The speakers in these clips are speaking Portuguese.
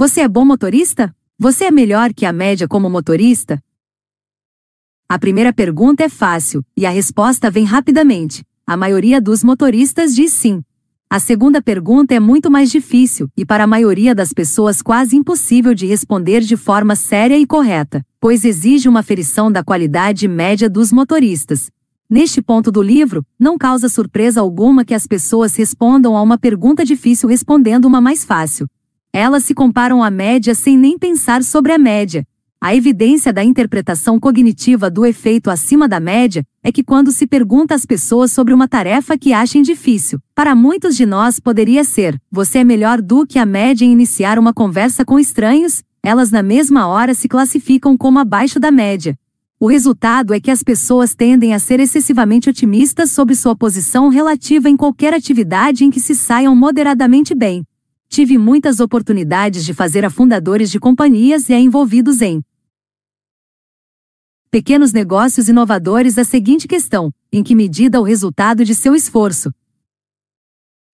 Você é bom motorista? Você é melhor que a média como motorista? A primeira pergunta é fácil, e a resposta vem rapidamente. A maioria dos motoristas diz sim. A segunda pergunta é muito mais difícil e para a maioria das pessoas quase impossível de responder de forma séria e correta, pois exige uma aferição da qualidade média dos motoristas. Neste ponto do livro, não causa surpresa alguma que as pessoas respondam a uma pergunta difícil respondendo uma mais fácil. Elas se comparam à média sem nem pensar sobre a média, a evidência da interpretação cognitiva do efeito acima da média é que quando se pergunta às pessoas sobre uma tarefa que achem difícil, para muitos de nós poderia ser: você é melhor do que a média em iniciar uma conversa com estranhos? Elas na mesma hora se classificam como abaixo da média. O resultado é que as pessoas tendem a ser excessivamente otimistas sobre sua posição relativa em qualquer atividade em que se saiam moderadamente bem. Tive muitas oportunidades de fazer a fundadores de companhias e a envolvidos em pequenos negócios inovadores a seguinte questão: em que medida o resultado de seu esforço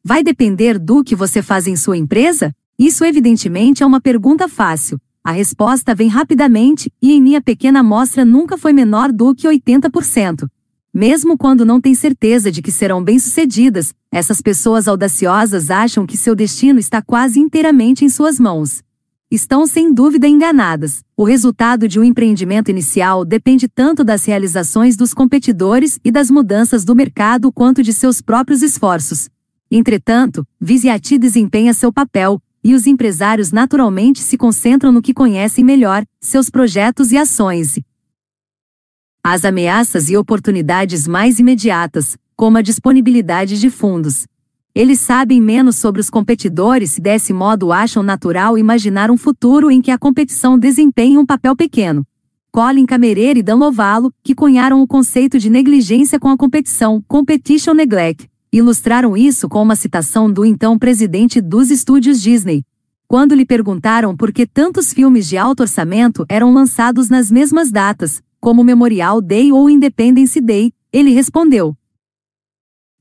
vai depender do que você faz em sua empresa? Isso evidentemente é uma pergunta fácil. A resposta vem rapidamente e em minha pequena amostra nunca foi menor do que 80%. Mesmo quando não têm certeza de que serão bem-sucedidas, essas pessoas audaciosas acham que seu destino está quase inteiramente em suas mãos estão sem dúvida enganadas. O resultado de um empreendimento inicial depende tanto das realizações dos competidores e das mudanças do mercado quanto de seus próprios esforços. Entretanto, Visiati desempenha seu papel, e os empresários naturalmente se concentram no que conhecem melhor, seus projetos e ações. As ameaças e oportunidades mais imediatas, como a disponibilidade de fundos, eles sabem menos sobre os competidores e desse modo acham natural imaginar um futuro em que a competição desempenhe um papel pequeno. Colin Camerer e Dan Lovalo, que cunharam o conceito de negligência com a competição, competition neglect, ilustraram isso com uma citação do então presidente dos estúdios Disney. Quando lhe perguntaram por que tantos filmes de alto orçamento eram lançados nas mesmas datas, como Memorial Day ou Independence Day, ele respondeu: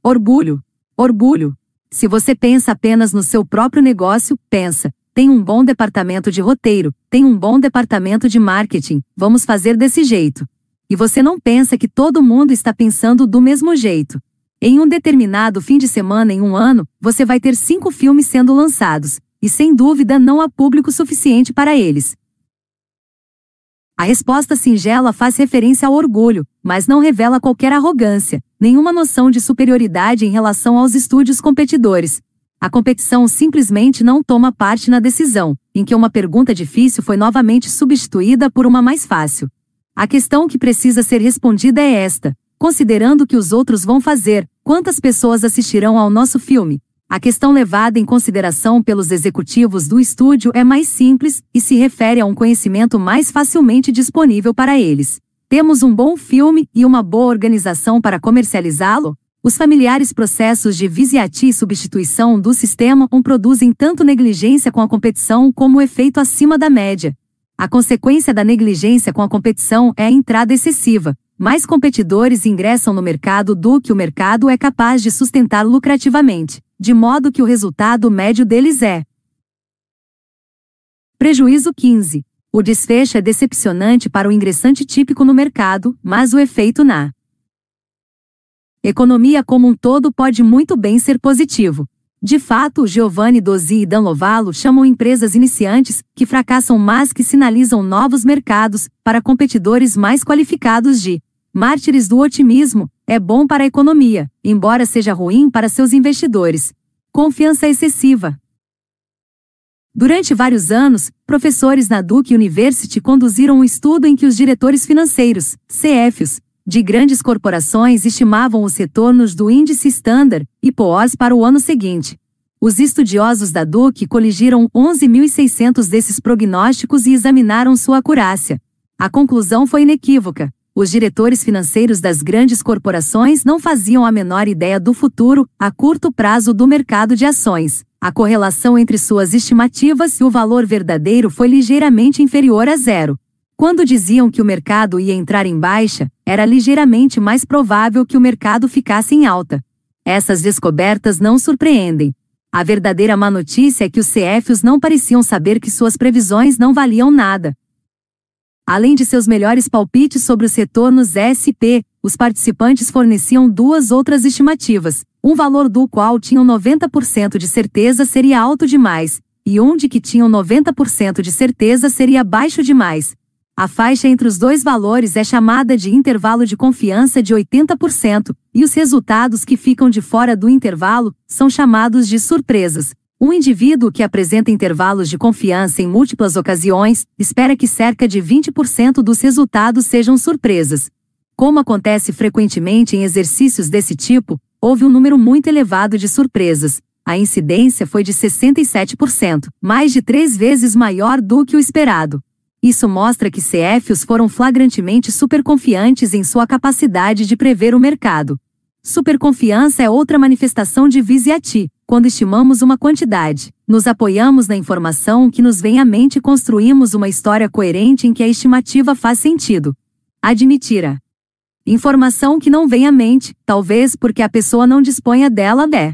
Orgulho. Orgulho. Se você pensa apenas no seu próprio negócio, pensa. Tem um bom departamento de roteiro, tem um bom departamento de marketing, vamos fazer desse jeito. E você não pensa que todo mundo está pensando do mesmo jeito. Em um determinado fim de semana em um ano, você vai ter cinco filmes sendo lançados, e sem dúvida não há público suficiente para eles. A resposta singela faz referência ao orgulho, mas não revela qualquer arrogância, nenhuma noção de superioridade em relação aos estúdios competidores. A competição simplesmente não toma parte na decisão, em que uma pergunta difícil foi novamente substituída por uma mais fácil. A questão que precisa ser respondida é esta: considerando o que os outros vão fazer, quantas pessoas assistirão ao nosso filme? A questão levada em consideração pelos executivos do estúdio é mais simples e se refere a um conhecimento mais facilmente disponível para eles. Temos um bom filme e uma boa organização para comercializá-lo? Os familiares processos de visiati e substituição do sistema um produzem tanto negligência com a competição como o efeito acima da média. A consequência da negligência com a competição é a entrada excessiva. Mais competidores ingressam no mercado do que o mercado é capaz de sustentar lucrativamente de modo que o resultado médio deles é Prejuízo 15. O desfecho é decepcionante para o ingressante típico no mercado, mas o efeito na economia como um todo pode muito bem ser positivo. De fato, Giovanni Dozzi e Dan Lovalo chamam empresas iniciantes, que fracassam mas que sinalizam novos mercados, para competidores mais qualificados de mártires do otimismo, é bom para a economia, embora seja ruim para seus investidores. Confiança excessiva. Durante vários anos, professores na Duke University conduziram um estudo em que os diretores financeiros, CFOs, de grandes corporações estimavam os retornos do índice Standard e Poor's para o ano seguinte. Os estudiosos da Duke coligiram 11.600 desses prognósticos e examinaram sua acurácia. A conclusão foi inequívoca. Os diretores financeiros das grandes corporações não faziam a menor ideia do futuro, a curto prazo do mercado de ações. A correlação entre suas estimativas e o valor verdadeiro foi ligeiramente inferior a zero. Quando diziam que o mercado ia entrar em baixa, era ligeiramente mais provável que o mercado ficasse em alta. Essas descobertas não surpreendem. A verdadeira má notícia é que os CFs não pareciam saber que suas previsões não valiam nada. Além de seus melhores palpites sobre os retornos SP, os participantes forneciam duas outras estimativas, um valor do qual tinham 90% de certeza seria alto demais, e um de que tinham 90% de certeza seria baixo demais. A faixa entre os dois valores é chamada de intervalo de confiança de 80%, e os resultados que ficam de fora do intervalo são chamados de surpresas. Um indivíduo que apresenta intervalos de confiança em múltiplas ocasiões espera que cerca de 20% dos resultados sejam surpresas. Como acontece frequentemente em exercícios desse tipo, houve um número muito elevado de surpresas. A incidência foi de 67%, mais de três vezes maior do que o esperado. Isso mostra que CFOs foram flagrantemente superconfiantes em sua capacidade de prever o mercado. Superconfiança é outra manifestação de Visiati, quando estimamos uma quantidade. Nos apoiamos na informação que nos vem à mente e construímos uma história coerente em que a estimativa faz sentido. Admitira. Informação que não vem à mente, talvez porque a pessoa não disponha dela é.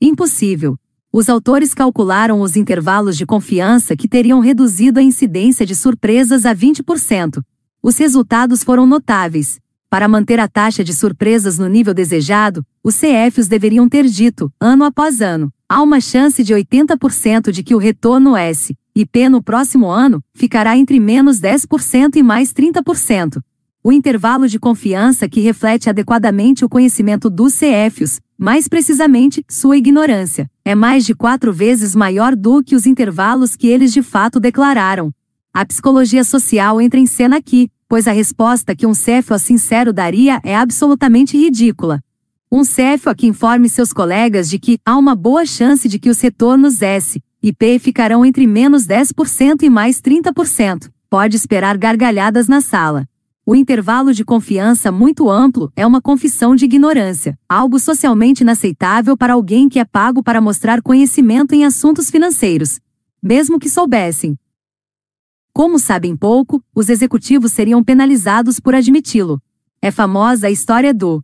Impossível. Os autores calcularam os intervalos de confiança que teriam reduzido a incidência de surpresas a 20%. Os resultados foram notáveis. Para manter a taxa de surpresas no nível desejado, os CFs deveriam ter dito, ano após ano, há uma chance de 80% de que o retorno S, IP no próximo ano, ficará entre menos 10% e mais 30% o intervalo de confiança que reflete adequadamente o conhecimento dos CFs, mais precisamente, sua ignorância, é mais de quatro vezes maior do que os intervalos que eles de fato declararam. A psicologia social entra em cena aqui, pois a resposta que um CFO sincero daria é absolutamente ridícula. Um CFO que informe seus colegas de que há uma boa chance de que os retornos S e P ficarão entre menos 10% e mais 30%, pode esperar gargalhadas na sala. O intervalo de confiança muito amplo é uma confissão de ignorância, algo socialmente inaceitável para alguém que é pago para mostrar conhecimento em assuntos financeiros. Mesmo que soubessem. Como sabem pouco, os executivos seriam penalizados por admiti-lo. É famosa a história do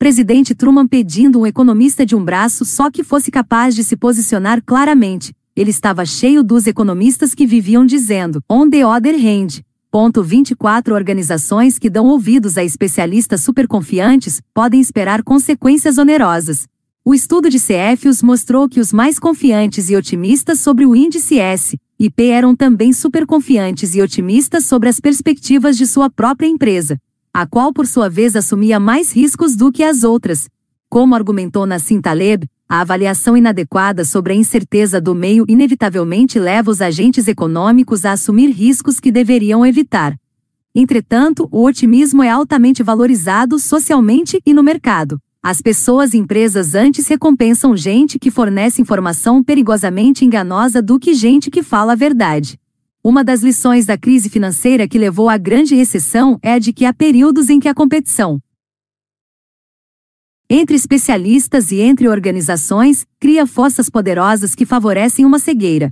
presidente Truman pedindo um economista de um braço só que fosse capaz de se posicionar claramente. Ele estava cheio dos economistas que viviam dizendo, on the other hand, Ponto 24 Organizações que dão ouvidos a especialistas superconfiantes podem esperar consequências onerosas. O estudo de CFOs mostrou que os mais confiantes e otimistas sobre o índice S e P eram também superconfiantes e otimistas sobre as perspectivas de sua própria empresa, a qual por sua vez assumia mais riscos do que as outras. Como argumentou Nassim Taleb, a avaliação inadequada sobre a incerteza do meio inevitavelmente leva os agentes econômicos a assumir riscos que deveriam evitar. Entretanto, o otimismo é altamente valorizado socialmente e no mercado. As pessoas e empresas antes recompensam gente que fornece informação perigosamente enganosa do que gente que fala a verdade. Uma das lições da crise financeira que levou à grande recessão é a de que há períodos em que a competição, entre especialistas e entre organizações, cria forças poderosas que favorecem uma cegueira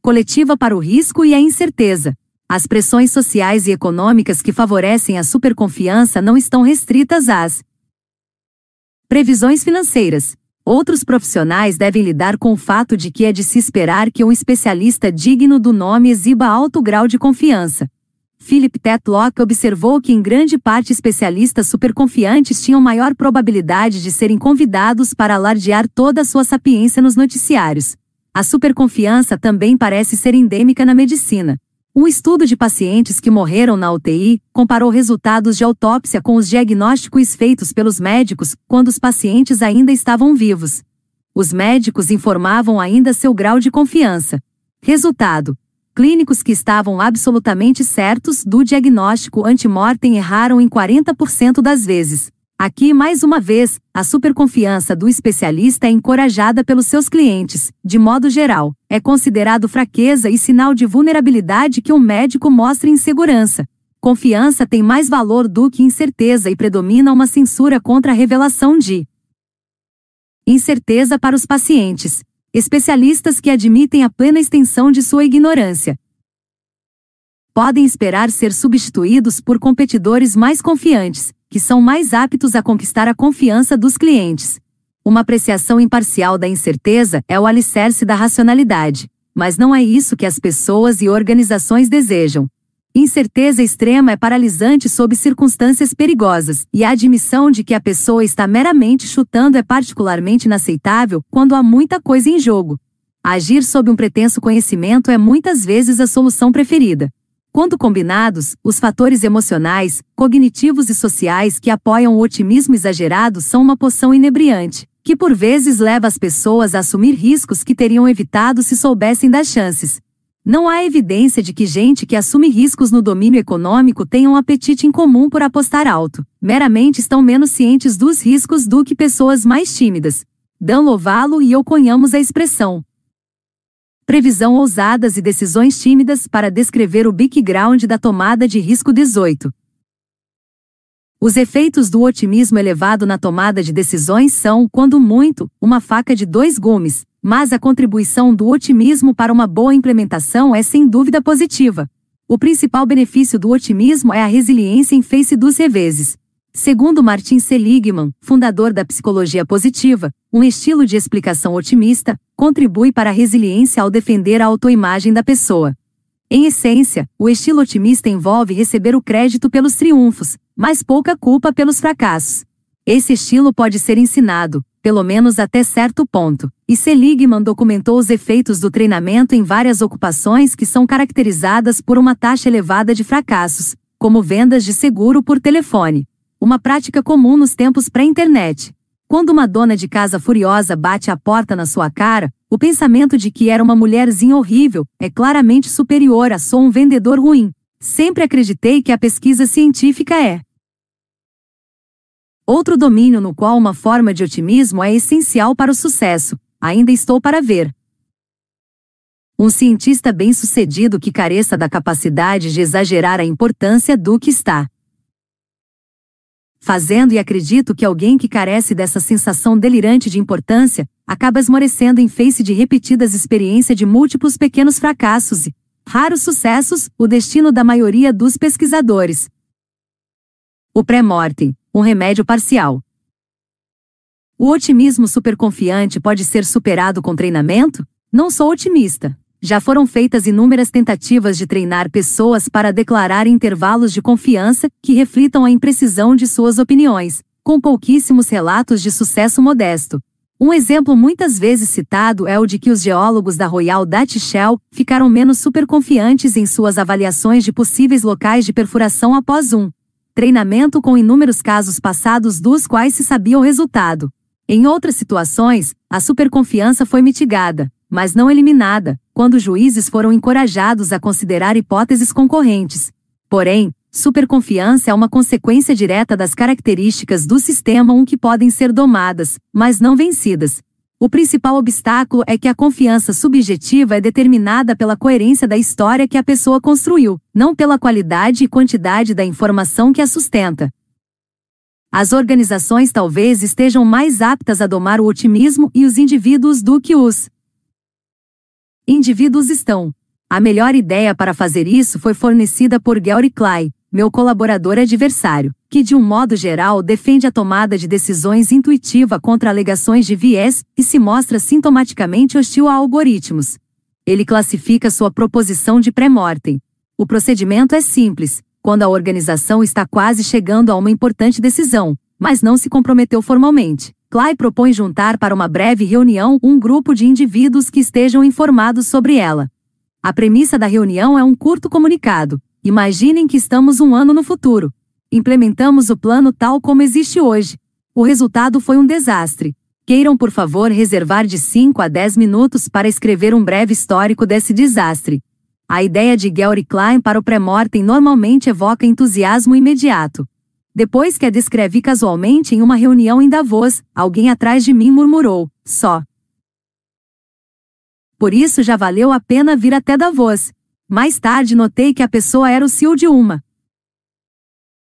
coletiva para o risco e a incerteza. As pressões sociais e econômicas que favorecem a superconfiança não estão restritas às previsões financeiras. Outros profissionais devem lidar com o fato de que é de se esperar que um especialista digno do nome exiba alto grau de confiança. Philip Tetlock observou que em grande parte especialistas superconfiantes tinham maior probabilidade de serem convidados para alardear toda a sua sapiência nos noticiários. A superconfiança também parece ser endêmica na medicina. Um estudo de pacientes que morreram na UTI comparou resultados de autópsia com os diagnósticos feitos pelos médicos quando os pacientes ainda estavam vivos. Os médicos informavam ainda seu grau de confiança. Resultado: clínicos que estavam absolutamente certos do diagnóstico antemortem erraram em 40% das vezes. Aqui, mais uma vez, a superconfiança do especialista é encorajada pelos seus clientes. De modo geral, é considerado fraqueza e sinal de vulnerabilidade que um médico mostre insegurança. Confiança tem mais valor do que incerteza e predomina uma censura contra a revelação de incerteza para os pacientes, especialistas que admitem a plena extensão de sua ignorância. Podem esperar ser substituídos por competidores mais confiantes, que são mais aptos a conquistar a confiança dos clientes. Uma apreciação imparcial da incerteza é o alicerce da racionalidade, mas não é isso que as pessoas e organizações desejam. Incerteza extrema é paralisante sob circunstâncias perigosas, e a admissão de que a pessoa está meramente chutando é particularmente inaceitável quando há muita coisa em jogo. Agir sob um pretenso conhecimento é muitas vezes a solução preferida. Quando combinados, os fatores emocionais, cognitivos e sociais que apoiam o otimismo exagerado são uma poção inebriante, que por vezes leva as pessoas a assumir riscos que teriam evitado se soubessem das chances. Não há evidência de que gente que assume riscos no domínio econômico tenha um apetite incomum por apostar alto. Meramente estão menos cientes dos riscos do que pessoas mais tímidas. Dan Lovalo e eu conhamos a expressão Previsão ousadas e decisões tímidas para descrever o background da tomada de risco 18. Os efeitos do otimismo elevado na tomada de decisões são, quando muito, uma faca de dois gumes, mas a contribuição do otimismo para uma boa implementação é sem dúvida positiva. O principal benefício do otimismo é a resiliência em face dos reveses. Segundo Martin Seligman, fundador da psicologia positiva, um estilo de explicação otimista contribui para a resiliência ao defender a autoimagem da pessoa. Em essência, o estilo otimista envolve receber o crédito pelos triunfos, mas pouca culpa pelos fracassos. Esse estilo pode ser ensinado, pelo menos até certo ponto, e Seligman documentou os efeitos do treinamento em várias ocupações que são caracterizadas por uma taxa elevada de fracassos, como vendas de seguro por telefone uma prática comum nos tempos pré-internet. Quando uma dona de casa furiosa bate a porta na sua cara, o pensamento de que era uma mulherzinha horrível é claramente superior a sou um vendedor ruim. Sempre acreditei que a pesquisa científica é outro domínio no qual uma forma de otimismo é essencial para o sucesso. Ainda estou para ver. Um cientista bem-sucedido que careça da capacidade de exagerar a importância do que está fazendo e acredito que alguém que carece dessa sensação delirante de importância, acaba esmorecendo em face de repetidas experiências de múltiplos pequenos fracassos e raros sucessos, o destino da maioria dos pesquisadores. O pré-mortem, um remédio parcial. O otimismo superconfiante pode ser superado com treinamento? Não sou otimista. Já foram feitas inúmeras tentativas de treinar pessoas para declarar intervalos de confiança que reflitam a imprecisão de suas opiniões, com pouquíssimos relatos de sucesso modesto. Um exemplo muitas vezes citado é o de que os geólogos da Royal Dutch Shell ficaram menos superconfiantes em suas avaliações de possíveis locais de perfuração após um treinamento com inúmeros casos passados dos quais se sabia o resultado. Em outras situações, a superconfiança foi mitigada, mas não eliminada, quando juízes foram encorajados a considerar hipóteses concorrentes. Porém, superconfiança é uma consequência direta das características do sistema um que podem ser domadas, mas não vencidas. O principal obstáculo é que a confiança subjetiva é determinada pela coerência da história que a pessoa construiu, não pela qualidade e quantidade da informação que a sustenta. As organizações talvez estejam mais aptas a domar o otimismo e os indivíduos do que os indivíduos estão. A melhor ideia para fazer isso foi fornecida por Georg Clay, meu colaborador adversário, que de um modo geral defende a tomada de decisões intuitiva contra alegações de viés e se mostra sintomaticamente hostil a algoritmos. Ele classifica sua proposição de pré-mortem. O procedimento é simples, quando a organização está quase chegando a uma importante decisão, mas não se comprometeu formalmente. Clay propõe juntar para uma breve reunião um grupo de indivíduos que estejam informados sobre ela. A premissa da reunião é um curto comunicado. Imaginem que estamos um ano no futuro. Implementamos o plano tal como existe hoje. O resultado foi um desastre. Queiram, por favor, reservar de 5 a 10 minutos para escrever um breve histórico desse desastre. A ideia de Georg Klein para o pré-mortem normalmente evoca entusiasmo imediato. Depois que a descrevi casualmente em uma reunião em Davos, alguém atrás de mim murmurou: só. Por isso já valeu a pena vir até Davos. Mais tarde notei que a pessoa era o CEO de uma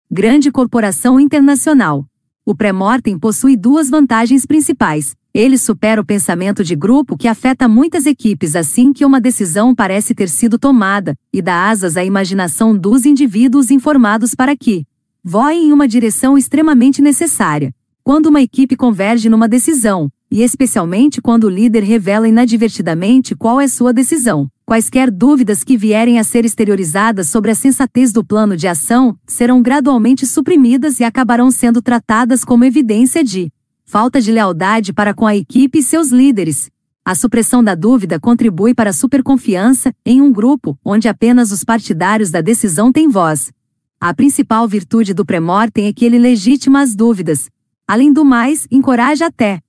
grande corporação internacional. O pré-mortem possui duas vantagens principais. Ele supera o pensamento de grupo que afeta muitas equipes assim que uma decisão parece ter sido tomada, e dá asas à imaginação dos indivíduos informados para que voem em uma direção extremamente necessária. Quando uma equipe converge numa decisão, e especialmente quando o líder revela inadvertidamente qual é sua decisão, quaisquer dúvidas que vierem a ser exteriorizadas sobre a sensatez do plano de ação serão gradualmente suprimidas e acabarão sendo tratadas como evidência de falta de lealdade para com a equipe e seus líderes. A supressão da dúvida contribui para a superconfiança em um grupo onde apenas os partidários da decisão têm voz. A principal virtude do pré-mortem é que ele legitima as dúvidas. Além do mais, encoraja até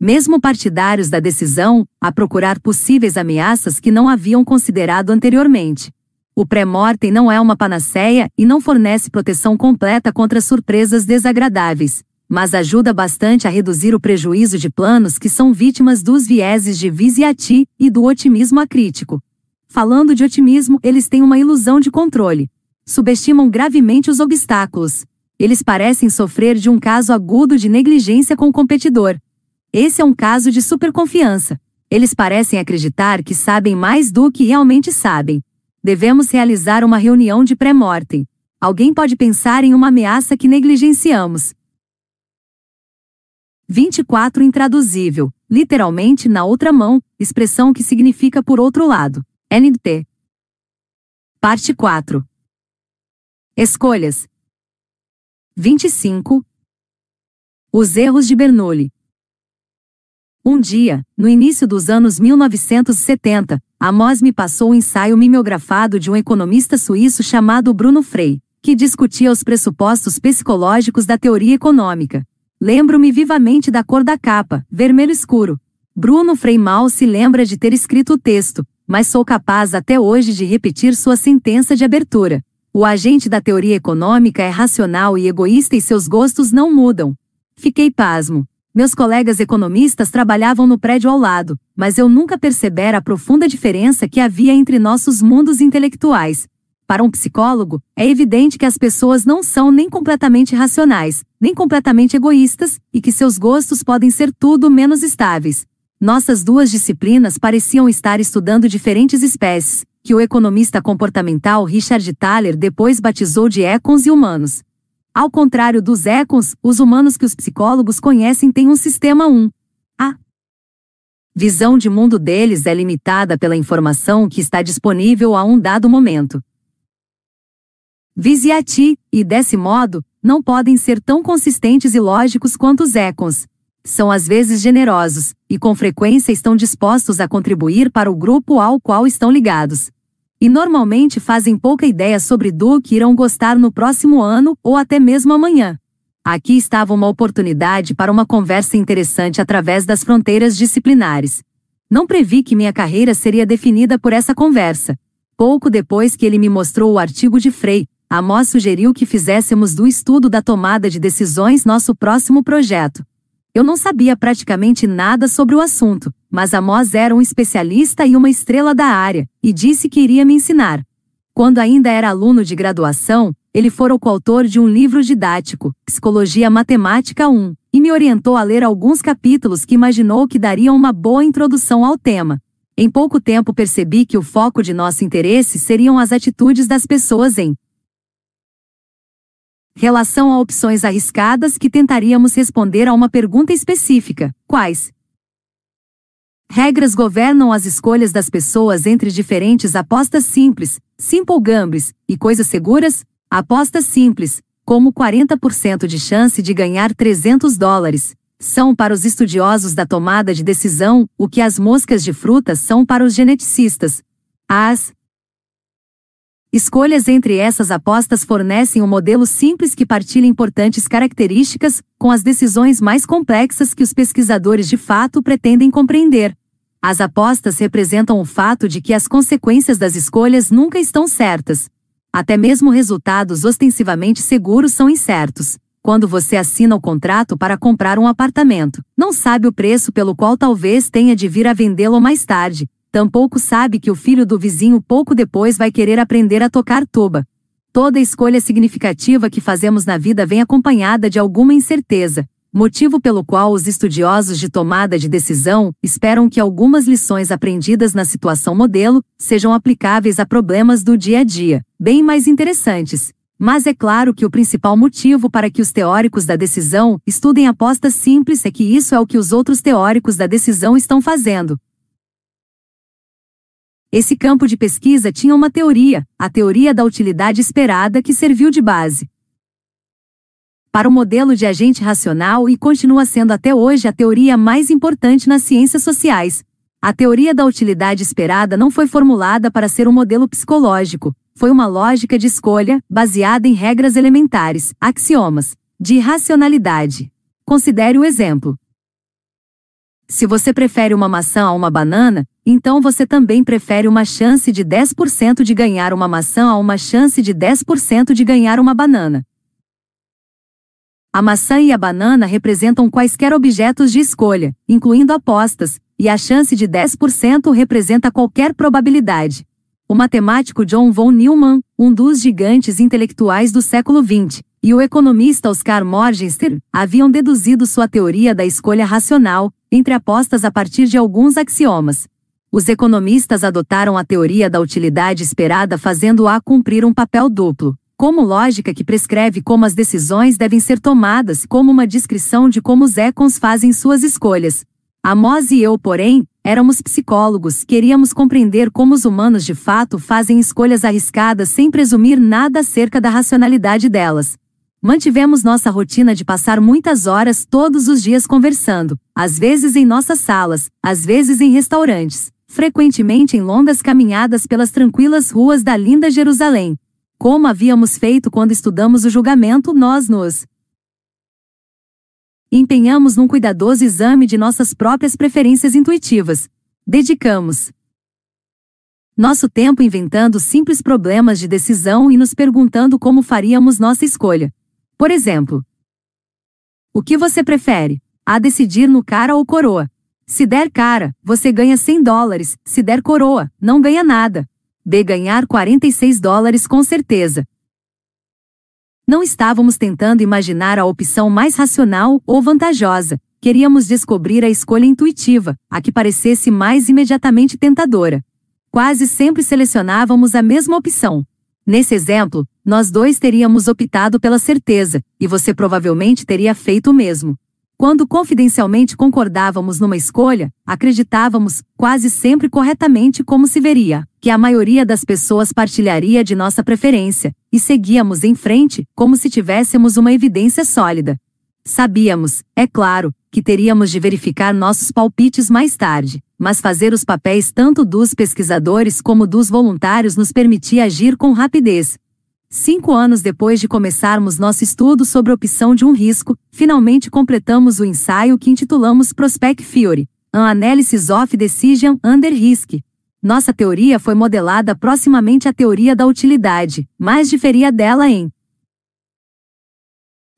mesmo partidários da decisão, a procurar possíveis ameaças que não haviam considerado anteriormente. O pré-mortem não é uma panaceia e não fornece proteção completa contra surpresas desagradáveis, mas ajuda bastante a reduzir o prejuízo de planos que são vítimas dos vieses de Visiati e do otimismo acrítico. Falando de otimismo, eles têm uma ilusão de controle subestimam gravemente os obstáculos. Eles parecem sofrer de um caso agudo de negligência com o competidor. Esse é um caso de superconfiança. Eles parecem acreditar que sabem mais do que realmente sabem. Devemos realizar uma reunião de pré-mortem. Alguém pode pensar em uma ameaça que negligenciamos. 24 Intraduzível, literalmente na outra mão, expressão que significa por outro lado. NT. Parte 4. Escolhas. 25. Os erros de Bernoulli. Um dia, no início dos anos 1970, Amos me passou o um ensaio mimeografado de um economista suíço chamado Bruno Frey, que discutia os pressupostos psicológicos da teoria econômica. Lembro-me vivamente da cor da capa, vermelho escuro. Bruno Frey mal se lembra de ter escrito o texto, mas sou capaz até hoje de repetir sua sentença de abertura. O agente da teoria econômica é racional e egoísta e seus gostos não mudam. Fiquei pasmo. Meus colegas economistas trabalhavam no prédio ao lado, mas eu nunca percebera a profunda diferença que havia entre nossos mundos intelectuais. Para um psicólogo, é evidente que as pessoas não são nem completamente racionais, nem completamente egoístas, e que seus gostos podem ser tudo menos estáveis. Nossas duas disciplinas pareciam estar estudando diferentes espécies, que o economista comportamental Richard Thaler depois batizou de econs e humanos. Ao contrário dos econs, os humanos que os psicólogos conhecem têm um sistema 1. A visão de mundo deles é limitada pela informação que está disponível a um dado momento. Vise a ti, e desse modo, não podem ser tão consistentes e lógicos quanto os econs. São às vezes generosos, e com frequência estão dispostos a contribuir para o grupo ao qual estão ligados e normalmente fazem pouca ideia sobre do que irão gostar no próximo ano ou até mesmo amanhã. Aqui estava uma oportunidade para uma conversa interessante através das fronteiras disciplinares. Não previ que minha carreira seria definida por essa conversa. Pouco depois que ele me mostrou o artigo de Frey, Amos sugeriu que fizéssemos do estudo da tomada de decisões nosso próximo projeto. Eu não sabia praticamente nada sobre o assunto, mas Amos era um especialista e uma estrela da área, e disse que iria me ensinar. Quando ainda era aluno de graduação, ele fora o coautor de um livro didático, Psicologia Matemática 1, e me orientou a ler alguns capítulos que imaginou que dariam uma boa introdução ao tema. Em pouco tempo percebi que o foco de nosso interesse seriam as atitudes das pessoas em relação a opções arriscadas que tentaríamos responder a uma pergunta específica: quais regras governam as escolhas das pessoas entre diferentes apostas simples, simple gambles, e coisas seguras? Apostas simples, como 40% de chance de ganhar 300 dólares, são para os estudiosos da tomada de decisão o que as moscas de frutas são para os geneticistas. As Escolhas entre essas apostas fornecem um modelo simples que partilha importantes características com as decisões mais complexas que os pesquisadores de fato pretendem compreender. As apostas representam o fato de que as consequências das escolhas nunca estão certas. Até mesmo resultados ostensivamente seguros são incertos. Quando você assina o contrato para comprar um apartamento, não sabe o preço pelo qual talvez tenha de vir a vendê-lo mais tarde, tampouco sabe que o filho do vizinho pouco depois vai querer aprender a tocar tuba. Toda escolha significativa que fazemos na vida vem acompanhada de alguma incerteza, motivo pelo qual os estudiosos de tomada de decisão esperam que algumas lições aprendidas na situação modelo sejam aplicáveis a problemas do dia a dia, bem mais interessantes. Mas é claro que o principal motivo para que os teóricos da decisão estudem apostas simples é que isso é o que os outros teóricos da decisão estão fazendo. Esse campo de pesquisa tinha uma teoria, a teoria da utilidade esperada que serviu de base para o modelo de agente racional e continua sendo até hoje a teoria mais importante nas ciências sociais. A teoria da utilidade esperada não foi formulada para ser um modelo psicológico, foi uma lógica de escolha, baseada em regras elementares, axiomas, de racionalidade. Considere o exemplo. Se você prefere uma maçã a uma banana, então você também prefere uma chance de 10% de ganhar uma maçã a uma chance de 10% de ganhar uma banana. A maçã e a banana representam quaisquer objetos de escolha, incluindo apostas, e a chance de 10% representa qualquer probabilidade. O matemático John von Neumann, um dos gigantes intelectuais do século XX, e o economista Oscar Morgenstern haviam deduzido sua teoria da escolha racional entre apostas a partir de alguns axiomas. Os economistas adotaram a teoria da utilidade esperada fazendo-a cumprir um papel duplo como lógica que prescreve como as decisões devem ser tomadas, como uma descrição de como os econs fazem suas escolhas. Amos e eu, porém, éramos psicólogos, queríamos compreender como os humanos de fato fazem escolhas arriscadas sem presumir nada acerca da racionalidade delas. Mantivemos nossa rotina de passar muitas horas todos os dias conversando, às vezes em nossas salas, às vezes em restaurantes, frequentemente em longas caminhadas pelas tranquilas ruas da linda Jerusalém, como havíamos feito quando estudamos o julgamento, nós nos empenhamos num cuidadoso exame de nossas próprias preferências intuitivas. Dedicamos nosso tempo inventando simples problemas de decisão e nos perguntando como faríamos nossa escolha. Por exemplo, o que você prefere? A decidir no cara ou coroa. Se der cara, você ganha 100 dólares, se der coroa, não ganha nada. B ganhar 46 dólares com certeza. Não estávamos tentando imaginar a opção mais racional ou vantajosa, queríamos descobrir a escolha intuitiva, a que parecesse mais imediatamente tentadora. Quase sempre selecionávamos a mesma opção. Nesse exemplo, nós dois teríamos optado pela certeza, e você provavelmente teria feito o mesmo. Quando confidencialmente concordávamos numa escolha, acreditávamos, quase sempre corretamente como se veria, que a maioria das pessoas partilharia de nossa preferência, e seguíamos em frente, como se tivéssemos uma evidência sólida. Sabíamos, é claro, que teríamos de verificar nossos palpites mais tarde, mas fazer os papéis tanto dos pesquisadores como dos voluntários nos permitia agir com rapidez, Cinco anos depois de começarmos nosso estudo sobre opção de um risco, finalmente completamos o ensaio que intitulamos Prospect Theory, An Analysis of Decision Under Risk. Nossa teoria foi modelada proximamente à teoria da utilidade, mas diferia dela em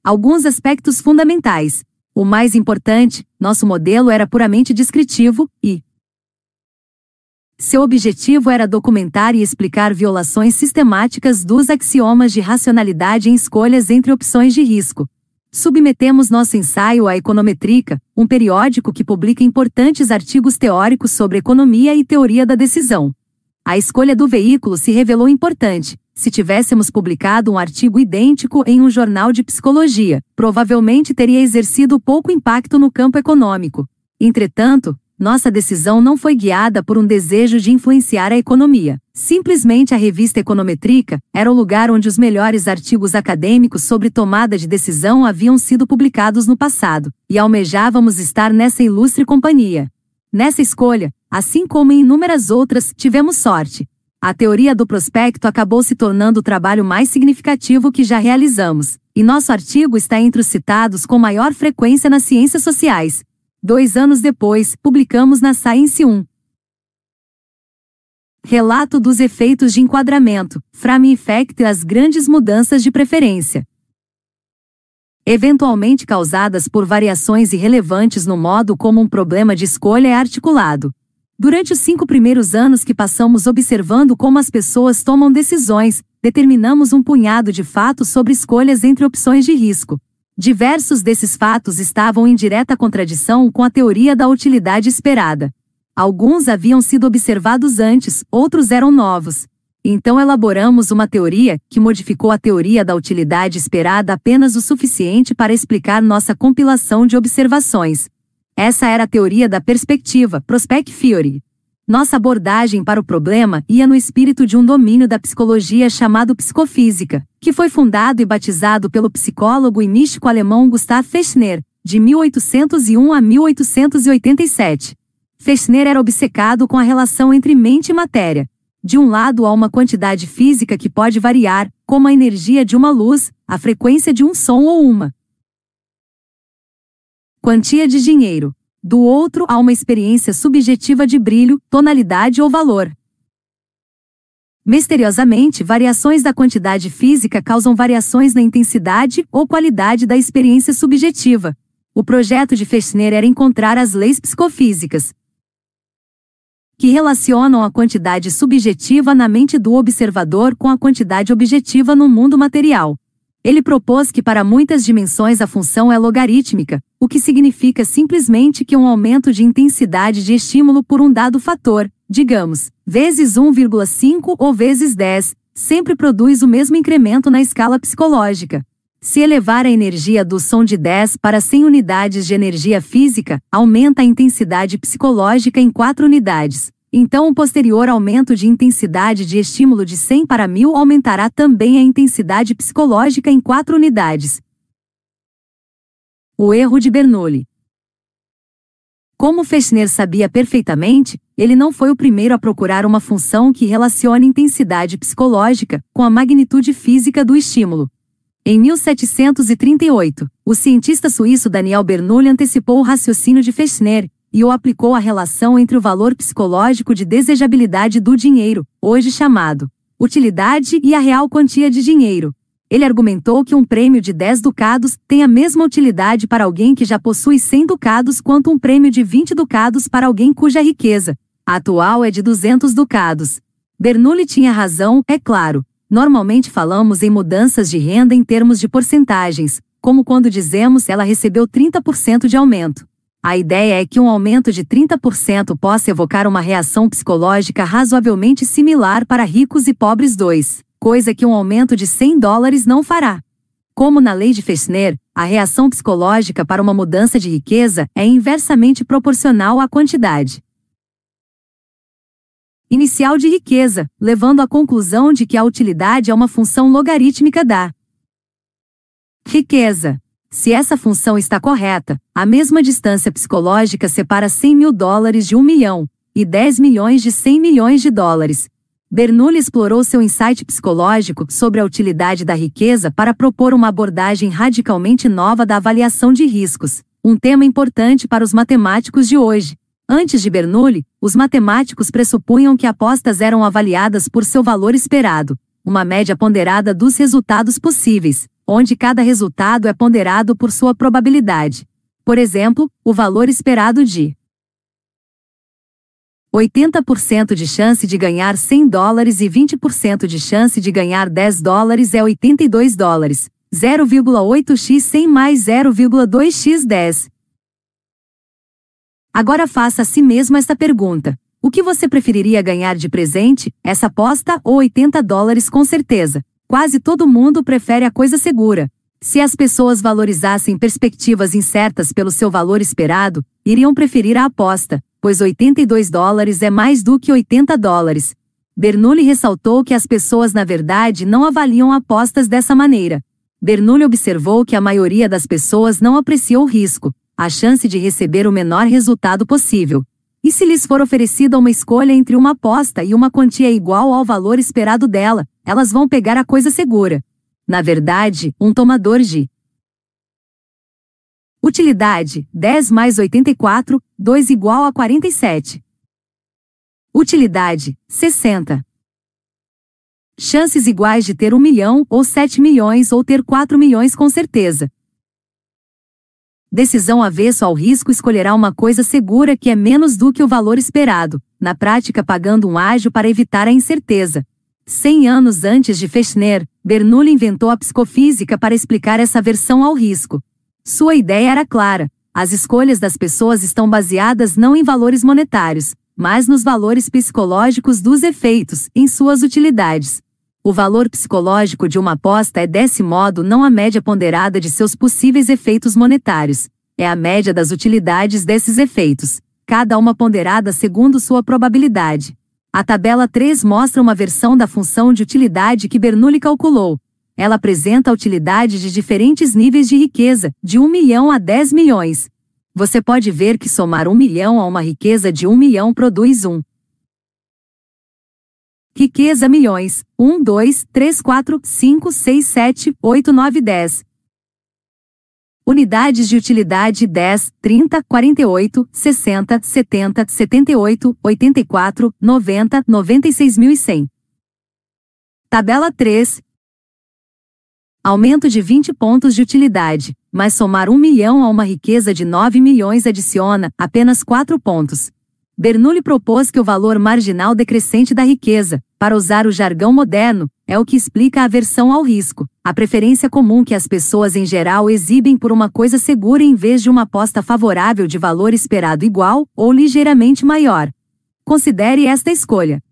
alguns aspectos fundamentais. O mais importante, nosso modelo era puramente descritivo e, seu objetivo era documentar e explicar violações sistemáticas dos axiomas de racionalidade em escolhas entre opções de risco. Submetemos nosso ensaio à Econometrica, um periódico que publica importantes artigos teóricos sobre economia e teoria da decisão. A escolha do veículo se revelou importante. Se tivéssemos publicado um artigo idêntico em um jornal de psicologia, provavelmente teria exercido pouco impacto no campo econômico. Entretanto, nossa decisão não foi guiada por um desejo de influenciar a economia. Simplesmente a revista Econometrica era o lugar onde os melhores artigos acadêmicos sobre tomada de decisão haviam sido publicados no passado, e almejávamos estar nessa ilustre companhia. Nessa escolha, assim como em inúmeras outras, tivemos sorte. A teoria do prospecto acabou se tornando o trabalho mais significativo que já realizamos, e nosso artigo está entre os citados com maior frequência nas ciências sociais, Dois anos depois, publicamos na Science 1. Relato dos efeitos de enquadramento, frame effect e as grandes mudanças de preferência. Eventualmente causadas por variações irrelevantes no modo como um problema de escolha é articulado. Durante os cinco primeiros anos que passamos observando como as pessoas tomam decisões, determinamos um punhado de fatos sobre escolhas entre opções de risco. Diversos desses fatos estavam em direta contradição com a teoria da utilidade esperada. Alguns haviam sido observados antes, outros eram novos. Então elaboramos uma teoria que modificou a teoria da utilidade esperada apenas o suficiente para explicar nossa compilação de observações. Essa era a teoria da perspectiva, Prospect Theory. Nossa abordagem para o problema ia no espírito de um domínio da psicologia chamado psicofísica, que foi fundado e batizado pelo psicólogo e místico alemão Gustav Fechner, de 1801 a 1887. Fechner era obcecado com a relação entre mente e matéria. De um lado há uma quantidade física que pode variar, como a energia de uma luz, a frequência de um som ou uma quantia de dinheiro. Do outro há uma experiência subjetiva de brilho, tonalidade ou valor. Misteriosamente, variações da quantidade física causam variações na intensidade ou qualidade da experiência subjetiva. O projeto de Fechner era encontrar as leis psicofísicas que relacionam a quantidade subjetiva na mente do observador com a quantidade objetiva no mundo material. Ele propôs que para muitas dimensões a função é logarítmica, o que significa simplesmente que um aumento de intensidade de estímulo por um dado fator, digamos, vezes 1,5 ou vezes 10, sempre produz o mesmo incremento na escala psicológica. Se elevar a energia do som de 10 para 100 unidades de energia física, aumenta a intensidade psicológica em 4 unidades. Então o posterior aumento de intensidade de estímulo de 100 para 1000 aumentará também a intensidade psicológica em 4 unidades. O erro de Bernoulli. Como Fechner sabia perfeitamente, ele não foi o primeiro a procurar uma função que relacione intensidade psicológica com a magnitude física do estímulo. Em 1738, o cientista suíço Daniel Bernoulli antecipou o raciocínio de Fechner e o aplicou à relação entre o valor psicológico de desejabilidade do dinheiro, hoje chamado utilidade, e a real quantia de dinheiro. Ele argumentou que um prêmio de 10 ducados tem a mesma utilidade para alguém que já possui 100 ducados quanto um prêmio de 20 ducados para alguém cuja riqueza atual é de 200 ducados. Bernoulli tinha razão, é claro. Normalmente falamos em mudanças de renda em termos de porcentagens, como quando dizemos ela recebeu 30% de aumento. A ideia é que um aumento de 30% possa evocar uma reação psicológica razoavelmente similar para ricos e pobres dois, coisa que um aumento de 100 dólares não fará. Como na lei de Fechner, a reação psicológica para uma mudança de riqueza é inversamente proporcional à quantidade inicial de riqueza, levando à conclusão de que a utilidade é uma função logarítmica da riqueza. Se essa função está correta, a mesma distância psicológica separa 100 mil dólares de 1 milhão, e 10 milhões de 100 milhões de dólares. Bernoulli explorou seu insight psicológico sobre a utilidade da riqueza para propor uma abordagem radicalmente nova da avaliação de riscos, um tema importante para os matemáticos de hoje. Antes de Bernoulli, os matemáticos pressupunham que apostas eram avaliadas por seu valor esperado, uma média ponderada dos resultados possíveis, onde cada resultado é ponderado por sua probabilidade. Por exemplo, o valor esperado de 80% de chance de ganhar 100 dólares e 20% de chance de ganhar 10 dólares é 82 dólares, 0,8x 100 mais 0,2x 10. Agora faça a si mesmo esta pergunta. O que você preferiria ganhar de presente, essa aposta ou 80 dólares com certeza? Quase todo mundo prefere a coisa segura. Se as pessoas valorizassem perspectivas incertas pelo seu valor esperado, iriam preferir a aposta, pois 82 dólares é mais do que 80 dólares. Bernoulli ressaltou que as pessoas na verdade não avaliam apostas dessa maneira. Bernoulli observou que a maioria das pessoas não aprecia o risco, a chance de receber o menor resultado possível. E se lhes for oferecida uma escolha entre uma aposta e uma quantia igual ao valor esperado dela, elas vão pegar a coisa segura. Na verdade, um tomador de utilidade 10 mais 84, 2 igual a 47. Utilidade: 60. Chances iguais de ter 1 milhão ou 7 milhões ou ter 4 milhões com certeza. Decisão avesso ao risco escolherá uma coisa segura que é menos do que o valor esperado, na prática pagando um ágio para evitar a incerteza. Cem anos antes de Fechner, Bernoulli inventou a psicofísica para explicar essa versão ao risco. Sua ideia era clara: as escolhas das pessoas estão baseadas não em valores monetários, mas nos valores psicológicos dos efeitos, em suas utilidades. O valor psicológico de uma aposta é desse modo não a média ponderada de seus possíveis efeitos monetários, é a média das utilidades desses efeitos, cada uma ponderada segundo sua probabilidade. A tabela 3 mostra uma versão da função de utilidade que Bernoulli calculou. Ela apresenta a utilidade de diferentes níveis de riqueza, de 1 milhão a 10 milhões. Você pode ver que somar 1 milhão a uma riqueza de 1 milhão produz 1. Riqueza milhões. 1, 2, 3, 4, 5, 6, 7, 8, 9, 10. Unidades de utilidade 10, 30, 48, 60, 70, 78, 84, 90, 96.100. Tabela 3. Aumento de 20 pontos de utilidade, mas somar 1 milhão a uma riqueza de 9 milhões adiciona apenas 4 pontos. Bernoulli propôs que o valor marginal decrescente da riqueza, para usar o jargão moderno, é o que explica a aversão ao risco, a preferência comum que as pessoas em geral exibem por uma coisa segura em vez de uma aposta favorável de valor esperado igual ou ligeiramente maior. Considere esta escolha.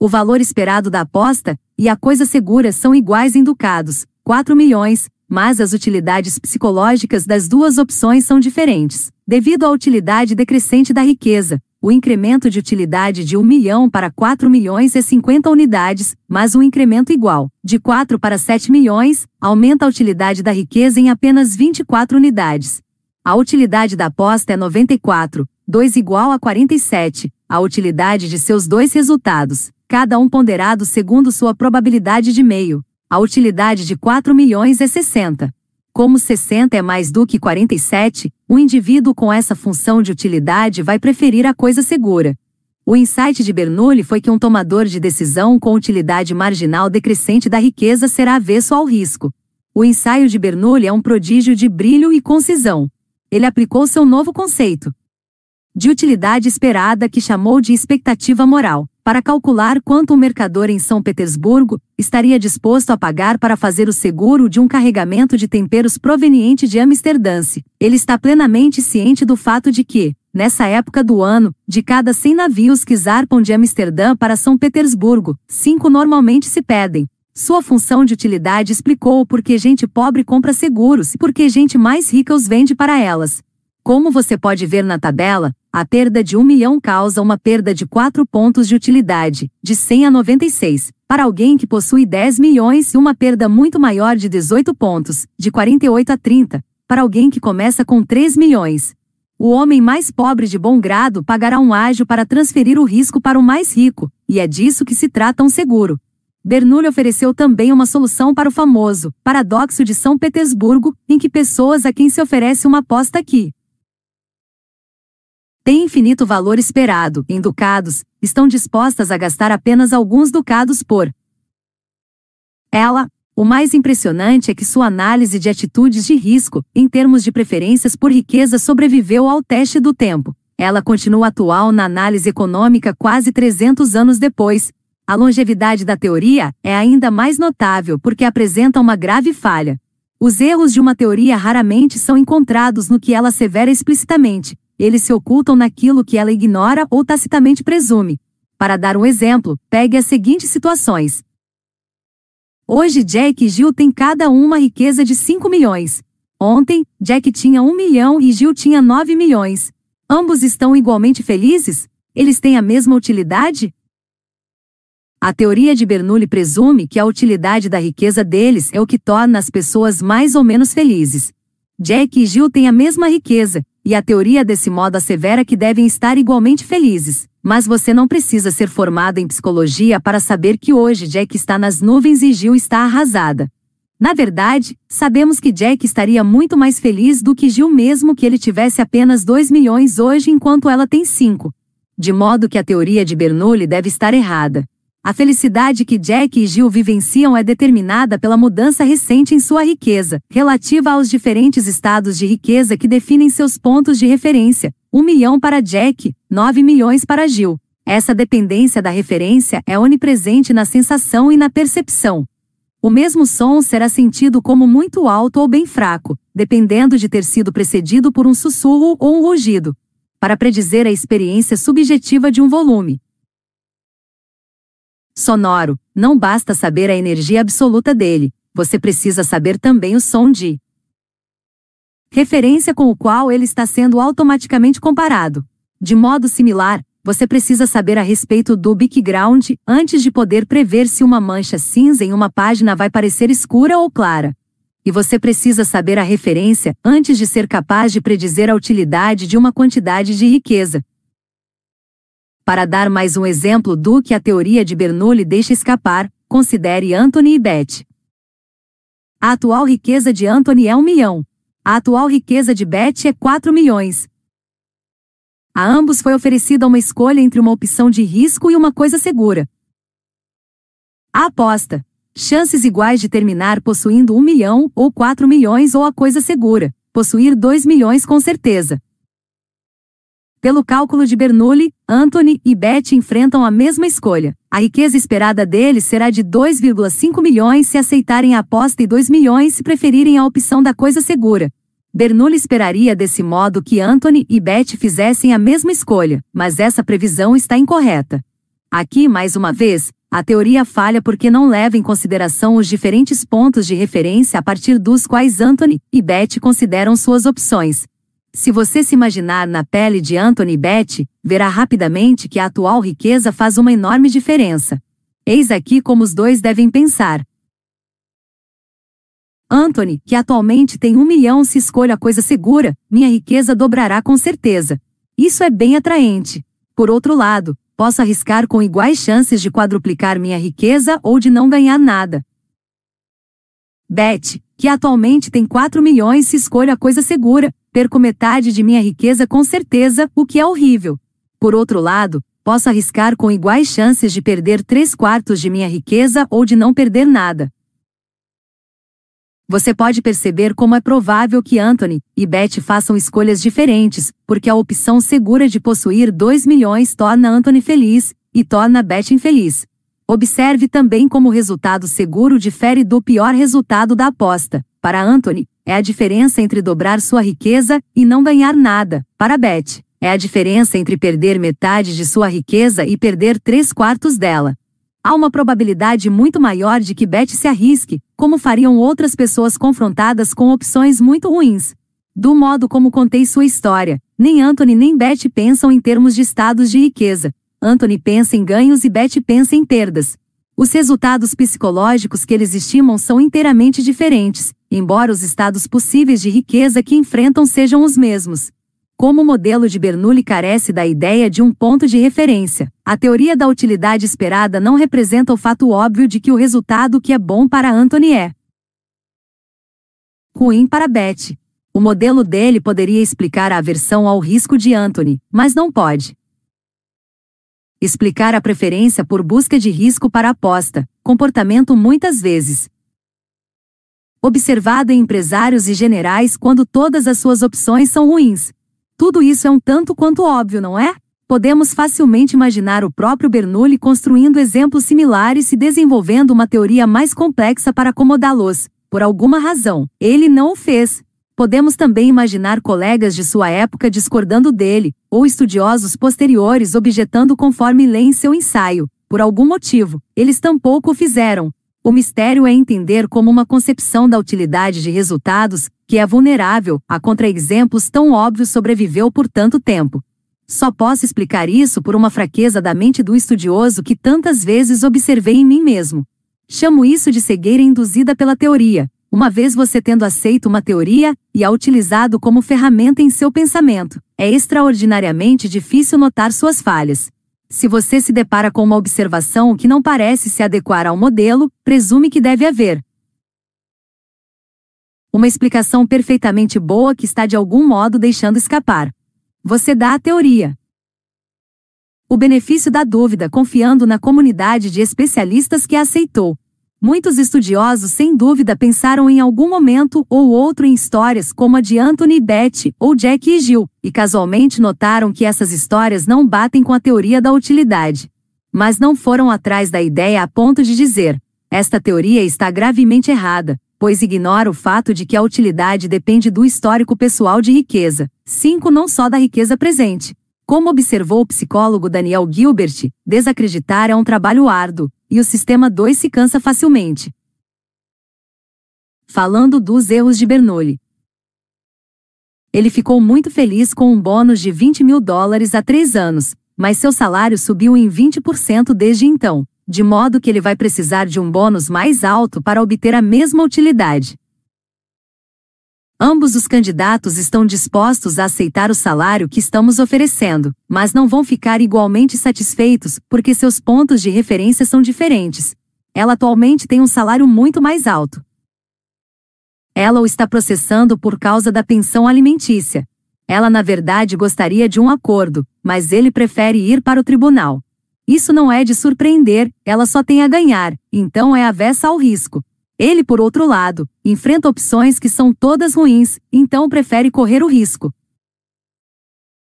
O valor esperado da aposta e a coisa segura são iguais em ducados, 4 milhões, mas as utilidades psicológicas das duas opções são diferentes. Devido à utilidade decrescente da riqueza, o incremento de utilidade de 1 milhão para 4 milhões é 50 unidades, mas um incremento igual, de 4 para 7 milhões, aumenta a utilidade da riqueza em apenas 24 unidades. A utilidade da aposta é 94, 2 igual a 47, a utilidade de seus dois resultados, cada um ponderado segundo sua probabilidade de meio, a utilidade de 4 milhões é 60. Como 60 é mais do que 47, o indivíduo com essa função de utilidade vai preferir a coisa segura. O insight de Bernoulli foi que um tomador de decisão com utilidade marginal decrescente da riqueza será avesso ao risco. O ensaio de Bernoulli é um prodígio de brilho e concisão. Ele aplicou seu novo conceito de utilidade esperada que chamou de expectativa moral para calcular quanto um mercador em São Petersburgo estaria disposto a pagar para fazer o seguro de um carregamento de temperos proveniente de Amsterdã. Ele está plenamente ciente do fato de que, nessa época do ano, de cada 100 navios que zarpam de Amsterdã para São Petersburgo, cinco normalmente se pedem. Sua função de utilidade explicou por que gente pobre compra seguros e por que gente mais rica os vende para elas. Como você pode ver na tabela, a perda de 1 milhão causa uma perda de 4 pontos de utilidade, de 100 a 96, para alguém que possui 10 milhões e uma perda muito maior de 18 pontos, de 48 a 30, para alguém que começa com 3 milhões. O homem mais pobre de bom grado pagará um ágio para transferir o risco para o mais rico, e é disso que se trata um seguro. Bernoulli ofereceu também uma solução para o famoso paradoxo de São Petersburgo, em que pessoas a quem se oferece uma aposta aqui, têm infinito valor esperado, em ducados, estão dispostas a gastar apenas alguns ducados por ela. O mais impressionante é que sua análise de atitudes de risco, em termos de preferências por riqueza, sobreviveu ao teste do tempo. Ela continua atual na análise econômica quase 300 anos depois. A longevidade da teoria é ainda mais notável porque apresenta uma grave falha. Os erros de uma teoria raramente são encontrados no que ela assevera explicitamente, eles se ocultam naquilo que ela ignora ou tacitamente presume. Para dar um exemplo, pegue as seguintes situações. Hoje Jack e Gil têm cada um uma riqueza de 5 milhões. Ontem, Jack tinha 1 milhão e Gil tinha 9 milhões. Ambos estão igualmente felizes? Eles têm a mesma utilidade? A teoria de Bernoulli presume que a utilidade da riqueza deles é o que torna as pessoas mais ou menos felizes. Jack e Gil têm a mesma riqueza, e a teoria desse modo assevera que devem estar igualmente felizes. Mas você não precisa ser formado em psicologia para saber que hoje Jack está nas nuvens e Gil está arrasada. Na verdade, sabemos que Jack estaria muito mais feliz do que Gil mesmo que ele tivesse apenas 2 milhões hoje enquanto ela tem 5. de modo que a teoria de Bernoulli deve estar errada. A felicidade que Jack e Jill vivenciam é determinada pela mudança recente em sua riqueza, relativa aos diferentes estados de riqueza que definem seus pontos de referência: 1 milhão para Jack, 9 milhões para Jill. Essa dependência da referência é onipresente na sensação e na percepção. O mesmo som será sentido como muito alto ou bem fraco, dependendo de ter sido precedido por um sussurro ou um rugido, para predizer a experiência subjetiva de um volume sonoro, não basta saber a energia absoluta dele, você precisa saber também o som de referência com o qual ele está sendo automaticamente comparado. De modo similar, você precisa saber a respeito do background antes de poder prever se uma mancha cinza em uma página vai parecer escura ou clara. E você precisa saber a referência antes de ser capaz de predizer a utilidade de uma quantidade de riqueza, para dar mais um exemplo do que a teoria de Bernoulli deixa escapar, considere Anthony e Beth. A atual riqueza de Anthony é um milhão. A atual riqueza de Beth é 4 milhões. A ambos foi oferecida uma escolha entre uma opção de risco e uma coisa segura. A aposta. Chances iguais de terminar possuindo 1 milhão, ou 4 milhões ou a coisa segura, possuir 2 milhões com certeza. Pelo cálculo de Bernoulli, Anthony e Beth enfrentam a mesma escolha. A riqueza esperada deles será de 2,5 milhões se aceitarem a aposta e 2 milhões se preferirem a opção da coisa segura. Bernoulli esperaria desse modo que Anthony e Beth fizessem a mesma escolha, mas essa previsão está incorreta. Aqui, mais uma vez, a teoria falha porque não leva em consideração os diferentes pontos de referência a partir dos quais Anthony e Beth consideram suas opções, se você se imaginar na pele de Anthony Beth, verá rapidamente que a atual riqueza faz uma enorme diferença. Eis aqui como os dois devem pensar. Anthony, que atualmente tem um milhão se escolha a coisa segura, minha riqueza dobrará com certeza. Isso é bem atraente. Por outro lado, posso arriscar com iguais chances de quadruplicar minha riqueza ou de não ganhar nada. Beth, que atualmente tem 4 milhões se escolha a coisa segura, perco metade de minha riqueza com certeza, o que é horrível. Por outro lado, posso arriscar com iguais chances de perder três quartos de minha riqueza ou de não perder nada. Você pode perceber como é provável que Anthony e Beth façam escolhas diferentes, porque a opção segura de possuir 2 milhões torna Anthony feliz e torna Beth infeliz. Observe também como o resultado seguro difere do pior resultado da aposta. Para Anthony, é a diferença entre dobrar sua riqueza e não ganhar nada. Para Beth, é a diferença entre perder metade de sua riqueza e perder três quartos dela. Há uma probabilidade muito maior de que Beth se arrisque, como fariam outras pessoas confrontadas com opções muito ruins. Do modo como contei sua história, nem Anthony nem Beth pensam em termos de estados de riqueza. Anthony pensa em ganhos e Beth pensa em perdas. Os resultados psicológicos que eles estimam são inteiramente diferentes, embora os estados possíveis de riqueza que enfrentam sejam os mesmos. Como o modelo de Bernoulli carece da ideia de um ponto de referência, a teoria da utilidade esperada não representa o fato óbvio de que o resultado que é bom para Anthony é ruim para Beth. O modelo dele poderia explicar a aversão ao risco de Anthony, mas não pode explicar a preferência por busca de risco para aposta, comportamento muitas vezes observado em empresários e generais quando todas as suas opções são ruins. Tudo isso é um tanto quanto óbvio, não é? Podemos facilmente imaginar o próprio Bernoulli construindo exemplos similares e desenvolvendo uma teoria mais complexa para acomodá-los. Por alguma razão, ele não o fez. Podemos também imaginar colegas de sua época discordando dele, ou estudiosos posteriores objetando conforme lê em seu ensaio. Por algum motivo, eles tampouco o fizeram. O mistério é entender como uma concepção da utilidade de resultados, que é vulnerável a contra-exemplos tão óbvios sobreviveu por tanto tempo. Só posso explicar isso por uma fraqueza da mente do estudioso que tantas vezes observei em mim mesmo. Chamo isso de cegueira induzida pela teoria, uma vez você tendo aceito uma teoria e a utilizado como ferramenta em seu pensamento, é extraordinariamente difícil notar suas falhas. Se você se depara com uma observação que não parece se adequar ao modelo, presume que deve haver uma explicação perfeitamente boa que está de algum modo deixando escapar. Você dá a teoria, O benefício da dúvida confiando na comunidade de especialistas que a aceitou. Muitos estudiosos sem dúvida pensaram em algum momento ou outro em histórias como a de Anthony Beth ou Jack e Jill, e casualmente notaram que essas histórias não batem com a teoria da utilidade. Mas não foram atrás da ideia a ponto de dizer: esta teoria está gravemente errada, pois ignora o fato de que a utilidade depende do histórico pessoal de riqueza, 5 não só da riqueza presente. Como observou o psicólogo Daniel Gilbert, desacreditar é um trabalho árduo, e o sistema 2 se cansa facilmente. Falando dos erros de Bernoulli. Ele ficou muito feliz com um bônus de 20 mil dólares há três anos, mas seu salário subiu em 20% desde então, de modo que ele vai precisar de um bônus mais alto para obter a mesma utilidade. Ambos os candidatos estão dispostos a aceitar o salário que estamos oferecendo, mas não vão ficar igualmente satisfeitos porque seus pontos de referência são diferentes. Ela atualmente tem um salário muito mais alto. Ela o está processando por causa da pensão alimentícia. Ela, na verdade, gostaria de um acordo, mas ele prefere ir para o tribunal. Isso não é de surpreender, ela só tem a ganhar, então é avessa ao risco. Ele, por outro lado, enfrenta opções que são todas ruins, então prefere correr o risco.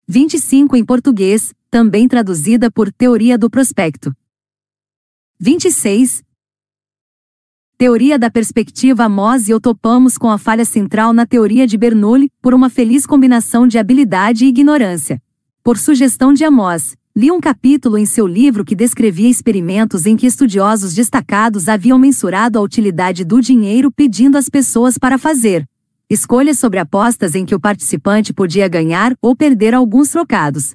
25 em português, também traduzida por Teoria do Prospecto. 26. Teoria da perspectiva Amos e eu topamos com a falha central na teoria de Bernoulli, por uma feliz combinação de habilidade e ignorância. Por sugestão de Amos, Li um capítulo em seu livro que descrevia experimentos em que estudiosos destacados haviam mensurado a utilidade do dinheiro pedindo às pessoas para fazer escolhas sobre apostas em que o participante podia ganhar ou perder alguns trocados.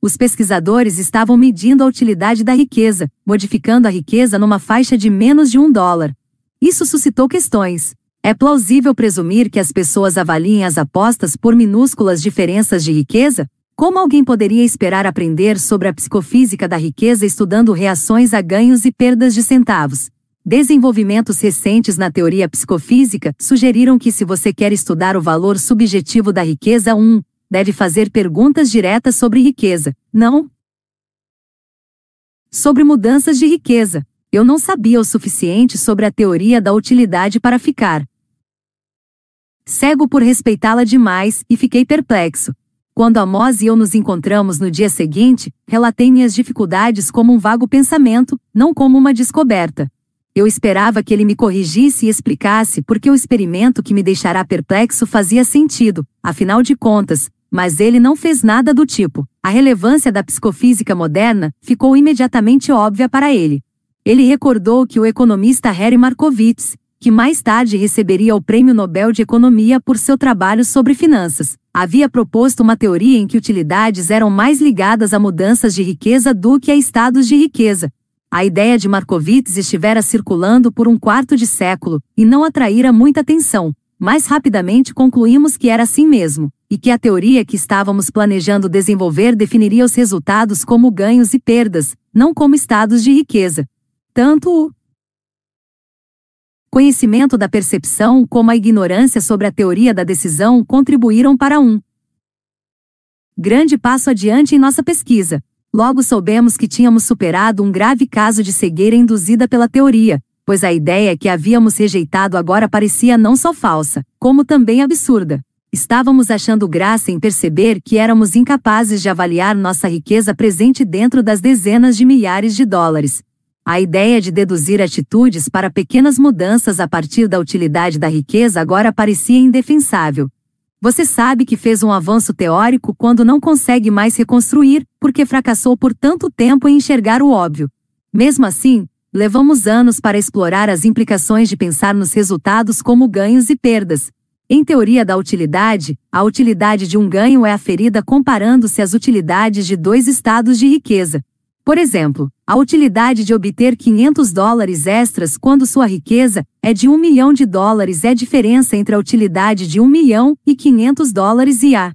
Os pesquisadores estavam medindo a utilidade da riqueza, modificando a riqueza numa faixa de menos de um dólar. Isso suscitou questões. É plausível presumir que as pessoas avaliem as apostas por minúsculas diferenças de riqueza? Como alguém poderia esperar aprender sobre a psicofísica da riqueza estudando reações a ganhos e perdas de centavos? Desenvolvimentos recentes na teoria psicofísica sugeriram que se você quer estudar o valor subjetivo da riqueza 1, deve fazer perguntas diretas sobre riqueza, não sobre mudanças de riqueza. Eu não sabia o suficiente sobre a teoria da utilidade para ficar cego por respeitá-la demais e fiquei perplexo. Quando Amós e eu nos encontramos no dia seguinte, relatei minhas dificuldades como um vago pensamento, não como uma descoberta. Eu esperava que ele me corrigisse e explicasse porque o experimento que me deixará perplexo fazia sentido, afinal de contas, mas ele não fez nada do tipo. A relevância da psicofísica moderna ficou imediatamente óbvia para ele. Ele recordou que o economista Harry Markowitz, que mais tarde receberia o Prêmio Nobel de Economia por seu trabalho sobre finanças, havia proposto uma teoria em que utilidades eram mais ligadas a mudanças de riqueza do que a estados de riqueza. A ideia de Markowitz estivera circulando por um quarto de século e não atraíra muita atenção. Mais rapidamente concluímos que era assim mesmo, e que a teoria que estávamos planejando desenvolver definiria os resultados como ganhos e perdas, não como estados de riqueza. Tanto o conhecimento da percepção como a ignorância sobre a teoria da decisão contribuíram para um grande passo adiante em nossa pesquisa. Logo soubemos que tínhamos superado um grave caso de cegueira induzida pela teoria, pois a ideia que havíamos rejeitado agora parecia não só falsa, como também absurda. Estávamos achando graça em perceber que éramos incapazes de avaliar nossa riqueza presente dentro das dezenas de milhares de dólares, a ideia de deduzir atitudes para pequenas mudanças a partir da utilidade da riqueza agora parecia indefensável. Você sabe que fez um avanço teórico quando não consegue mais reconstruir, porque fracassou por tanto tempo em enxergar o óbvio. Mesmo assim, levamos anos para explorar as implicações de pensar nos resultados como ganhos e perdas. Em teoria da utilidade, a utilidade de um ganho é aferida comparando-se às utilidades de dois estados de riqueza. Por exemplo, a utilidade de obter 500 dólares extras quando sua riqueza é de 1 milhão de dólares é a diferença entre a utilidade de 1 milhão e 500 dólares e a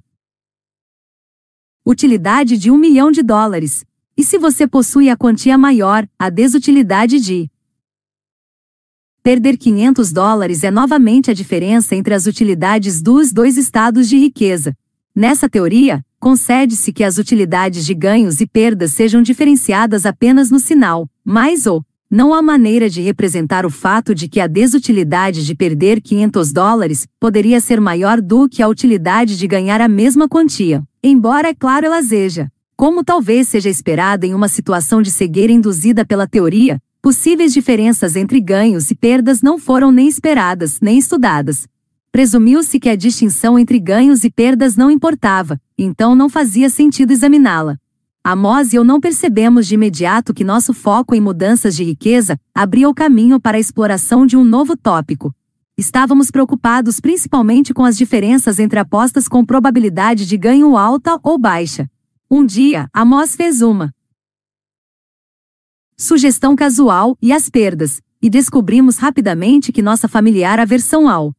utilidade de 1 milhão de dólares. E se você possui a quantia maior, a desutilidade de perder 500 dólares é novamente a diferença entre as utilidades dos dois estados de riqueza. Nessa teoria, concede-se que as utilidades de ganhos e perdas sejam diferenciadas apenas no sinal, mais ou não há maneira de representar o fato de que a desutilidade de perder 500 dólares poderia ser maior do que a utilidade de ganhar a mesma quantia, embora, é claro, ela seja. Como talvez seja esperado em uma situação de cegueira induzida pela teoria, possíveis diferenças entre ganhos e perdas não foram nem esperadas nem estudadas. Presumiu-se que a distinção entre ganhos e perdas não importava, então não fazia sentido examiná-la. Amós e eu não percebemos de imediato que nosso foco em mudanças de riqueza abria o caminho para a exploração de um novo tópico. Estávamos preocupados principalmente com as diferenças entre apostas com probabilidade de ganho alta ou baixa. Um dia, Amós fez uma sugestão casual e as perdas, e descobrimos rapidamente que nossa familiar aversão ao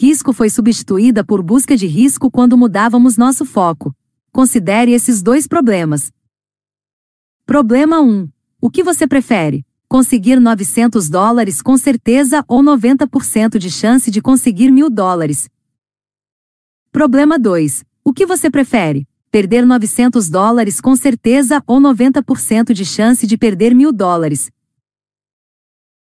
risco foi substituída por busca de risco quando mudávamos nosso foco. Considere esses dois problemas. Problema 1. O que você prefere? Conseguir 900 dólares com certeza ou 90% de chance de conseguir 1000 dólares? Problema 2. O que você prefere? Perder 900 dólares com certeza ou 90% de chance de perder 1000 dólares?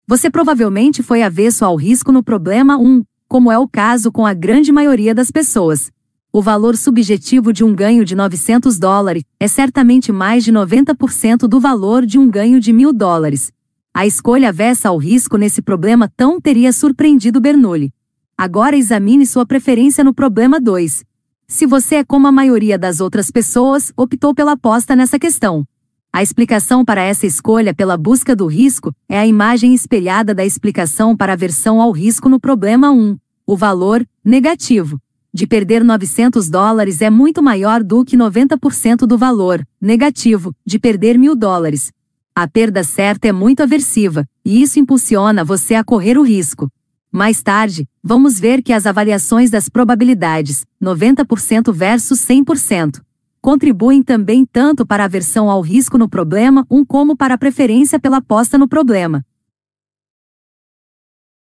Você provavelmente foi avesso ao risco no problema 1, como é o caso com a grande maioria das pessoas. O valor subjetivo de um ganho de 900 dólares é certamente mais de 90% do valor de um ganho de 1000 dólares. A escolha avessa ao risco nesse problema tão teria surpreendido Bernoulli. Agora examine sua preferência no problema 2. Se você é como a maioria das outras pessoas, optou pela aposta nessa questão. A explicação para essa escolha pela busca do risco é a imagem espelhada da explicação para a versão ao risco no problema 1 o valor, negativo, de perder 900 dólares é muito maior do que 90% do valor, negativo, de perder mil dólares. A perda certa é muito aversiva, e isso impulsiona você a correr o risco. Mais tarde, vamos ver que as avaliações das probabilidades, 90% versus 100%, contribuem também tanto para a aversão ao risco no problema 1 como para a preferência pela aposta no problema.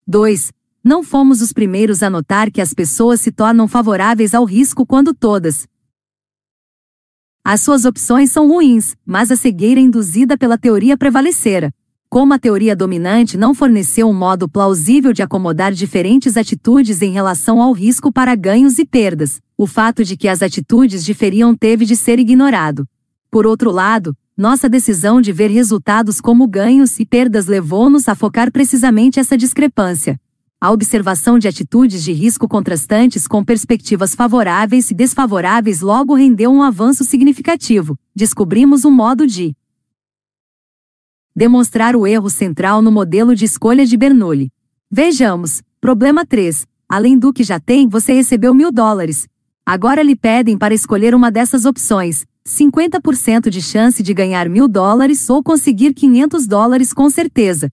2. Não fomos os primeiros a notar que as pessoas se tornam favoráveis ao risco quando todas as suas opções são ruins, mas a cegueira induzida pela teoria prevalecera. Como a teoria dominante não forneceu um modo plausível de acomodar diferentes atitudes em relação ao risco para ganhos e perdas, o fato de que as atitudes diferiam teve de ser ignorado. Por outro lado, nossa decisão de ver resultados como ganhos e perdas levou-nos a focar precisamente essa discrepância a observação de atitudes de risco contrastantes com perspectivas favoráveis e desfavoráveis logo rendeu um avanço significativo. Descobrimos um modo de demonstrar o erro central no modelo de escolha de Bernoulli. Vejamos. Problema 3. Além do que já tem, você recebeu mil dólares. Agora lhe pedem para escolher uma dessas opções. 50% de chance de ganhar mil dólares ou conseguir 500 dólares com certeza.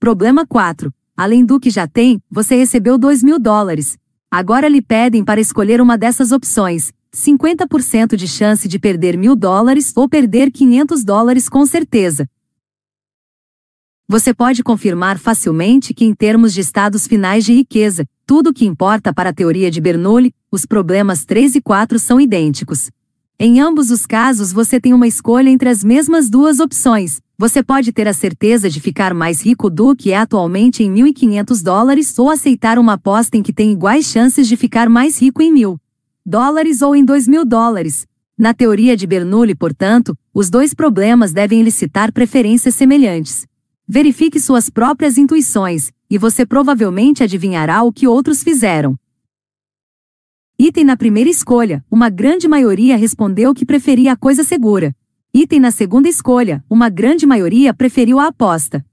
Problema 4. Além do que já tem, você recebeu 2 mil dólares. Agora lhe pedem para escolher uma dessas opções: 50% de chance de perder mil dólares ou perder 500 dólares com certeza. Você pode confirmar facilmente que, em termos de estados finais de riqueza, tudo o que importa para a teoria de Bernoulli, os problemas 3 e 4 são idênticos. Em ambos os casos, você tem uma escolha entre as mesmas duas opções, você pode ter a certeza de ficar mais rico do que é atualmente em 1.500 dólares ou aceitar uma aposta em que tem iguais chances de ficar mais rico em 1.000 dólares ou em 2.000 dólares. Na teoria de Bernoulli, portanto, os dois problemas devem elicitar preferências semelhantes. Verifique suas próprias intuições, e você provavelmente adivinhará o que outros fizeram. Item na primeira escolha, uma grande maioria respondeu que preferia a coisa segura. Item na segunda escolha, uma grande maioria preferiu a aposta.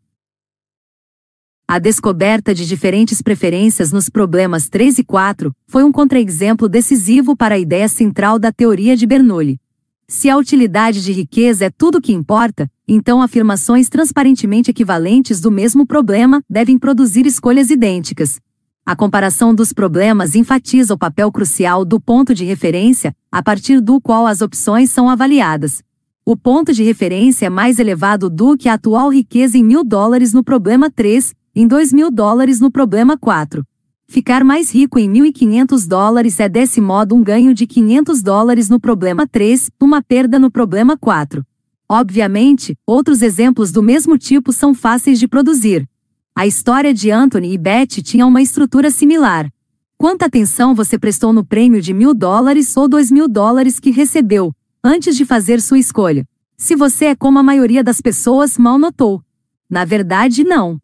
A descoberta de diferentes preferências nos problemas 3 e 4 foi um contraexemplo decisivo para a ideia central da teoria de Bernoulli. Se a utilidade de riqueza é tudo o que importa, então afirmações transparentemente equivalentes do mesmo problema devem produzir escolhas idênticas. A comparação dos problemas enfatiza o papel crucial do ponto de referência, a partir do qual as opções são avaliadas. O ponto de referência é mais elevado do que a atual riqueza em mil dólares no problema 3, em 2 mil dólares no problema 4. Ficar mais rico em 1.500 dólares é desse modo um ganho de 500 dólares no problema 3, uma perda no problema 4. Obviamente, outros exemplos do mesmo tipo são fáceis de produzir. A história de Anthony e Beth tinha uma estrutura similar. Quanta atenção você prestou no prêmio de mil dólares ou dois mil dólares que recebeu, antes de fazer sua escolha? Se você é como a maioria das pessoas, mal notou. Na verdade, não.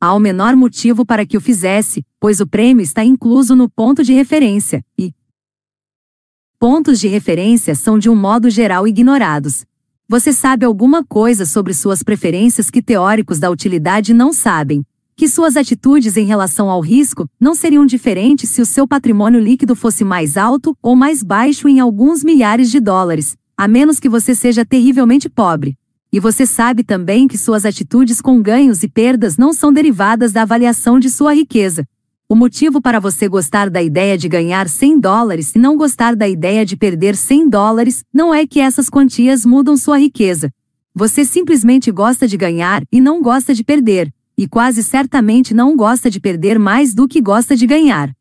Há o menor motivo para que o fizesse, pois o prêmio está incluso no ponto de referência, e pontos de referência são de um modo geral ignorados. Você sabe alguma coisa sobre suas preferências que teóricos da utilidade não sabem, que suas atitudes em relação ao risco não seriam diferentes se o seu patrimônio líquido fosse mais alto ou mais baixo em alguns milhares de dólares, a menos que você seja terrivelmente pobre. E você sabe também que suas atitudes com ganhos e perdas não são derivadas da avaliação de sua riqueza. O motivo para você gostar da ideia de ganhar 100 dólares e não gostar da ideia de perder 100 dólares não é que essas quantias mudam sua riqueza. Você simplesmente gosta de ganhar e não gosta de perder, e quase certamente não gosta de perder mais do que gosta de ganhar.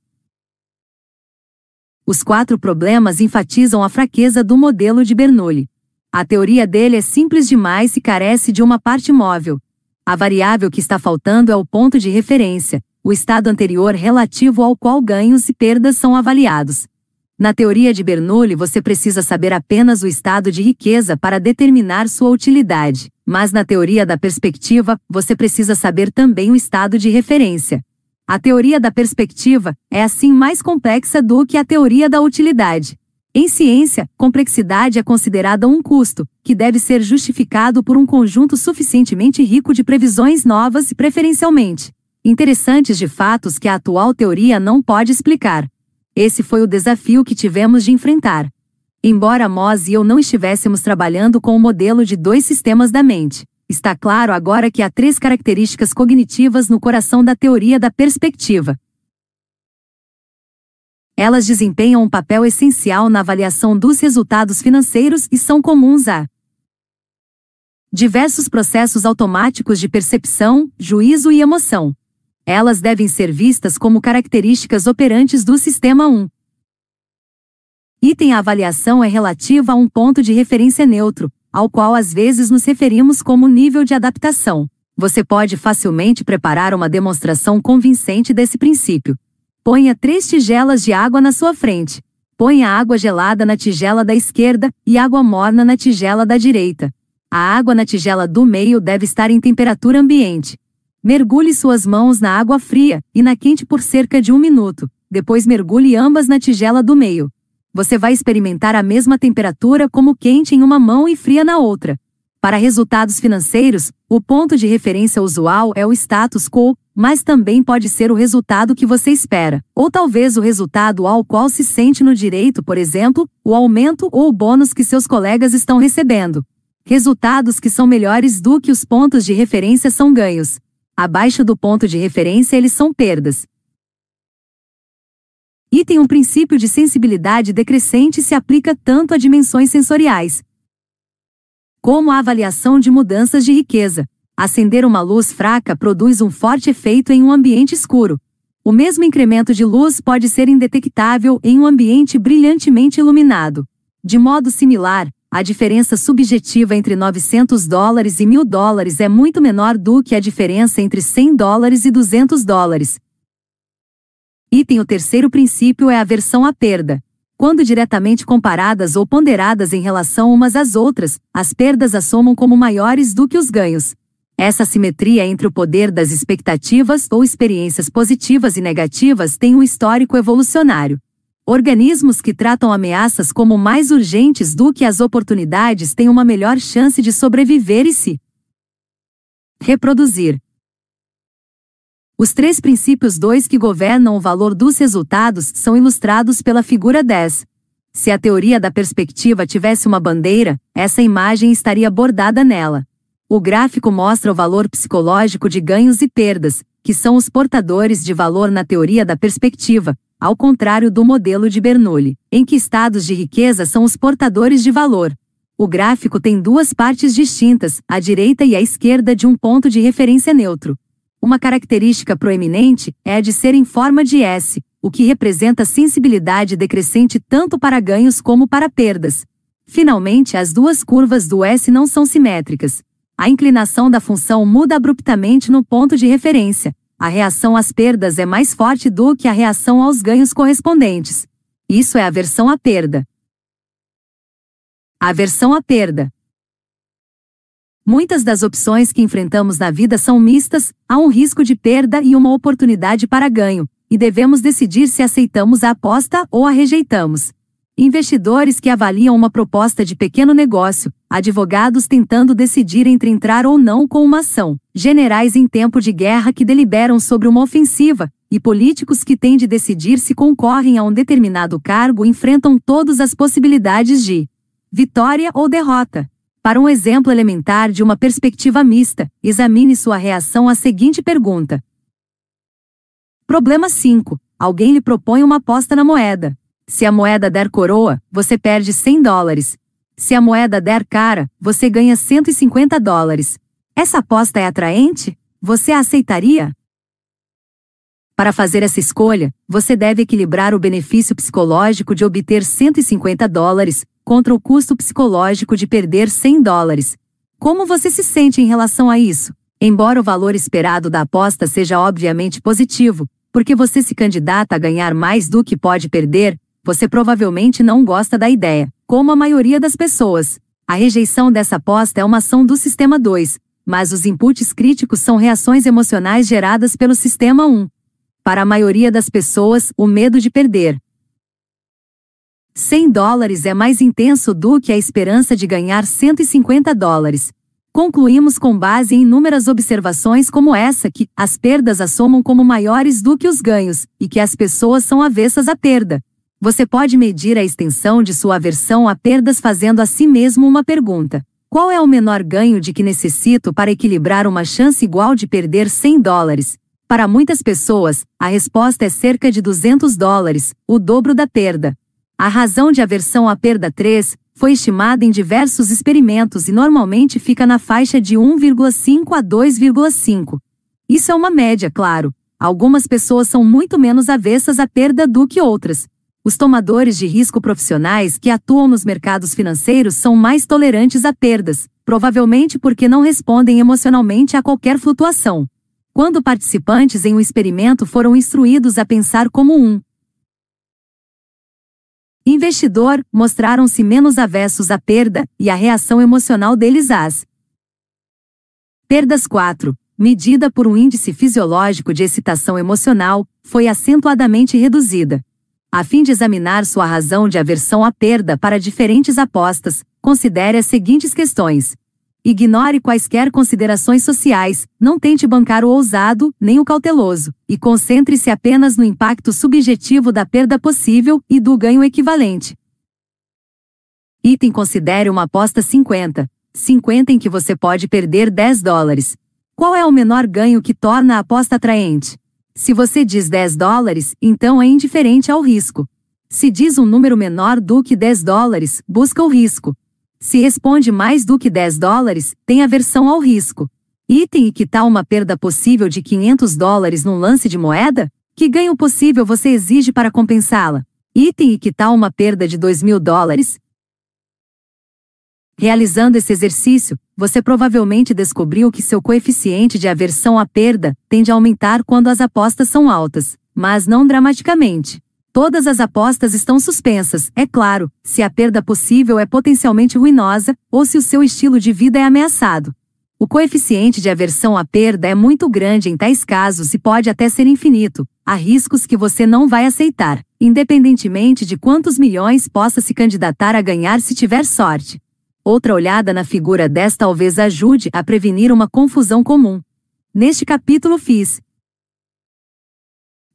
Os quatro problemas enfatizam a fraqueza do modelo de Bernoulli. A teoria dele é simples demais e carece de uma parte móvel. A variável que está faltando é o ponto de referência, o estado anterior relativo ao qual ganhos e perdas são avaliados. Na teoria de Bernoulli, você precisa saber apenas o estado de riqueza para determinar sua utilidade, mas na teoria da perspectiva, você precisa saber também o estado de referência. A teoria da perspectiva é assim mais complexa do que a teoria da utilidade. Em ciência, complexidade é considerada um custo, que deve ser justificado por um conjunto suficientemente rico de previsões novas e preferencialmente interessantes de fatos que a atual teoria não pode explicar. Esse foi o desafio que tivemos de enfrentar. Embora Moz e eu não estivéssemos trabalhando com o modelo de dois sistemas da mente, está claro agora que há três características cognitivas no coração da teoria da perspectiva. Elas desempenham um papel essencial na avaliação dos resultados financeiros e são comuns a diversos processos automáticos de percepção, juízo e emoção. Elas devem ser vistas como características operantes do sistema 1. Item A avaliação é relativa a um ponto de referência neutro, ao qual às vezes nos referimos como nível de adaptação. Você pode facilmente preparar uma demonstração convincente desse princípio. Ponha três tigelas de água na sua frente. Ponha água gelada na tigela da esquerda e água morna na tigela da direita. A água na tigela do meio deve estar em temperatura ambiente. Mergulhe suas mãos na água fria e na quente por cerca de um minuto, depois mergulhe ambas na tigela do meio. Você vai experimentar a mesma temperatura como quente em uma mão e fria na outra. Para resultados financeiros, o ponto de referência usual é o status quo, mas também pode ser o resultado que você espera, ou talvez o resultado ao qual se sente no direito, por exemplo, o aumento ou o bônus que seus colegas estão recebendo. Resultados que são melhores do que os pontos de referência são ganhos. Abaixo do ponto de referência eles são perdas. Item um princípio de sensibilidade decrescente se aplica tanto a dimensões sensoriais como à avaliação de mudanças de riqueza. Acender uma luz fraca produz um forte efeito em um ambiente escuro. O mesmo incremento de luz pode ser indetectável em um ambiente brilhantemente iluminado. De modo similar, a diferença subjetiva entre 900 dólares e 1000 dólares é muito menor do que a diferença entre 100 dólares e 200 dólares. Item o terceiro princípio é a aversão à perda. Quando diretamente comparadas ou ponderadas em relação umas às outras, as perdas assomam como maiores do que os ganhos. Essa simetria entre o poder das expectativas ou experiências positivas e negativas tem um histórico evolucionário. Organismos que tratam ameaças como mais urgentes do que as oportunidades têm uma melhor chance de sobreviver e se reproduzir. Os três princípios 2 que governam o valor dos resultados são ilustrados pela figura 10. Se a teoria da perspectiva tivesse uma bandeira, essa imagem estaria bordada nela. O gráfico mostra o valor psicológico de ganhos e perdas, que são os portadores de valor na teoria da perspectiva, ao contrário do modelo de Bernoulli, em que estados de riqueza são os portadores de valor. O gráfico tem duas partes distintas, a direita e a esquerda de um ponto de referência neutro. Uma característica proeminente é a de ser em forma de S, o que representa sensibilidade decrescente tanto para ganhos como para perdas. Finalmente, as duas curvas do S não são simétricas. A inclinação da função muda abruptamente no ponto de referência. A reação às perdas é mais forte do que a reação aos ganhos correspondentes. Isso é aversão à perda. Aversão à perda. Muitas das opções que enfrentamos na vida são mistas, há um risco de perda e uma oportunidade para ganho, e devemos decidir se aceitamos a aposta ou a rejeitamos. Investidores que avaliam uma proposta de pequeno negócio, advogados tentando decidir entre entrar ou não com uma ação, generais em tempo de guerra que deliberam sobre uma ofensiva, e políticos que têm de decidir se concorrem a um determinado cargo enfrentam todas as possibilidades de vitória ou derrota. Para um exemplo elementar de uma perspectiva mista, examine sua reação à seguinte pergunta: Problema 5. Alguém lhe propõe uma aposta na moeda. Se a moeda der coroa, você perde 100 dólares. Se a moeda der cara, você ganha 150 dólares. Essa aposta é atraente? Você a aceitaria? Para fazer essa escolha, você deve equilibrar o benefício psicológico de obter 150 dólares contra o custo psicológico de perder 100 dólares. Como você se sente em relação a isso? Embora o valor esperado da aposta seja obviamente positivo, porque você se candidata a ganhar mais do que pode perder, você provavelmente não gosta da ideia, como a maioria das pessoas. A rejeição dessa aposta é uma ação do sistema 2, mas os inputs críticos são reações emocionais geradas pelo sistema 1. Para a maioria das pessoas, o medo de perder. 100 dólares é mais intenso do que a esperança de ganhar 150 dólares, Concluímos com base em inúmeras observações como essa que as perdas assomam como maiores do que os ganhos e que as pessoas são avessas à perda. Você pode medir a extensão de sua aversão a perdas fazendo a si mesmo uma pergunta: qual é o menor ganho de que necessito para equilibrar uma chance igual de perder 100 dólares? Para muitas pessoas, a resposta é cerca de 200 dólares, o dobro da perda. A razão de aversão à perda 3 foi estimada em diversos experimentos e normalmente fica na faixa de 1,5 a 2,5. Isso é uma média, claro. Algumas pessoas são muito menos avessas à perda do que outras. Os tomadores de risco profissionais que atuam nos mercados financeiros são mais tolerantes a perdas, provavelmente porque não respondem emocionalmente a qualquer flutuação. Quando participantes em um experimento foram instruídos a pensar como um investidor, mostraram-se menos avessos à perda e à reação emocional deles às perdas 4, medida por um índice fisiológico de excitação emocional, foi acentuadamente reduzida. A fim de examinar sua razão de aversão à perda para diferentes apostas, considere as seguintes questões. Ignore quaisquer considerações sociais, não tente bancar o ousado, nem o cauteloso, e concentre-se apenas no impacto subjetivo da perda possível e do ganho equivalente. Item considere uma aposta 50. 50 em que você pode perder 10 dólares. Qual é o menor ganho que torna a aposta atraente? Se você diz 10 dólares, então é indiferente ao risco. Se diz um número menor do que 10 dólares, busca o risco. Se responde mais do que 10 dólares, tem aversão ao risco. Item e que tal uma perda possível de 500 dólares num lance de moeda? Que ganho possível você exige para compensá-la? Item e que tal uma perda de 2 mil dólares? Realizando esse exercício, você provavelmente descobriu que seu coeficiente de aversão à perda tende a aumentar quando as apostas são altas, mas não dramaticamente. Todas as apostas estão suspensas, é claro, se a perda possível é potencialmente ruinosa ou se o seu estilo de vida é ameaçado. O coeficiente de aversão à perda é muito grande em tais casos e pode até ser infinito. Há riscos que você não vai aceitar, independentemente de quantos milhões possa se candidatar a ganhar se tiver sorte. Outra olhada na figura 10 talvez ajude a prevenir uma confusão comum. Neste capítulo fiz,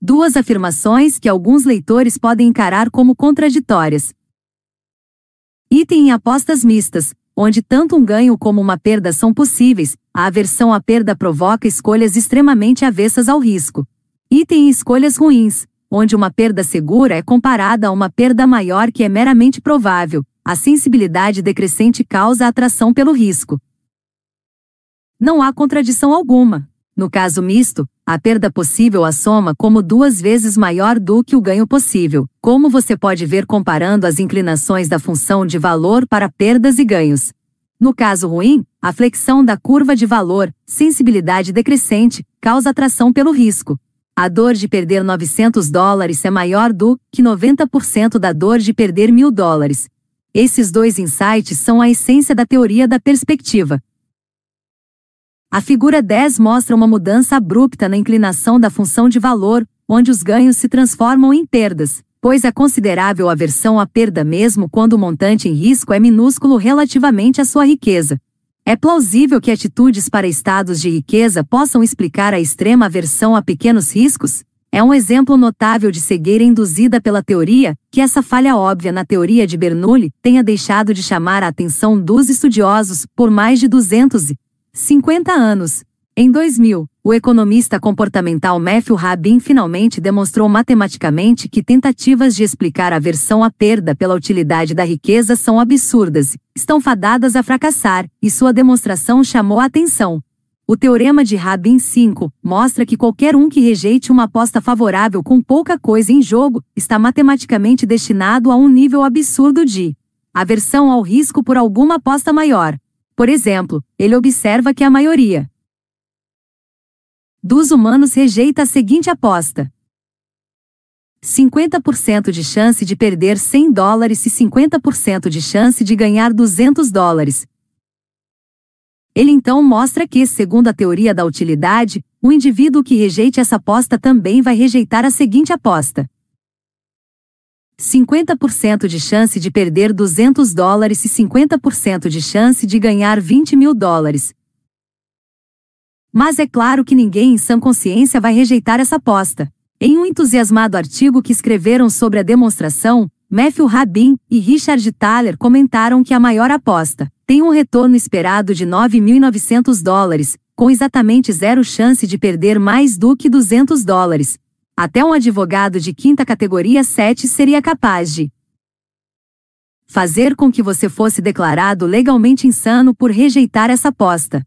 duas afirmações que alguns leitores podem encarar como contraditórias. Item em apostas mistas, onde tanto um ganho como uma perda são possíveis, a aversão à perda provoca escolhas extremamente avessas ao risco. Item em escolhas ruins, onde uma perda segura é comparada a uma perda maior que é meramente provável, a sensibilidade decrescente causa atração pelo risco. Não há contradição alguma. No caso misto, a perda possível assoma como duas vezes maior do que o ganho possível, como você pode ver comparando as inclinações da função de valor para perdas e ganhos. No caso ruim, a flexão da curva de valor, sensibilidade decrescente, causa atração pelo risco. A dor de perder 900 dólares é maior do que 90% da dor de perder mil dólares. Esses dois insights são a essência da teoria da perspectiva. A figura 10 mostra uma mudança abrupta na inclinação da função de valor, onde os ganhos se transformam em perdas, pois é considerável aversão à perda mesmo quando o montante em risco é minúsculo relativamente à sua riqueza. É plausível que atitudes para estados de riqueza possam explicar a extrema aversão a pequenos riscos? É um exemplo notável de cegueira induzida pela teoria, que essa falha óbvia na teoria de Bernoulli tenha deixado de chamar a atenção dos estudiosos por mais de 250 anos. Em 2000, o economista comportamental Matthew Rabin finalmente demonstrou matematicamente que tentativas de explicar a versão à perda pela utilidade da riqueza são absurdas, estão fadadas a fracassar, e sua demonstração chamou a atenção. O teorema de Rabin 5 mostra que qualquer um que rejeite uma aposta favorável com pouca coisa em jogo está matematicamente destinado a um nível absurdo de aversão ao risco por alguma aposta maior. Por exemplo, ele observa que a maioria dos humanos rejeita a seguinte aposta: 50% de chance de perder 100 dólares e 50% de chance de ganhar 200 dólares. Ele então mostra que, segundo a teoria da utilidade, o indivíduo que rejeite essa aposta também vai rejeitar a seguinte aposta. 50% de chance de perder 200 dólares e 50% de chance de ganhar 20 mil dólares. Mas é claro que ninguém em sã consciência vai rejeitar essa aposta. Em um entusiasmado artigo que escreveram sobre a demonstração, Matthew Rabin e Richard Thaler comentaram que a maior aposta tem um retorno esperado de 9.900 dólares, com exatamente zero chance de perder mais do que 200 dólares. Até um advogado de quinta categoria 7 seria capaz de fazer com que você fosse declarado legalmente insano por rejeitar essa aposta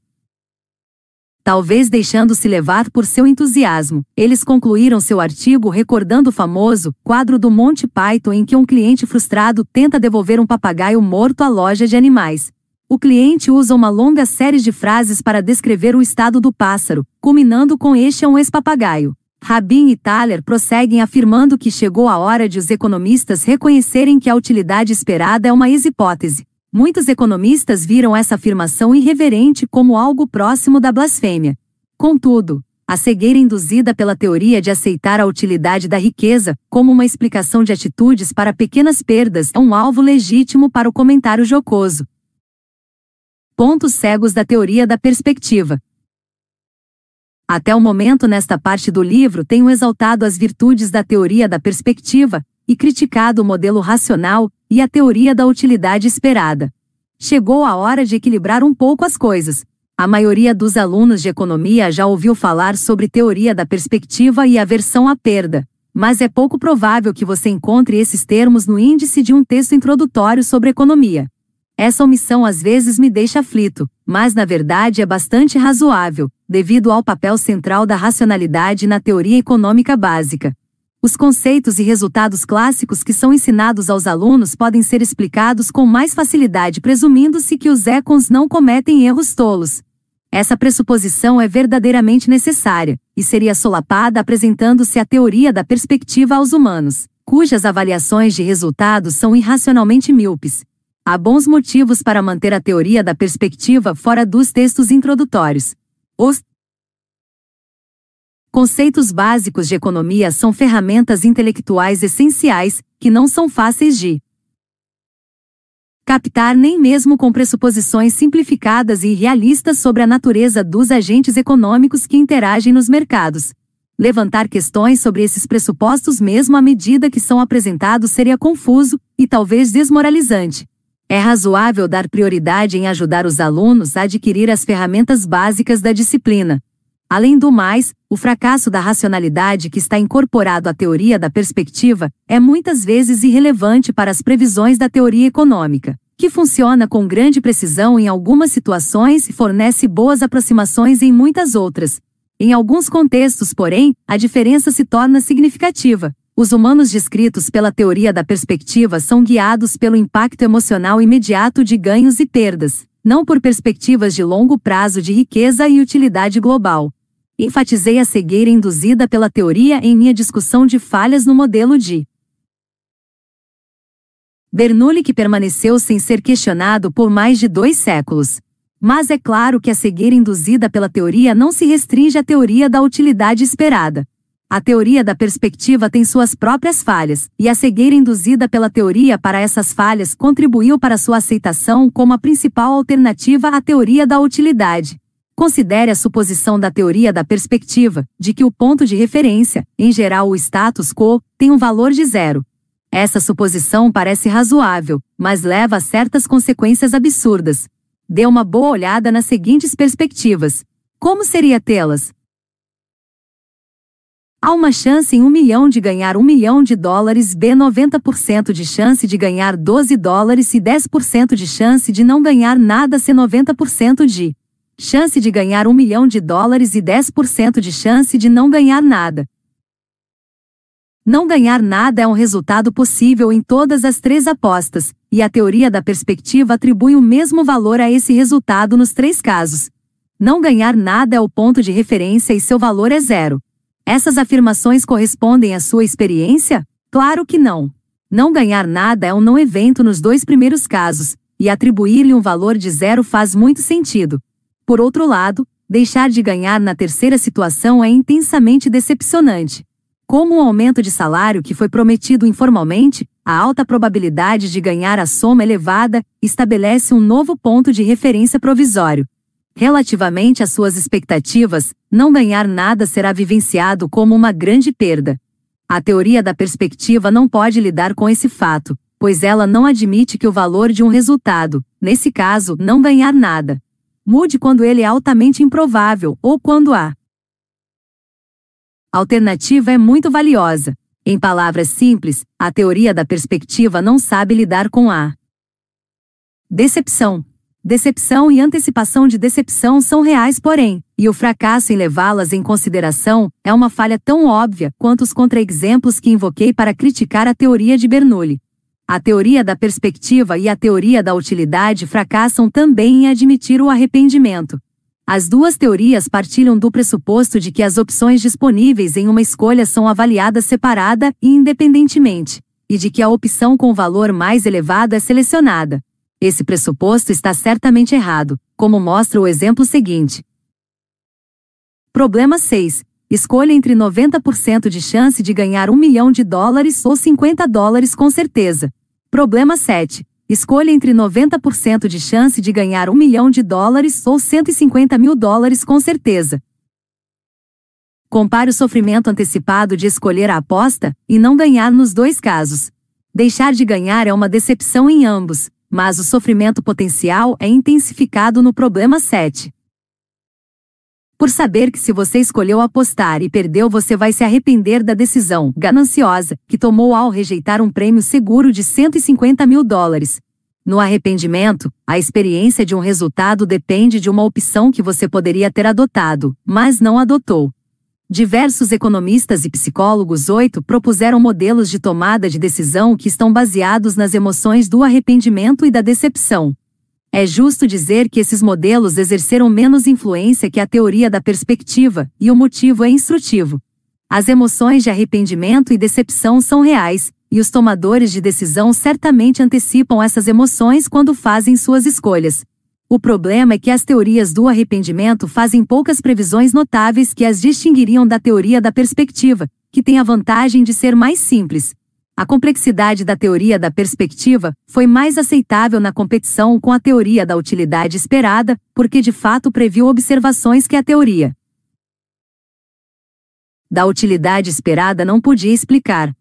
talvez deixando-se levar por seu entusiasmo. Eles concluíram seu artigo recordando o famoso quadro do Monty Python em que um cliente frustrado tenta devolver um papagaio morto à loja de animais. O cliente usa uma longa série de frases para descrever o estado do pássaro, culminando com este é um ex-papagaio. Rabin e Thaler prosseguem afirmando que chegou a hora de os economistas reconhecerem que a utilidade esperada é uma ex-hipótese. Muitos economistas viram essa afirmação irreverente como algo próximo da blasfêmia. Contudo, a cegueira induzida pela teoria de aceitar a utilidade da riqueza como uma explicação de atitudes para pequenas perdas é um alvo legítimo para o comentário jocoso. Pontos cegos da teoria da perspectiva. Até o momento, nesta parte do livro, tenho exaltado as virtudes da teoria da perspectiva e criticado o modelo racional e a teoria da utilidade esperada. Chegou a hora de equilibrar um pouco as coisas. A maioria dos alunos de economia já ouviu falar sobre teoria da perspectiva e aversão à perda, mas é pouco provável que você encontre esses termos no índice de um texto introdutório sobre economia. Essa omissão às vezes me deixa aflito, mas na verdade é bastante razoável, devido ao papel central da racionalidade na teoria econômica básica. Os conceitos e resultados clássicos que são ensinados aos alunos podem ser explicados com mais facilidade presumindo-se que os econs não cometem erros tolos. Essa pressuposição é verdadeiramente necessária, e seria solapada apresentando-se a teoria da perspectiva aos humanos, cujas avaliações de resultados são irracionalmente míopes. Há bons motivos para manter a teoria da perspectiva fora dos textos introdutórios. Os Conceitos básicos de economia são ferramentas intelectuais essenciais, que não são fáceis de captar nem mesmo com pressuposições simplificadas e realistas sobre a natureza dos agentes econômicos que interagem nos mercados. Levantar questões sobre esses pressupostos mesmo à medida que são apresentados seria confuso e talvez desmoralizante. É razoável dar prioridade em ajudar os alunos a adquirir as ferramentas básicas da disciplina. Além do mais, o fracasso da racionalidade que está incorporado à teoria da perspectiva é muitas vezes irrelevante para as previsões da teoria econômica, que funciona com grande precisão em algumas situações e fornece boas aproximações em muitas outras. Em alguns contextos, porém, a diferença se torna significativa. Os humanos descritos pela teoria da perspectiva são guiados pelo impacto emocional imediato de ganhos e perdas, não por perspectivas de longo prazo de riqueza e utilidade global. Enfatizei a cegueira induzida pela teoria em minha discussão de falhas no modelo de Bernoulli que permaneceu sem ser questionado por mais de dois séculos. Mas é claro que a cegueira induzida pela teoria não se restringe à teoria da utilidade esperada. A teoria da perspectiva tem suas próprias falhas, e a cegueira induzida pela teoria para essas falhas contribuiu para sua aceitação como a principal alternativa à teoria da utilidade. Considere a suposição da teoria da perspectiva, de que o ponto de referência, em geral o status quo, tem um valor de zero. Essa suposição parece razoável, mas leva a certas consequências absurdas, Dê uma boa olhada nas seguintes perspectivas. Como seria tê-las? Há uma chance em um milhão de ganhar um milhão de dólares, B 90% de chance de ganhar 12 dólares e 10% de chance de não ganhar nada, C 90% de chance de ganhar um milhão de dólares e 10% de chance de não ganhar nada. Não ganhar nada é um resultado possível em todas as três apostas, e a teoria da perspectiva atribui o mesmo valor a esse resultado nos três casos. Não ganhar nada é o ponto de referência e seu valor é zero. Essas afirmações correspondem à sua experiência? Claro que não. Não ganhar nada é um não evento nos dois primeiros casos, e atribuir-lhe um valor de zero faz muito sentido. Por outro lado, deixar de ganhar na terceira situação é intensamente decepcionante. Como um aumento de salário que foi prometido informalmente, a alta probabilidade de ganhar a soma elevada estabelece um novo ponto de referência provisório. Relativamente às suas expectativas, não ganhar nada será vivenciado como uma grande perda. A teoria da perspectiva não pode lidar com esse fato, pois ela não admite que o valor de um resultado, nesse caso, não ganhar nada, mude quando ele é altamente improvável ou quando a alternativa é muito valiosa. Em palavras simples, a teoria da perspectiva não sabe lidar com a decepção. Decepção e antecipação de decepção são reais, porém, e o fracasso em levá-las em consideração é uma falha tão óbvia quanto os contra-exemplos que invoquei para criticar a teoria de Bernoulli. A teoria da perspectiva e a teoria da utilidade fracassam também em admitir o arrependimento. As duas teorias partilham do pressuposto de que as opções disponíveis em uma escolha são avaliadas separada e independentemente, e de que a opção com valor mais elevado é selecionada. Esse pressuposto está certamente errado, como mostra o exemplo seguinte. Problema 6. Escolha entre 90% de chance de ganhar 1 milhão de dólares ou 50 dólares com certeza. Problema 7. Escolha entre 90% de chance de ganhar 1 milhão de dólares ou 150 mil dólares com certeza. Compare o sofrimento antecipado de escolher a aposta e não ganhar nos dois casos. Deixar de ganhar é uma decepção em ambos, mas o sofrimento potencial é intensificado no problema 7. Por saber que se você escolheu apostar e perdeu, você vai se arrepender da decisão gananciosa que tomou ao rejeitar um prêmio seguro de 150 mil dólares. No arrependimento, a experiência de um resultado depende de uma opção que você poderia ter adotado, mas não adotou. Diversos economistas e psicólogos oito propuseram modelos de tomada de decisão que estão baseados nas emoções do arrependimento e da decepção. É justo dizer que esses modelos exerceram menos influência que a teoria da perspectiva, e o motivo é instrutivo. As emoções de arrependimento e decepção são reais, e os tomadores de decisão certamente antecipam essas emoções quando fazem suas escolhas. O problema é que as teorias do arrependimento fazem poucas previsões notáveis que as distinguiriam da teoria da perspectiva, que tem a vantagem de ser mais simples, a complexidade da teoria da perspectiva foi mais aceitável na competição com a teoria da utilidade esperada, porque de fato previu observações que a teoria da utilidade esperada não podia explicar.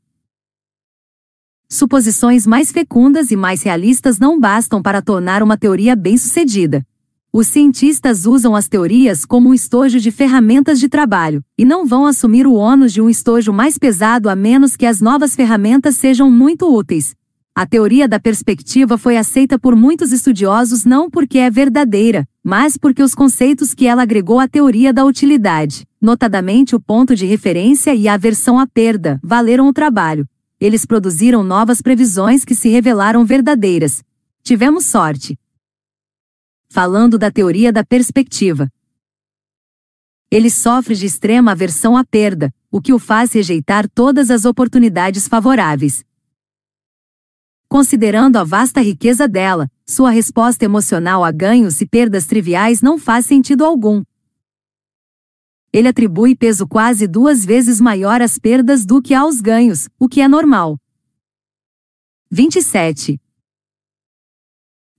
Suposições mais fecundas e mais realistas não bastam para tornar uma teoria bem-sucedida. Os cientistas usam as teorias como um estojo de ferramentas de trabalho, e não vão assumir o ônus de um estojo mais pesado a menos que as novas ferramentas sejam muito úteis. A teoria da perspectiva foi aceita por muitos estudiosos não porque é verdadeira, mas porque os conceitos que ela agregou à teoria da utilidade notadamente o ponto de referência e a aversão à perda, valeram o trabalho. Eles produziram novas previsões que se revelaram verdadeiras. Tivemos sorte. Falando da teoria da perspectiva. Ele sofre de extrema aversão à perda, o que o faz rejeitar todas as oportunidades favoráveis. Considerando a vasta riqueza dela, sua resposta emocional a ganhos e perdas triviais não faz sentido algum. Ele atribui peso quase duas vezes maior às perdas do que aos ganhos, o que é normal. 27.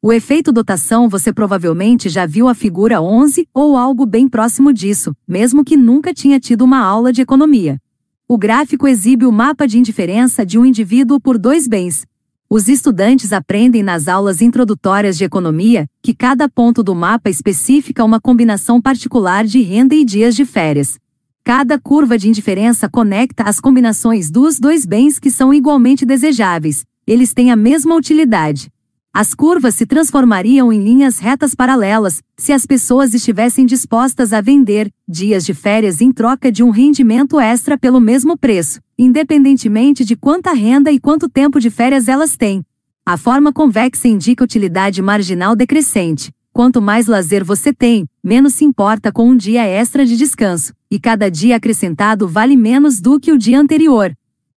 O efeito dotação você provavelmente já viu a figura 11 ou algo bem próximo disso, mesmo que nunca tinha tido uma aula de economia. O gráfico exibe o mapa de indiferença de um indivíduo por dois bens. Os estudantes aprendem nas aulas introdutórias de economia que cada ponto do mapa especifica uma combinação particular de renda e dias de férias. Cada curva de indiferença conecta as combinações dos dois bens que são igualmente desejáveis. Eles têm a mesma utilidade. As curvas se transformariam em linhas retas paralelas se as pessoas estivessem dispostas a vender dias de férias em troca de um rendimento extra pelo mesmo preço, independentemente de quanta renda e quanto tempo de férias elas têm. A forma convexa indica utilidade marginal decrescente. Quanto mais lazer você tem, menos se importa com um dia extra de descanso, e cada dia acrescentado vale menos do que o dia anterior.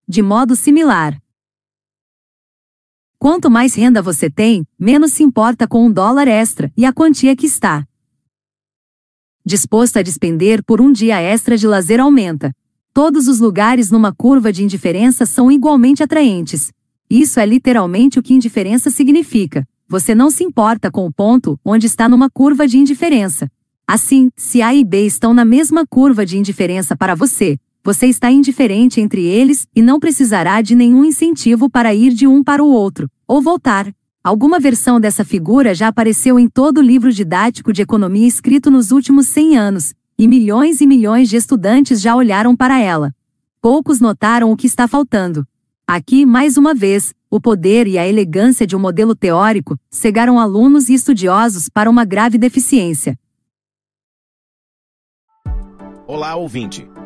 De modo similar, Quanto mais renda você tem, menos se importa com um dólar extra e a quantia que está disposto a despender por um dia extra de lazer aumenta. Todos os lugares numa curva de indiferença são igualmente atraentes. Isso é literalmente o que indiferença significa. Você não se importa com o ponto onde está numa curva de indiferença. Assim, se A e B estão na mesma curva de indiferença para você, você está indiferente entre eles e não precisará de nenhum incentivo para ir de um para o outro, ou voltar. Alguma versão dessa figura já apareceu em todo livro didático de economia escrito nos últimos 100 anos, e milhões e milhões de estudantes já olharam para ela. Poucos notaram o que está faltando. Aqui, mais uma vez, o poder e a elegância de um modelo teórico cegaram alunos e estudiosos para uma grave deficiência. Olá, ouvinte.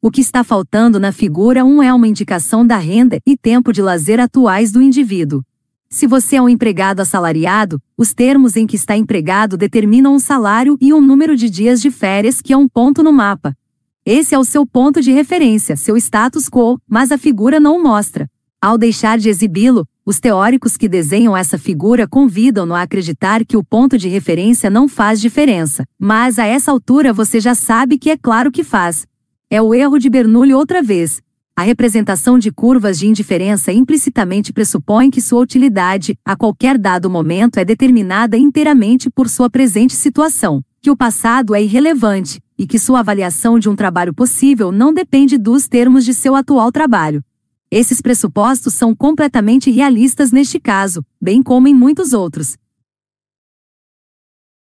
O que está faltando na figura 1 é uma indicação da renda e tempo de lazer atuais do indivíduo. Se você é um empregado assalariado, os termos em que está empregado determinam um salário e um número de dias de férias que é um ponto no mapa. Esse é o seu ponto de referência, seu status quo, mas a figura não o mostra. Ao deixar de exibi-lo, os teóricos que desenham essa figura convidam-no a acreditar que o ponto de referência não faz diferença. Mas a essa altura você já sabe que é claro que faz. É o erro de Bernoulli outra vez. A representação de curvas de indiferença implicitamente pressupõe que sua utilidade, a qualquer dado momento, é determinada inteiramente por sua presente situação, que o passado é irrelevante, e que sua avaliação de um trabalho possível não depende dos termos de seu atual trabalho. Esses pressupostos são completamente realistas neste caso, bem como em muitos outros.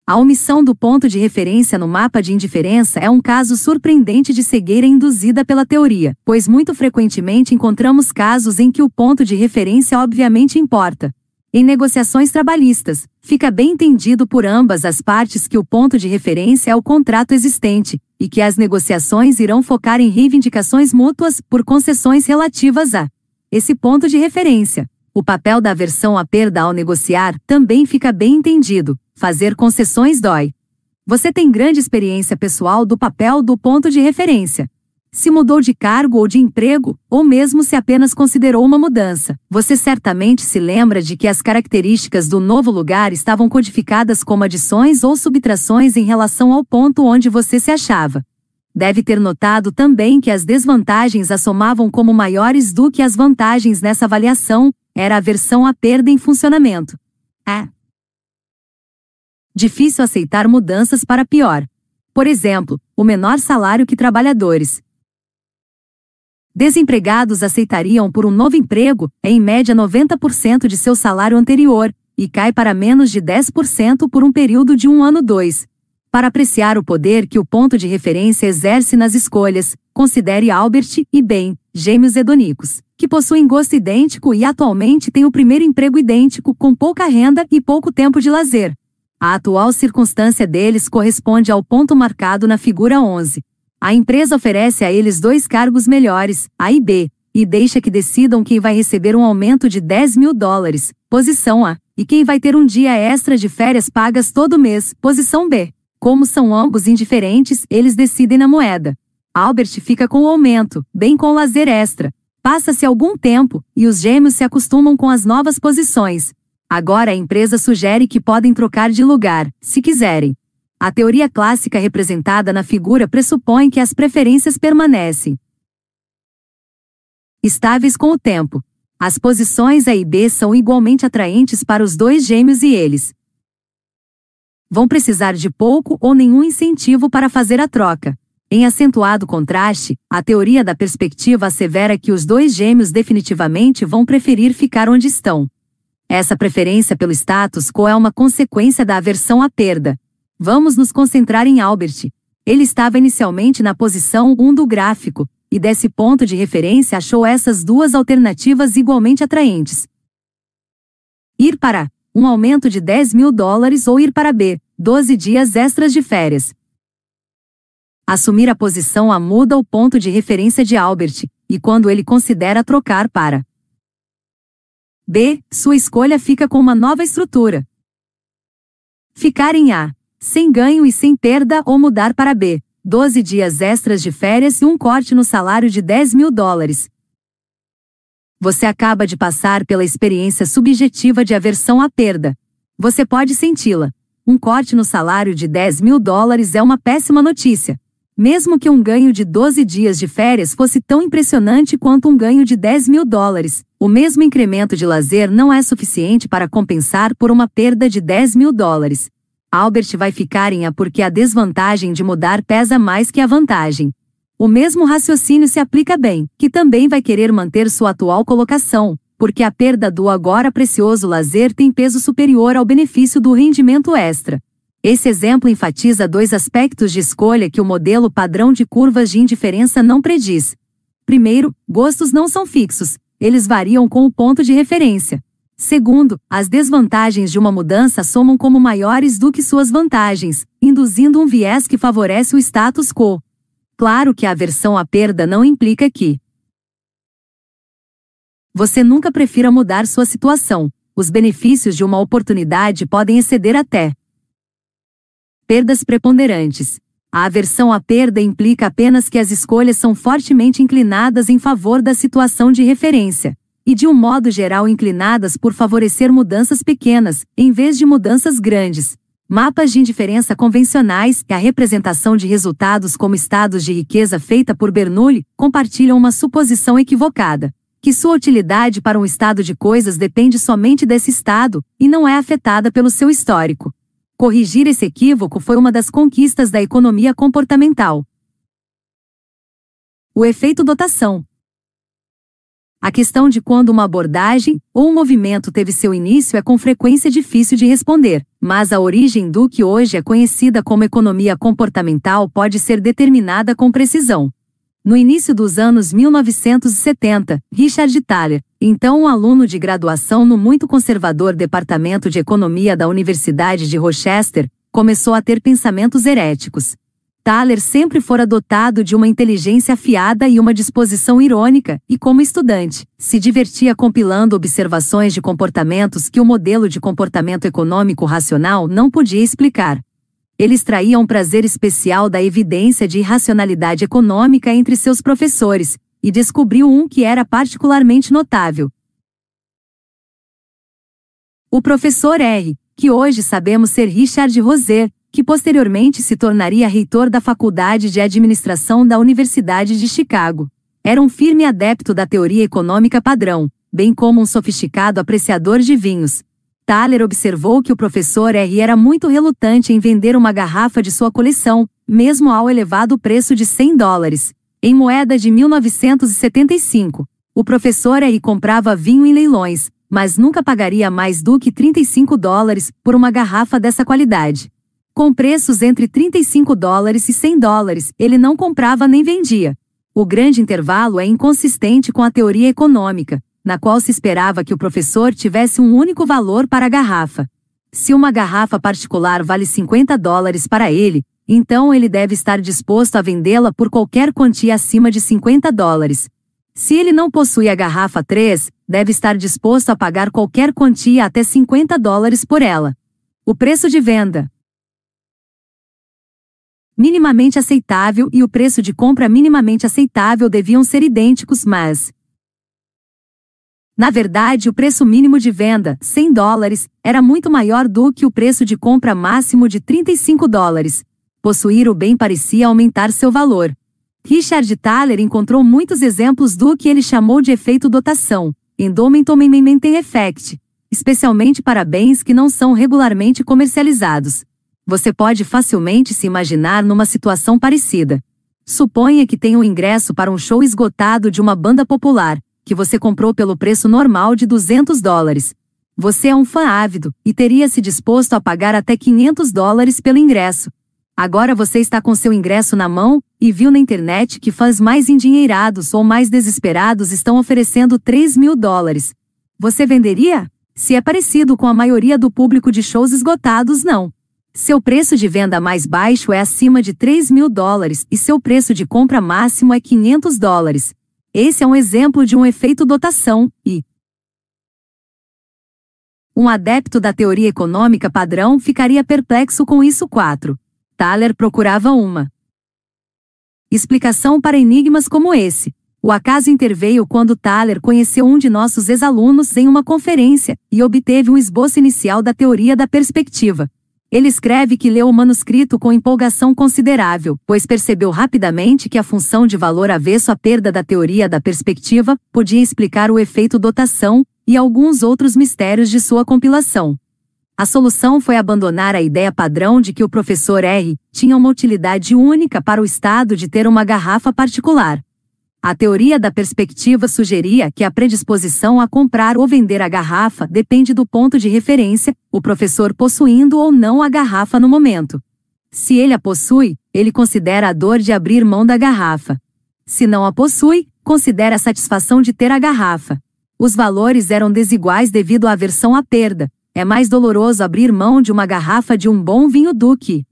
A omissão do ponto de referência no mapa de indiferença é um caso surpreendente de cegueira induzida pela teoria, pois muito frequentemente encontramos casos em que o ponto de referência obviamente importa. Em negociações trabalhistas, fica bem entendido por ambas as partes que o ponto de referência é o contrato existente, e que as negociações irão focar em reivindicações mútuas por concessões relativas a esse ponto de referência. O papel da aversão à perda ao negociar também fica bem entendido, Fazer concessões dói. Você tem grande experiência pessoal do papel do ponto de referência. Se mudou de cargo ou de emprego, ou mesmo se apenas considerou uma mudança, você certamente se lembra de que as características do novo lugar estavam codificadas como adições ou subtrações em relação ao ponto onde você se achava. Deve ter notado também que as desvantagens assomavam como maiores do que as vantagens nessa avaliação, era a versão à perda em funcionamento. É difícil aceitar mudanças para pior. Por exemplo, o menor salário que trabalhadores Desempregados aceitariam por um novo emprego, em média 90% de seu salário anterior, e cai para menos de 10% por um período de um ano dois. Para apreciar o poder que o ponto de referência exerce nas escolhas, considere Albert e Ben, gêmeos hedonicos, que possuem gosto idêntico e atualmente têm o primeiro emprego idêntico com pouca renda e pouco tempo de lazer. A atual circunstância deles corresponde ao ponto marcado na figura 11. A empresa oferece a eles dois cargos melhores, A e B, e deixa que decidam quem vai receber um aumento de 10 mil dólares, posição A, e quem vai ter um dia extra de férias pagas todo mês, posição B. Como são ambos indiferentes, eles decidem na moeda. Albert fica com o aumento, bem com o lazer extra. Passa-se algum tempo, e os gêmeos se acostumam com as novas posições. Agora a empresa sugere que podem trocar de lugar, se quiserem. A teoria clássica representada na figura pressupõe que as preferências permanecem estáveis com o tempo. As posições A e B são igualmente atraentes para os dois gêmeos e eles vão precisar de pouco ou nenhum incentivo para fazer a troca. Em acentuado contraste, a teoria da perspectiva assevera que os dois gêmeos definitivamente vão preferir ficar onde estão. Essa preferência pelo status quo é uma consequência da aversão à perda, Vamos nos concentrar em Albert. Ele estava inicialmente na posição 1 do gráfico, e desse ponto de referência achou essas duas alternativas igualmente atraentes. Ir para um aumento de 10 mil dólares ou ir para B, 12 dias extras de férias. Assumir a posição A muda o ponto de referência de Albert, e quando ele considera trocar para B, sua escolha fica com uma nova estrutura. Ficar em A sem ganho e sem perda ou mudar para B. 12 dias extras de férias e um corte no salário de 10 mil dólares. Você acaba de passar pela experiência subjetiva de aversão à perda. Você pode senti-la. Um corte no salário de 10 mil dólares é uma péssima notícia. Mesmo que um ganho de 12 dias de férias fosse tão impressionante quanto um ganho de 10 mil dólares, o mesmo incremento de lazer não é suficiente para compensar por uma perda de 10 mil dólares. Albert vai ficar em A porque a desvantagem de mudar pesa mais que a vantagem. O mesmo raciocínio se aplica bem, que também vai querer manter sua atual colocação, porque a perda do agora precioso lazer tem peso superior ao benefício do rendimento extra. Esse exemplo enfatiza dois aspectos de escolha que o modelo padrão de curvas de indiferença não prediz. Primeiro, gostos não são fixos, eles variam com o ponto de referência. Segundo, as desvantagens de uma mudança somam como maiores do que suas vantagens, induzindo um viés que favorece o status quo. Claro que a aversão à perda não implica que você nunca prefira mudar sua situação. Os benefícios de uma oportunidade podem exceder até perdas preponderantes. A aversão à perda implica apenas que as escolhas são fortemente inclinadas em favor da situação de referência e de um modo geral inclinadas por favorecer mudanças pequenas, em vez de mudanças grandes. Mapas de indiferença convencionais e a representação de resultados como estados de riqueza feita por Bernoulli compartilham uma suposição equivocada, que sua utilidade para um estado de coisas depende somente desse estado e não é afetada pelo seu histórico. Corrigir esse equívoco foi uma das conquistas da economia comportamental. O efeito dotação, a questão de quando uma abordagem ou um movimento teve seu início é com frequência difícil de responder, mas a origem do que hoje é conhecida como economia comportamental pode ser determinada com precisão. No início dos anos 1970, Richard Thaler, então um aluno de graduação no muito conservador Departamento de Economia da Universidade de Rochester, começou a ter pensamentos heréticos. Thaler sempre fora dotado de uma inteligência afiada e uma disposição irônica, e como estudante, se divertia compilando observações de comportamentos que o modelo de comportamento econômico racional não podia explicar. Ele extraía um prazer especial da evidência de irracionalidade econômica entre seus professores, e descobriu um que era particularmente notável. O professor R., que hoje sabemos ser Richard Roser, que posteriormente se tornaria reitor da Faculdade de Administração da Universidade de Chicago. Era um firme adepto da teoria econômica padrão, bem como um sofisticado apreciador de vinhos. Thaler observou que o professor R era muito relutante em vender uma garrafa de sua coleção, mesmo ao elevado preço de 100 dólares. Em moeda de 1975, o professor aí comprava vinho em leilões, mas nunca pagaria mais do que 35 dólares por uma garrafa dessa qualidade. Com preços entre 35 dólares e 100 dólares, ele não comprava nem vendia. O grande intervalo é inconsistente com a teoria econômica, na qual se esperava que o professor tivesse um único valor para a garrafa. Se uma garrafa particular vale 50 dólares para ele, então ele deve estar disposto a vendê-la por qualquer quantia acima de 50 dólares. Se ele não possui a garrafa 3, deve estar disposto a pagar qualquer quantia até 50 dólares por ela. O preço de venda minimamente aceitável e o preço de compra minimamente aceitável deviam ser idênticos, mas na verdade, o preço mínimo de venda, 100 dólares, era muito maior do que o preço de compra máximo de 35 dólares. Possuir o bem parecia aumentar seu valor. Richard Thaler encontrou muitos exemplos do que ele chamou de efeito dotação, endowment effect, especialmente para bens que não são regularmente comercializados. Você pode facilmente se imaginar numa situação parecida. Suponha que tenha um ingresso para um show esgotado de uma banda popular, que você comprou pelo preço normal de 200 dólares. Você é um fã ávido e teria se disposto a pagar até 500 dólares pelo ingresso. Agora você está com seu ingresso na mão e viu na internet que fãs mais endinheirados ou mais desesperados estão oferecendo 3 mil dólares. Você venderia? Se é parecido com a maioria do público de shows esgotados, não. Seu preço de venda mais baixo é acima de 3 mil dólares e seu preço de compra máximo é 500 dólares. Esse é um exemplo de um efeito dotação, e um adepto da teoria econômica padrão ficaria perplexo com isso 4. Thaler procurava uma explicação para enigmas como esse. O acaso interveio quando Thaler conheceu um de nossos ex-alunos em uma conferência e obteve um esboço inicial da teoria da perspectiva. Ele escreve que leu o manuscrito com empolgação considerável, pois percebeu rapidamente que a função de valor avesso à perda da teoria da perspectiva podia explicar o efeito dotação e alguns outros mistérios de sua compilação. A solução foi abandonar a ideia padrão de que o professor R tinha uma utilidade única para o Estado de ter uma garrafa particular. A teoria da perspectiva sugeria que a predisposição a comprar ou vender a garrafa depende do ponto de referência, o professor possuindo ou não a garrafa no momento. Se ele a possui, ele considera a dor de abrir mão da garrafa. Se não a possui, considera a satisfação de ter a garrafa. Os valores eram desiguais devido à aversão à perda. É mais doloroso abrir mão de uma garrafa de um bom vinho do que.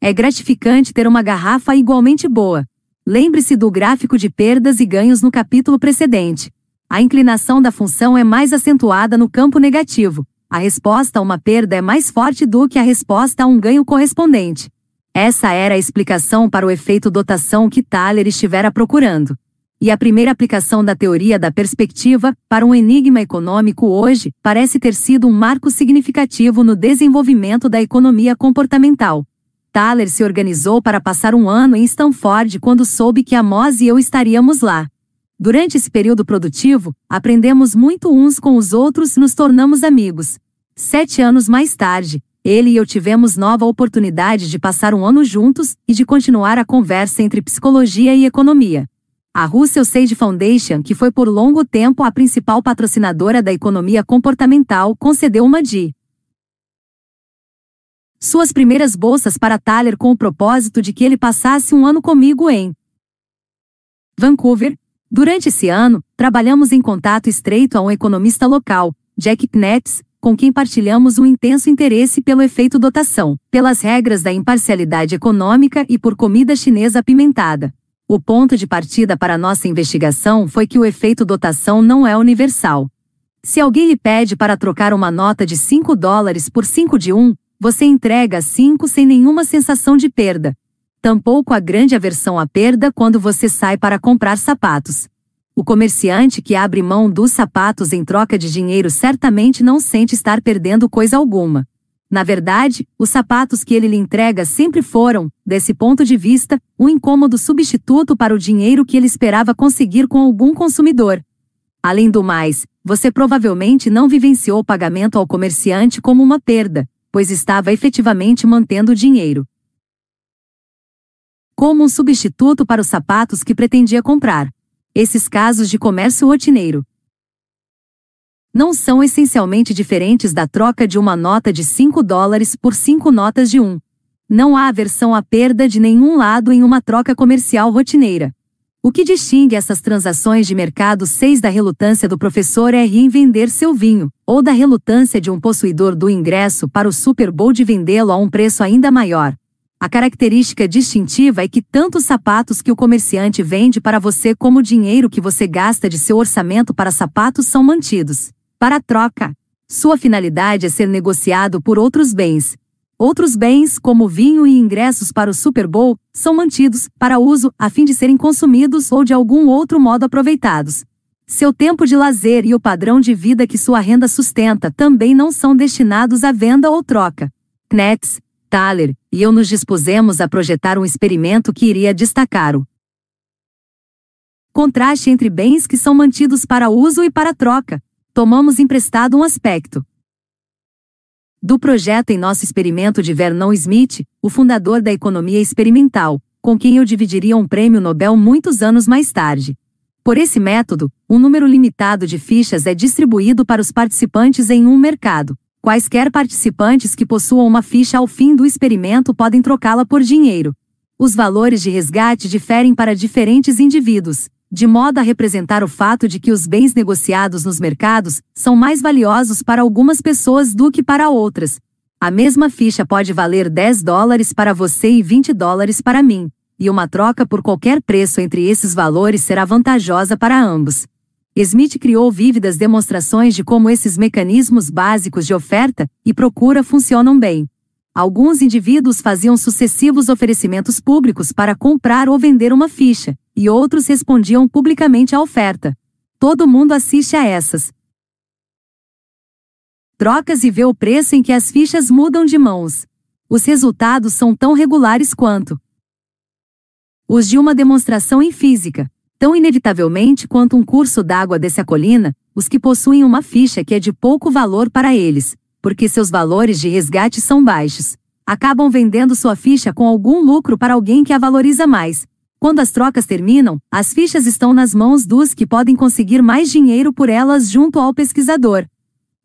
É gratificante ter uma garrafa igualmente boa. Lembre-se do gráfico de perdas e ganhos no capítulo precedente. A inclinação da função é mais acentuada no campo negativo. A resposta a uma perda é mais forte do que a resposta a um ganho correspondente. Essa era a explicação para o efeito dotação que Thaler estivera procurando. E a primeira aplicação da teoria da perspectiva, para um enigma econômico hoje, parece ter sido um marco significativo no desenvolvimento da economia comportamental. Thaler se organizou para passar um ano em Stanford quando soube que Amos e eu estaríamos lá. Durante esse período produtivo, aprendemos muito uns com os outros e nos tornamos amigos. Sete anos mais tarde, ele e eu tivemos nova oportunidade de passar um ano juntos e de continuar a conversa entre psicologia e economia. A Russell Sage Foundation, que foi por longo tempo a principal patrocinadora da economia comportamental, concedeu uma de suas primeiras bolsas para Thaler com o propósito de que ele passasse um ano comigo em Vancouver. Durante esse ano, trabalhamos em contato estreito a um economista local, Jack Knetz, com quem partilhamos um intenso interesse pelo efeito dotação, pelas regras da imparcialidade econômica e por comida chinesa apimentada. O ponto de partida para nossa investigação foi que o efeito dotação não é universal. Se alguém lhe pede para trocar uma nota de 5 dólares por 5 de 1, você entrega 5 sem nenhuma sensação de perda. Tampouco a grande aversão à perda quando você sai para comprar sapatos. O comerciante que abre mão dos sapatos em troca de dinheiro certamente não sente estar perdendo coisa alguma. Na verdade, os sapatos que ele lhe entrega sempre foram, desse ponto de vista, um incômodo substituto para o dinheiro que ele esperava conseguir com algum consumidor. Além do mais, você provavelmente não vivenciou o pagamento ao comerciante como uma perda, pois estava efetivamente mantendo o dinheiro. como um substituto para os sapatos que pretendia comprar. Esses casos de comércio rotineiro não são essencialmente diferentes da troca de uma nota de 5 dólares por 5 notas de 1. Não há aversão à perda de nenhum lado em uma troca comercial rotineira. O que distingue essas transações de mercado 6 da relutância do professor R em vender seu vinho, ou da relutância de um possuidor do ingresso para o Super Bowl de vendê-lo a um preço ainda maior. A característica distintiva é que tanto os sapatos que o comerciante vende para você como o dinheiro que você gasta de seu orçamento para sapatos são mantidos. Para a troca, sua finalidade é ser negociado por outros bens, Outros bens, como vinho e ingressos para o Super Bowl, são mantidos para uso a fim de serem consumidos ou de algum outro modo aproveitados. Seu tempo de lazer e o padrão de vida que sua renda sustenta também não são destinados à venda ou troca. Knetz, Thaler e eu nos dispusemos a projetar um experimento que iria destacar o contraste entre bens que são mantidos para uso e para troca. Tomamos emprestado um aspecto, do projeto em nosso experimento de Vernon Smith, o fundador da economia experimental, com quem eu dividiria um prêmio Nobel muitos anos mais tarde. Por esse método, um número limitado de fichas é distribuído para os participantes em um mercado. Quaisquer participantes que possuam uma ficha ao fim do experimento podem trocá-la por dinheiro. Os valores de resgate diferem para diferentes indivíduos, de modo a representar o fato de que os bens negociados nos mercados são mais valiosos para algumas pessoas do que para outras. A mesma ficha pode valer 10 dólares para você e 20 dólares para mim, e uma troca por qualquer preço entre esses valores será vantajosa para ambos. Smith criou vívidas demonstrações de como esses mecanismos básicos de oferta e procura funcionam bem. Alguns indivíduos faziam sucessivos oferecimentos públicos para comprar ou vender uma ficha, e outros respondiam publicamente à oferta. Todo mundo assiste a essas trocas e vê o preço em que as fichas mudam de mãos. Os resultados são tão regulares quanto os de uma demonstração em física, tão inevitavelmente quanto um curso d'água desce a colina, os que possuem uma ficha que é de pouco valor para eles, porque seus valores de resgate são baixos, acabam vendendo sua ficha com algum lucro para alguém que a valoriza mais, quando as trocas terminam, as fichas estão nas mãos dos que podem conseguir mais dinheiro por elas junto ao pesquisador.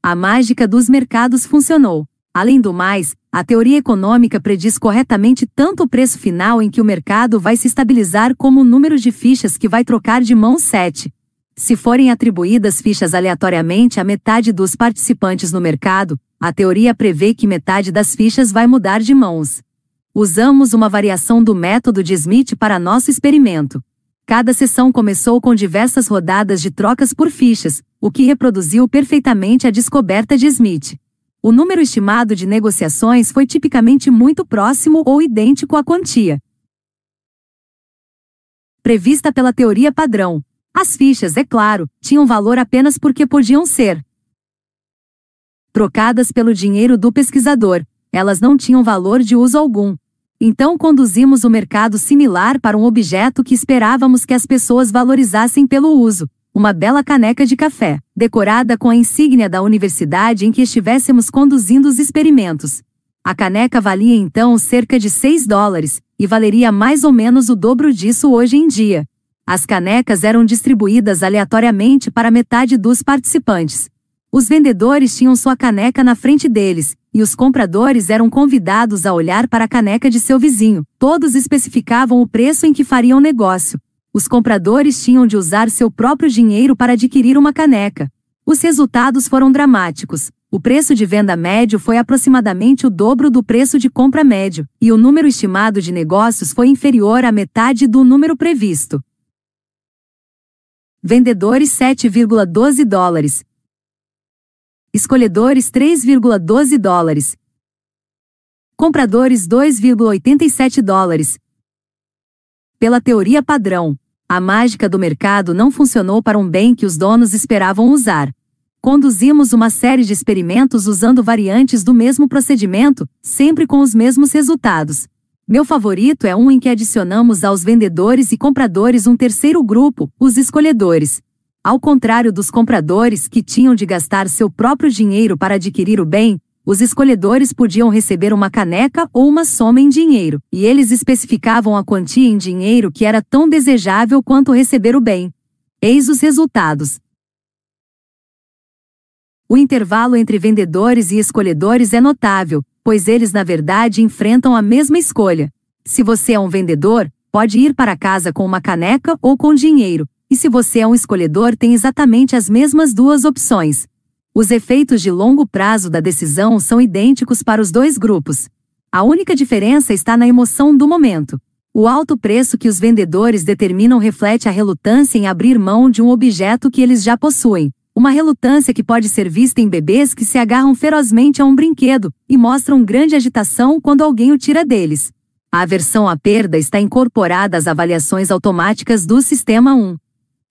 A mágica dos mercados funcionou. Além do mais, a teoria econômica prediz corretamente tanto o preço final em que o mercado vai se estabilizar como o número de fichas que vai trocar de mão 7. Se forem atribuídas fichas aleatoriamente a metade dos participantes no mercado, a teoria prevê que metade das fichas vai mudar de mãos. Usamos uma variação do método de Smith para nosso experimento. Cada sessão começou com diversas rodadas de trocas por fichas, o que reproduziu perfeitamente a descoberta de Smith. O número estimado de negociações foi tipicamente muito próximo ou idêntico à quantia prevista pela teoria padrão. As fichas, é claro, tinham valor apenas porque podiam ser trocadas pelo dinheiro do pesquisador, elas não tinham valor de uso algum. Então conduzimos o mercado similar para um objeto que esperávamos que as pessoas valorizassem pelo uso, uma bela caneca de café, decorada com a insígnia da universidade em que estivéssemos conduzindo os experimentos. A caneca valia então cerca de 6 dólares, e valeria mais ou menos o dobro disso hoje em dia. As canecas eram distribuídas aleatoriamente para metade dos participantes. Os vendedores tinham sua caneca na frente deles, e os compradores eram convidados a olhar para a caneca de seu vizinho. Todos especificavam o preço em que fariam negócio. Os compradores tinham de usar seu próprio dinheiro para adquirir uma caneca. Os resultados foram dramáticos. O preço de venda médio foi aproximadamente o dobro do preço de compra médio, e o número estimado de negócios foi inferior à metade do número previsto. Vendedores 7,12 dólares, Escolhedores 3,12 dólares. Compradores 2,87 dólares. Pela teoria padrão, a mágica do mercado não funcionou para um bem que os donos esperavam usar. Conduzimos uma série de experimentos usando variantes do mesmo procedimento, sempre com os mesmos resultados. Meu favorito é um em que adicionamos aos vendedores e compradores um terceiro grupo, os escolhedores. Ao contrário dos compradores que tinham de gastar seu próprio dinheiro para adquirir o bem, Os escolhedores podiam receber uma caneca ou uma soma em dinheiro, e eles especificavam a quantia em dinheiro que era tão desejável quanto receber o bem. Eis os resultados. O intervalo entre vendedores e escolhedores é notável, pois eles na verdade enfrentam a mesma escolha. Se você é um vendedor, pode ir para casa com uma caneca ou com dinheiro, e se você é um escolhedor, tem exatamente as mesmas duas opções. Os efeitos de longo prazo da decisão são idênticos para os dois grupos. A única diferença está na emoção do momento. O alto preço que os vendedores determinam reflete a relutância em abrir mão de um objeto que eles já possuem. Uma relutância que pode ser vista em bebês que se agarram ferozmente a um brinquedo e mostram grande agitação quando alguém o tira deles. A aversão à perda está incorporada às avaliações automáticas do Sistema 1.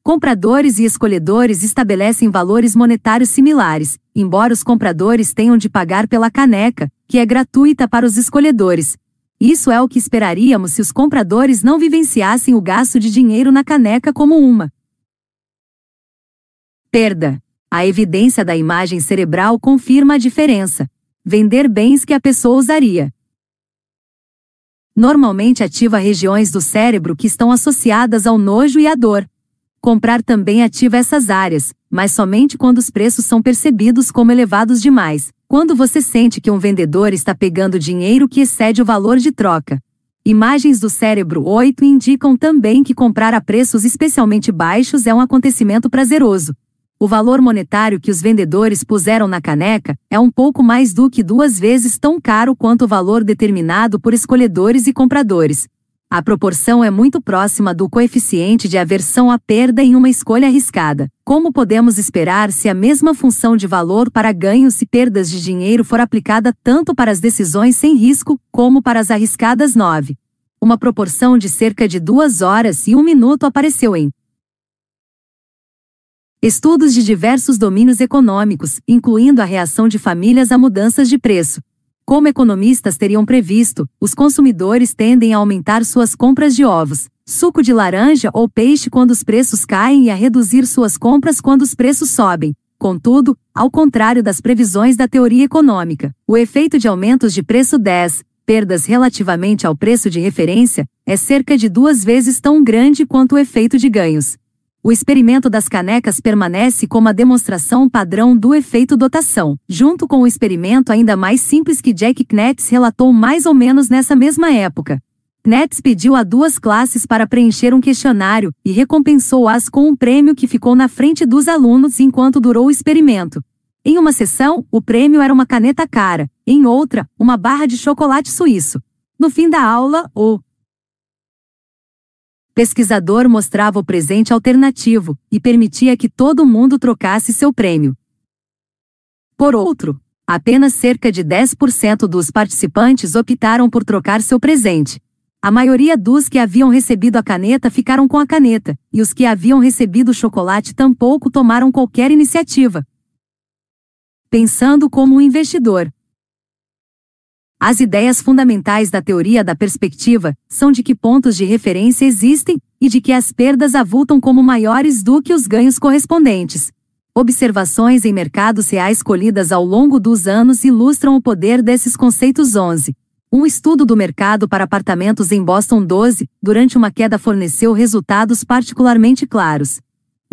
Compradores e escolhedores estabelecem valores monetários similares, embora os compradores tenham de pagar pela caneca, que é gratuita para os escolhedores. Isso é o que esperaríamos se os compradores não vivenciassem o gasto de dinheiro na caneca como uma perda. A evidência da imagem cerebral confirma a diferença. Vender bens que a pessoa usaria. Normalmente ativa regiões do cérebro que estão associadas ao nojo e à dor. Comprar também ativa essas áreas, mas somente quando os preços são percebidos como elevados demais, quando você sente que um vendedor está pegando dinheiro que excede o valor de troca. Imagens do cérebro 8 indicam também que comprar a preços especialmente baixos é um acontecimento prazeroso. O valor monetário que os vendedores puseram na caneca é um pouco mais do que duas vezes tão caro quanto o valor determinado por escolhedores e compradores, a proporção é muito próxima do coeficiente de aversão à perda em uma escolha arriscada. Como podemos esperar se a mesma função de valor para ganhos e perdas de dinheiro for aplicada tanto para as decisões sem risco como para as arriscadas 9? Uma proporção de cerca de duas horas e um minuto apareceu em Estudos de diversos domínios econômicos, incluindo a reação de famílias a mudanças de preço, como economistas teriam previsto, os consumidores tendem a aumentar suas compras de ovos, suco de laranja ou peixe quando os preços caem e a reduzir suas compras quando os preços sobem. Contudo, ao contrário das previsões da teoria econômica, o efeito de aumentos de preço 10, perdas relativamente ao preço de referência, é cerca de duas vezes tão grande quanto o efeito de ganhos. O experimento das canecas permanece como a demonstração padrão do efeito dotação, junto com o experimento ainda mais simples que Jack Knetz relatou mais ou menos nessa mesma época. Knetz pediu a duas classes para preencher um questionário e recompensou-as com um prêmio que ficou na frente dos alunos enquanto durou o experimento. Em uma sessão, o prêmio era uma caneta cara, em outra, uma barra de chocolate suíço. No fim da aula, o pesquisador mostrava o presente alternativo e permitia que todo mundo trocasse seu prêmio. Por outro, apenas cerca de 10% dos participantes optaram por trocar seu presente. A maioria dos que haviam recebido a caneta ficaram com a caneta, e os que haviam recebido o chocolate tampouco tomaram qualquer iniciativa. Pensando como um investidor, as ideias fundamentais da teoria da perspectiva são de que pontos de referência existem e de que as perdas avultam como maiores do que os ganhos correspondentes. Observações em mercados reais colhidas ao longo dos anos ilustram o poder desses conceitos 11. Um estudo do mercado para apartamentos em Boston 12, durante uma queda forneceu resultados particularmente claros.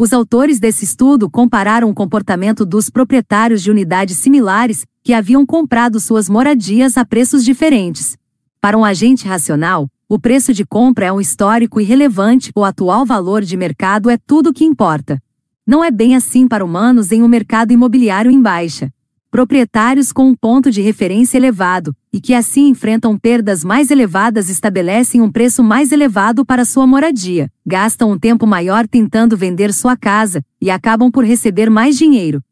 Os autores desse estudo compararam o comportamento dos proprietários de unidades similares que haviam comprado suas moradias a preços diferentes. Para um agente racional, o preço de compra é um histórico irrelevante, o atual valor de mercado é tudo o que importa. Não é bem assim para humanos em um mercado imobiliário em baixa proprietários com um ponto de referência elevado, e que assim enfrentam perdas mais elevadas estabelecem um preço mais elevado para sua moradia, gastam um tempo maior tentando vender sua casa, e acabam por receber mais dinheiro.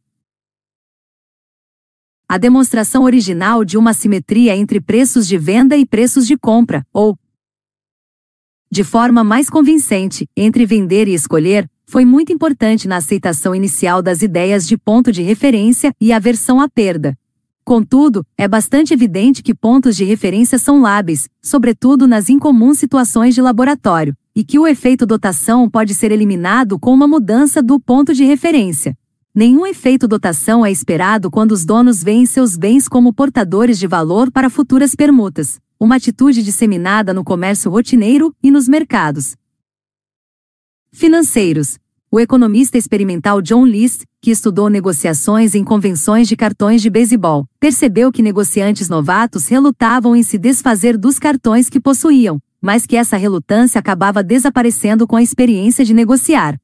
A demonstração original de uma simetria entre preços de venda e preços de compra, ou, de forma mais convincente, entre vender e escolher, foi muito importante na aceitação inicial das ideias de ponto de referência e aversão à perda. Contudo, é bastante evidente que pontos de referência são lábeis, sobretudo nas incomuns situações de laboratório, e que o efeito dotação pode ser eliminado com uma mudança do ponto de referência. Nenhum efeito dotação é esperado quando os donos veem seus bens como portadores de valor para futuras permutas, uma atitude disseminada no comércio rotineiro e nos mercados financeiros. O economista experimental John List, que estudou negociações em convenções de cartões de beisebol, percebeu que negociantes novatos relutavam em se desfazer dos cartões que possuíam, mas que essa relutância acabava desaparecendo com a experiência de negociar.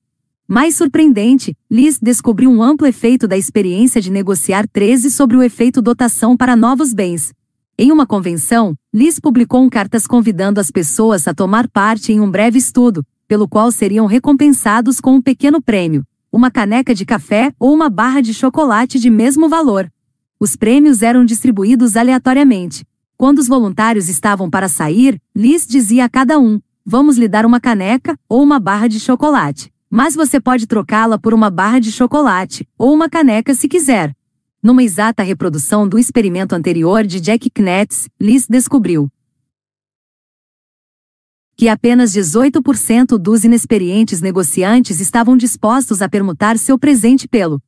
Mais surpreendente, Liz descobriu um amplo efeito da experiência de negociar 13 sobre o efeito dotação para novos bens. Em uma convenção, Liz publicou um cartas convidando as pessoas a tomar parte em um breve estudo, pelo qual seriam recompensados com um pequeno prêmio, uma caneca de café ou uma barra de chocolate de mesmo valor. Os prêmios eram distribuídos aleatoriamente. Quando os voluntários estavam para sair, Liz dizia a cada um: Vamos lhe dar uma caneca ou uma barra de chocolate. Mas você pode trocá-la por uma barra de chocolate ou uma caneca se quiser. Numa exata reprodução do experimento anterior de Jack Knetz, Liz descobriu que apenas 18% dos inexperientes negociantes estavam dispostos a permutar seu presente pelo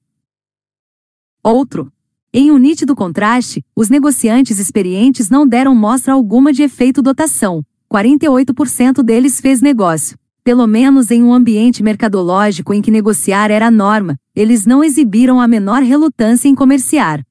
outro. Em um nítido contraste, os negociantes experientes não deram mostra alguma de efeito dotação. 48% deles fez negócio. Pelo menos em um ambiente mercadológico em que negociar era a norma, eles não exibiram a menor relutância em comerciar.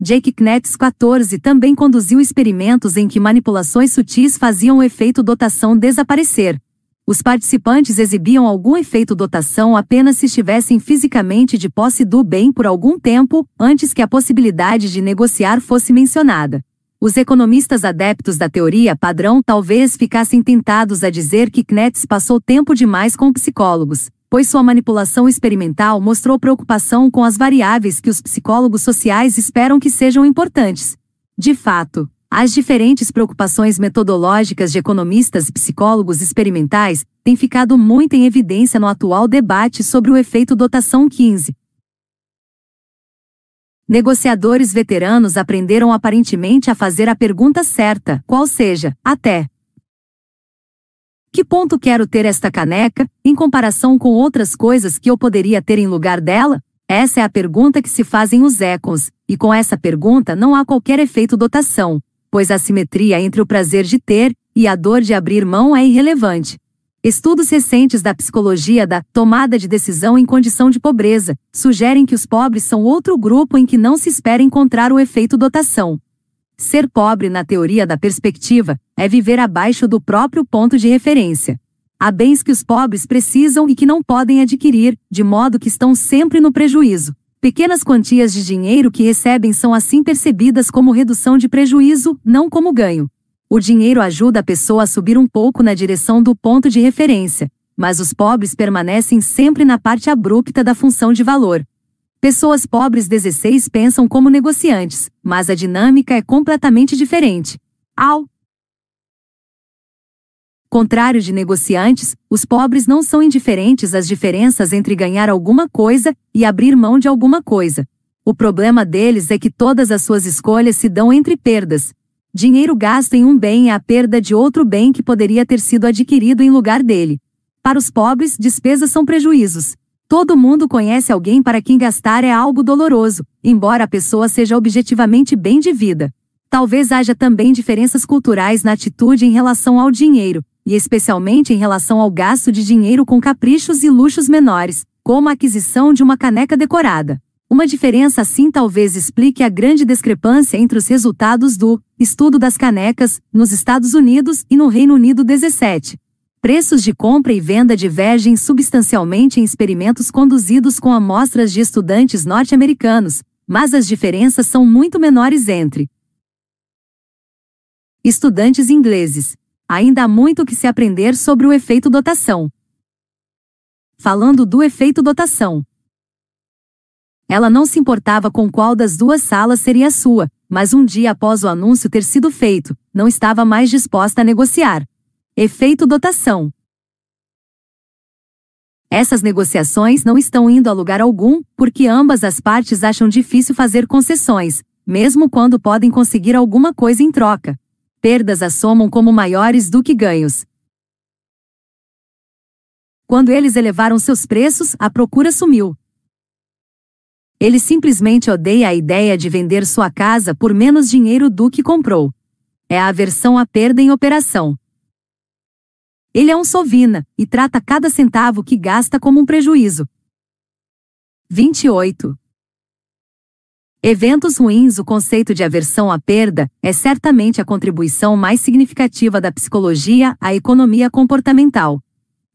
Jake Knetz 14 também conduziu experimentos em que manipulações sutis faziam o efeito dotação desaparecer. Os participantes exibiam algum efeito dotação apenas se estivessem fisicamente de posse do bem por algum tempo, antes que a possibilidade de negociar fosse mencionada. Os economistas adeptos da teoria padrão talvez ficassem tentados a dizer que Knetz passou tempo demais com psicólogos, pois sua manipulação experimental mostrou preocupação com as variáveis que os psicólogos sociais esperam que sejam importantes. De fato, as diferentes preocupações metodológicas de economistas e psicólogos experimentais têm ficado muito em evidência no atual debate sobre o efeito dotação 15. Negociadores veteranos aprenderam aparentemente a fazer a pergunta certa, qual seja, até que ponto quero ter esta caneca, em comparação com outras coisas que eu poderia ter em lugar dela? Essa é a pergunta que se fazem os econs, e com essa pergunta não há qualquer efeito dotação, pois a simetria entre o prazer de ter e a dor de abrir mão é irrelevante. Estudos recentes da psicologia da tomada de decisão em condição de pobreza sugerem que os pobres são outro grupo em que não se espera encontrar o efeito dotação. Ser pobre na teoria da perspectiva é viver abaixo do próprio ponto de referência. Há bens que os pobres precisam e que não podem adquirir, de modo que estão sempre no prejuízo. Pequenas quantias de dinheiro que recebem são assim percebidas como redução de prejuízo, não como ganho. O dinheiro ajuda a pessoa a subir um pouco na direção do ponto de referência, mas os pobres permanecem sempre na parte abrupta da função de valor. Pessoas pobres 16 pensam como negociantes, mas a dinâmica é completamente diferente. Ao contrário de negociantes, os pobres não são indiferentes às diferenças entre ganhar alguma coisa e abrir mão de alguma coisa. O problema deles é que todas as suas escolhas se dão entre perdas. Dinheiro gasto em um bem é a perda de outro bem que poderia ter sido adquirido em lugar dele. Para os pobres, despesas são prejuízos. Todo mundo conhece alguém para quem gastar é algo doloroso, embora a pessoa seja objetivamente bem de vida. Talvez haja também diferenças culturais na atitude em relação ao dinheiro, e especialmente em relação ao gasto de dinheiro com caprichos e luxos menores, como a aquisição de uma caneca decorada. Uma diferença assim talvez explique a grande discrepância entre os resultados do estudo das canecas nos Estados Unidos e no Reino Unido 17. Preços de compra e venda divergem substancialmente em experimentos conduzidos com amostras de estudantes norte-americanos, mas as diferenças são muito menores entre estudantes ingleses. Ainda há muito que se aprender sobre o efeito dotação. Falando do efeito dotação. Ela não se importava com qual das duas salas seria a sua, mas um dia após o anúncio ter sido feito, não estava mais disposta a negociar. Efeito dotação. Essas negociações não estão indo a lugar algum, porque ambas as partes acham difícil fazer concessões, mesmo quando podem conseguir alguma coisa em troca. Perdas assomam como maiores do que ganhos. Quando eles elevaram seus preços, a procura sumiu. Ele simplesmente odeia a ideia de vender sua casa por menos dinheiro do que comprou. É a aversão à perda em operação. Ele é um sovina e trata cada centavo que gasta como um prejuízo. 28. Eventos ruins O conceito de aversão à perda é certamente a contribuição mais significativa da psicologia à economia comportamental.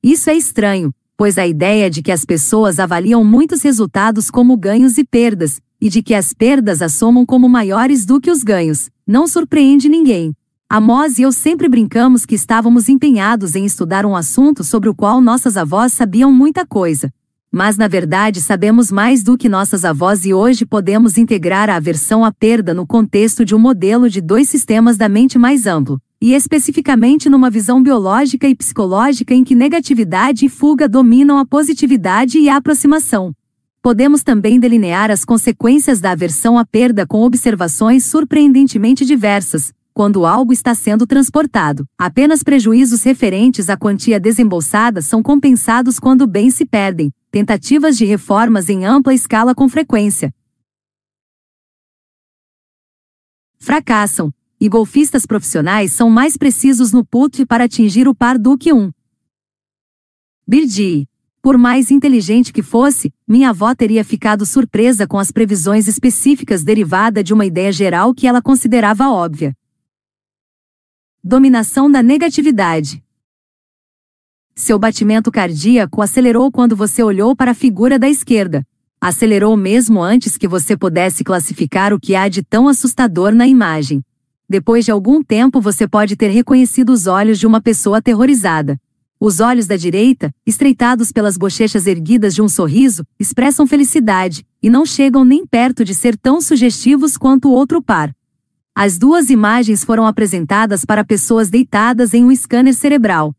Isso é estranho, pois a ideia de que as pessoas avaliam muitos resultados como ganhos e perdas, e de que as perdas assomam como maiores do que os ganhos, não surpreende ninguém. Amós e eu sempre brincamos que estávamos empenhados em estudar um assunto sobre o qual nossas avós sabiam muita coisa. Mas na verdade sabemos mais do que nossas avós e hoje podemos integrar a aversão à perda no contexto de um modelo de dois sistemas da mente mais amplo, e especificamente numa visão biológica e psicológica em que negatividade e fuga dominam a positividade e a aproximação. Podemos também delinear as consequências da aversão à perda com observações surpreendentemente diversas. Quando algo está sendo transportado, apenas prejuízos referentes à quantia desembolsada são compensados quando bens se perdem, tentativas de reformas em ampla escala com frequência. Fracassam, e golfistas profissionais são mais precisos no putt para atingir o par do que um. Birdie. Por mais inteligente que fosse, minha avó teria ficado surpresa com as previsões específicas derivada de uma ideia geral que ela considerava óbvia. Dominação da negatividade. Seu batimento cardíaco acelerou quando você olhou para a figura da esquerda. Acelerou mesmo antes que você pudesse classificar o que há de tão assustador na imagem. Depois de algum tempo você pode ter reconhecido os olhos de uma pessoa aterrorizada. Os olhos da direita, estreitados pelas bochechas erguidas de um sorriso, expressam felicidade, e não chegam nem perto de ser tão sugestivos quanto o outro par. As duas imagens foram apresentadas para pessoas deitadas em um scanner cerebral.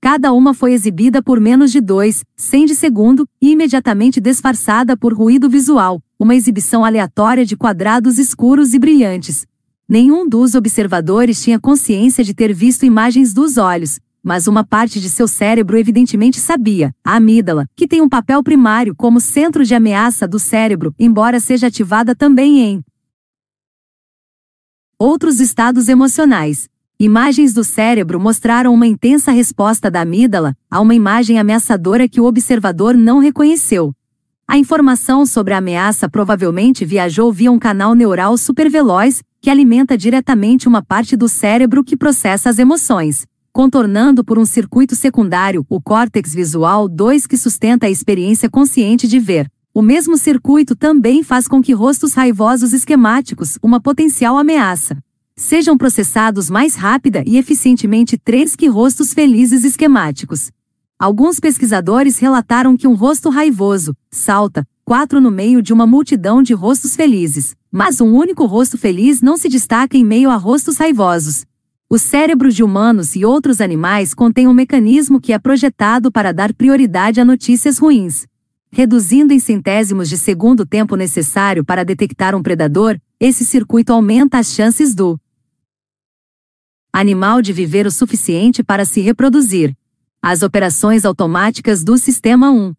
Cada uma foi exibida por menos de dois, 100 de segundo, e imediatamente disfarçada por ruído visual, uma exibição aleatória de quadrados escuros e brilhantes, Nenhum dos observadores tinha consciência de ter visto imagens dos olhos, mas uma parte de seu cérebro evidentemente sabia, a amígdala, que tem um papel primário como centro de ameaça do cérebro, embora seja ativada também em outros estados emocionais. Imagens do cérebro mostraram uma intensa resposta da amígdala a uma imagem ameaçadora que o observador não reconheceu. A informação sobre a ameaça provavelmente viajou via um canal neural superveloz que alimenta diretamente uma parte do cérebro que processa as emoções, contornando por um circuito secundário o córtex visual 2 que sustenta a experiência consciente de ver. O mesmo circuito também faz com que rostos raivosos esquemáticos, uma potencial ameaça, sejam processados mais rápida e eficientemente três que rostos felizes esquemáticos. Alguns pesquisadores relataram que um rosto raivoso salta quatro no meio de uma multidão de rostos felizes, mas um único rosto feliz não se destaca em meio a rostos raivosos. Os cérebros de humanos e outros animais contêm um mecanismo que é projetado para dar prioridade a notícias ruins. Reduzindo em centésimos de segundo o tempo necessário para detectar um predador, esse circuito aumenta as chances do animal de viver o suficiente para se reproduzir. As operações automáticas do Sistema 1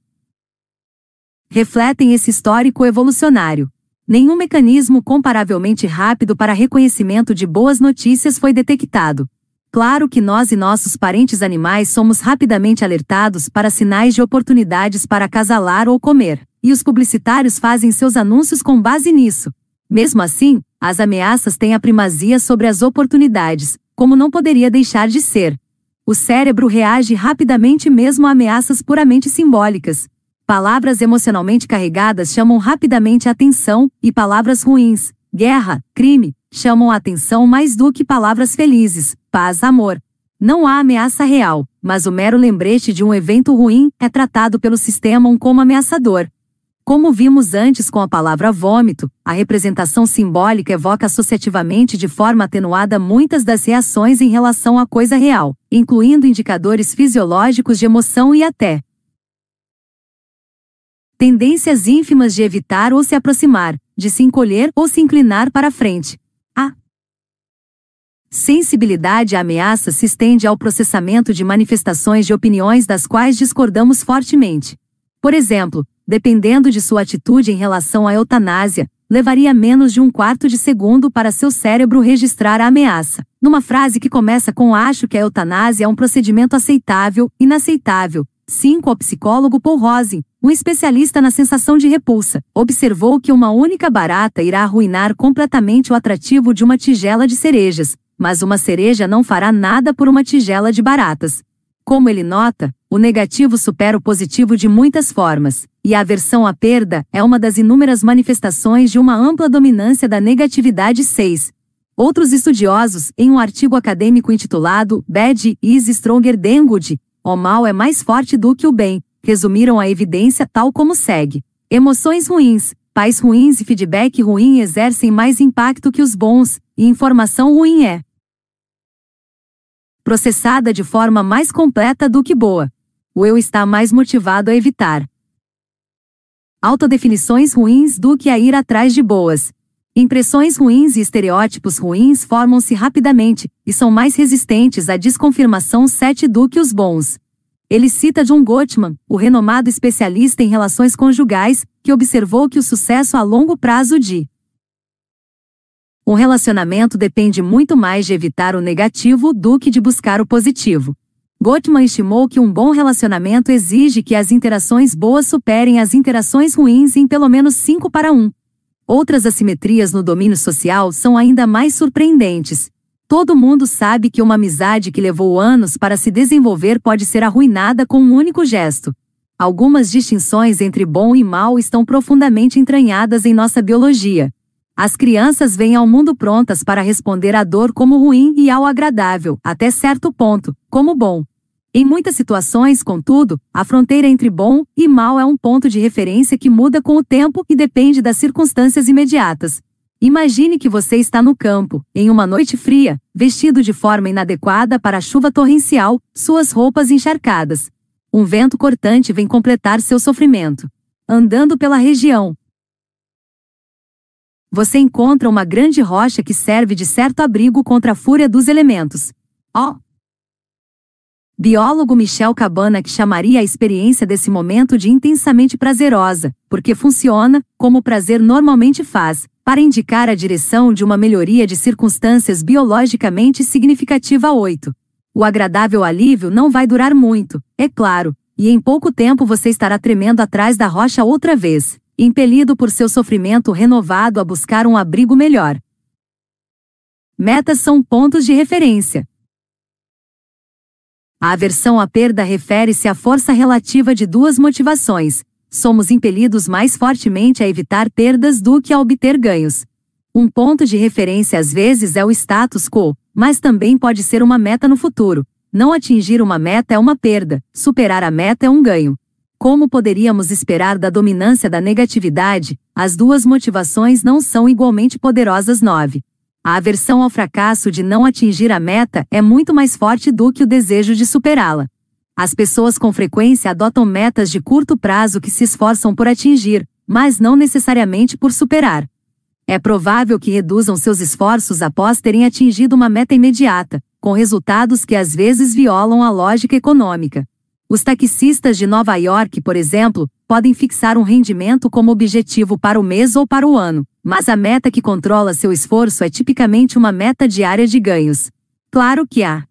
refletem esse histórico evolucionário. Nenhum mecanismo comparavelmente rápido para reconhecimento de boas notícias foi detectado. Claro que nós e nossos parentes animais somos rapidamente alertados para sinais de oportunidades para acasalar ou comer, e os publicitários fazem seus anúncios com base nisso. Mesmo assim, as ameaças têm a primazia sobre as oportunidades, como não poderia deixar de ser. O cérebro reage rapidamente mesmo a ameaças puramente simbólicas, Palavras emocionalmente carregadas chamam rapidamente a atenção, e palavras ruins, guerra, crime, chamam a atenção mais do que palavras felizes, paz, amor. Não há ameaça real, mas o mero lembrete de um evento ruim é tratado pelo sistema como ameaçador. Como vimos antes com a palavra vômito, a representação simbólica evoca associativamente de forma atenuada muitas das reações em relação à coisa real, incluindo indicadores fisiológicos de emoção e até Tendências ínfimas de evitar ou se aproximar, de se encolher ou se inclinar para frente. A sensibilidade à ameaça se estende ao processamento de manifestações de opiniões das quais discordamos fortemente. Por exemplo, dependendo de sua atitude em relação à eutanásia, levaria menos de um quarto de segundo para seu cérebro registrar a ameaça. Numa frase que começa com acho que a eutanásia é um procedimento aceitável, inaceitável. 5. O psicólogo Paul Rosen, um especialista na sensação de repulsa, observou que uma única barata irá arruinar completamente o atrativo de uma tigela de cerejas, mas uma cereja não fará nada por uma tigela de baratas. Como ele nota, o negativo supera o positivo de muitas formas, e a aversão à perda é uma das inúmeras manifestações de uma ampla dominância da negatividade 6. Outros estudiosos, em um artigo acadêmico intitulado Bad is Stronger than Good, o mal é mais forte do que o bem, resumiram a evidência tal como segue. Emoções ruins, pais ruins e feedback ruim exercem mais impacto que os bons, e informação ruim é processada de forma mais completa do que boa o eu está mais motivado a evitar autodefinições ruins do que a ir atrás de boas. Impressões ruins e estereótipos ruins formam-se rapidamente e são mais resistentes à desconfirmação 7 do que os bons. Ele cita John Gottman, o renomado especialista em relações conjugais, que observou que o sucesso a longo prazo de um relacionamento depende muito mais de evitar o negativo do que de buscar o positivo. Gottman estimou que um bom relacionamento exige que as interações boas superem as interações ruins em pelo menos 5 para 1. Outras assimetrias no domínio social são ainda mais surpreendentes. Todo mundo sabe que uma amizade que levou anos para se desenvolver pode ser arruinada com um único gesto. Algumas distinções entre bom e mal estão profundamente entranhadas em nossa biologia. As crianças vêm ao mundo prontas para responder à dor como ruim e ao agradável, até certo ponto, como bom. Em muitas situações, contudo, a fronteira entre bom e mal é um ponto de referência que muda com o tempo e depende das circunstâncias imediatas. Imagine que você está no campo, em uma noite fria, vestido de forma inadequada para a chuva torrencial, suas roupas encharcadas. Um vento cortante vem completar seu sofrimento. Andando pela região, você encontra uma grande rocha que serve de certo abrigo contra a fúria dos elementos. Oh, Biólogo Michel Cabana que chamaria a experiência desse momento de intensamente prazerosa, porque funciona, como o prazer normalmente faz, para indicar a direção de uma melhoria de circunstâncias biologicamente significativa 8. O agradável alívio não vai durar muito, é claro, e em pouco tempo você estará tremendo atrás da rocha outra vez, impelido por seu sofrimento renovado a buscar um abrigo melhor. Metas são pontos de referência, a aversão à perda refere-se à força relativa de duas motivações. Somos impelidos mais fortemente a evitar perdas do que a obter ganhos. Um ponto de referência às vezes é o status quo, mas também pode ser uma meta no futuro. Não atingir uma meta é uma perda, superar a meta é um ganho. Como poderíamos esperar da dominância da negatividade, as duas motivações não são igualmente poderosas. 9. A aversão ao fracasso de não atingir a meta é muito mais forte do que o desejo de superá-la. As pessoas com frequência adotam metas de curto prazo que se esforçam por atingir, mas não necessariamente por superar. É provável que reduzam seus esforços após terem atingido uma meta imediata, com resultados que às vezes violam a lógica econômica. Os taxistas de Nova York, por exemplo, podem fixar um rendimento como objetivo para o mês ou para o ano, mas a meta que controla seu esforço é tipicamente uma meta diária de ganhos. Claro que a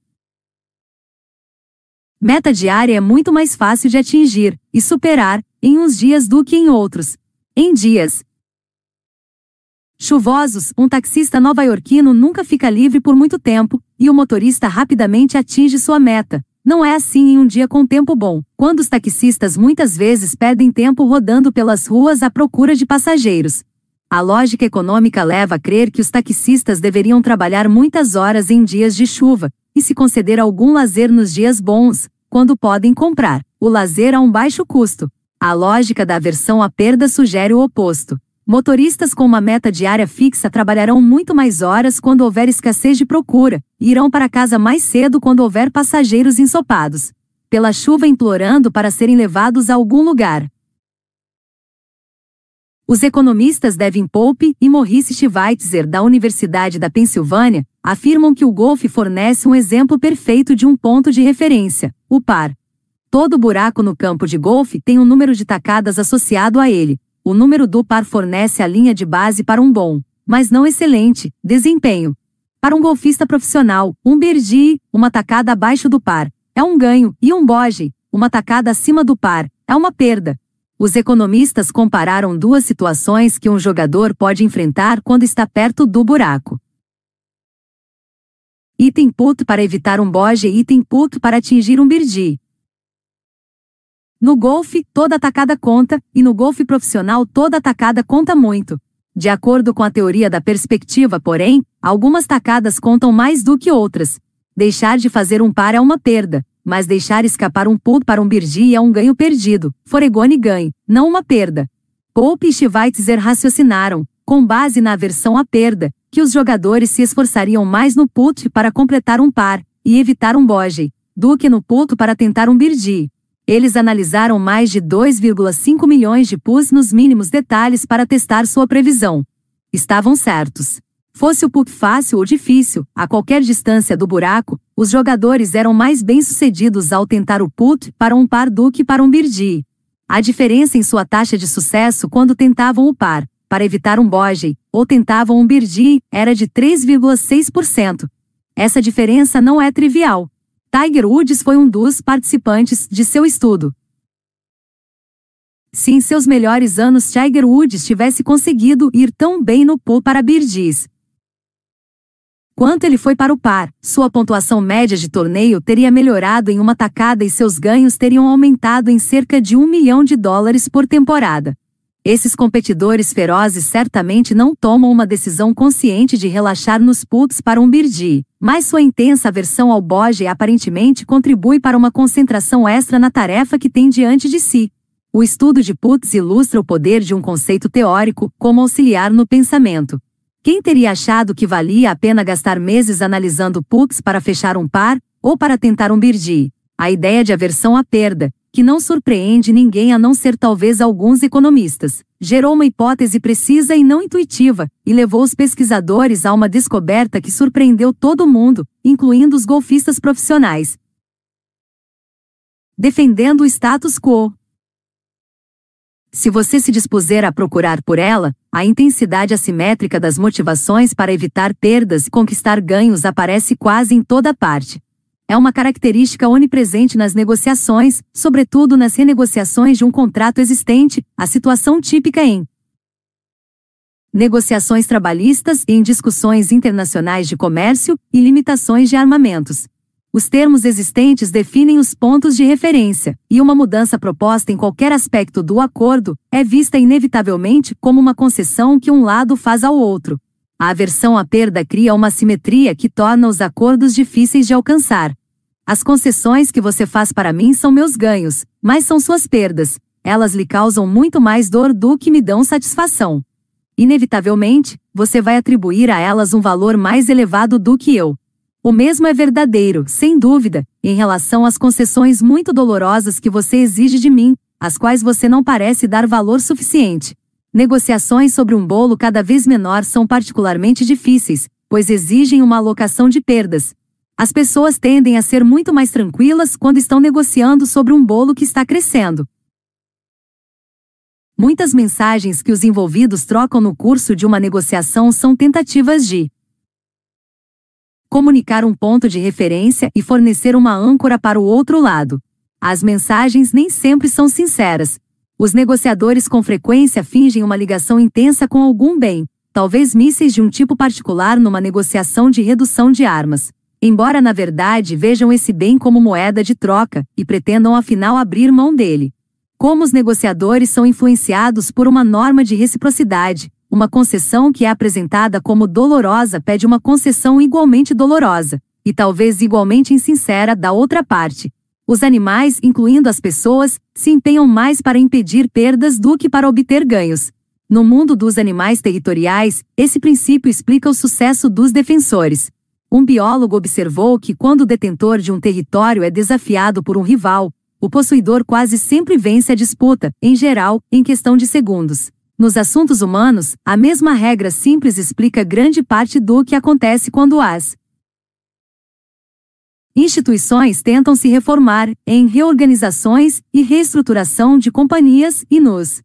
meta diária é muito mais fácil de atingir e superar em uns dias do que em outros. Em dias chuvosos, um taxista nova-iorquino nunca fica livre por muito tempo, e o motorista rapidamente atinge sua meta. Não é assim em um dia com tempo bom, quando os taxistas muitas vezes perdem tempo rodando pelas ruas à procura de passageiros. A lógica econômica leva a crer que os taxistas deveriam trabalhar muitas horas em dias de chuva e se conceder algum lazer nos dias bons, quando podem comprar o lazer a um baixo custo. A lógica da aversão à perda sugere o oposto. Motoristas com uma meta diária fixa trabalharão muito mais horas quando houver escassez de procura, e irão para casa mais cedo quando houver passageiros ensopados. Pela chuva implorando para serem levados a algum lugar. Os economistas Devin Pope e Maurice Schweitzer da Universidade da Pensilvânia afirmam que o golfe fornece um exemplo perfeito de um ponto de referência, o par. Todo buraco no campo de golfe tem um número de tacadas associado a ele. O número do par fornece a linha de base para um bom, mas não excelente, desempenho. Para um golfista profissional, um birdie, uma tacada abaixo do par, é um ganho, e um boge, uma tacada acima do par, é uma perda. Os economistas compararam duas situações que um jogador pode enfrentar quando está perto do buraco. Item put para evitar um boge e item put para atingir um birdie. No golfe, toda atacada conta, e no golfe profissional toda atacada conta muito. De acordo com a teoria da perspectiva, porém, algumas tacadas contam mais do que outras. Deixar de fazer um par é uma perda, mas deixar escapar um putt para um birdie é um ganho perdido. Foregone ganhe, não uma perda. Pope e Schweitzer raciocinaram, com base na aversão à perda, que os jogadores se esforçariam mais no putt para completar um par e evitar um boge, do que no putt para tentar um birdie. Eles analisaram mais de 2,5 milhões de pus nos mínimos detalhes para testar sua previsão. Estavam certos. Fosse o putt fácil ou difícil, a qualquer distância do buraco, os jogadores eram mais bem-sucedidos ao tentar o putt para um par do que para um birdie. A diferença em sua taxa de sucesso quando tentavam o par para evitar um boge, ou tentavam um birdie, era de 3,6%. Essa diferença não é trivial. Tiger Woods foi um dos participantes de seu estudo. Se em seus melhores anos Tiger Woods tivesse conseguido ir tão bem no pool para birdies, quanto ele foi para o par, sua pontuação média de torneio teria melhorado em uma tacada e seus ganhos teriam aumentado em cerca de um milhão de dólares por temporada. Esses competidores ferozes certamente não tomam uma decisão consciente de relaxar nos putts para um birdie, mas sua intensa aversão ao boge aparentemente contribui para uma concentração extra na tarefa que tem diante de si. O estudo de putts ilustra o poder de um conceito teórico como auxiliar no pensamento. Quem teria achado que valia a pena gastar meses analisando putts para fechar um par ou para tentar um birdie? A ideia de aversão à perda, que não surpreende ninguém a não ser talvez alguns economistas, gerou uma hipótese precisa e não intuitiva, e levou os pesquisadores a uma descoberta que surpreendeu todo mundo, incluindo os golfistas profissionais. Defendendo o status quo. Se você se dispuser a procurar por ela, a intensidade assimétrica das motivações para evitar perdas e conquistar ganhos aparece quase em toda parte é uma característica onipresente nas negociações, sobretudo nas renegociações de um contrato existente, a situação típica em negociações trabalhistas e em discussões internacionais de comércio e limitações de armamentos. Os termos existentes definem os pontos de referência, e uma mudança proposta em qualquer aspecto do acordo é vista inevitavelmente como uma concessão que um lado faz ao outro, a aversão à perda cria uma simetria que torna os acordos difíceis de alcançar. As concessões que você faz para mim são meus ganhos, mas são suas perdas. Elas lhe causam muito mais dor do que me dão satisfação. Inevitavelmente, você vai atribuir a elas um valor mais elevado do que eu. O mesmo é verdadeiro, sem dúvida, em relação às concessões muito dolorosas que você exige de mim, às quais você não parece dar valor suficiente. Negociações sobre um bolo cada vez menor são particularmente difíceis, pois exigem uma alocação de perdas. As pessoas tendem a ser muito mais tranquilas quando estão negociando sobre um bolo que está crescendo. Muitas mensagens que os envolvidos trocam no curso de uma negociação são tentativas de comunicar um ponto de referência e fornecer uma âncora para o outro lado. As mensagens nem sempre são sinceras, os negociadores com frequência fingem uma ligação intensa com algum bem, talvez mísseis de um tipo particular numa negociação de redução de armas. Embora na verdade vejam esse bem como moeda de troca e pretendam afinal abrir mão dele. Como os negociadores são influenciados por uma norma de reciprocidade, uma concessão que é apresentada como dolorosa pede uma concessão igualmente dolorosa, e talvez igualmente insincera da outra parte, os animais, incluindo as pessoas, se empenham mais para impedir perdas do que para obter ganhos. No mundo dos animais territoriais, esse princípio explica o sucesso dos defensores. Um biólogo observou que quando o detentor de um território é desafiado por um rival, o possuidor quase sempre vence a disputa, em geral, em questão de segundos. Nos assuntos humanos, a mesma regra simples explica grande parte do que acontece quando as Instituições tentam se reformar em reorganizações e reestruturação de companhias e nos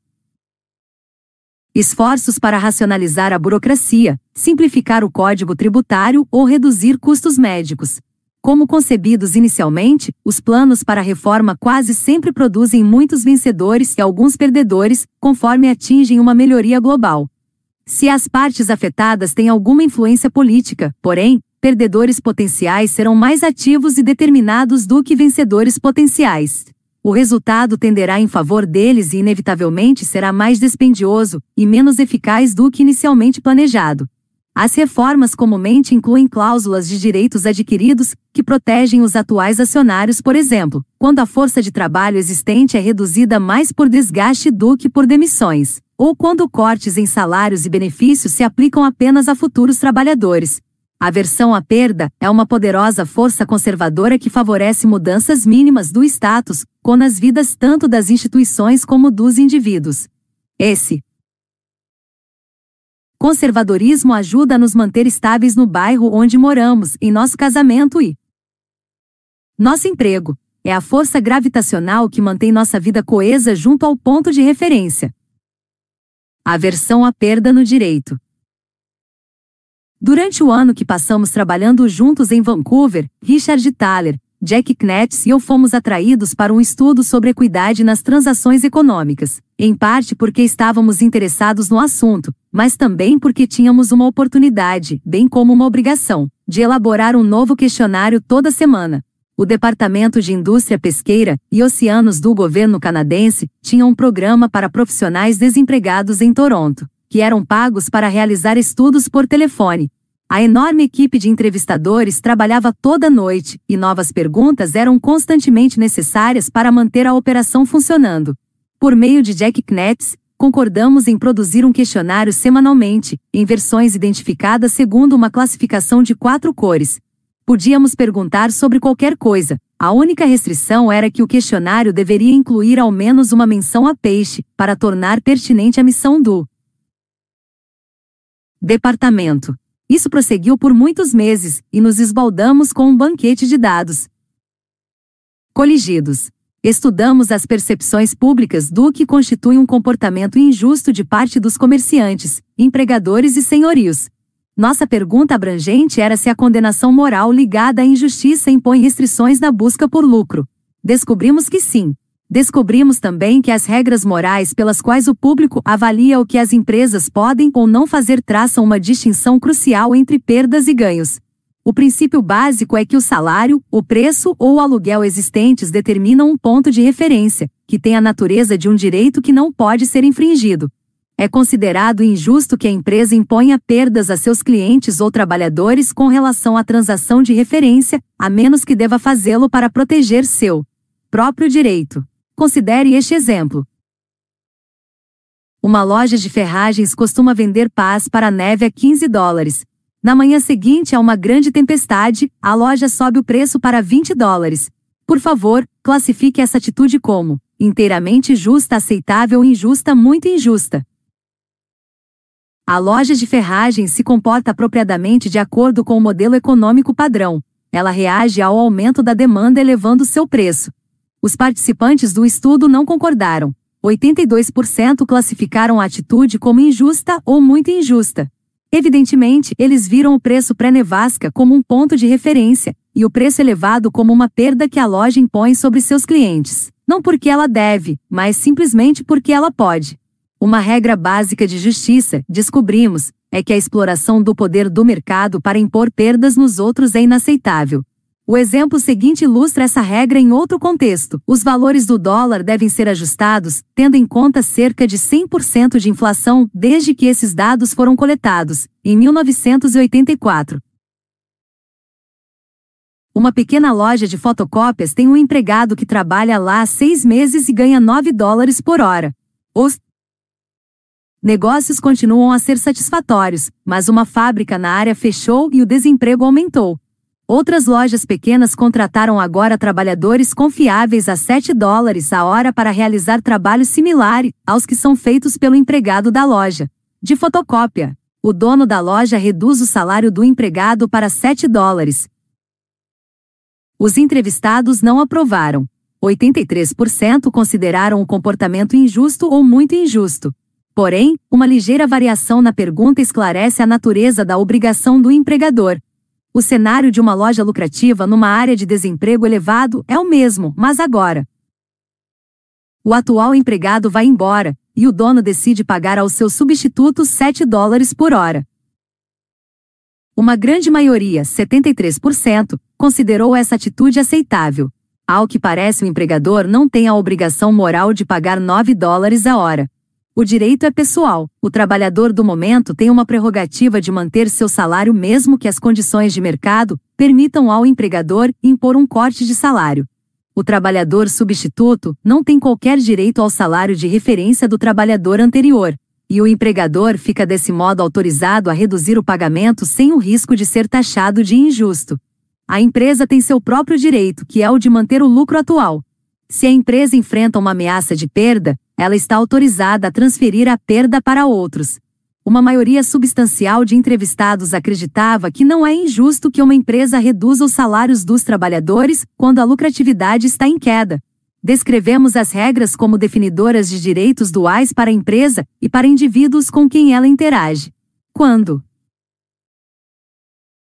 esforços para racionalizar a burocracia, simplificar o código tributário ou reduzir custos médicos. Como concebidos inicialmente, os planos para a reforma quase sempre produzem muitos vencedores e alguns perdedores, conforme atingem uma melhoria global. Se as partes afetadas têm alguma influência política, porém, perdedores potenciais serão mais ativos e determinados do que vencedores potenciais. O resultado tenderá em favor deles e inevitavelmente será mais dispendioso e menos eficaz do que inicialmente planejado. As reformas comumente incluem cláusulas de direitos adquiridos, que protegem os atuais acionários, por exemplo, quando a força de trabalho existente é reduzida mais por desgaste do que por demissões, ou quando cortes em salários e benefícios se aplicam apenas a futuros trabalhadores. A versão à perda é uma poderosa força conservadora que favorece mudanças mínimas do status quo nas vidas tanto das instituições como dos indivíduos. Esse Conservadorismo ajuda a nos manter estáveis no bairro onde moramos, em nosso casamento e nosso emprego. É a força gravitacional que mantém nossa vida coesa junto ao ponto de referência. Aversão à perda no direito. Durante o ano que passamos trabalhando juntos em Vancouver, Richard Thaler, Jack Knetz e eu fomos atraídos para um estudo sobre equidade nas transações econômicas, em parte porque estávamos interessados no assunto, mas também porque tínhamos uma oportunidade, bem como uma obrigação, de elaborar um novo questionário toda semana. O Departamento de Indústria Pesqueira e Oceanos do governo canadense tinha um programa para profissionais desempregados em Toronto, que eram pagos para realizar estudos por telefone, a enorme equipe de entrevistadores trabalhava toda noite, e novas perguntas eram constantemente necessárias para manter a operação funcionando. Por meio de Jack Knetz, concordamos em produzir um questionário semanalmente, em versões identificadas segundo uma classificação de quatro cores. Podíamos perguntar sobre qualquer coisa, a única restrição era que o questionário deveria incluir ao menos uma menção a peixe, para tornar pertinente a missão do departamento. Isso prosseguiu por muitos meses, e nos esbaldamos com um banquete de dados. Coligidos. Estudamos as percepções públicas do que constitui um comportamento injusto de parte dos comerciantes, empregadores e senhorios. Nossa pergunta abrangente era se a condenação moral ligada à injustiça impõe restrições na busca por lucro. Descobrimos que sim. Descobrimos também que as regras morais pelas quais o público avalia o que as empresas podem ou não fazer traçam uma distinção crucial entre perdas e ganhos. O princípio básico é que o salário, o preço ou o aluguel existentes determinam um ponto de referência, que tem a natureza de um direito que não pode ser infringido. É considerado injusto que a empresa imponha perdas a seus clientes ou trabalhadores com relação à transação de referência, a menos que deva fazê-lo para proteger seu próprio direito. Considere este exemplo. Uma loja de ferragens costuma vender pás para neve a 15 dólares. Na manhã seguinte a uma grande tempestade, a loja sobe o preço para 20 dólares. Por favor, classifique essa atitude como inteiramente justa, aceitável, injusta, muito injusta. A loja de ferragens se comporta apropriadamente de acordo com o modelo econômico padrão. Ela reage ao aumento da demanda elevando seu preço. Os participantes do estudo não concordaram. 82% classificaram a atitude como injusta ou muito injusta. Evidentemente, eles viram o preço pré-nevasca como um ponto de referência, e o preço elevado como uma perda que a loja impõe sobre seus clientes. Não porque ela deve, mas simplesmente porque ela pode. Uma regra básica de justiça, descobrimos, é que a exploração do poder do mercado para impor perdas nos outros é inaceitável. O exemplo seguinte ilustra essa regra em outro contexto. Os valores do dólar devem ser ajustados, tendo em conta cerca de 100% de inflação desde que esses dados foram coletados, em 1984. Uma pequena loja de fotocópias tem um empregado que trabalha lá há seis meses e ganha 9 dólares por hora. Os negócios continuam a ser satisfatórios, mas uma fábrica na área fechou e o desemprego aumentou. Outras lojas pequenas contrataram agora trabalhadores confiáveis a 7 dólares a hora para realizar trabalho similar aos que são feitos pelo empregado da loja. De fotocópia, o dono da loja reduz o salário do empregado para 7 dólares. Os entrevistados não aprovaram. 83% consideraram o comportamento injusto ou muito injusto. Porém, uma ligeira variação na pergunta esclarece a natureza da obrigação do empregador. O cenário de uma loja lucrativa numa área de desemprego elevado é o mesmo, mas agora. O atual empregado vai embora, e o dono decide pagar ao seu substituto 7 dólares por hora. Uma grande maioria, 73%, considerou essa atitude aceitável. Ao que parece, o empregador não tem a obrigação moral de pagar 9 dólares a hora. O direito é pessoal. O trabalhador do momento tem uma prerrogativa de manter seu salário mesmo que as condições de mercado permitam ao empregador impor um corte de salário o trabalhador substituto não tem qualquer direito ao salário de referência do trabalhador anterior, e o empregador fica desse modo autorizado a reduzir o pagamento sem o risco de ser taxado de injusto. A empresa tem seu próprio direito, que é o de manter o lucro atual. Se a empresa enfrenta uma ameaça de perda, ela está autorizada a transferir a perda para outros uma maioria substancial de entrevistados acreditava que não é injusto que uma empresa reduza os salários dos trabalhadores quando a lucratividade está em queda. Descrevemos as regras como definidoras de direitos duais para a empresa e para indivíduos com quem ela interage. Quando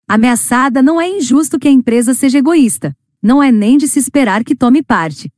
ameaçada, não é injusto que a empresa seja egoísta, não é nem de se esperar que tome parte.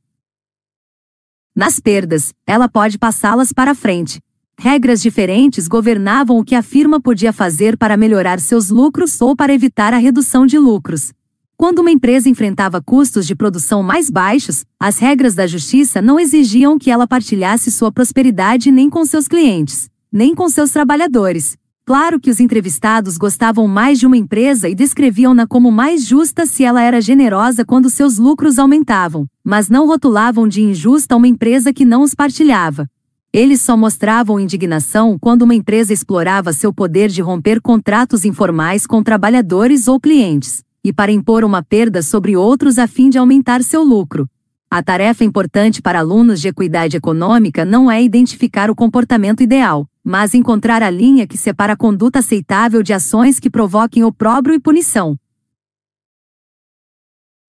Nas perdas, ela pode passá-las para frente, regras diferentes governavam o que a firma podia fazer para melhorar seus lucros ou para evitar a redução de lucros. Quando uma empresa enfrentava custos de produção mais baixos, as regras da justiça não exigiam que ela partilhasse sua prosperidade nem com seus clientes, nem com seus trabalhadores. Claro que os entrevistados gostavam mais de uma empresa e descreviam-na como mais justa se ela era generosa quando seus lucros aumentavam, mas não rotulavam de injusta uma empresa que não os partilhava. Eles só mostravam indignação quando uma empresa explorava seu poder de romper contratos informais com trabalhadores ou clientes, e para impor uma perda sobre outros a fim de aumentar seu lucro. A tarefa importante para alunos de equidade econômica não é identificar o comportamento ideal, mas encontrar a linha que separa a conduta aceitável de ações que provoquem opróbrio e punição.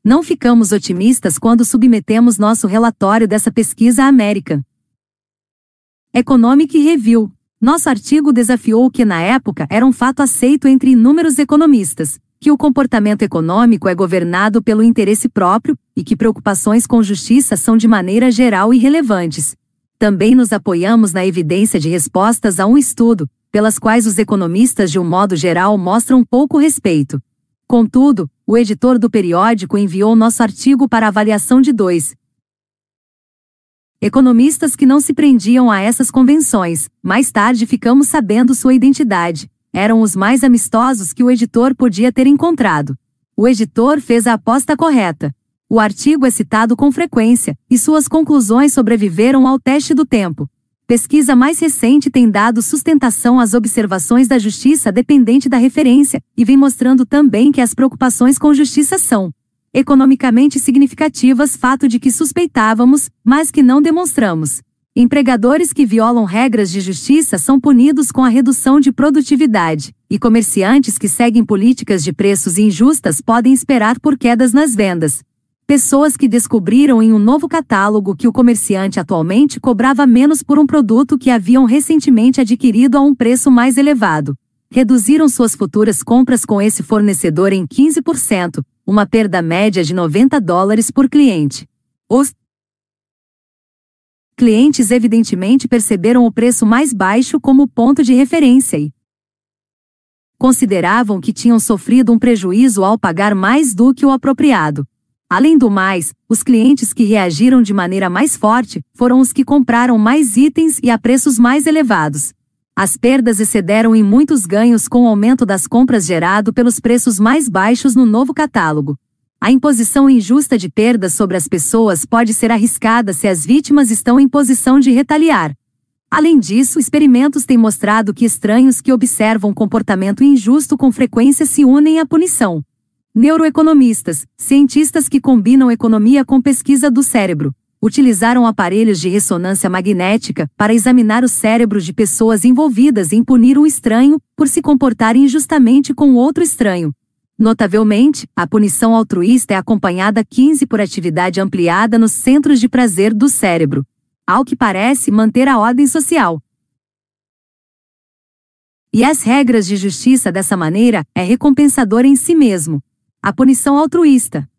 Não ficamos otimistas quando submetemos nosso relatório dessa pesquisa à América. Economic Review. Nosso artigo desafiou o que na época era um fato aceito entre inúmeros economistas, que o comportamento econômico é governado pelo interesse próprio e que preocupações com justiça são de maneira geral irrelevantes. Também nos apoiamos na evidência de respostas a um estudo, pelas quais os economistas de um modo geral mostram pouco respeito. Contudo, o editor do periódico enviou nosso artigo para avaliação de dois, Economistas que não se prendiam a essas convenções, mais tarde ficamos sabendo sua identidade. Eram os mais amistosos que o editor podia ter encontrado. O editor fez a aposta correta. O artigo é citado com frequência, e suas conclusões sobreviveram ao teste do tempo. Pesquisa mais recente tem dado sustentação às observações da justiça dependente da referência, e vem mostrando também que as preocupações com justiça são, economicamente significativas fato de que suspeitávamos, mas que não demonstramos. Empregadores que violam regras de justiça são punidos com a redução de produtividade, e comerciantes que seguem políticas de preços injustas podem esperar por quedas nas vendas. Pessoas que descobriram em um novo catálogo que o comerciante atualmente cobrava menos por um produto que haviam recentemente adquirido a um preço mais elevado. Reduziram suas futuras compras com esse fornecedor em 15%, uma perda média de 90 dólares por cliente. Os clientes evidentemente perceberam o preço mais baixo como ponto de referência e consideravam que tinham sofrido um prejuízo ao pagar mais do que o apropriado. Além do mais, os clientes que reagiram de maneira mais forte foram os que compraram mais itens e a preços mais elevados. As perdas excederam em muitos ganhos com o aumento das compras gerado pelos preços mais baixos no novo catálogo. A imposição injusta de perdas sobre as pessoas pode ser arriscada se as vítimas estão em posição de retaliar. Além disso, experimentos têm mostrado que estranhos que observam comportamento injusto com frequência se unem à punição. Neuroeconomistas, cientistas que combinam economia com pesquisa do cérebro, utilizaram aparelhos de ressonância magnética para examinar o cérebro de pessoas envolvidas em punir um estranho por se comportar injustamente com outro estranho. Notavelmente, a punição altruísta é acompanhada 15 por atividade ampliada nos centros de prazer do cérebro. Ao que parece manter a ordem social. E as regras de justiça dessa maneira é recompensador em si mesmo. A punição altruísta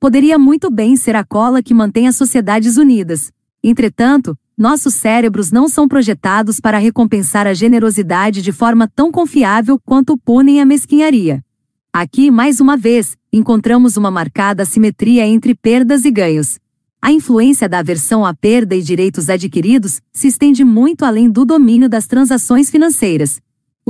poderia muito bem ser a cola que mantém as sociedades unidas. Entretanto, nossos cérebros não são projetados para recompensar a generosidade de forma tão confiável quanto punem a mesquinharia. Aqui, mais uma vez, encontramos uma marcada simetria entre perdas e ganhos. A influência da aversão à perda e direitos adquiridos se estende muito além do domínio das transações financeiras.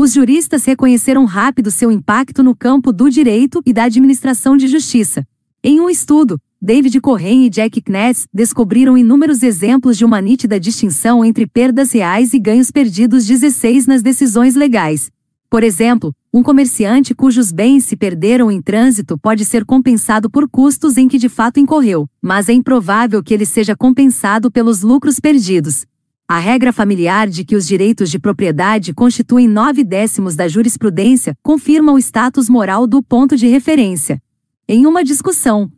Os juristas reconheceram rápido seu impacto no campo do direito e da administração de justiça. Em um estudo, David Cohen e Jack Kness descobriram inúmeros exemplos de uma nítida distinção entre perdas reais e ganhos perdidos 16 nas decisões legais. Por exemplo, um comerciante cujos bens se perderam em trânsito pode ser compensado por custos em que de fato incorreu, mas é improvável que ele seja compensado pelos lucros perdidos. A regra familiar de que os direitos de propriedade constituem nove décimos da jurisprudência confirma o status moral do ponto de referência. Em uma discussão,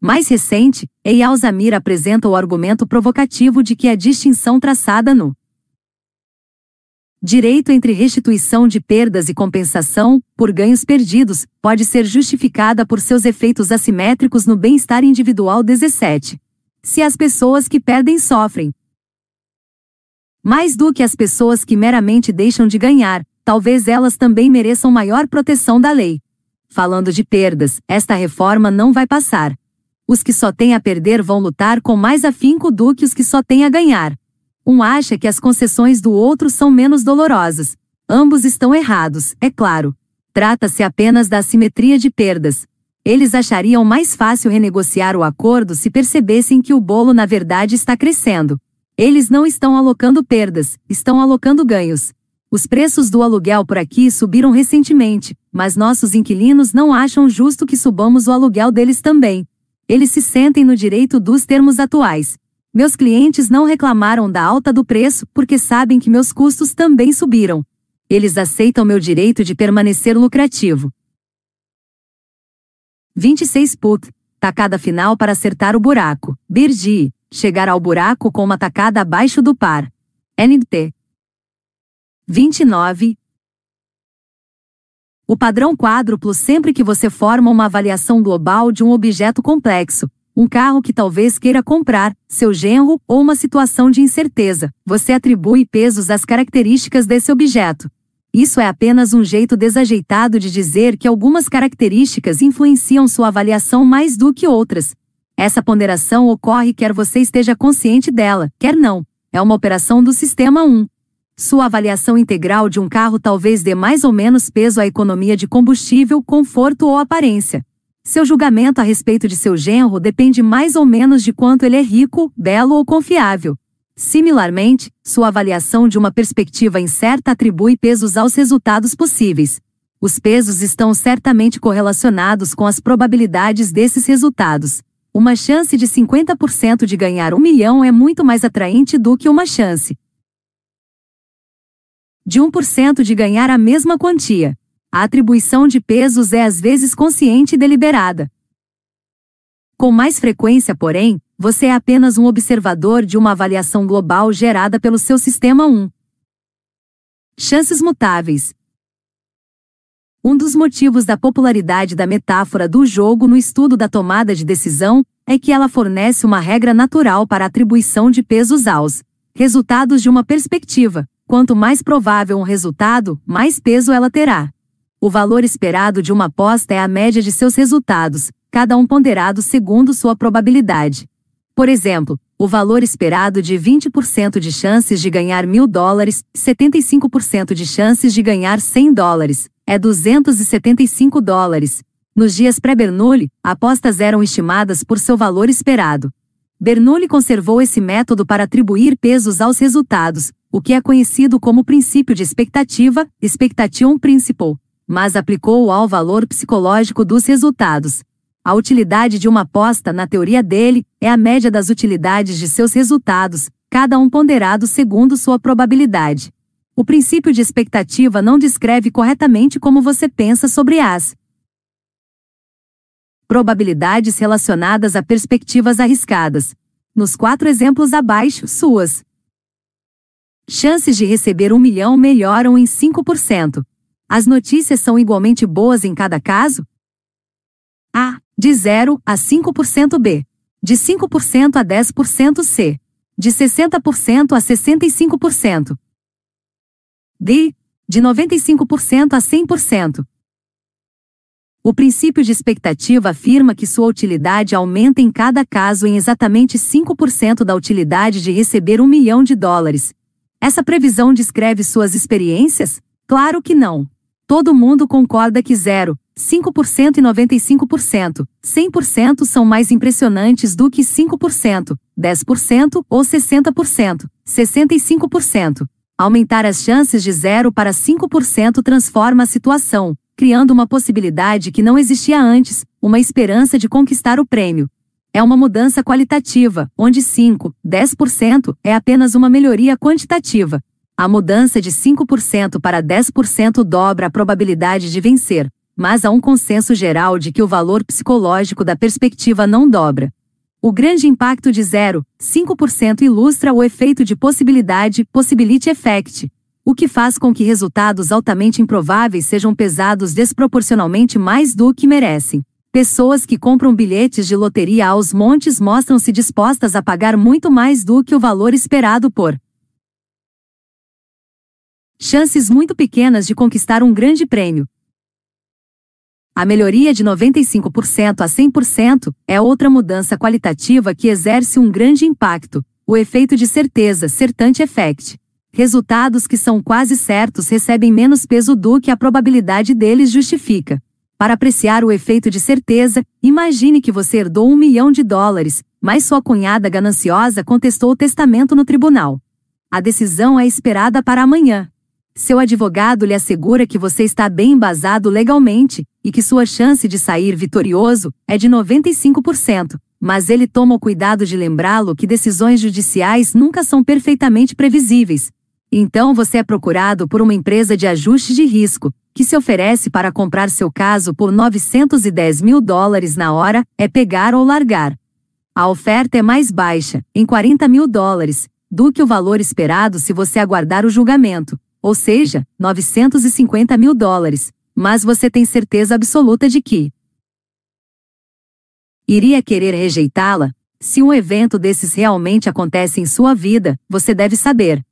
mais recente, Eyal Zamir apresenta o argumento provocativo de que a distinção traçada no direito entre restituição de perdas e compensação, por ganhos perdidos, pode ser justificada por seus efeitos assimétricos no bem-estar individual 17. Se as pessoas que perdem sofrem mais do que as pessoas que meramente deixam de ganhar, talvez elas também mereçam maior proteção da lei. Falando de perdas, esta reforma não vai passar os que só têm a perder vão lutar com mais afinco do que os que só têm a ganhar. Um acha que as concessões do outro são menos dolorosas. Ambos estão errados, é claro. Trata-se apenas da assimetria de perdas. Eles achariam mais fácil renegociar o acordo se percebessem que o bolo na verdade está crescendo. Eles não estão alocando perdas, estão alocando ganhos. Os preços do aluguel por aqui subiram recentemente, mas nossos inquilinos não acham justo que subamos o aluguel deles também. Eles se sentem no direito dos termos atuais. Meus clientes não reclamaram da alta do preço porque sabem que meus custos também subiram. Eles aceitam meu direito de permanecer lucrativo. 26 put. Tacada final para acertar o buraco. Birgi. Chegar ao buraco com uma tacada abaixo do par. NT. 29. O padrão quádruplo sempre que você forma uma avaliação global de um objeto complexo, um carro que talvez queira comprar, seu genro ou uma situação de incerteza, você atribui pesos às características desse objeto. Isso é apenas um jeito desajeitado de dizer que algumas características influenciam sua avaliação mais do que outras. Essa ponderação ocorre quer você esteja consciente dela, quer não. É uma operação do sistema 1. Sua avaliação integral de um carro talvez dê mais ou menos peso à economia de combustível, conforto ou aparência. Seu julgamento a respeito de seu genro depende mais ou menos de quanto ele é rico, belo ou confiável. Similarmente, sua avaliação de uma perspectiva incerta atribui pesos aos resultados possíveis. Os pesos estão certamente correlacionados com as probabilidades desses resultados. Uma chance de 50% de ganhar um milhão é muito mais atraente do que uma chance de 1% de ganhar a mesma quantia. A atribuição de pesos é às vezes consciente e deliberada. Com mais frequência, porém, você é apenas um observador de uma avaliação global gerada pelo seu sistema 1. Chances mutáveis. Um dos motivos da popularidade da metáfora do jogo no estudo da tomada de decisão é que ela fornece uma regra natural para a atribuição de pesos aos resultados de uma perspectiva, Quanto mais provável um resultado, mais peso ela terá. O valor esperado de uma aposta é a média de seus resultados, cada um ponderado segundo sua probabilidade. Por exemplo, o valor esperado de 20% de chances de ganhar mil dólares, 75% de chances de ganhar 100 dólares, é 275 dólares. Nos dias pré-Bernoulli, apostas eram estimadas por seu valor esperado. Bernoulli conservou esse método para atribuir pesos aos resultados, o que é conhecido como princípio de expectativa, expectation principle, mas aplicou-o ao valor psicológico dos resultados. A utilidade de uma aposta, na teoria dele, é a média das utilidades de seus resultados, cada um ponderado segundo sua probabilidade. O princípio de expectativa não descreve corretamente como você pensa sobre as probabilidades relacionadas a perspectivas arriscadas. Nos quatro exemplos abaixo, suas chances de receber um milhão melhoram em 5%. As notícias são igualmente boas em cada caso? A. De 0 a 5% B. De 5% a 10% C. De 60% a 65%. D. De 95% a 100%. O princípio de expectativa afirma que sua utilidade aumenta em cada caso em exatamente 5% da utilidade de receber um milhão de dólares. Essa previsão descreve suas experiências? Claro que não. Todo mundo concorda que 0, 5% e 95%, 100% são mais impressionantes do que 5%, 10% ou 60%, 65%. Aumentar as chances de 0 para 5% transforma a situação, criando uma possibilidade que não existia antes, uma esperança de conquistar o prêmio. É uma mudança qualitativa, onde 5, 10% é apenas uma melhoria quantitativa. A mudança de 5% para 10% dobra a probabilidade de vencer, mas há um consenso geral de que o valor psicológico da perspectiva não dobra. O grande impacto de 0, 5% ilustra o efeito de possibilidade, possibility effect, o que faz com que resultados altamente improváveis sejam pesados desproporcionalmente mais do que merecem. Pessoas que compram bilhetes de loteria aos montes mostram-se dispostas a pagar muito mais do que o valor esperado por chances muito pequenas de conquistar um grande prêmio. A melhoria de 95% a 100% é outra mudança qualitativa que exerce um grande impacto, o efeito de certeza, certainty effect. Resultados que são quase certos recebem menos peso do que a probabilidade deles justifica. Para apreciar o efeito de certeza, imagine que você herdou um milhão de dólares, mas sua cunhada gananciosa contestou o testamento no tribunal. A decisão é esperada para amanhã. Seu advogado lhe assegura que você está bem embasado legalmente e que sua chance de sair vitorioso é de 95%, mas ele toma o cuidado de lembrá-lo que decisões judiciais nunca são perfeitamente previsíveis, então você é procurado por uma empresa de ajuste de risco, que se oferece para comprar seu caso por 910 mil dólares na hora, é pegar ou largar. A oferta é mais baixa, em 40 mil dólares, do que o valor esperado se você aguardar o julgamento, ou seja, 950 mil dólares, mas você tem certeza absoluta de que iria querer rejeitá-la? Se um evento desses realmente acontece em sua vida, você deve saber,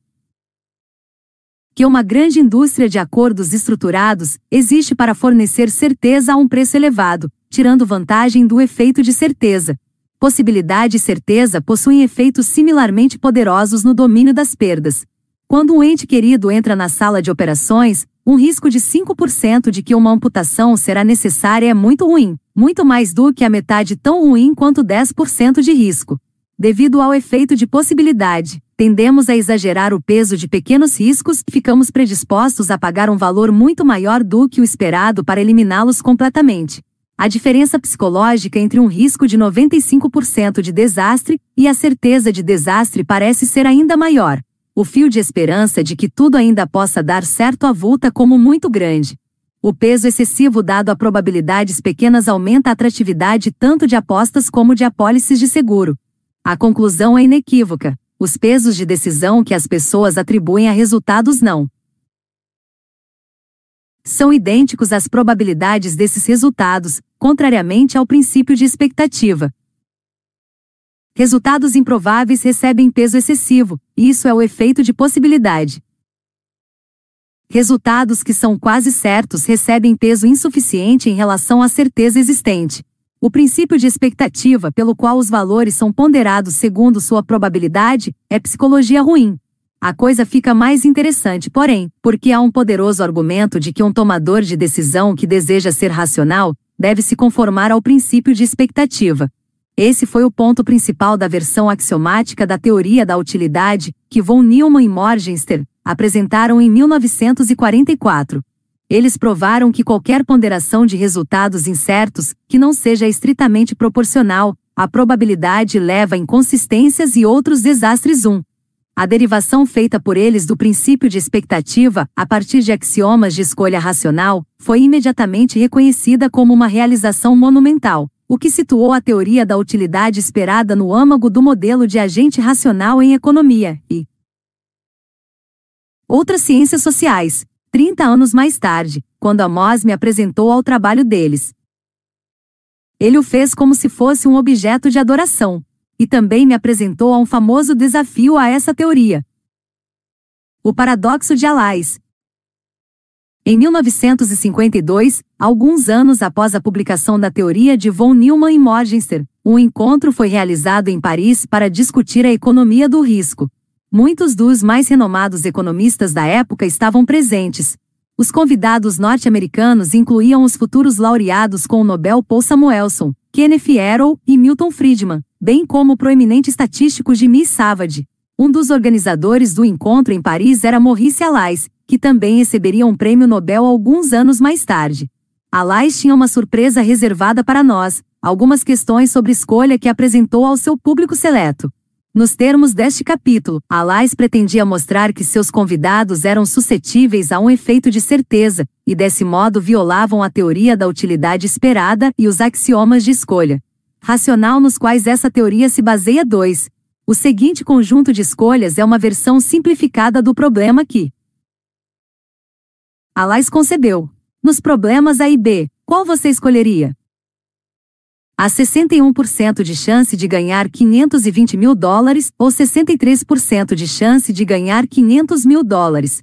que uma grande indústria de acordos estruturados existe para fornecer certeza a um preço elevado, tirando vantagem do efeito de certeza. Possibilidade e certeza possuem efeitos similarmente poderosos no domínio das perdas. Quando um ente querido entra na sala de operações, um risco de 5% de que uma amputação será necessária é muito ruim, muito mais do que a metade tão ruim quanto 10% de risco. Devido ao efeito de possibilidade, tendemos a exagerar o peso de pequenos riscos e ficamos predispostos a pagar um valor muito maior do que o esperado para eliminá-los completamente. A diferença psicológica entre um risco de 95% de desastre e a certeza de desastre parece ser ainda maior. O fio de esperança de que tudo ainda possa dar certo avulta como muito grande. O peso excessivo dado a probabilidades pequenas aumenta a atratividade tanto de apostas como de apólices de seguro. A conclusão é inequívoca: os pesos de decisão que as pessoas atribuem a resultados não são idênticos às probabilidades desses resultados, contrariamente ao princípio de expectativa. Resultados improváveis recebem peso excessivo, isso é o efeito de possibilidade. Resultados que são quase certos recebem peso insuficiente em relação à certeza existente. O princípio de expectativa pelo qual os valores são ponderados segundo sua probabilidade é psicologia ruim. A coisa fica mais interessante, porém, porque há um poderoso argumento de que um tomador de decisão que deseja ser racional deve se conformar ao princípio de expectativa. Esse foi o ponto principal da versão axiomática da teoria da utilidade que von Neumann e Morgenstern apresentaram em 1944. Eles provaram que qualquer ponderação de resultados incertos, que não seja estritamente proporcional, à probabilidade leva a inconsistências e outros desastres 1. A derivação feita por eles do princípio de expectativa, a partir de axiomas de escolha racional, foi imediatamente reconhecida como uma realização monumental, o que situou a teoria da utilidade esperada no âmago do modelo de agente racional em economia e outras ciências sociais. 30 anos mais tarde, quando Amos me apresentou ao trabalho deles, ele o fez como se fosse um objeto de adoração, e também me apresentou a um famoso desafio a essa teoria. O paradoxo de Alais. Em 1952, alguns anos após a publicação da teoria de von Neumann e Morgenstern, um encontro foi realizado em Paris para discutir a economia do risco. Muitos dos mais renomados economistas da época estavam presentes, os convidados norte-americanos incluíam os futuros laureados com o Nobel Paul Samuelson, Kenneth Arrow e Milton Friedman, bem como o proeminente estatístico Jimmy Savage. Um dos organizadores do encontro em Paris era Maurice Allais, que também receberia um prêmio Nobel alguns anos mais tarde. Allais tinha uma surpresa reservada para nós, algumas questões sobre escolha que apresentou ao seu público seleto. Nos termos deste capítulo, Alais pretendia mostrar que seus convidados eram suscetíveis a um efeito de certeza, e desse modo violavam a teoria da utilidade esperada e os axiomas de escolha. Racional nos quais essa teoria se baseia 2. O seguinte conjunto de escolhas é uma versão simplificada do problema que Alais concebeu. Nos problemas A e B, qual você escolheria? há 61% de chance de ganhar 520 mil dólares ou 63% de chance de ganhar 500 mil dólares.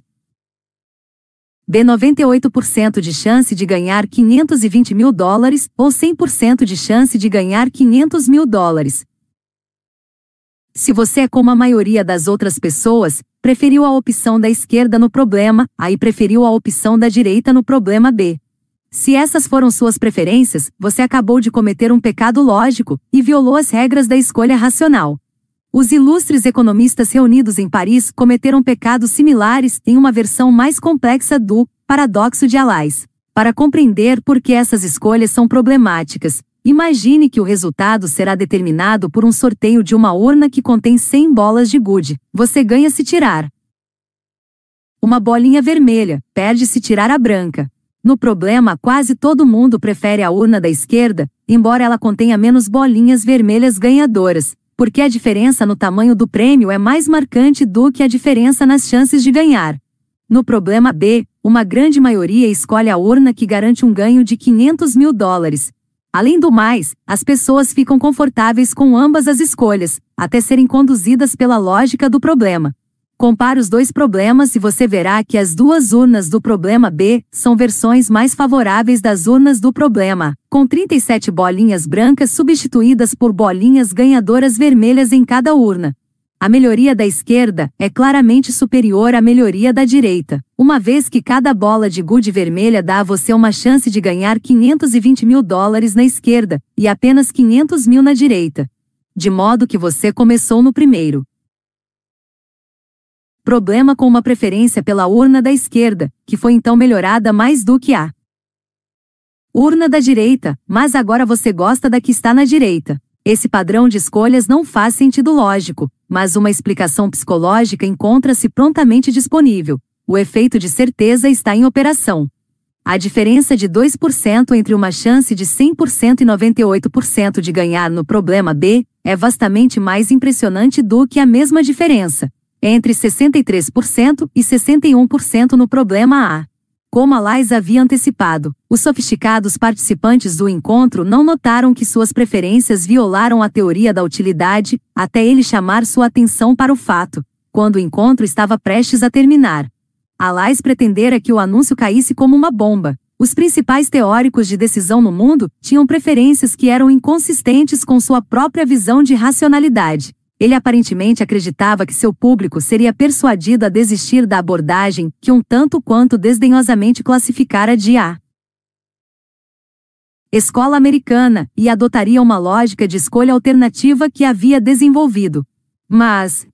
B 98% de chance de ganhar 520 mil dólares ou 100% de chance de ganhar 500 mil dólares. Se você é como a maioria das outras pessoas, preferiu a opção da esquerda no problema, aí preferiu a opção da direita no problema B. Se essas foram suas preferências, você acabou de cometer um pecado lógico e violou as regras da escolha racional. Os ilustres economistas reunidos em Paris cometeram pecados similares em uma versão mais complexa do paradoxo de Alais. Para compreender por que essas escolhas são problemáticas, imagine que o resultado será determinado por um sorteio de uma urna que contém 100 bolas de gude. Você ganha se tirar uma bolinha vermelha, perde se tirar a branca. No problema, quase todo mundo prefere a urna da esquerda, embora ela contenha menos bolinhas vermelhas ganhadoras, porque a diferença no tamanho do prêmio é mais marcante do que a diferença nas chances de ganhar. No problema B, uma grande maioria escolhe a urna que garante um ganho de 500 mil dólares. Além do mais, as pessoas ficam confortáveis com ambas as escolhas, até serem conduzidas pela lógica do problema. Compare os dois problemas e você verá que as duas urnas do problema B são versões mais favoráveis das urnas do problema, com 37 bolinhas brancas substituídas por bolinhas ganhadoras vermelhas em cada urna. A melhoria da esquerda é claramente superior à melhoria da direita, uma vez que cada bola de gude vermelha dá a você uma chance de ganhar 520 mil dólares na esquerda e apenas 500 mil na direita. De modo que você começou no primeiro problema com uma preferência pela urna da esquerda, que foi então melhorada mais do que a urna da direita, mas agora você gosta da que está na direita. Esse padrão de escolhas não faz sentido lógico, mas uma explicação psicológica encontra-se prontamente disponível. O efeito de certeza está em operação. A diferença de 2% entre uma chance de 100% e 98% de ganhar no problema B é vastamente mais impressionante do que a mesma diferença entre 63% e 61% no problema A. Como a Lais havia antecipado, os sofisticados participantes do encontro não notaram que suas preferências violaram a teoria da utilidade, até ele chamar sua atenção para o fato, quando o encontro estava prestes a terminar. A Lais pretendera que o anúncio caísse como uma bomba. Os principais teóricos de decisão no mundo tinham preferências que eram inconsistentes com sua própria visão de racionalidade. Ele aparentemente acreditava que seu público seria persuadido a desistir da abordagem que um tanto quanto desdenhosamente classificara de A. Escola americana e adotaria uma lógica de escolha alternativa que havia desenvolvido. Mas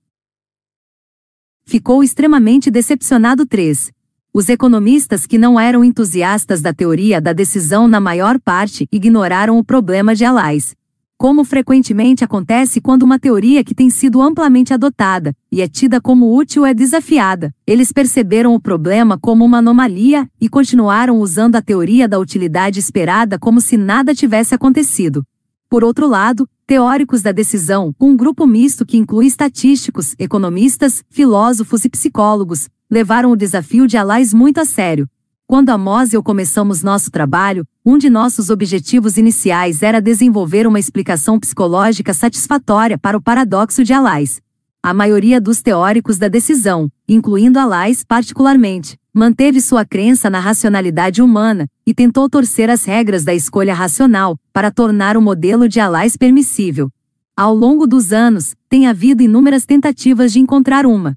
ficou extremamente decepcionado 3. Os economistas que não eram entusiastas da teoria da decisão na maior parte ignoraram o problema de Alais como frequentemente acontece quando uma teoria que tem sido amplamente adotada e é tida como útil é desafiada. Eles perceberam o problema como uma anomalia e continuaram usando a teoria da utilidade esperada como se nada tivesse acontecido. Por outro lado, teóricos da decisão, um grupo misto que inclui estatísticos, economistas, filósofos e psicólogos, levaram o desafio de Alais muito a sério, quando Amos e eu começamos nosso trabalho, um de nossos objetivos iniciais era desenvolver uma explicação psicológica satisfatória para o paradoxo de Alais. A maioria dos teóricos da decisão, incluindo Alais particularmente, manteve sua crença na racionalidade humana e tentou torcer as regras da escolha racional para tornar o modelo de Alais permissível. Ao longo dos anos, tem havido inúmeras tentativas de encontrar uma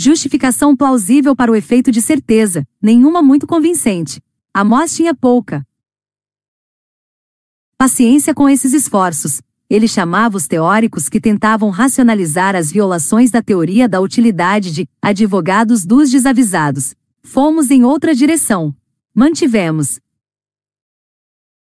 Justificação plausível para o efeito de certeza, nenhuma muito convincente. Amós tinha pouca paciência com esses esforços. Ele chamava os teóricos que tentavam racionalizar as violações da teoria da utilidade de advogados dos desavisados. Fomos em outra direção. Mantivemos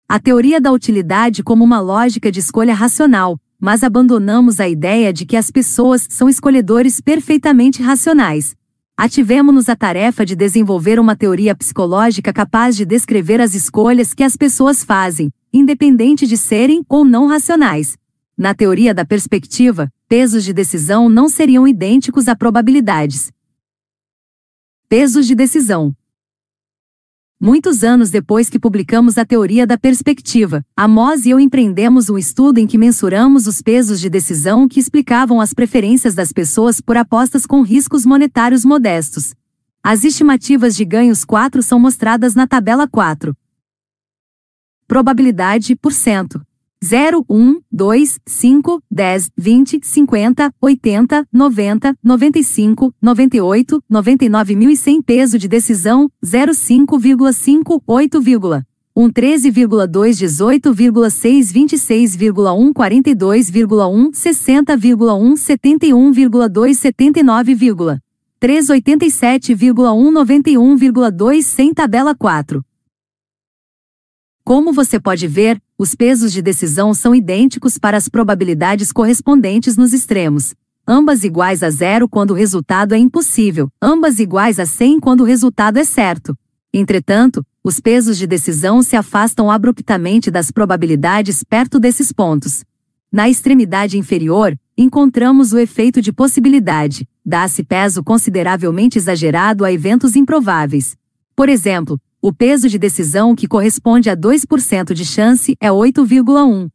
a teoria da utilidade como uma lógica de escolha racional, mas abandonamos a ideia de que as pessoas são escolhedores perfeitamente racionais. Ativemos-nos a tarefa de desenvolver uma teoria psicológica capaz de descrever as escolhas que as pessoas fazem, independente de serem ou não racionais. Na teoria da perspectiva, pesos de decisão não seriam idênticos a probabilidades. Pesos de decisão Muitos anos depois que publicamos a teoria da perspectiva, Amos e eu empreendemos um estudo em que mensuramos os pesos de decisão que explicavam as preferências das pessoas por apostas com riscos monetários modestos. As estimativas de ganhos 4 são mostradas na tabela 4. Probabilidade por cento. 0, 1, 2, 5, 10, 20, 50, 80, 90, 95, 98, 99.100 peso de decisão, 0,5,5, 8, 1 13,2 18,6 26,1 42,1 60,1 71,2 79, 3 87,1 91,2 sem tabela 4. Como você pode ver, os pesos de decisão são idênticos para as probabilidades correspondentes nos extremos. Ambas iguais a zero quando o resultado é impossível, ambas iguais a 100 quando o resultado é certo. Entretanto, os pesos de decisão se afastam abruptamente das probabilidades perto desses pontos. Na extremidade inferior, encontramos o efeito de possibilidade, dá-se peso consideravelmente exagerado a eventos improváveis. Por exemplo, o peso de decisão que corresponde a 2% de chance é 8,1.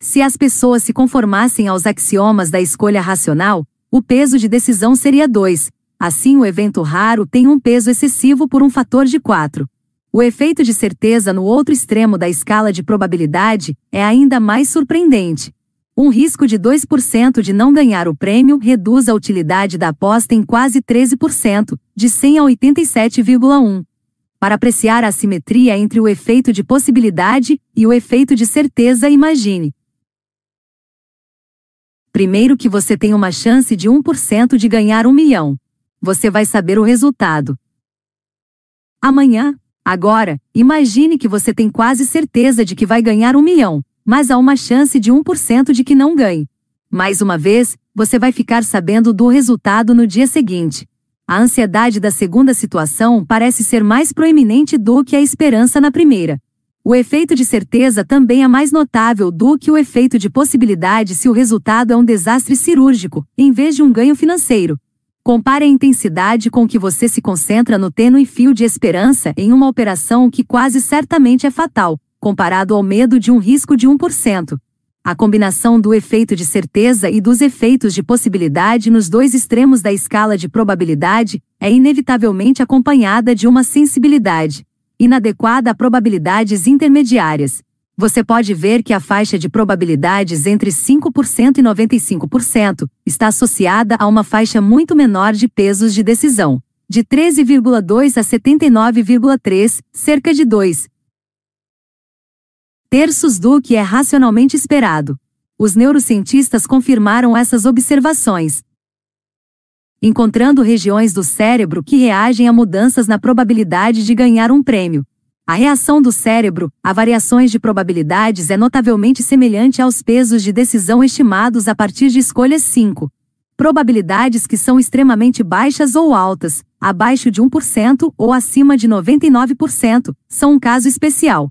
Se as pessoas se conformassem aos axiomas da escolha racional, o peso de decisão seria 2. Assim, o evento raro tem um peso excessivo por um fator de 4. O efeito de certeza no outro extremo da escala de probabilidade é ainda mais surpreendente. Um risco de 2% de não ganhar o prêmio reduz a utilidade da aposta em quase 13%, de 100 a 87,1 para apreciar a assimetria entre o efeito de possibilidade e o efeito de certeza, imagine. Primeiro que você tem uma chance de 1% de ganhar um milhão. Você vai saber o resultado. Amanhã, agora, imagine que você tem quase certeza de que vai ganhar um milhão, mas há uma chance de 1% de que não ganhe. Mais uma vez, você vai ficar sabendo do resultado no dia seguinte. A ansiedade da segunda situação parece ser mais proeminente do que a esperança na primeira. O efeito de certeza também é mais notável do que o efeito de possibilidade se o resultado é um desastre cirúrgico, em vez de um ganho financeiro. Compare a intensidade com que você se concentra no tênue fio de esperança em uma operação que quase certamente é fatal, comparado ao medo de um risco de 1%. A combinação do efeito de certeza e dos efeitos de possibilidade nos dois extremos da escala de probabilidade é inevitavelmente acompanhada de uma sensibilidade inadequada a probabilidades intermediárias. Você pode ver que a faixa de probabilidades entre 5% e 95% está associada a uma faixa muito menor de pesos de decisão, de 13,2 a 79,3, cerca de 2, terços do que é racionalmente esperado. Os neurocientistas confirmaram essas observações, encontrando regiões do cérebro que reagem a mudanças na probabilidade de ganhar um prêmio. A reação do cérebro a variações de probabilidades é notavelmente semelhante aos pesos de decisão estimados a partir de escolhas 5. Probabilidades que são extremamente baixas ou altas, abaixo de 1% ou acima de 99%, são um caso especial.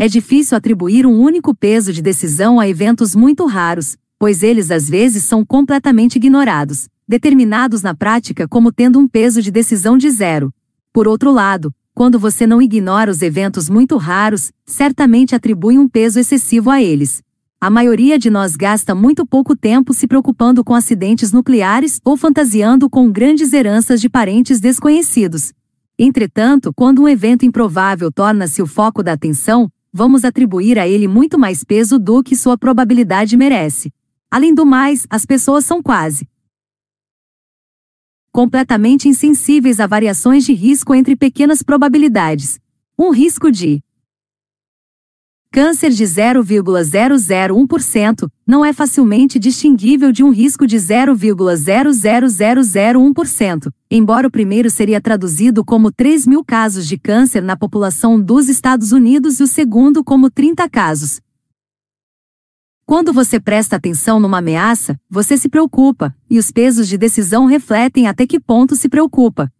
É difícil atribuir um único peso de decisão a eventos muito raros, pois eles às vezes são completamente ignorados, determinados na prática como tendo um peso de decisão de zero. Por outro lado, quando você não ignora os eventos muito raros, certamente atribui um peso excessivo a eles. A maioria de nós gasta muito pouco tempo se preocupando com acidentes nucleares ou fantasiando com grandes heranças de parentes desconhecidos. Entretanto, quando um evento improvável torna-se o foco da atenção, vamos atribuir a ele muito mais peso do que sua probabilidade merece. Além do mais, as pessoas são quase completamente insensíveis a variações de risco entre pequenas probabilidades. Um risco de Câncer de 0,001% não é facilmente distinguível de um risco de 0,00001%, embora o primeiro seria traduzido como 3 mil casos de câncer na população dos Estados Unidos e o segundo como 30 casos. Quando você presta atenção numa ameaça, você se preocupa, e os pesos de decisão refletem até que ponto se preocupa.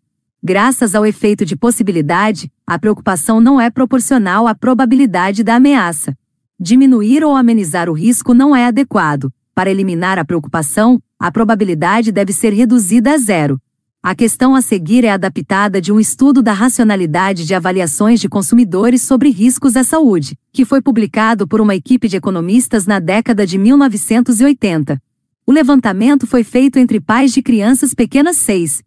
Graças ao efeito de possibilidade, a preocupação não é proporcional à probabilidade da ameaça. Diminuir ou amenizar o risco não é adequado. Para eliminar a preocupação, a probabilidade deve ser reduzida a zero. A questão a seguir é adaptada de um estudo da racionalidade de avaliações de consumidores sobre riscos à saúde, que foi publicado por uma equipe de economistas na década de 1980. O levantamento foi feito entre pais de crianças pequenas 6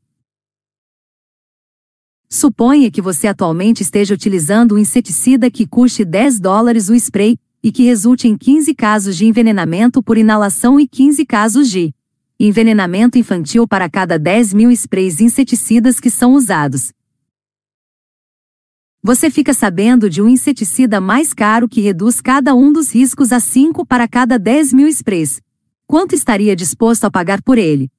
Suponha que você atualmente esteja utilizando um inseticida que custe 10 dólares o spray e que resulte em 15 casos de envenenamento por inalação e 15 casos de envenenamento infantil para cada 10 mil sprays inseticidas que são usados. Você fica sabendo de um inseticida mais caro que reduz cada um dos riscos a 5 para cada 10 mil sprays. Quanto estaria disposto a pagar por ele?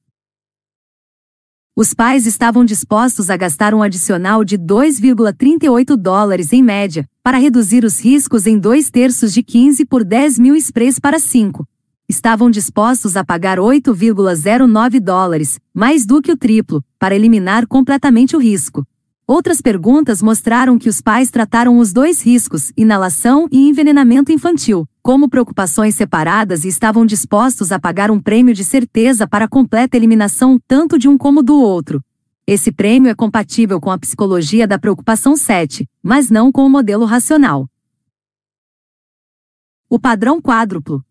Os pais estavam dispostos a gastar um adicional de 2,38 dólares em média, para reduzir os riscos em dois terços de 15 por 10 mil sprays para 5. Estavam dispostos a pagar 8,09 dólares, mais do que o triplo, para eliminar completamente o risco. Outras perguntas mostraram que os pais trataram os dois riscos, inalação e envenenamento infantil, como preocupações separadas e estavam dispostos a pagar um prêmio de certeza para a completa eliminação tanto de um como do outro. Esse prêmio é compatível com a psicologia da preocupação 7, mas não com o modelo racional. O padrão quádruplo.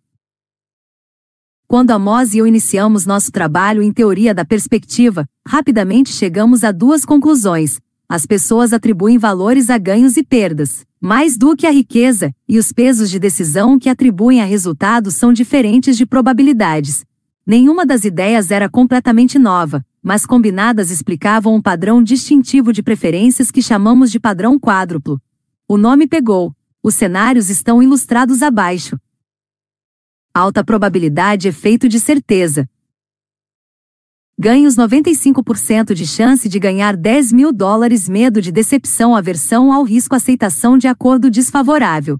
Quando Amos e eu iniciamos nosso trabalho em teoria da perspectiva, rapidamente chegamos a duas conclusões, as pessoas atribuem valores a ganhos e perdas, mais do que a riqueza, e os pesos de decisão que atribuem a resultados são diferentes de probabilidades. Nenhuma das ideias era completamente nova, mas combinadas explicavam um padrão distintivo de preferências que chamamos de padrão quádruplo. O nome pegou. Os cenários estão ilustrados abaixo. Alta probabilidade efeito de certeza, Ganhos 95% de chance de ganhar 10 mil dólares medo de decepção aversão ao risco aceitação de acordo desfavorável.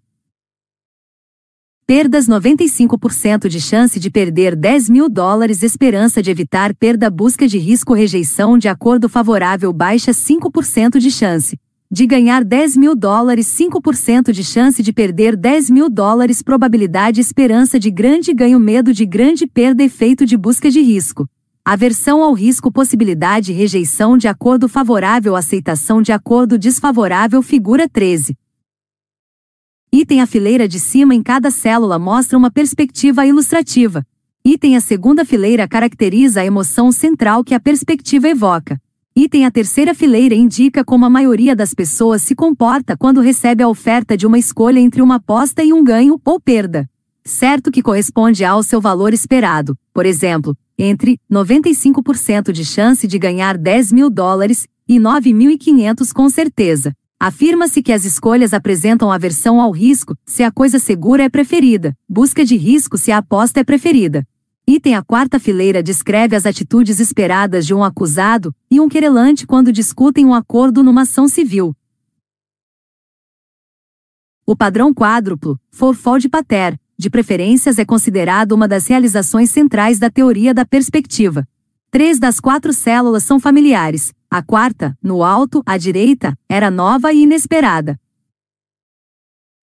Perdas 95% de chance de perder 10 mil dólares esperança de evitar perda busca de risco rejeição de acordo favorável baixa 5% de chance. De ganhar 10 mil dólares 5% de chance de perder 10 mil dólares probabilidade esperança de grande ganho medo de grande perda efeito de busca de risco. Aversão ao risco possibilidade rejeição de acordo favorável aceitação de acordo desfavorável figura 13. Item a fileira de cima em cada célula mostra uma perspectiva ilustrativa. Item a segunda fileira caracteriza a emoção central que a perspectiva evoca. Item a terceira fileira indica como a maioria das pessoas se comporta quando recebe a oferta de uma escolha entre uma aposta e um ganho ou perda. Certo que corresponde ao seu valor esperado, por exemplo, entre 95% de chance de ganhar 10 mil dólares e 9.500 com certeza. Afirma-se que as escolhas apresentam aversão ao risco se a coisa segura é preferida, busca de risco se a aposta é preferida. Item a quarta fileira descreve as atitudes esperadas de um acusado e um querelante quando discutem um acordo numa ação civil. O padrão quádruplo, Fourfold Pater, de preferências é considerado uma das realizações centrais da teoria da perspectiva. Três das quatro células são familiares, a quarta, no alto, à direita, era nova e inesperada.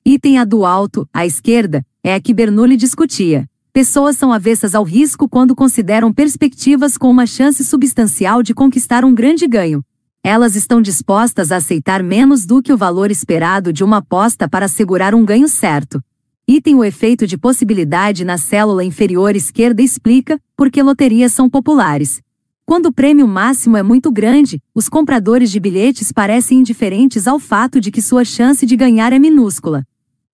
Item a do alto, à esquerda, é a que Bernoulli discutia. Pessoas são avessas ao risco quando consideram perspectivas com uma chance substancial de conquistar um grande ganho. Elas estão dispostas a aceitar menos do que o valor esperado de uma aposta para assegurar um ganho certo. Item o efeito de possibilidade na célula inferior esquerda explica por que loterias são populares. Quando o prêmio máximo é muito grande, os compradores de bilhetes parecem indiferentes ao fato de que sua chance de ganhar é minúscula.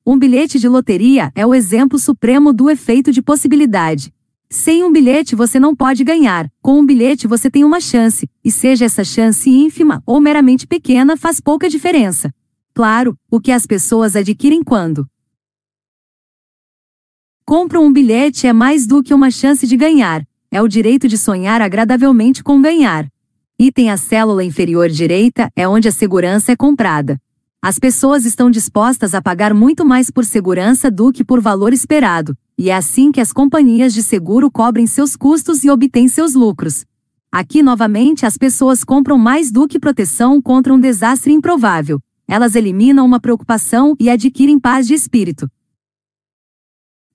Um bilhete de loteria é o exemplo supremo do efeito de possibilidade. Sem um bilhete você não pode ganhar, com um bilhete você tem uma chance, e seja essa chance ínfima ou meramente pequena faz pouca diferença. Claro, o que as pessoas adquirem quando compram um bilhete é mais do que uma chance de ganhar, é o direito de sonhar agradavelmente com ganhar. Item a célula inferior direita é onde a segurança é comprada. As pessoas estão dispostas a pagar muito mais por segurança do que por valor esperado, e é assim que as companhias de seguro cobrem seus custos e obtêm seus lucros. Aqui novamente as pessoas compram mais do que proteção contra um desastre improvável. Elas eliminam uma preocupação e adquirem paz de espírito.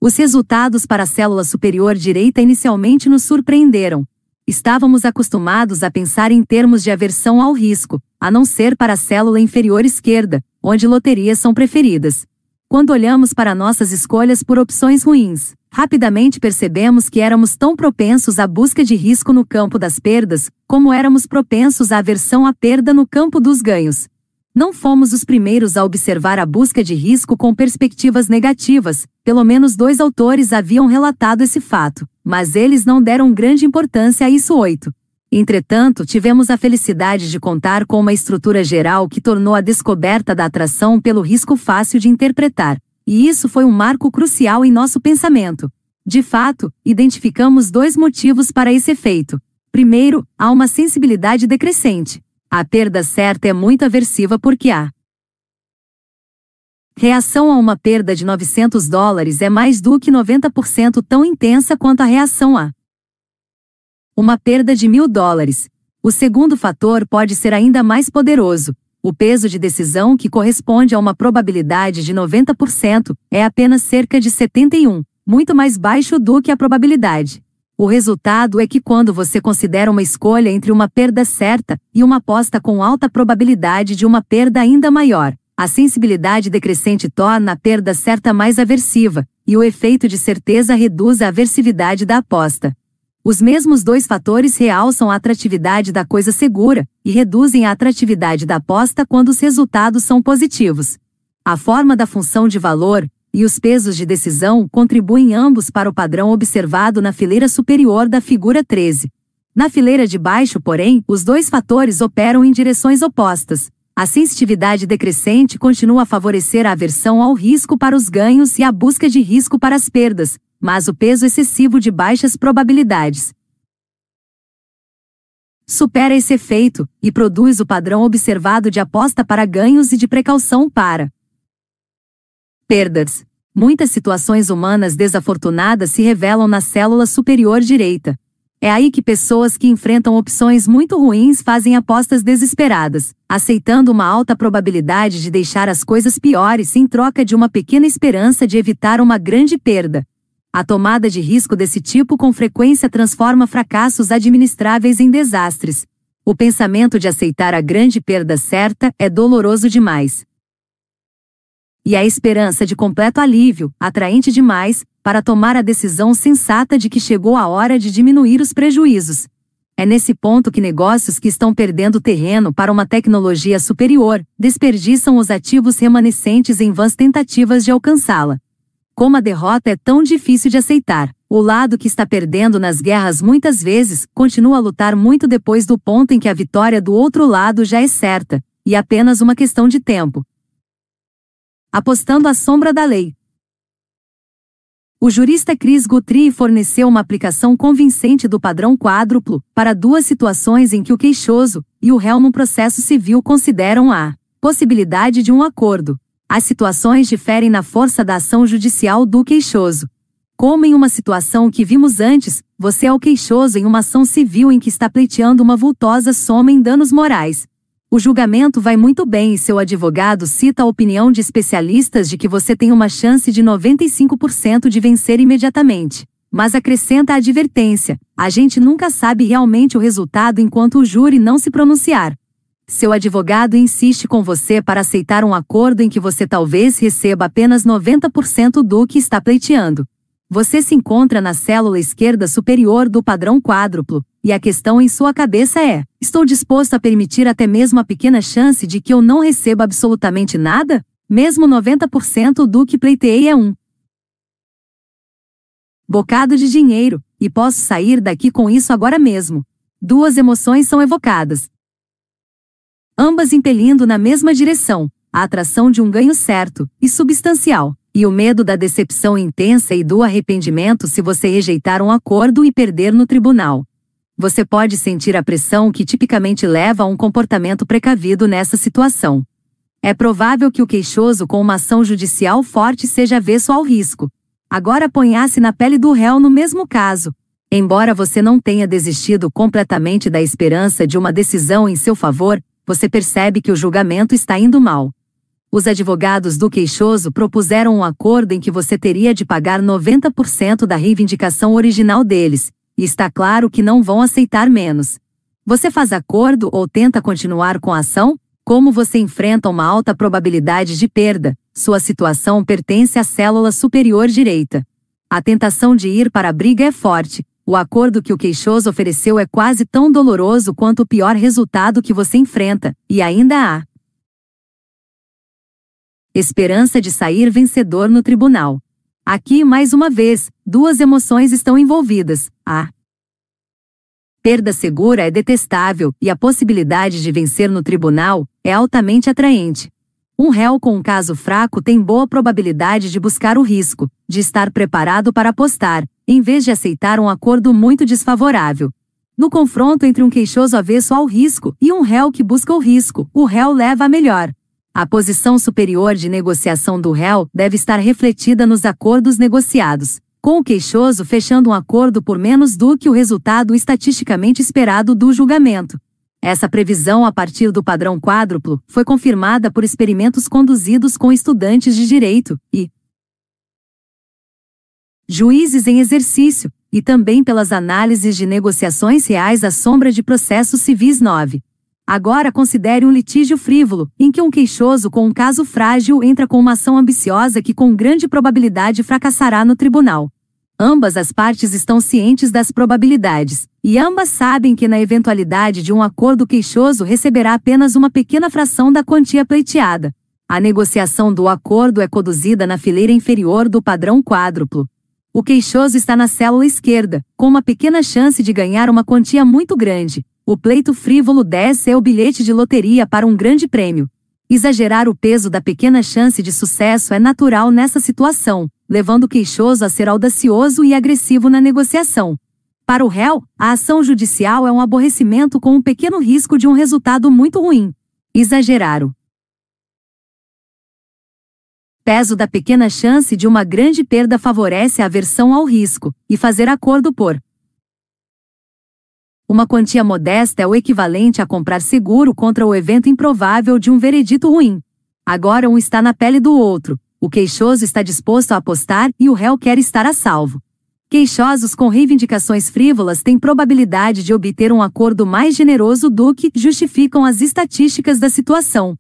Os resultados para a célula superior direita inicialmente nos surpreenderam, Estávamos acostumados a pensar em termos de aversão ao risco, a não ser para a célula inferior esquerda, onde loterias são preferidas. Quando olhamos para nossas escolhas por opções ruins, rapidamente percebemos que éramos tão propensos à busca de risco no campo das perdas, como éramos propensos à aversão à perda no campo dos ganhos. Não fomos os primeiros a observar a busca de risco com perspectivas negativas, pelo menos dois autores haviam relatado esse fato, mas eles não deram grande importância a isso. 8. Entretanto, tivemos a felicidade de contar com uma estrutura geral que tornou a descoberta da atração pelo risco fácil de interpretar, e isso foi um marco crucial em nosso pensamento. De fato, identificamos dois motivos para esse efeito. Primeiro, há uma sensibilidade decrescente. A perda certa é muito aversiva porque a reação a uma perda de 900 dólares é mais do que 90% tão intensa quanto a reação a uma perda de mil dólares. O segundo fator pode ser ainda mais poderoso. O peso de decisão, que corresponde a uma probabilidade de 90%, é apenas cerca de 71, muito mais baixo do que a probabilidade. O resultado é que quando você considera uma escolha entre uma perda certa e uma aposta com alta probabilidade de uma perda ainda maior, a sensibilidade decrescente torna a perda certa mais aversiva, e o efeito de certeza reduz a aversividade da aposta. Os mesmos dois fatores realçam a atratividade da coisa segura e reduzem a atratividade da aposta quando os resultados são positivos. A forma da função de valor, e os pesos de decisão contribuem ambos para o padrão observado na fileira superior da figura 13. Na fileira de baixo, porém, os dois fatores operam em direções opostas. A sensitividade decrescente continua a favorecer a aversão ao risco para os ganhos e a busca de risco para as perdas, mas o peso excessivo de baixas probabilidades supera esse efeito e produz o padrão observado de aposta para ganhos e de precaução para perdas. Muitas situações humanas desafortunadas se revelam na célula superior direita. É aí que pessoas que enfrentam opções muito ruins fazem apostas desesperadas, aceitando uma alta probabilidade de deixar as coisas piores em troca de uma pequena esperança de evitar uma grande perda. A tomada de risco desse tipo com frequência transforma fracassos administráveis em desastres. O pensamento de aceitar a grande perda certa é doloroso demais e a esperança de completo alívio, atraente demais, para tomar a decisão sensata de que chegou a hora de diminuir os prejuízos. É nesse ponto que negócios que estão perdendo terreno para uma tecnologia superior desperdiçam os ativos remanescentes em vãs tentativas de alcançá-la. Como a derrota é tão difícil de aceitar, o lado que está perdendo nas guerras muitas vezes continua a lutar muito depois do ponto em que a vitória do outro lado já é certa, e apenas uma questão de tempo. Apostando à sombra da lei. O jurista Chris Guthrie forneceu uma aplicação convincente do padrão quádruplo para duas situações em que o queixoso e o réu num processo civil consideram a possibilidade de um acordo. As situações diferem na força da ação judicial do queixoso. Como em uma situação que vimos antes, você é o queixoso em uma ação civil em que está pleiteando uma vultosa soma em danos morais, o julgamento vai muito bem e seu advogado cita a opinião de especialistas de que você tem uma chance de 95% de vencer imediatamente. Mas acrescenta a advertência: a gente nunca sabe realmente o resultado enquanto o júri não se pronunciar. Seu advogado insiste com você para aceitar um acordo em que você talvez receba apenas 90% do que está pleiteando. Você se encontra na célula esquerda superior do padrão quádruplo, e a questão em sua cabeça é: estou disposto a permitir até mesmo a pequena chance de que eu não receba absolutamente nada? Mesmo 90% do que pleiteei é um bocado de dinheiro, e posso sair daqui com isso agora mesmo. Duas emoções são evocadas, ambas impelindo na mesma direção, a atração de um ganho certo e substancial e o medo da decepção intensa e do arrependimento se você rejeitar um acordo e perder no tribunal. Você pode sentir a pressão que tipicamente leva a um comportamento precavido nessa situação. É provável que o queixoso com uma ação judicial forte seja avesso ao risco. Agora ponha-se na pele do réu no mesmo caso. Embora você não tenha desistido completamente da esperança de uma decisão em seu favor, você percebe que o julgamento está indo mal. Os advogados do queixoso propuseram um acordo em que você teria de pagar 90% da reivindicação original deles, e está claro que não vão aceitar menos. Você faz acordo ou tenta continuar com a ação? Como você enfrenta uma alta probabilidade de perda, sua situação pertence à célula superior direita. A tentação de ir para a briga é forte. O acordo que o queixoso ofereceu é quase tão doloroso quanto o pior resultado que você enfrenta, e ainda há esperança de sair vencedor no tribunal. Aqui, mais uma vez, duas emoções estão envolvidas. A perda segura é detestável e a possibilidade de vencer no tribunal é altamente atraente. Um réu com um caso fraco tem boa probabilidade de buscar o risco, de estar preparado para apostar, em vez de aceitar um acordo muito desfavorável. No confronto entre um queixoso avesso ao risco e um réu que busca o risco, o réu leva a melhor. A posição superior de negociação do réu deve estar refletida nos acordos negociados, com o queixoso fechando um acordo por menos do que o resultado estatisticamente esperado do julgamento. Essa previsão a partir do padrão quádruplo foi confirmada por experimentos conduzidos com estudantes de direito e juízes em exercício, e também pelas análises de negociações reais à sombra de processos civis 9. Agora considere um litígio frívolo, em que um queixoso com um caso frágil entra com uma ação ambiciosa que com grande probabilidade fracassará no tribunal. Ambas as partes estão cientes das probabilidades, e ambas sabem que na eventualidade de um acordo queixoso receberá apenas uma pequena fração da quantia pleiteada. A negociação do acordo é conduzida na fileira inferior do padrão quádruplo. O queixoso está na célula esquerda, com uma pequena chance de ganhar uma quantia muito grande, o pleito frívolo 10 é o bilhete de loteria para um grande prêmio. Exagerar o peso da pequena chance de sucesso é natural nessa situação, levando o queixoso a ser audacioso e agressivo na negociação. Para o réu, a ação judicial é um aborrecimento com um pequeno risco de um resultado muito ruim. Exagerar o peso da pequena chance de uma grande perda favorece a aversão ao risco, e fazer acordo por uma quantia modesta é o equivalente a comprar seguro contra o evento improvável de um veredito ruim. Agora um está na pele do outro, o queixoso está disposto a apostar e o réu quer estar a salvo. Queixosos com reivindicações frívolas têm probabilidade de obter um acordo mais generoso do que justificam as estatísticas da situação.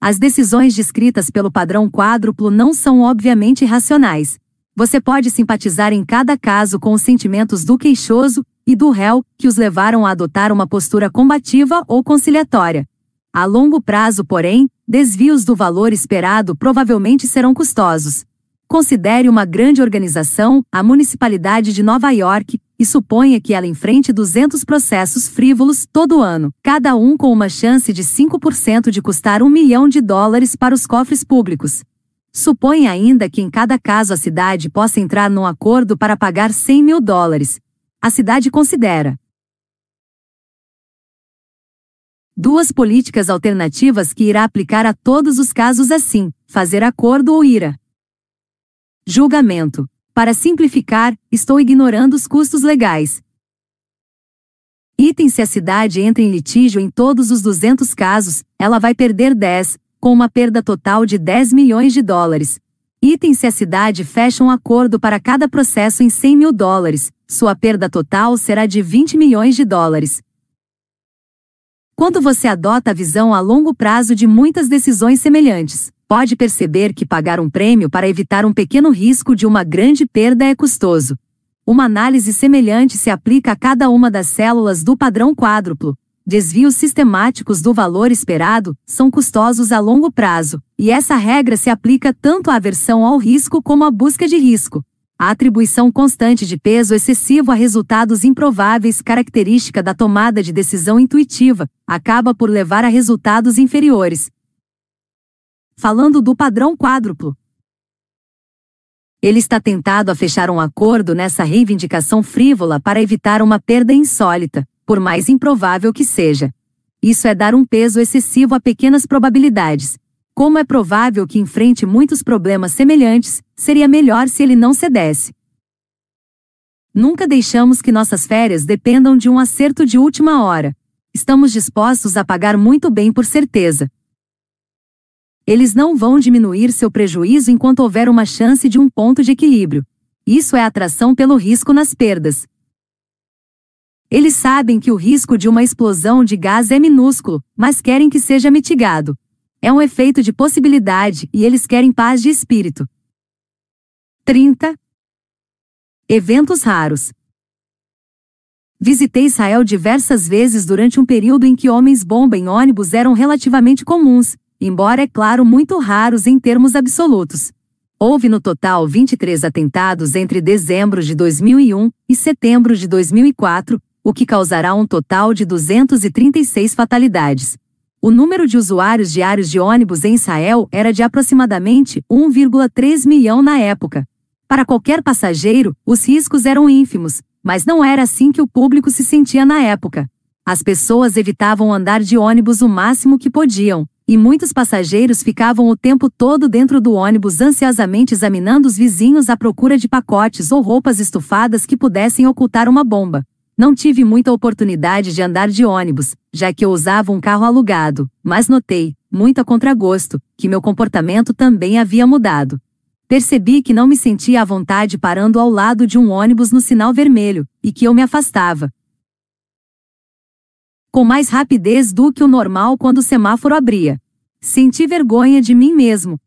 As decisões descritas pelo padrão quádruplo não são obviamente racionais. Você pode simpatizar em cada caso com os sentimentos do queixoso e do réu, que os levaram a adotar uma postura combativa ou conciliatória. A longo prazo, porém, desvios do valor esperado provavelmente serão custosos. Considere uma grande organização, a Municipalidade de Nova York, e suponha que ela enfrente 200 processos frívolos todo ano, cada um com uma chance de 5% de custar um milhão de dólares para os cofres públicos. Suponha ainda que em cada caso a cidade possa entrar num acordo para pagar 100 mil dólares. A cidade considera duas políticas alternativas que irá aplicar a todos os casos assim: fazer acordo ou ira. Julgamento. Para simplificar, estou ignorando os custos legais. Item se a cidade entra em litígio em todos os 200 casos, ela vai perder 10, com uma perda total de 10 milhões de dólares. Item se a cidade fecha um acordo para cada processo em 100 mil dólares, sua perda total será de 20 milhões de dólares. Quando você adota a visão a longo prazo de muitas decisões semelhantes, pode perceber que pagar um prêmio para evitar um pequeno risco de uma grande perda é custoso. Uma análise semelhante se aplica a cada uma das células do padrão quádruplo, desvios sistemáticos do valor esperado são custosos a longo prazo, e essa regra se aplica tanto à aversão ao risco como à busca de risco. A atribuição constante de peso excessivo a resultados improváveis, característica da tomada de decisão intuitiva, acaba por levar a resultados inferiores. Falando do padrão quádruplo, ele está tentado a fechar um acordo nessa reivindicação frívola para evitar uma perda insólita, por mais improvável que seja. Isso é dar um peso excessivo a pequenas probabilidades. Como é provável que enfrente muitos problemas semelhantes, seria melhor se ele não cedesse. Nunca deixamos que nossas férias dependam de um acerto de última hora. Estamos dispostos a pagar muito bem por certeza. Eles não vão diminuir seu prejuízo enquanto houver uma chance de um ponto de equilíbrio. Isso é atração pelo risco nas perdas. Eles sabem que o risco de uma explosão de gás é minúsculo, mas querem que seja mitigado. É um efeito de possibilidade e eles querem paz de espírito. 30. Eventos raros. Visitei Israel diversas vezes durante um período em que homens-bomba em ônibus eram relativamente comuns, embora, é claro, muito raros em termos absolutos. Houve no total 23 atentados entre dezembro de 2001 e setembro de 2004, o que causará um total de 236 fatalidades. O número de usuários diários de ônibus em Israel era de aproximadamente 1,3 milhão na época. Para qualquer passageiro, os riscos eram ínfimos, mas não era assim que o público se sentia na época. As pessoas evitavam andar de ônibus o máximo que podiam, e muitos passageiros ficavam o tempo todo dentro do ônibus ansiosamente examinando os vizinhos à procura de pacotes ou roupas estufadas que pudessem ocultar uma bomba. Não tive muita oportunidade de andar de ônibus, já que eu usava um carro alugado, mas notei, muito a contragosto, que meu comportamento também havia mudado. Percebi que não me sentia à vontade parando ao lado de um ônibus no sinal vermelho, e que eu me afastava. Com mais rapidez do que o normal quando o semáforo abria. Senti vergonha de mim mesmo.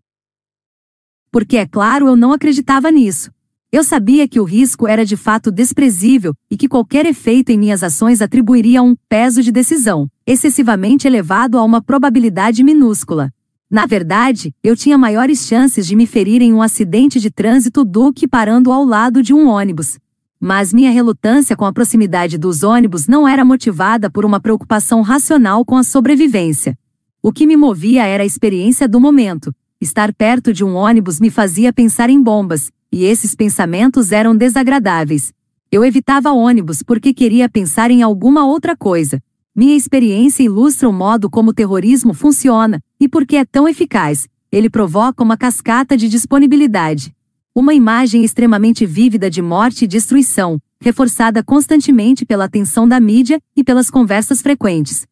Porque, é claro, eu não acreditava nisso. Eu sabia que o risco era de fato desprezível e que qualquer efeito em minhas ações atribuiria um peso de decisão, excessivamente elevado a uma probabilidade minúscula. Na verdade, eu tinha maiores chances de me ferir em um acidente de trânsito do que parando ao lado de um ônibus. Mas minha relutância com a proximidade dos ônibus não era motivada por uma preocupação racional com a sobrevivência. O que me movia era a experiência do momento. Estar perto de um ônibus me fazia pensar em bombas, e esses pensamentos eram desagradáveis. Eu evitava ônibus porque queria pensar em alguma outra coisa. Minha experiência ilustra o modo como o terrorismo funciona, e porque é tão eficaz. Ele provoca uma cascata de disponibilidade. Uma imagem extremamente vívida de morte e destruição, reforçada constantemente pela atenção da mídia e pelas conversas frequentes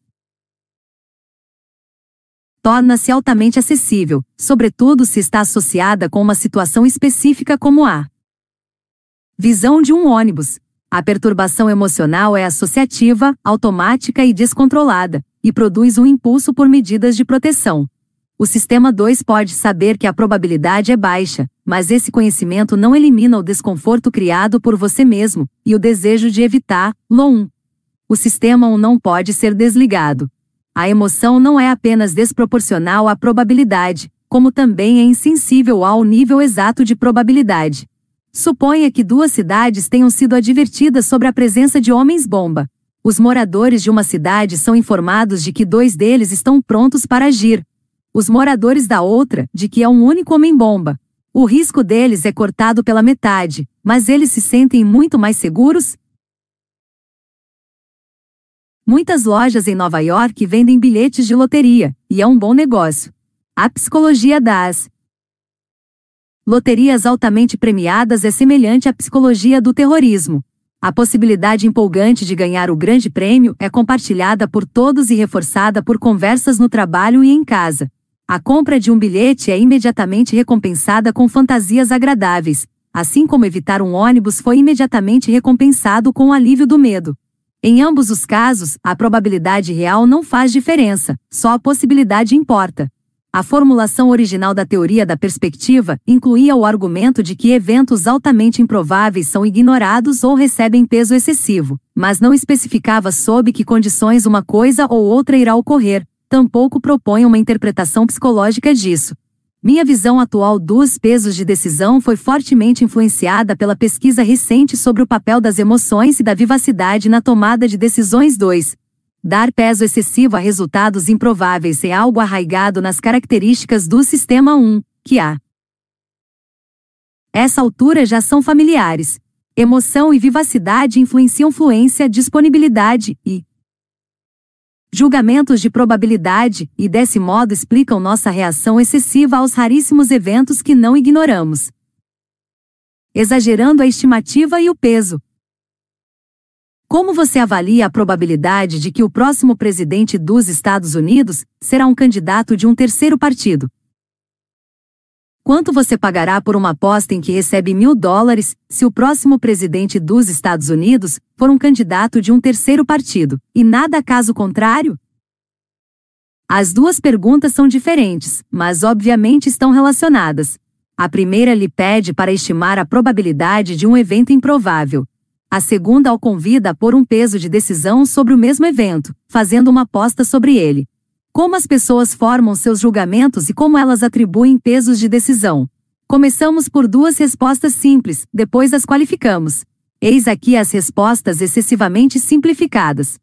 torna-se altamente acessível, sobretudo se está associada com uma situação específica como a visão de um ônibus. A perturbação emocional é associativa, automática e descontrolada, e produz um impulso por medidas de proteção. O sistema 2 pode saber que a probabilidade é baixa, mas esse conhecimento não elimina o desconforto criado por você mesmo e o desejo de evitar, lo 1. O sistema 1 não pode ser desligado. A emoção não é apenas desproporcional à probabilidade, como também é insensível ao nível exato de probabilidade. Suponha que duas cidades tenham sido advertidas sobre a presença de homens-bomba. Os moradores de uma cidade são informados de que dois deles estão prontos para agir. Os moradores da outra, de que é um único homem-bomba. O risco deles é cortado pela metade, mas eles se sentem muito mais seguros? Muitas lojas em Nova York vendem bilhetes de loteria, e é um bom negócio. A psicologia das loterias altamente premiadas é semelhante à psicologia do terrorismo. A possibilidade empolgante de ganhar o grande prêmio é compartilhada por todos e reforçada por conversas no trabalho e em casa. A compra de um bilhete é imediatamente recompensada com fantasias agradáveis, assim como evitar um ônibus foi imediatamente recompensado com o alívio do medo. Em ambos os casos, a probabilidade real não faz diferença, só a possibilidade importa. A formulação original da teoria da perspectiva incluía o argumento de que eventos altamente improváveis são ignorados ou recebem peso excessivo, mas não especificava sob que condições uma coisa ou outra irá ocorrer, tampouco propõe uma interpretação psicológica disso. Minha visão atual dos pesos de decisão foi fortemente influenciada pela pesquisa recente sobre o papel das emoções e da vivacidade na tomada de decisões 2. Dar peso excessivo a resultados improváveis é algo arraigado nas características do sistema 1, que a essa altura já são familiares. Emoção e vivacidade influenciam fluência, disponibilidade e julgamentos de probabilidade, e desse modo explicam nossa reação excessiva aos raríssimos eventos que não ignoramos. Exagerando a estimativa e o peso. Como você avalia a probabilidade de que o próximo presidente dos Estados Unidos será um candidato de um terceiro partido? Quanto você pagará por uma aposta em que recebe mil dólares se o próximo presidente dos Estados Unidos for um candidato de um terceiro partido, e nada caso contrário? As duas perguntas são diferentes, mas obviamente estão relacionadas. A primeira lhe pede para estimar a probabilidade de um evento improvável. A segunda o convida a pôr um peso de decisão sobre o mesmo evento, fazendo uma aposta sobre ele. Como as pessoas formam seus julgamentos e como elas atribuem pesos de decisão. Começamos por duas respostas simples, depois as qualificamos. Eis aqui as respostas excessivamente simplificadas.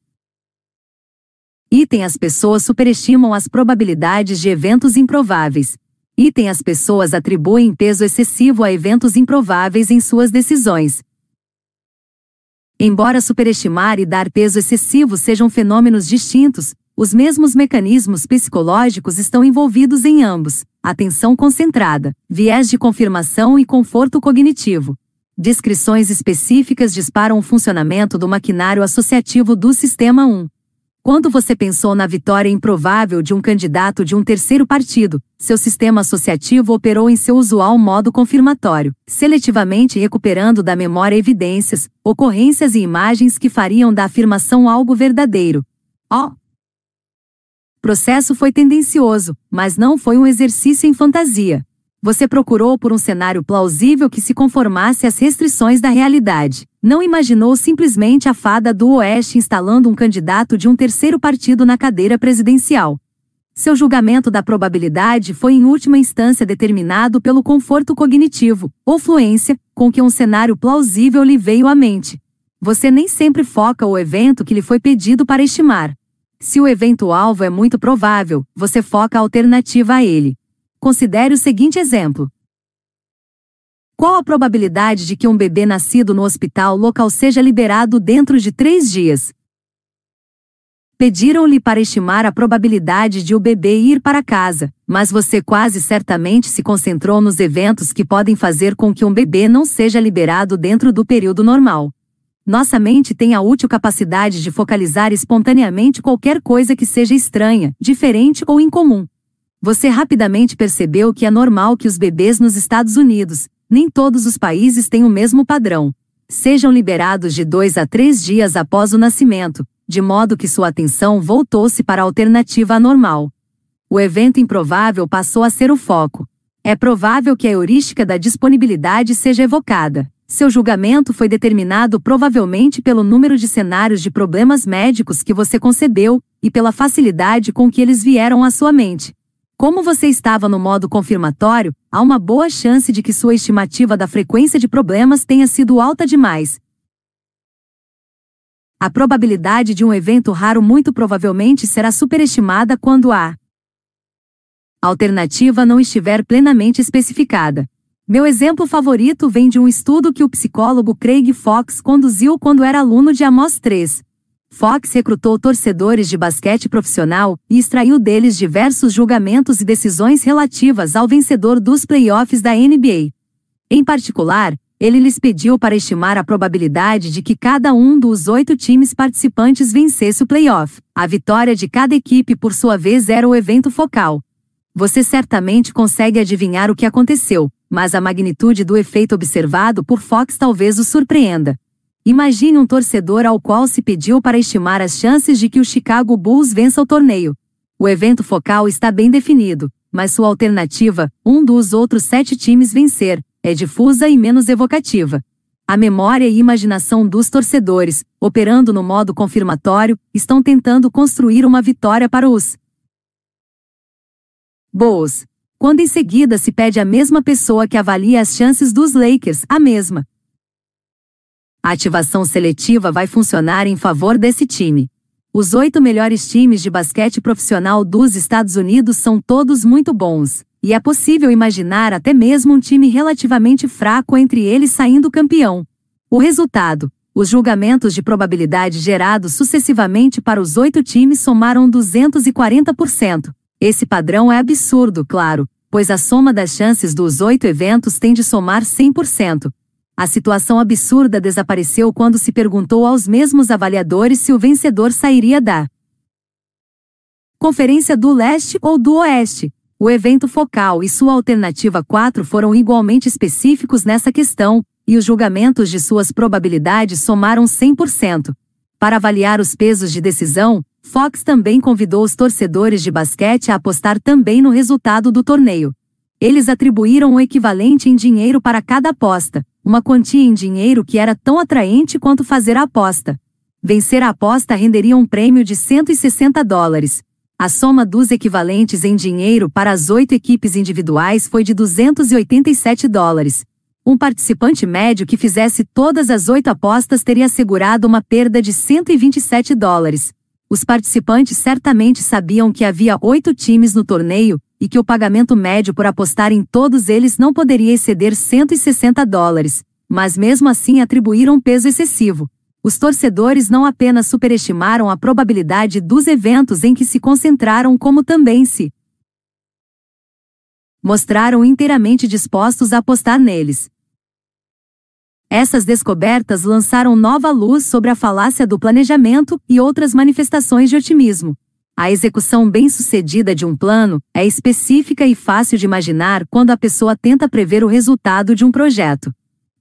Item as pessoas superestimam as probabilidades de eventos improváveis. Item as pessoas atribuem peso excessivo a eventos improváveis em suas decisões. Embora superestimar e dar peso excessivo sejam fenômenos distintos, os mesmos mecanismos psicológicos estão envolvidos em ambos: atenção concentrada, viés de confirmação e conforto cognitivo. Descrições específicas disparam o funcionamento do maquinário associativo do sistema 1. Quando você pensou na vitória improvável de um candidato de um terceiro partido, seu sistema associativo operou em seu usual modo confirmatório, seletivamente recuperando da memória evidências, ocorrências e imagens que fariam da afirmação algo verdadeiro. Oh, processo foi tendencioso, mas não foi um exercício em fantasia. Você procurou por um cenário plausível que se conformasse às restrições da realidade. Não imaginou simplesmente a fada do Oeste instalando um candidato de um terceiro partido na cadeira presidencial. Seu julgamento da probabilidade foi em última instância determinado pelo conforto cognitivo, ou fluência, com que um cenário plausível lhe veio à mente. Você nem sempre foca o evento que lhe foi pedido para estimar. Se o evento-alvo é muito provável, você foca a alternativa a ele. Considere o seguinte exemplo. Qual a probabilidade de que um bebê nascido no hospital local seja liberado dentro de três dias? Pediram-lhe para estimar a probabilidade de o bebê ir para casa, mas você quase certamente se concentrou nos eventos que podem fazer com que um bebê não seja liberado dentro do período normal. Nossa mente tem a útil capacidade de focalizar espontaneamente qualquer coisa que seja estranha, diferente ou incomum. Você rapidamente percebeu que é normal que os bebês nos Estados Unidos, nem todos os países têm o mesmo padrão, sejam liberados de dois a três dias após o nascimento, de modo que sua atenção voltou-se para a alternativa anormal. O evento improvável passou a ser o foco. É provável que a heurística da disponibilidade seja evocada. Seu julgamento foi determinado provavelmente pelo número de cenários de problemas médicos que você concebeu e pela facilidade com que eles vieram à sua mente. Como você estava no modo confirmatório, há uma boa chance de que sua estimativa da frequência de problemas tenha sido alta demais. A probabilidade de um evento raro muito provavelmente será superestimada quando a alternativa não estiver plenamente especificada. Meu exemplo favorito vem de um estudo que o psicólogo Craig Fox conduziu quando era aluno de Amos 3. Fox recrutou torcedores de basquete profissional e extraiu deles diversos julgamentos e decisões relativas ao vencedor dos playoffs da NBA. Em particular, ele lhes pediu para estimar a probabilidade de que cada um dos oito times participantes vencesse o playoff. A vitória de cada equipe, por sua vez, era o evento focal. Você certamente consegue adivinhar o que aconteceu, mas a magnitude do efeito observado por Fox talvez o surpreenda. Imagine um torcedor ao qual se pediu para estimar as chances de que o Chicago Bulls vença o torneio. O evento focal está bem definido, mas sua alternativa, um dos outros sete times vencer, é difusa e menos evocativa. A memória e imaginação dos torcedores, operando no modo confirmatório, estão tentando construir uma vitória para os Bulls quando em seguida se pede à mesma pessoa que avalie as chances dos Lakers, a mesma. A ativação seletiva vai funcionar em favor desse time. Os oito melhores times de basquete profissional dos Estados Unidos são todos muito bons, e é possível imaginar até mesmo um time relativamente fraco entre eles saindo campeão. O resultado: os julgamentos de probabilidade gerados sucessivamente para os oito times somaram 240%. Esse padrão é absurdo, claro, pois a soma das chances dos oito eventos tem de somar 100%. A situação absurda desapareceu quando se perguntou aos mesmos avaliadores se o vencedor sairia da Conferência do Leste ou do Oeste. O evento focal e sua alternativa 4 foram igualmente específicos nessa questão, e os julgamentos de suas probabilidades somaram 100%. Para avaliar os pesos de decisão, Fox também convidou os torcedores de basquete a apostar também no resultado do torneio. Eles atribuíram o equivalente em dinheiro para cada aposta, uma quantia em dinheiro que era tão atraente quanto fazer a aposta. Vencer a aposta renderia um prêmio de 160 dólares. A soma dos equivalentes em dinheiro para as oito equipes individuais foi de 287 dólares. Um participante médio que fizesse todas as oito apostas teria assegurado uma perda de 127 dólares. Os participantes certamente sabiam que havia oito times no torneio e que o pagamento médio por apostar em todos eles não poderia exceder 160 dólares, mas mesmo assim atribuíram peso excessivo. Os torcedores não apenas superestimaram a probabilidade dos eventos em que se concentraram, como também se mostraram inteiramente dispostos a apostar neles. Essas descobertas lançaram nova luz sobre a falácia do planejamento e outras manifestações de otimismo. A execução bem-sucedida de um plano é específica e fácil de imaginar quando a pessoa tenta prever o resultado de um projeto.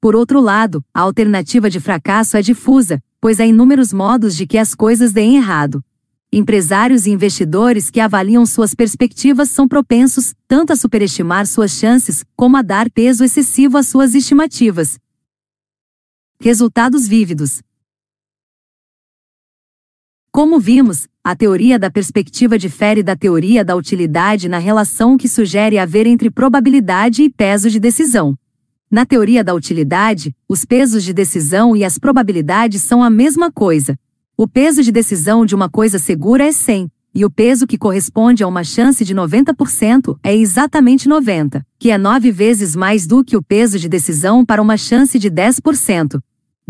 Por outro lado, a alternativa de fracasso é difusa, pois há inúmeros modos de que as coisas deem errado. Empresários e investidores que avaliam suas perspectivas são propensos tanto a superestimar suas chances como a dar peso excessivo às suas estimativas, Resultados vívidos. Como vimos, a teoria da perspectiva difere da teoria da utilidade na relação que sugere haver entre probabilidade e peso de decisão. Na teoria da utilidade, os pesos de decisão e as probabilidades são a mesma coisa. O peso de decisão de uma coisa segura é 100, e o peso que corresponde a uma chance de 90% é exatamente 90, que é 9 vezes mais do que o peso de decisão para uma chance de 10%.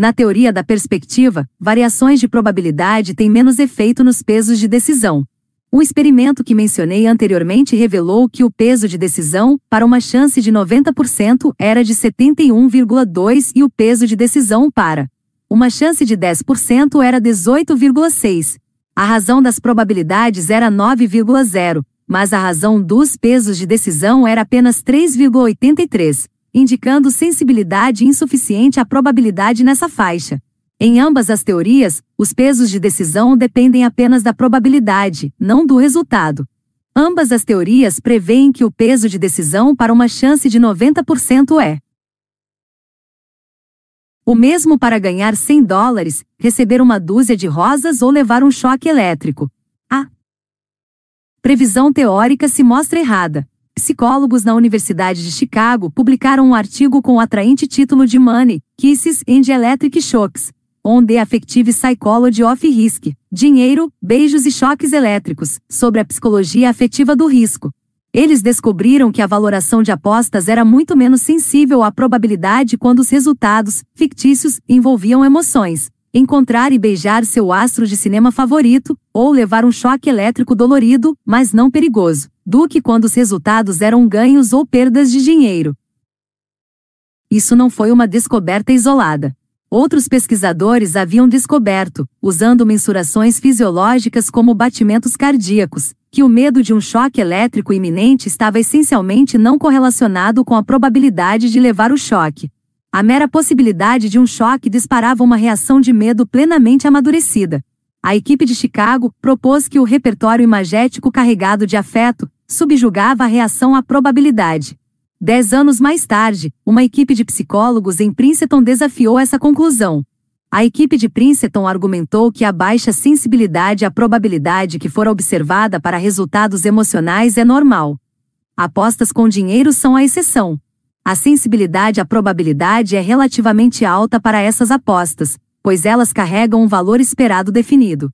Na teoria da perspectiva, variações de probabilidade têm menos efeito nos pesos de decisão. Um experimento que mencionei anteriormente revelou que o peso de decisão, para uma chance de 90%, era de 71,2 e o peso de decisão para uma chance de 10% era 18,6. A razão das probabilidades era 9,0, mas a razão dos pesos de decisão era apenas 3,83 indicando sensibilidade insuficiente à probabilidade nessa faixa. Em ambas as teorias, os pesos de decisão dependem apenas da probabilidade, não do resultado. Ambas as teorias preveem que o peso de decisão para uma chance de 90% é o mesmo para ganhar 100 dólares, receber uma dúzia de rosas ou levar um choque elétrico. A previsão teórica se mostra errada. Psicólogos na Universidade de Chicago publicaram um artigo com o atraente título de Money, Kisses and Electric Shocks, on the Affective Psychology of Risk, Dinheiro, Beijos e Choques Elétricos, sobre a psicologia afetiva do risco. Eles descobriram que a valoração de apostas era muito menos sensível à probabilidade quando os resultados, fictícios, envolviam emoções. Encontrar e beijar seu astro de cinema favorito, ou levar um choque elétrico dolorido, mas não perigoso, do que quando os resultados eram ganhos ou perdas de dinheiro. Isso não foi uma descoberta isolada. Outros pesquisadores haviam descoberto, usando mensurações fisiológicas como batimentos cardíacos, que o medo de um choque elétrico iminente estava essencialmente não correlacionado com a probabilidade de levar o choque. A mera possibilidade de um choque disparava uma reação de medo plenamente amadurecida. A equipe de Chicago propôs que o repertório imagético carregado de afeto subjugava a reação à probabilidade. Dez anos mais tarde, uma equipe de psicólogos em Princeton desafiou essa conclusão. A equipe de Princeton argumentou que a baixa sensibilidade à probabilidade que fora observada para resultados emocionais é normal. Apostas com dinheiro são a exceção. A sensibilidade à probabilidade é relativamente alta para essas apostas, pois elas carregam um valor esperado definido.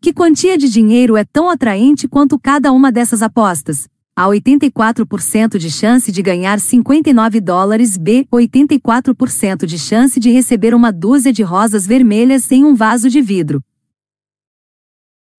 Que quantia de dinheiro é tão atraente quanto cada uma dessas apostas? Há 84% de chance de ganhar 59 dólares B, 84% de chance de receber uma dúzia de rosas vermelhas em um vaso de vidro.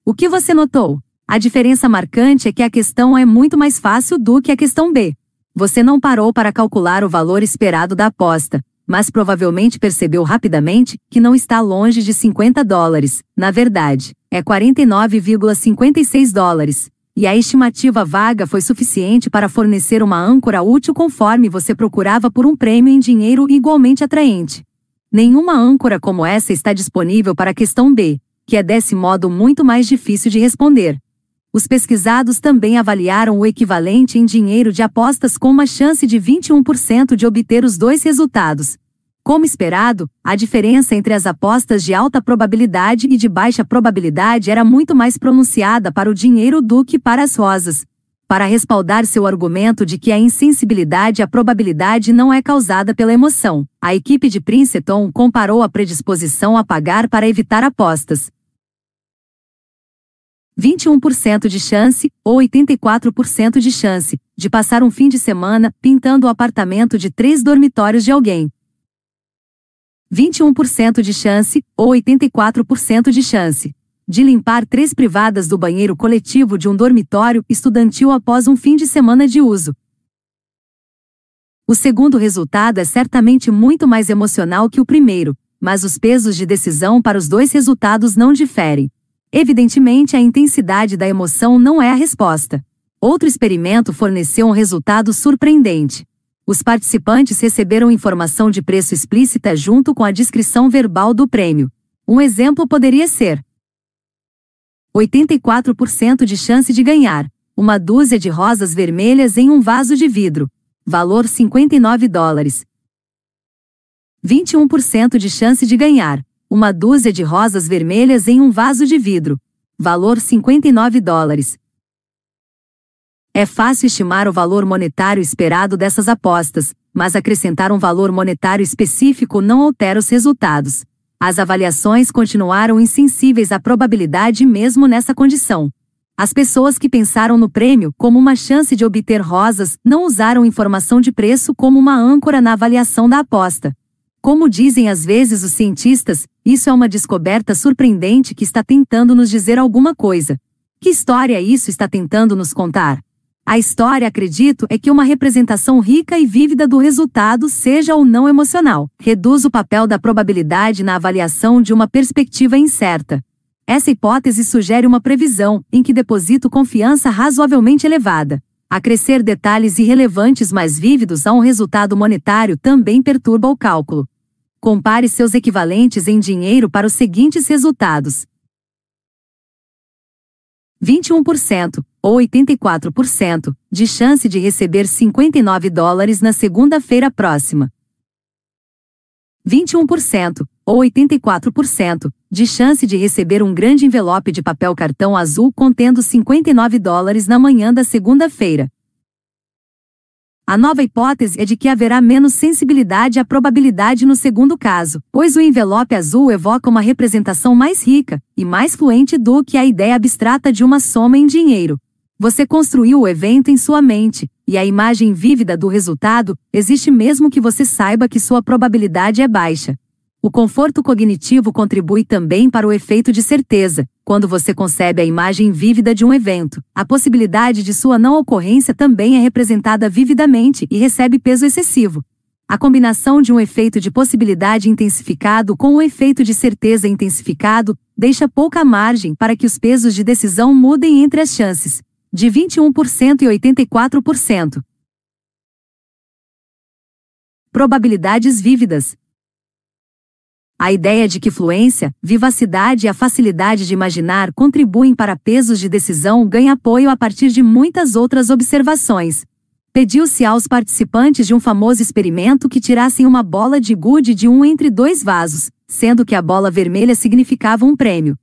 O que você notou? A diferença marcante é que a questão é muito mais fácil do que a questão B. Você não parou para calcular o valor esperado da aposta, mas provavelmente percebeu rapidamente que não está longe de 50 dólares. Na verdade, é 49,56 dólares e a estimativa vaga foi suficiente para fornecer uma âncora útil conforme você procurava por um prêmio em dinheiro igualmente atraente. Nenhuma âncora como essa está disponível para a questão B, que é desse modo muito mais difícil de responder. Os pesquisados também avaliaram o equivalente em dinheiro de apostas com uma chance de 21% de obter os dois resultados, como esperado, a diferença entre as apostas de alta probabilidade e de baixa probabilidade era muito mais pronunciada para o dinheiro do que para as rosas. Para respaldar seu argumento de que a insensibilidade à probabilidade não é causada pela emoção, a equipe de Princeton comparou a predisposição a pagar para evitar apostas. 21% de chance, ou 84% de chance, de passar um fim de semana pintando o apartamento de três dormitórios de alguém. 21% de chance, ou 84% de chance, de limpar três privadas do banheiro coletivo de um dormitório estudantil após um fim de semana de uso. O segundo resultado é certamente muito mais emocional que o primeiro, mas os pesos de decisão para os dois resultados não diferem. Evidentemente, a intensidade da emoção não é a resposta. Outro experimento forneceu um resultado surpreendente os participantes receberam informação de preço explícita junto com a descrição verbal do prêmio. Um exemplo poderia ser: 84% de chance de ganhar uma dúzia de rosas vermelhas em um vaso de vidro. Valor 59 dólares. 21% de chance de ganhar uma dúzia de rosas vermelhas em um vaso de vidro. Valor 59 dólares. É fácil estimar o valor monetário esperado dessas apostas, mas acrescentar um valor monetário específico não altera os resultados. As avaliações continuaram insensíveis à probabilidade mesmo nessa condição. As pessoas que pensaram no prêmio como uma chance de obter rosas não usaram informação de preço como uma âncora na avaliação da aposta. Como dizem às vezes os cientistas, isso é uma descoberta surpreendente que está tentando nos dizer alguma coisa. Que história isso está tentando nos contar? A história, acredito, é que uma representação rica e vívida do resultado, seja ou não emocional, reduz o papel da probabilidade na avaliação de uma perspectiva incerta. Essa hipótese sugere uma previsão, em que deposito confiança razoavelmente elevada. Acrescer detalhes irrelevantes mais vívidos a um resultado monetário também perturba o cálculo. Compare seus equivalentes em dinheiro para os seguintes resultados. 21%, ou 84%, de chance de receber 59 dólares na segunda-feira próxima. 21%, ou 84%, de chance de receber um grande envelope de papel cartão azul contendo 59 dólares na manhã da segunda-feira. A nova hipótese é de que haverá menos sensibilidade à probabilidade no segundo caso, pois o envelope azul evoca uma representação mais rica e mais fluente do que a ideia abstrata de uma soma em dinheiro. Você construiu o evento em sua mente, e a imagem vívida do resultado existe mesmo que você saiba que sua probabilidade é baixa. O conforto cognitivo contribui também para o efeito de certeza. Quando você concebe a imagem vívida de um evento, a possibilidade de sua não ocorrência também é representada vividamente e recebe peso excessivo. A combinação de um efeito de possibilidade intensificado com o um efeito de certeza intensificado deixa pouca margem para que os pesos de decisão mudem entre as chances, de 21% e 84%. Probabilidades vívidas. A ideia de que fluência, vivacidade e a facilidade de imaginar contribuem para pesos de decisão ganha apoio a partir de muitas outras observações. Pediu-se aos participantes de um famoso experimento que tirassem uma bola de gude de um entre dois vasos, sendo que a bola vermelha significava um prêmio.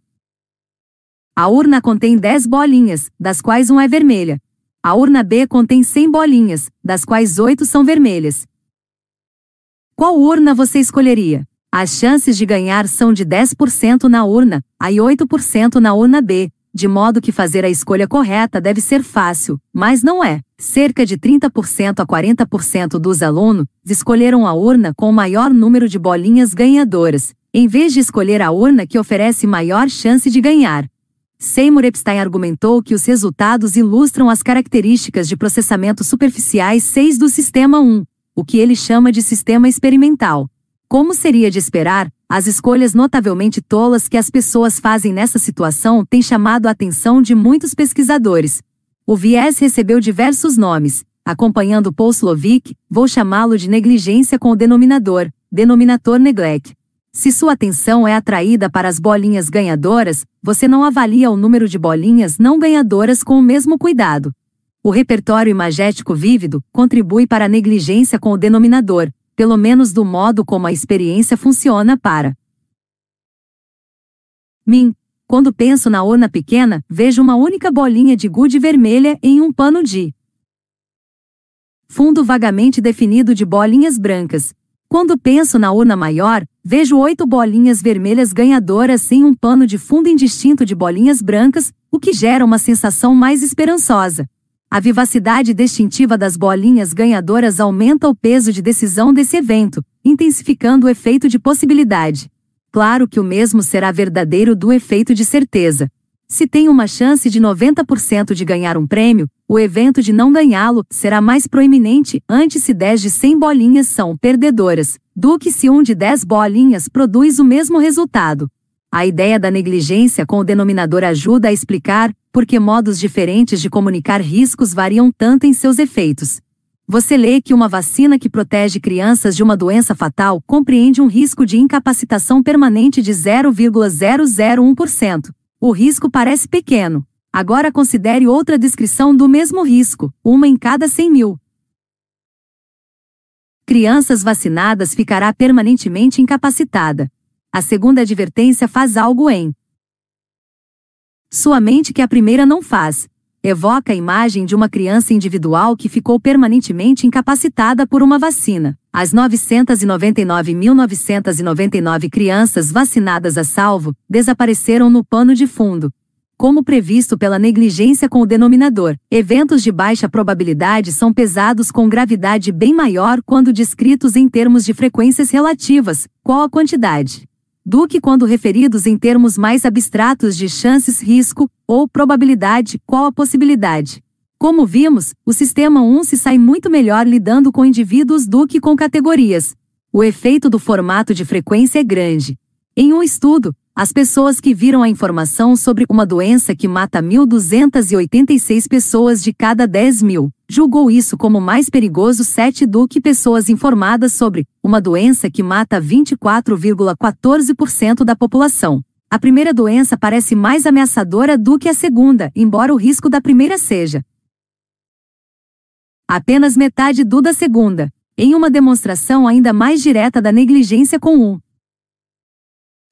A urna contém 10 bolinhas, das quais uma é vermelha. A urna B contém 100 bolinhas, das quais 8 são vermelhas. Qual urna você escolheria? As chances de ganhar são de 10% na urna A e 8% na urna B, de modo que fazer a escolha correta deve ser fácil, mas não é. Cerca de 30% a 40% dos alunos escolheram a urna com o maior número de bolinhas ganhadoras, em vez de escolher a urna que oferece maior chance de ganhar. Seymour Epstein argumentou que os resultados ilustram as características de processamento superficiais 6 do sistema 1, o que ele chama de sistema experimental. Como seria de esperar, as escolhas notavelmente tolas que as pessoas fazem nessa situação têm chamado a atenção de muitos pesquisadores. O viés recebeu diversos nomes. Acompanhando Paul Slovic, vou chamá-lo de negligência com o denominador, denominator neglect. Se sua atenção é atraída para as bolinhas ganhadoras, você não avalia o número de bolinhas não ganhadoras com o mesmo cuidado. O repertório imagético vívido contribui para a negligência com o denominador, pelo menos do modo como a experiência funciona para mim. Quando penso na urna pequena, vejo uma única bolinha de gude vermelha em um pano de fundo vagamente definido de bolinhas brancas. Quando penso na urna maior, vejo oito bolinhas vermelhas ganhadoras em um pano de fundo indistinto de bolinhas brancas, o que gera uma sensação mais esperançosa. A vivacidade distintiva das bolinhas ganhadoras aumenta o peso de decisão desse evento, intensificando o efeito de possibilidade. Claro que o mesmo será verdadeiro do efeito de certeza. Se tem uma chance de 90% de ganhar um prêmio, o evento de não ganhá-lo será mais proeminente antes se 10 de 100 bolinhas são perdedoras, do que se um de 10 bolinhas produz o mesmo resultado. A ideia da negligência com o denominador ajuda a explicar por que modos diferentes de comunicar riscos variam tanto em seus efeitos. Você lê que uma vacina que protege crianças de uma doença fatal compreende um risco de incapacitação permanente de 0,001%. O risco parece pequeno. Agora considere outra descrição do mesmo risco, uma em cada 100 mil. Crianças vacinadas ficará permanentemente incapacitada. A segunda advertência faz algo em sua mente que a primeira não faz. Evoca a imagem de uma criança individual que ficou permanentemente incapacitada por uma vacina. As 999.999 crianças vacinadas a salvo desapareceram no pano de fundo, como previsto pela negligência com o denominador. Eventos de baixa probabilidade são pesados com gravidade bem maior quando descritos em termos de frequências relativas, qual a quantidade do que quando referidos em termos mais abstratos de chances, risco ou probabilidade, qual a possibilidade. Como vimos, o sistema 1 se sai muito melhor lidando com indivíduos do que com categorias. O efeito do formato de frequência é grande. Em um estudo, as pessoas que viram a informação sobre uma doença que mata 1.286 pessoas de cada 10 mil, julgou isso como mais perigoso 7 do que pessoas informadas sobre uma doença que mata 24,14% da população. A primeira doença parece mais ameaçadora do que a segunda, embora o risco da primeira seja apenas metade do da segunda, em uma demonstração ainda mais direta da negligência com um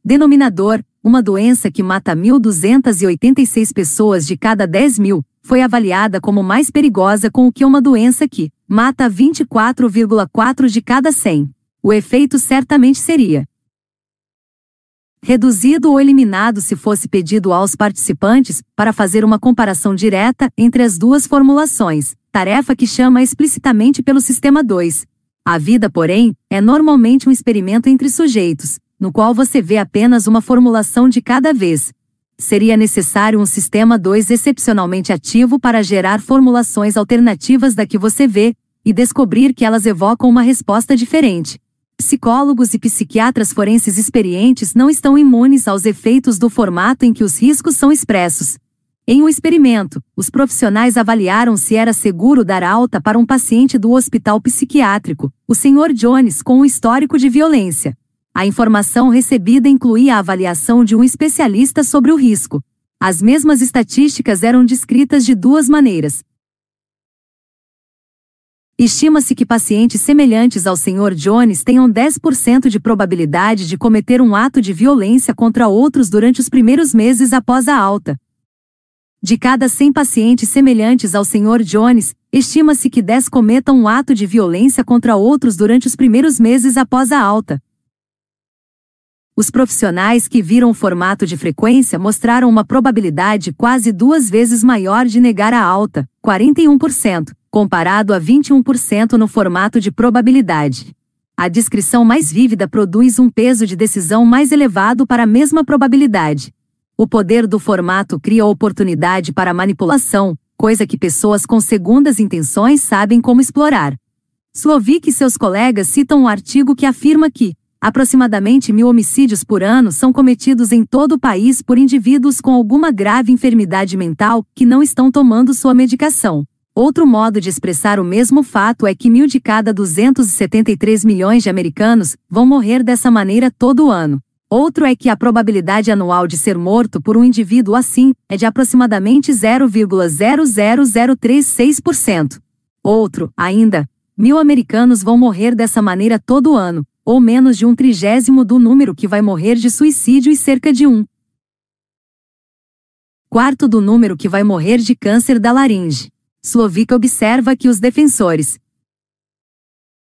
denominador, uma doença que mata 1.286 pessoas de cada 10 mil, foi avaliada como mais perigosa com o que uma doença que mata 24,4 de cada 100. O efeito certamente seria reduzido ou eliminado se fosse pedido aos participantes para fazer uma comparação direta entre as duas formulações, tarefa que chama explicitamente pelo sistema 2. A vida, porém, é normalmente um experimento entre sujeitos, no qual você vê apenas uma formulação de cada vez. Seria necessário um sistema 2 excepcionalmente ativo para gerar formulações alternativas da que você vê e descobrir que elas evocam uma resposta diferente. Psicólogos e psiquiatras forenses experientes não estão imunes aos efeitos do formato em que os riscos são expressos. Em um experimento, os profissionais avaliaram se era seguro dar alta para um paciente do hospital psiquiátrico, o Sr. Jones, com um histórico de violência. A informação recebida incluía a avaliação de um especialista sobre o risco. As mesmas estatísticas eram descritas de duas maneiras. Estima-se que pacientes semelhantes ao Sr. Jones tenham 10% de probabilidade de cometer um ato de violência contra outros durante os primeiros meses após a alta. De cada 100 pacientes semelhantes ao Sr. Jones, estima-se que 10 cometam um ato de violência contra outros durante os primeiros meses após a alta. Os profissionais que viram o formato de frequência mostraram uma probabilidade quase duas vezes maior de negar a alta, 41% comparado a 21% no formato de probabilidade. A descrição mais vívida produz um peso de decisão mais elevado para a mesma probabilidade. O poder do formato cria oportunidade para manipulação, coisa que pessoas com segundas intenções sabem como explorar. Slovic e seus colegas citam um artigo que afirma que, aproximadamente mil homicídios por ano são cometidos em todo o país por indivíduos com alguma grave enfermidade mental que não estão tomando sua medicação. Outro modo de expressar o mesmo fato é que mil de cada 273 milhões de americanos vão morrer dessa maneira todo ano. Outro é que a probabilidade anual de ser morto por um indivíduo assim é de aproximadamente 0,00036%. Outro, ainda, mil americanos vão morrer dessa maneira todo ano, ou menos de um trigésimo do número que vai morrer de suicídio e cerca de um quarto do número que vai morrer de câncer da laringe. Slovica observa que os defensores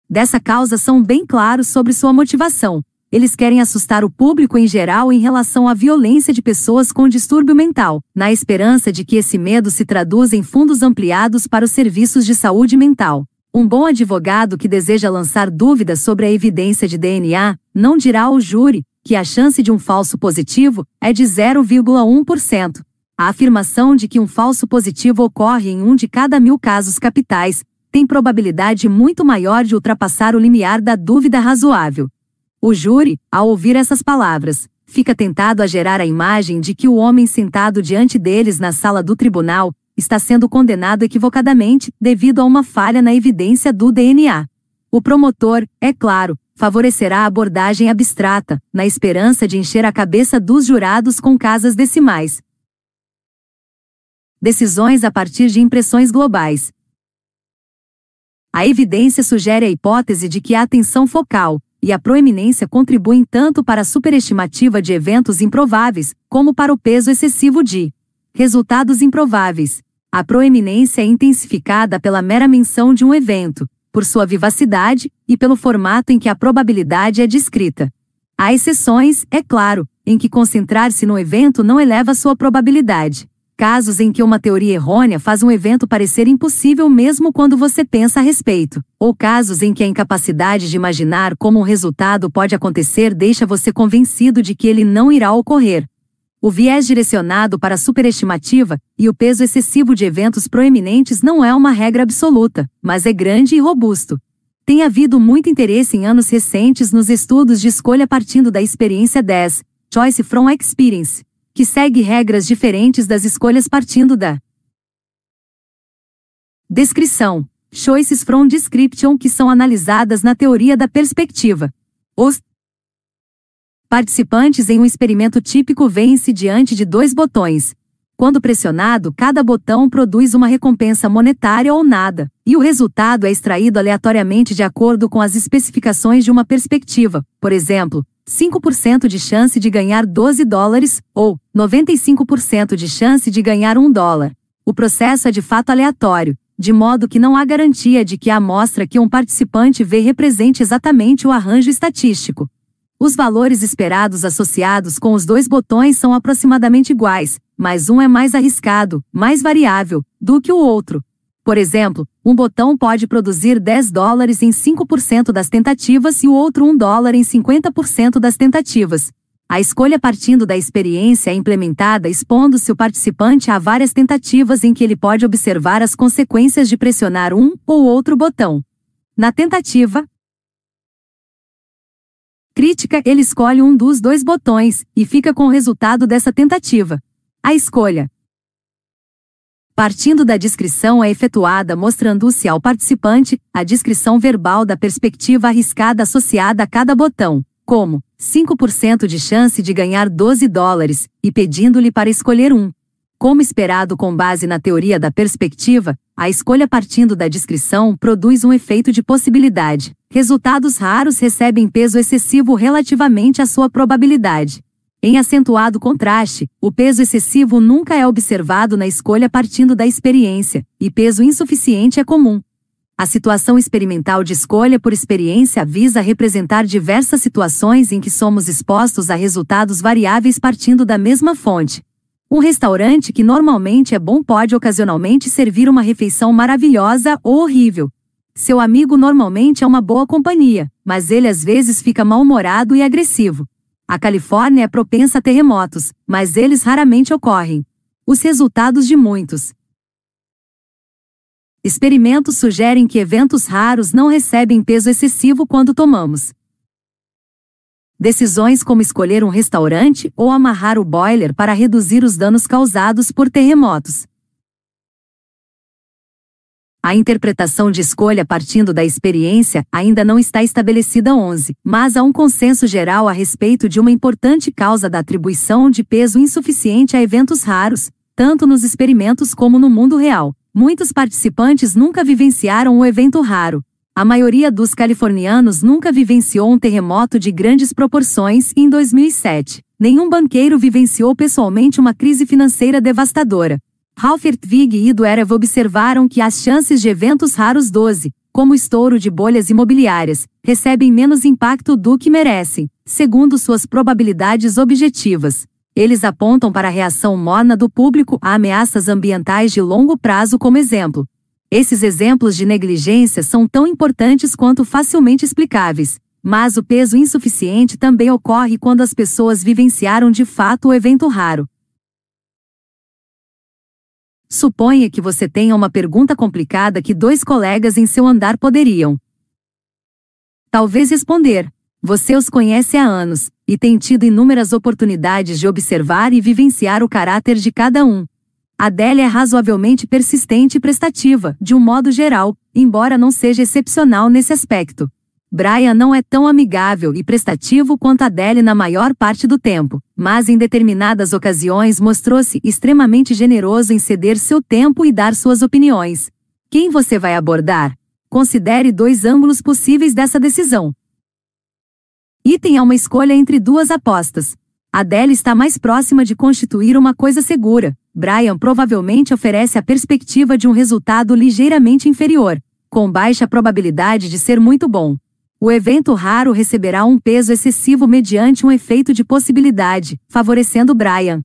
dessa causa são bem claros sobre sua motivação. Eles querem assustar o público em geral em relação à violência de pessoas com distúrbio mental, na esperança de que esse medo se traduza em fundos ampliados para os serviços de saúde mental. Um bom advogado que deseja lançar dúvidas sobre a evidência de DNA não dirá ao júri que a chance de um falso positivo é de 0,1%, a afirmação de que um falso positivo ocorre em um de cada mil casos capitais tem probabilidade muito maior de ultrapassar o limiar da dúvida razoável. O júri, ao ouvir essas palavras, fica tentado a gerar a imagem de que o homem sentado diante deles na sala do tribunal está sendo condenado equivocadamente devido a uma falha na evidência do DNA. O promotor, é claro, favorecerá a abordagem abstrata, na esperança de encher a cabeça dos jurados com casas decimais, decisões a partir de impressões globais. A evidência sugere a hipótese de que a atenção focal e a proeminência contribuem tanto para a superestimativa de eventos improváveis, como para o peso excessivo de resultados improváveis. A proeminência é intensificada pela mera menção de um evento, por sua vivacidade e pelo formato em que a probabilidade é descrita. Há exceções, é claro, em que concentrar-se no evento não eleva sua probabilidade casos em que uma teoria errônea faz um evento parecer impossível mesmo quando você pensa a respeito, ou casos em que a incapacidade de imaginar como um resultado pode acontecer deixa você convencido de que ele não irá ocorrer. O viés direcionado para a superestimativa e o peso excessivo de eventos proeminentes não é uma regra absoluta, mas é grande e robusto. Tem havido muito interesse em anos recentes nos estudos de escolha partindo da experiência 10, Choice from Experience, que segue regras diferentes das escolhas partindo da descrição, choices from description que são analisadas na teoria da perspectiva. Os Participantes em um experimento típico veem-se diante de dois botões. Quando pressionado, cada botão produz uma recompensa monetária ou nada, e o resultado é extraído aleatoriamente de acordo com as especificações de uma perspectiva. Por exemplo, 5% de chance de ganhar 12 dólares, ou 95% de chance de ganhar 1 dólar. O processo é de fato aleatório, de modo que não há garantia de que a amostra que um participante vê represente exatamente o arranjo estatístico. Os valores esperados associados com os dois botões são aproximadamente iguais, mas um é mais arriscado, mais variável, do que o outro. Por exemplo, um botão pode produzir 10 dólares em 5% das tentativas e o outro 1 dólar em 50% das tentativas. A escolha partindo da experiência é implementada expondo-se o participante a várias tentativas em que ele pode observar as consequências de pressionar um ou outro botão. Na tentativa, crítica, ele escolhe um dos dois botões e fica com o resultado dessa tentativa. A escolha. Partindo da descrição é efetuada mostrando-se ao participante a descrição verbal da perspectiva arriscada associada a cada botão, como 5% de chance de ganhar 12 dólares, e pedindo-lhe para escolher um. Como esperado com base na teoria da perspectiva, a escolha partindo da descrição produz um efeito de possibilidade. Resultados raros recebem peso excessivo relativamente à sua probabilidade. Em acentuado contraste, o peso excessivo nunca é observado na escolha partindo da experiência, e peso insuficiente é comum. A situação experimental de escolha por experiência visa representar diversas situações em que somos expostos a resultados variáveis partindo da mesma fonte, um restaurante que normalmente é bom pode ocasionalmente servir uma refeição maravilhosa ou horrível. Seu amigo normalmente é uma boa companhia, mas ele às vezes fica mal-humorado e agressivo. A Califórnia é propensa a terremotos, mas eles raramente ocorrem. Os resultados de muitos experimentos sugerem que eventos raros não recebem peso excessivo quando tomamos Decisões como escolher um restaurante ou amarrar o boiler para reduzir os danos causados por terremotos. A interpretação de escolha partindo da experiência ainda não está estabelecida 11, mas há um consenso geral a respeito de uma importante causa da atribuição de peso insuficiente a eventos raros, tanto nos experimentos como no mundo real. Muitos participantes nunca vivenciaram o evento raro, a maioria dos californianos nunca vivenciou um terremoto de grandes proporções e em 2007, nenhum banqueiro vivenciou pessoalmente uma crise financeira devastadora. Ralph Ertvig e Ido Erev observaram que as chances de eventos raros 12, como estouro de bolhas imobiliárias, recebem menos impacto do que merecem, segundo suas probabilidades objetivas. Eles apontam para a reação morna do público a ameaças ambientais de longo prazo como exemplo, esses exemplos de negligência são tão importantes quanto facilmente explicáveis, mas o peso insuficiente também ocorre quando as pessoas vivenciaram de fato o evento raro. Suponha que você tenha uma pergunta complicada que dois colegas em seu andar poderiam. Talvez responder. Você os conhece há anos, e tem tido inúmeras oportunidades de observar e vivenciar o caráter de cada um. Adélia é razoavelmente persistente e prestativa, de um modo geral, embora não seja excepcional nesse aspecto. Brian não é tão amigável e prestativo quanto Adele na maior parte do tempo, mas em determinadas ocasiões mostrou-se extremamente generoso em ceder seu tempo e dar suas opiniões. Quem você vai abordar? Considere dois ângulos possíveis dessa decisão. Item é uma escolha entre duas apostas. Adele está mais próxima de constituir uma coisa segura, Brian provavelmente oferece a perspectiva de um resultado ligeiramente inferior, com baixa probabilidade de ser muito bom. O evento raro receberá um peso excessivo mediante um efeito de possibilidade, favorecendo Brian.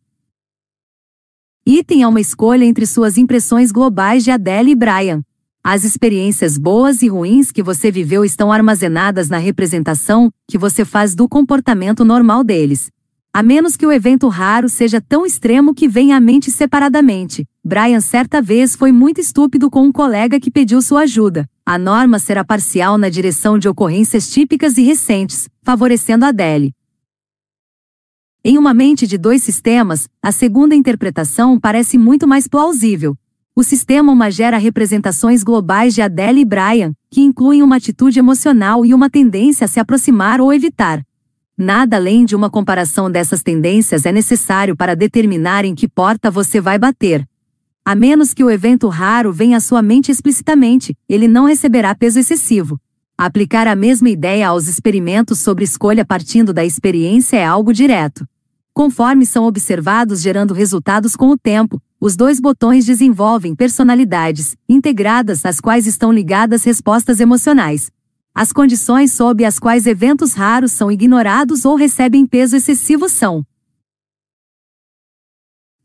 Item é uma escolha entre suas impressões globais de Adele e Brian. As experiências boas e ruins que você viveu estão armazenadas na representação que você faz do comportamento normal deles. A menos que o evento raro seja tão extremo que venha à mente separadamente. Brian certa vez foi muito estúpido com um colega que pediu sua ajuda. A norma será parcial na direção de ocorrências típicas e recentes, favorecendo Adele. Em uma mente de dois sistemas, a segunda interpretação parece muito mais plausível. O sistema uma gera representações globais de Adele e Brian, que incluem uma atitude emocional e uma tendência a se aproximar ou evitar. Nada além de uma comparação dessas tendências é necessário para determinar em que porta você vai bater. A menos que o evento raro venha à sua mente explicitamente, ele não receberá peso excessivo. Aplicar a mesma ideia aos experimentos sobre escolha partindo da experiência é algo direto. Conforme são observados gerando resultados com o tempo, os dois botões desenvolvem personalidades integradas às quais estão ligadas respostas emocionais. As condições sob as quais eventos raros são ignorados ou recebem peso excessivo são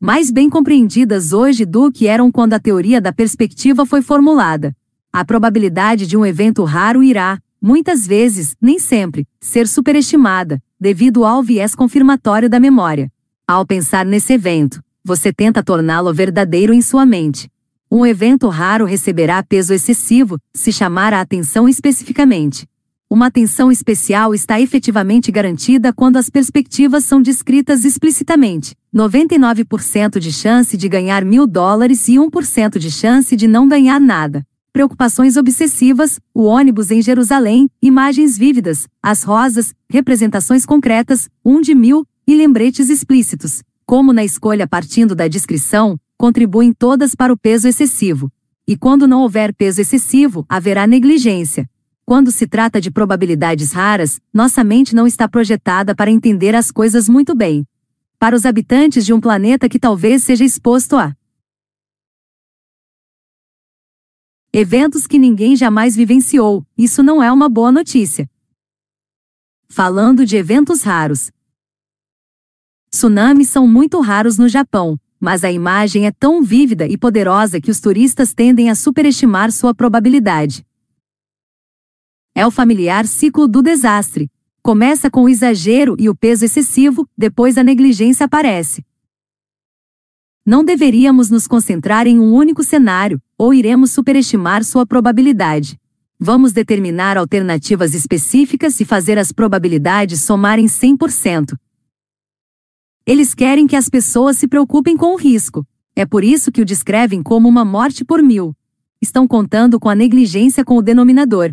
mais bem compreendidas hoje do que eram quando a teoria da perspectiva foi formulada. A probabilidade de um evento raro irá, muitas vezes, nem sempre, ser superestimada, devido ao viés confirmatório da memória. Ao pensar nesse evento, você tenta torná-lo verdadeiro em sua mente. Um evento raro receberá peso excessivo, se chamar a atenção especificamente. Uma atenção especial está efetivamente garantida quando as perspectivas são descritas explicitamente. 99% de chance de ganhar mil dólares e 1% de chance de não ganhar nada. Preocupações obsessivas, o ônibus em Jerusalém, imagens vívidas, as rosas, representações concretas, um de mil, e lembretes explícitos, como na escolha partindo da descrição, contribuem todas para o peso excessivo. E quando não houver peso excessivo, haverá negligência, quando se trata de probabilidades raras, nossa mente não está projetada para entender as coisas muito bem. Para os habitantes de um planeta que talvez seja exposto a eventos que ninguém jamais vivenciou, isso não é uma boa notícia. Falando de eventos raros. Tsunamis são muito raros no Japão, mas a imagem é tão vívida e poderosa que os turistas tendem a superestimar sua probabilidade. É o familiar ciclo do desastre. Começa com o exagero e o peso excessivo, depois a negligência aparece. Não deveríamos nos concentrar em um único cenário, ou iremos superestimar sua probabilidade. Vamos determinar alternativas específicas e fazer as probabilidades somarem 100%. Eles querem que as pessoas se preocupem com o risco. É por isso que o descrevem como uma morte por mil. Estão contando com a negligência com o denominador.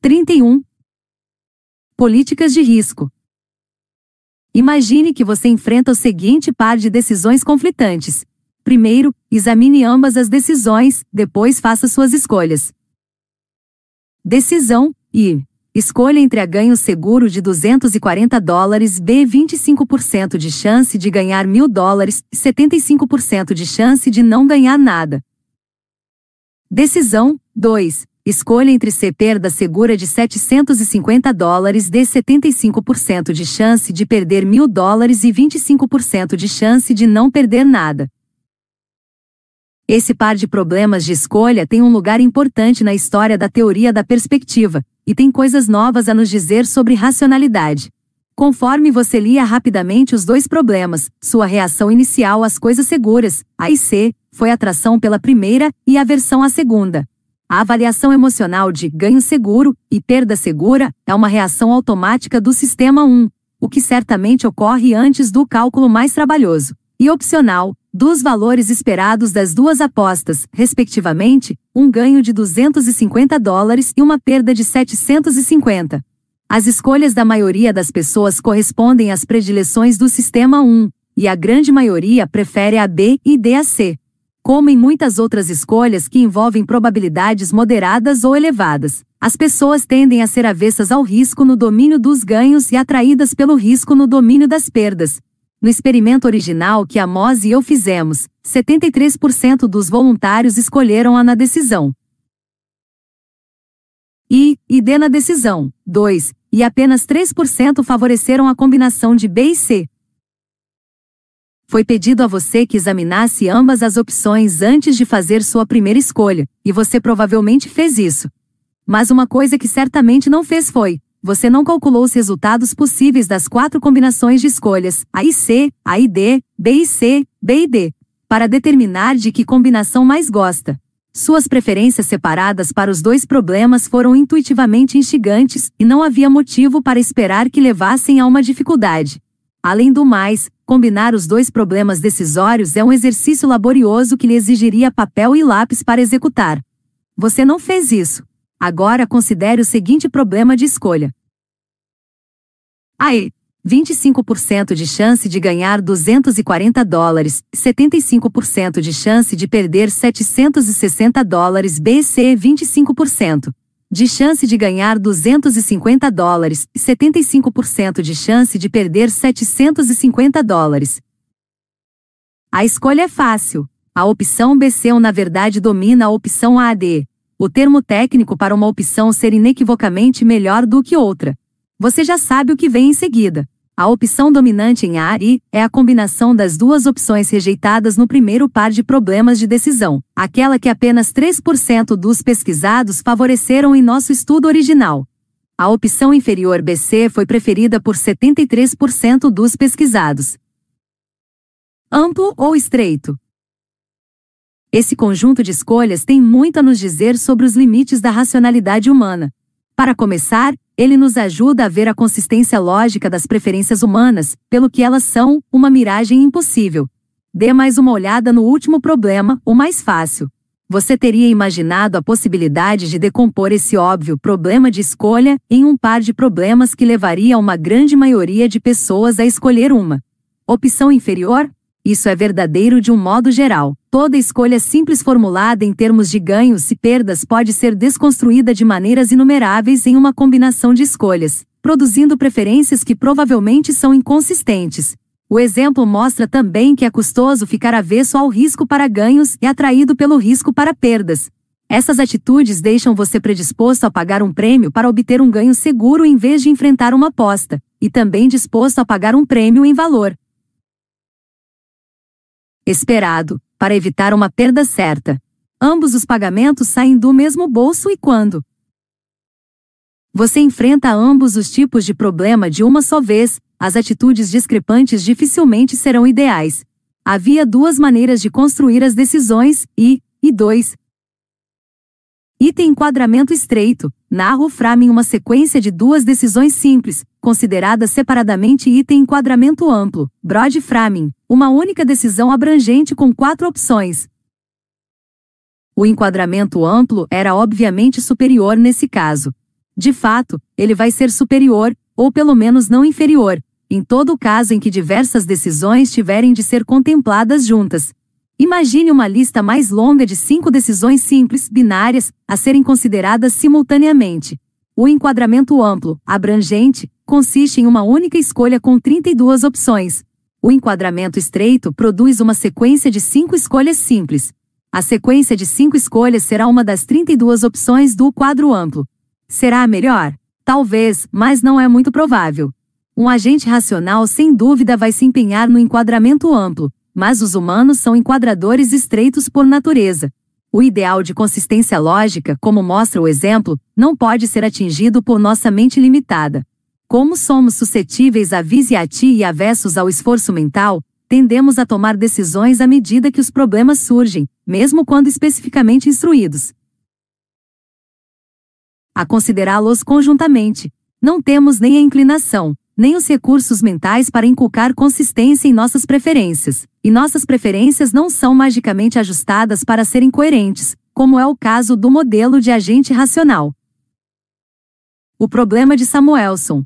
31. Políticas de risco. Imagine que você enfrenta o seguinte par de decisões conflitantes. Primeiro, examine ambas as decisões, depois faça suas escolhas. Decisão I. Escolha entre a ganho seguro de 240 dólares B 25% de chance de ganhar mil dólares e 75% de chance de não ganhar nada. Decisão 2. Escolha entre C perda segura de 750 dólares de 75% de chance de perder mil dólares e 25% de chance de não perder nada. Esse par de problemas de escolha tem um lugar importante na história da teoria da perspectiva, e tem coisas novas a nos dizer sobre racionalidade. Conforme você lia rapidamente os dois problemas, sua reação inicial às coisas seguras, A e C, foi atração pela primeira e aversão à segunda. A avaliação emocional de ganho seguro e perda segura é uma reação automática do sistema 1, o que certamente ocorre antes do cálculo mais trabalhoso e opcional dos valores esperados das duas apostas, respectivamente, um ganho de 250 dólares e uma perda de 750. As escolhas da maioria das pessoas correspondem às predileções do sistema 1, e a grande maioria prefere a B e D a C como em muitas outras escolhas que envolvem probabilidades moderadas ou elevadas. As pessoas tendem a ser avessas ao risco no domínio dos ganhos e atraídas pelo risco no domínio das perdas. No experimento original que a Mose e eu fizemos, 73% dos voluntários escolheram a na decisão. I e D na decisão, 2, e apenas 3% favoreceram a combinação de B e C. Foi pedido a você que examinasse ambas as opções antes de fazer sua primeira escolha, e você provavelmente fez isso. Mas uma coisa que certamente não fez foi: você não calculou os resultados possíveis das quatro combinações de escolhas, A e C, A e D, B e C, B e D, para determinar de que combinação mais gosta. Suas preferências separadas para os dois problemas foram intuitivamente instigantes, e não havia motivo para esperar que levassem a uma dificuldade. Além do mais, combinar os dois problemas decisórios é um exercício laborioso que lhe exigiria papel e lápis para executar. Você não fez isso. Agora considere o seguinte problema de escolha. Aí, 25% de chance de ganhar 240 dólares, 75% de chance de perder 760 dólares, BC 25% de chance de ganhar 250 dólares, 75% de chance de perder 750 dólares. A escolha é fácil. A opção BC na verdade domina a opção AD. O termo técnico para uma opção ser inequivocamente melhor do que outra. Você já sabe o que vem em seguida. A opção dominante em A e é a combinação das duas opções rejeitadas no primeiro par de problemas de decisão, aquela que apenas 3% dos pesquisados favoreceram em nosso estudo original. A opção inferior BC foi preferida por 73% dos pesquisados. Amplo ou estreito? Esse conjunto de escolhas tem muito a nos dizer sobre os limites da racionalidade humana. Para começar, ele nos ajuda a ver a consistência lógica das preferências humanas, pelo que elas são uma miragem impossível. Dê mais uma olhada no último problema, o mais fácil. Você teria imaginado a possibilidade de decompor esse óbvio problema de escolha em um par de problemas que levaria uma grande maioria de pessoas a escolher uma opção inferior? Isso é verdadeiro de um modo geral. Toda escolha simples formulada em termos de ganhos e perdas pode ser desconstruída de maneiras inumeráveis em uma combinação de escolhas, produzindo preferências que provavelmente são inconsistentes. O exemplo mostra também que é custoso ficar avesso ao risco para ganhos e atraído pelo risco para perdas. Essas atitudes deixam você predisposto a pagar um prêmio para obter um ganho seguro em vez de enfrentar uma aposta, e também disposto a pagar um prêmio em valor esperado, para evitar uma perda certa. Ambos os pagamentos saem do mesmo bolso e quando você enfrenta ambos os tipos de problema de uma só vez, as atitudes discrepantes dificilmente serão ideais. Havia duas maneiras de construir as decisões e, e dois, Item enquadramento estreito. Narra o framing uma sequência de duas decisões simples, consideradas separadamente item enquadramento amplo. Broad framing. Uma única decisão abrangente com quatro opções. O enquadramento amplo era obviamente superior nesse caso. De fato, ele vai ser superior, ou pelo menos não inferior, em todo caso em que diversas decisões tiverem de ser contempladas juntas, Imagine uma lista mais longa de cinco decisões simples, binárias, a serem consideradas simultaneamente. O enquadramento amplo, abrangente, consiste em uma única escolha com 32 opções. O enquadramento estreito produz uma sequência de cinco escolhas simples. A sequência de cinco escolhas será uma das 32 opções do quadro amplo. Será a melhor? Talvez, mas não é muito provável. Um agente racional sem dúvida vai se empenhar no enquadramento amplo, mas os humanos são enquadradores estreitos por natureza. O ideal de consistência lógica, como mostra o exemplo, não pode ser atingido por nossa mente limitada. Como somos suscetíveis a viciati e avessos ao esforço mental, tendemos a tomar decisões à medida que os problemas surgem, mesmo quando especificamente instruídos. A considerá-los conjuntamente. Não temos nem a inclinação, nem os recursos mentais para inculcar consistência em nossas preferências, e nossas preferências não são magicamente ajustadas para serem coerentes, como é o caso do modelo de agente racional. O problema de Samuelson.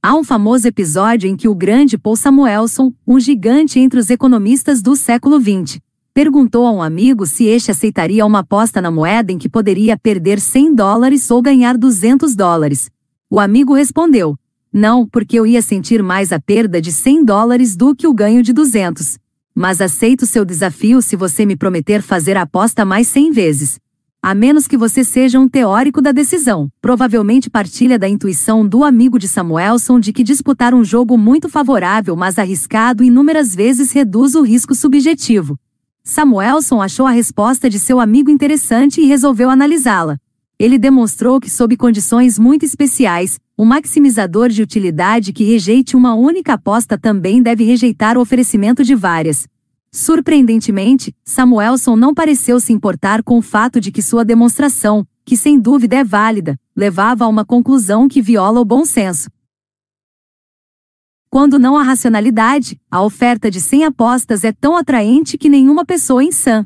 Há um famoso episódio em que o grande Paul Samuelson, um gigante entre os economistas do século XX, perguntou a um amigo se este aceitaria uma aposta na moeda em que poderia perder 100 dólares ou ganhar 200 dólares. O amigo respondeu: não, porque eu ia sentir mais a perda de 100 dólares do que o ganho de 200. Mas aceito seu desafio se você me prometer fazer a aposta mais 100 vezes. A menos que você seja um teórico da decisão, provavelmente partilha da intuição do amigo de Samuelson de que disputar um jogo muito favorável mas arriscado inúmeras vezes reduz o risco subjetivo. Samuelson achou a resposta de seu amigo interessante e resolveu analisá-la. Ele demonstrou que, sob condições muito especiais, o maximizador de utilidade que rejeite uma única aposta também deve rejeitar o oferecimento de várias. Surpreendentemente, Samuelson não pareceu se importar com o fato de que sua demonstração, que sem dúvida é válida, levava a uma conclusão que viola o bom senso. Quando não há racionalidade, a oferta de 100 apostas é tão atraente que nenhuma pessoa sã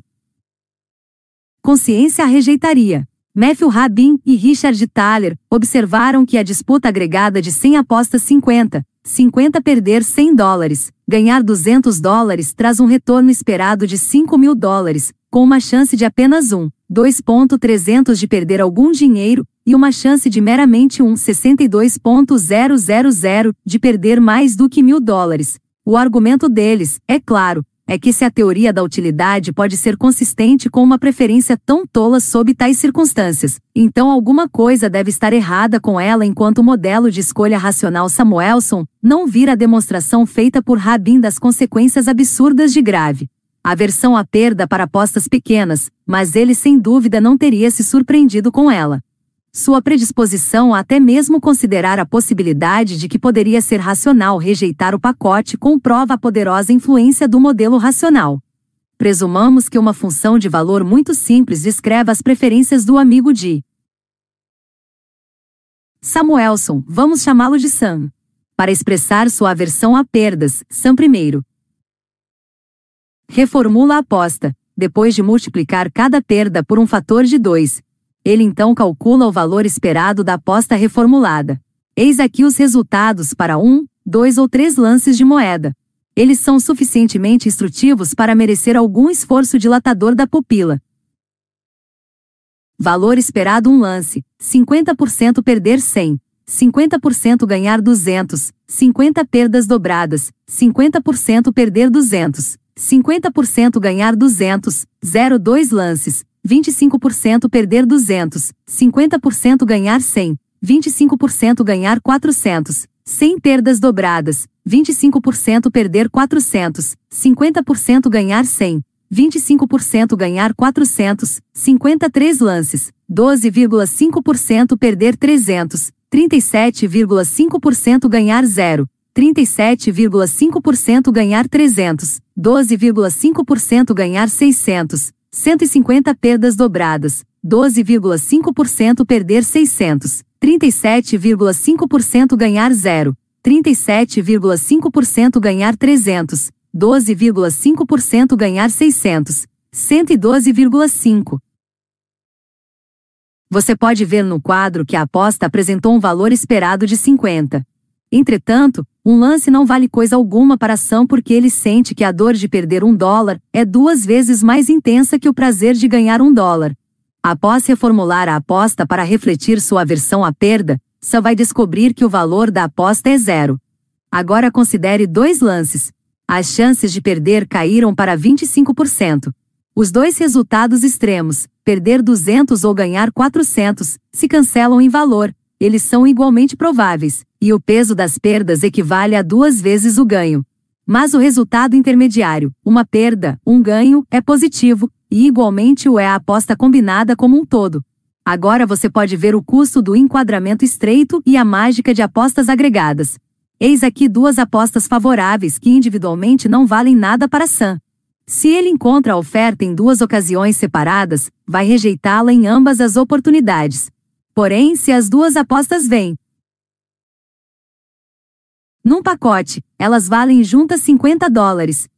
consciência a rejeitaria. Matthew Rabin e Richard Thaler observaram que a disputa agregada de 100 apostas 50, 50 perder 100 dólares, ganhar 200 dólares traz um retorno esperado de 5 mil dólares, com uma chance de apenas 1, 2.300 de perder algum dinheiro, e uma chance de meramente 1,62.000 de perder mais do que mil dólares. O argumento deles, é claro, é que se a teoria da utilidade pode ser consistente com uma preferência tão tola sob tais circunstâncias, então alguma coisa deve estar errada com ela enquanto o modelo de escolha racional Samuelson não vira a demonstração feita por Rabin das consequências absurdas de grave. Aversão à perda para apostas pequenas, mas ele sem dúvida não teria se surpreendido com ela sua predisposição a até mesmo considerar a possibilidade de que poderia ser racional rejeitar o pacote comprova a poderosa influência do modelo racional. Presumamos que uma função de valor muito simples descreva as preferências do amigo de Samuelson, vamos chamá-lo de Sam. Para expressar sua aversão a perdas, Sam primeiro. Reformula a aposta, depois de multiplicar cada perda por um fator de 2, ele então calcula o valor esperado da aposta reformulada. Eis aqui os resultados para um, dois ou três lances de moeda. Eles são suficientemente instrutivos para merecer algum esforço dilatador da pupila. Valor esperado um lance: 50% perder 100, 50% ganhar 200, 50 perdas dobradas, 50% perder 200, 50% ganhar 200, 02 lances, 25% perder 200, 50% ganhar 100, 25% ganhar 400, 100 perdas dobradas, 25% perder 400, 50% ganhar 100, 25% ganhar 400, 53 lances, 12,5% perder 300, 37,5% ganhar 0, 37,5% ganhar 300, 12,5% ganhar 600, 150 perdas dobradas, 12,5% perder 600, 37,5% ganhar 0, 37,5% ganhar 300, 12,5% ganhar 600, 112,5%. Você pode ver no quadro que a aposta apresentou um valor esperado de 50. Entretanto, um lance não vale coisa alguma para a porque ele sente que a dor de perder um dólar é duas vezes mais intensa que o prazer de ganhar um dólar. Após reformular a aposta para refletir sua aversão à perda, só vai descobrir que o valor da aposta é zero. Agora considere dois lances. As chances de perder caíram para 25%. Os dois resultados extremos, perder 200 ou ganhar 400, se cancelam em valor, eles são igualmente prováveis, e o peso das perdas equivale a duas vezes o ganho. Mas o resultado intermediário, uma perda, um ganho, é positivo, e igualmente o é a aposta combinada como um todo. Agora você pode ver o custo do enquadramento estreito e a mágica de apostas agregadas. Eis aqui duas apostas favoráveis que individualmente não valem nada para Sam. Se ele encontra a oferta em duas ocasiões separadas, vai rejeitá-la em ambas as oportunidades. Porém, se as duas apostas vêm num pacote, elas valem juntas 50 dólares.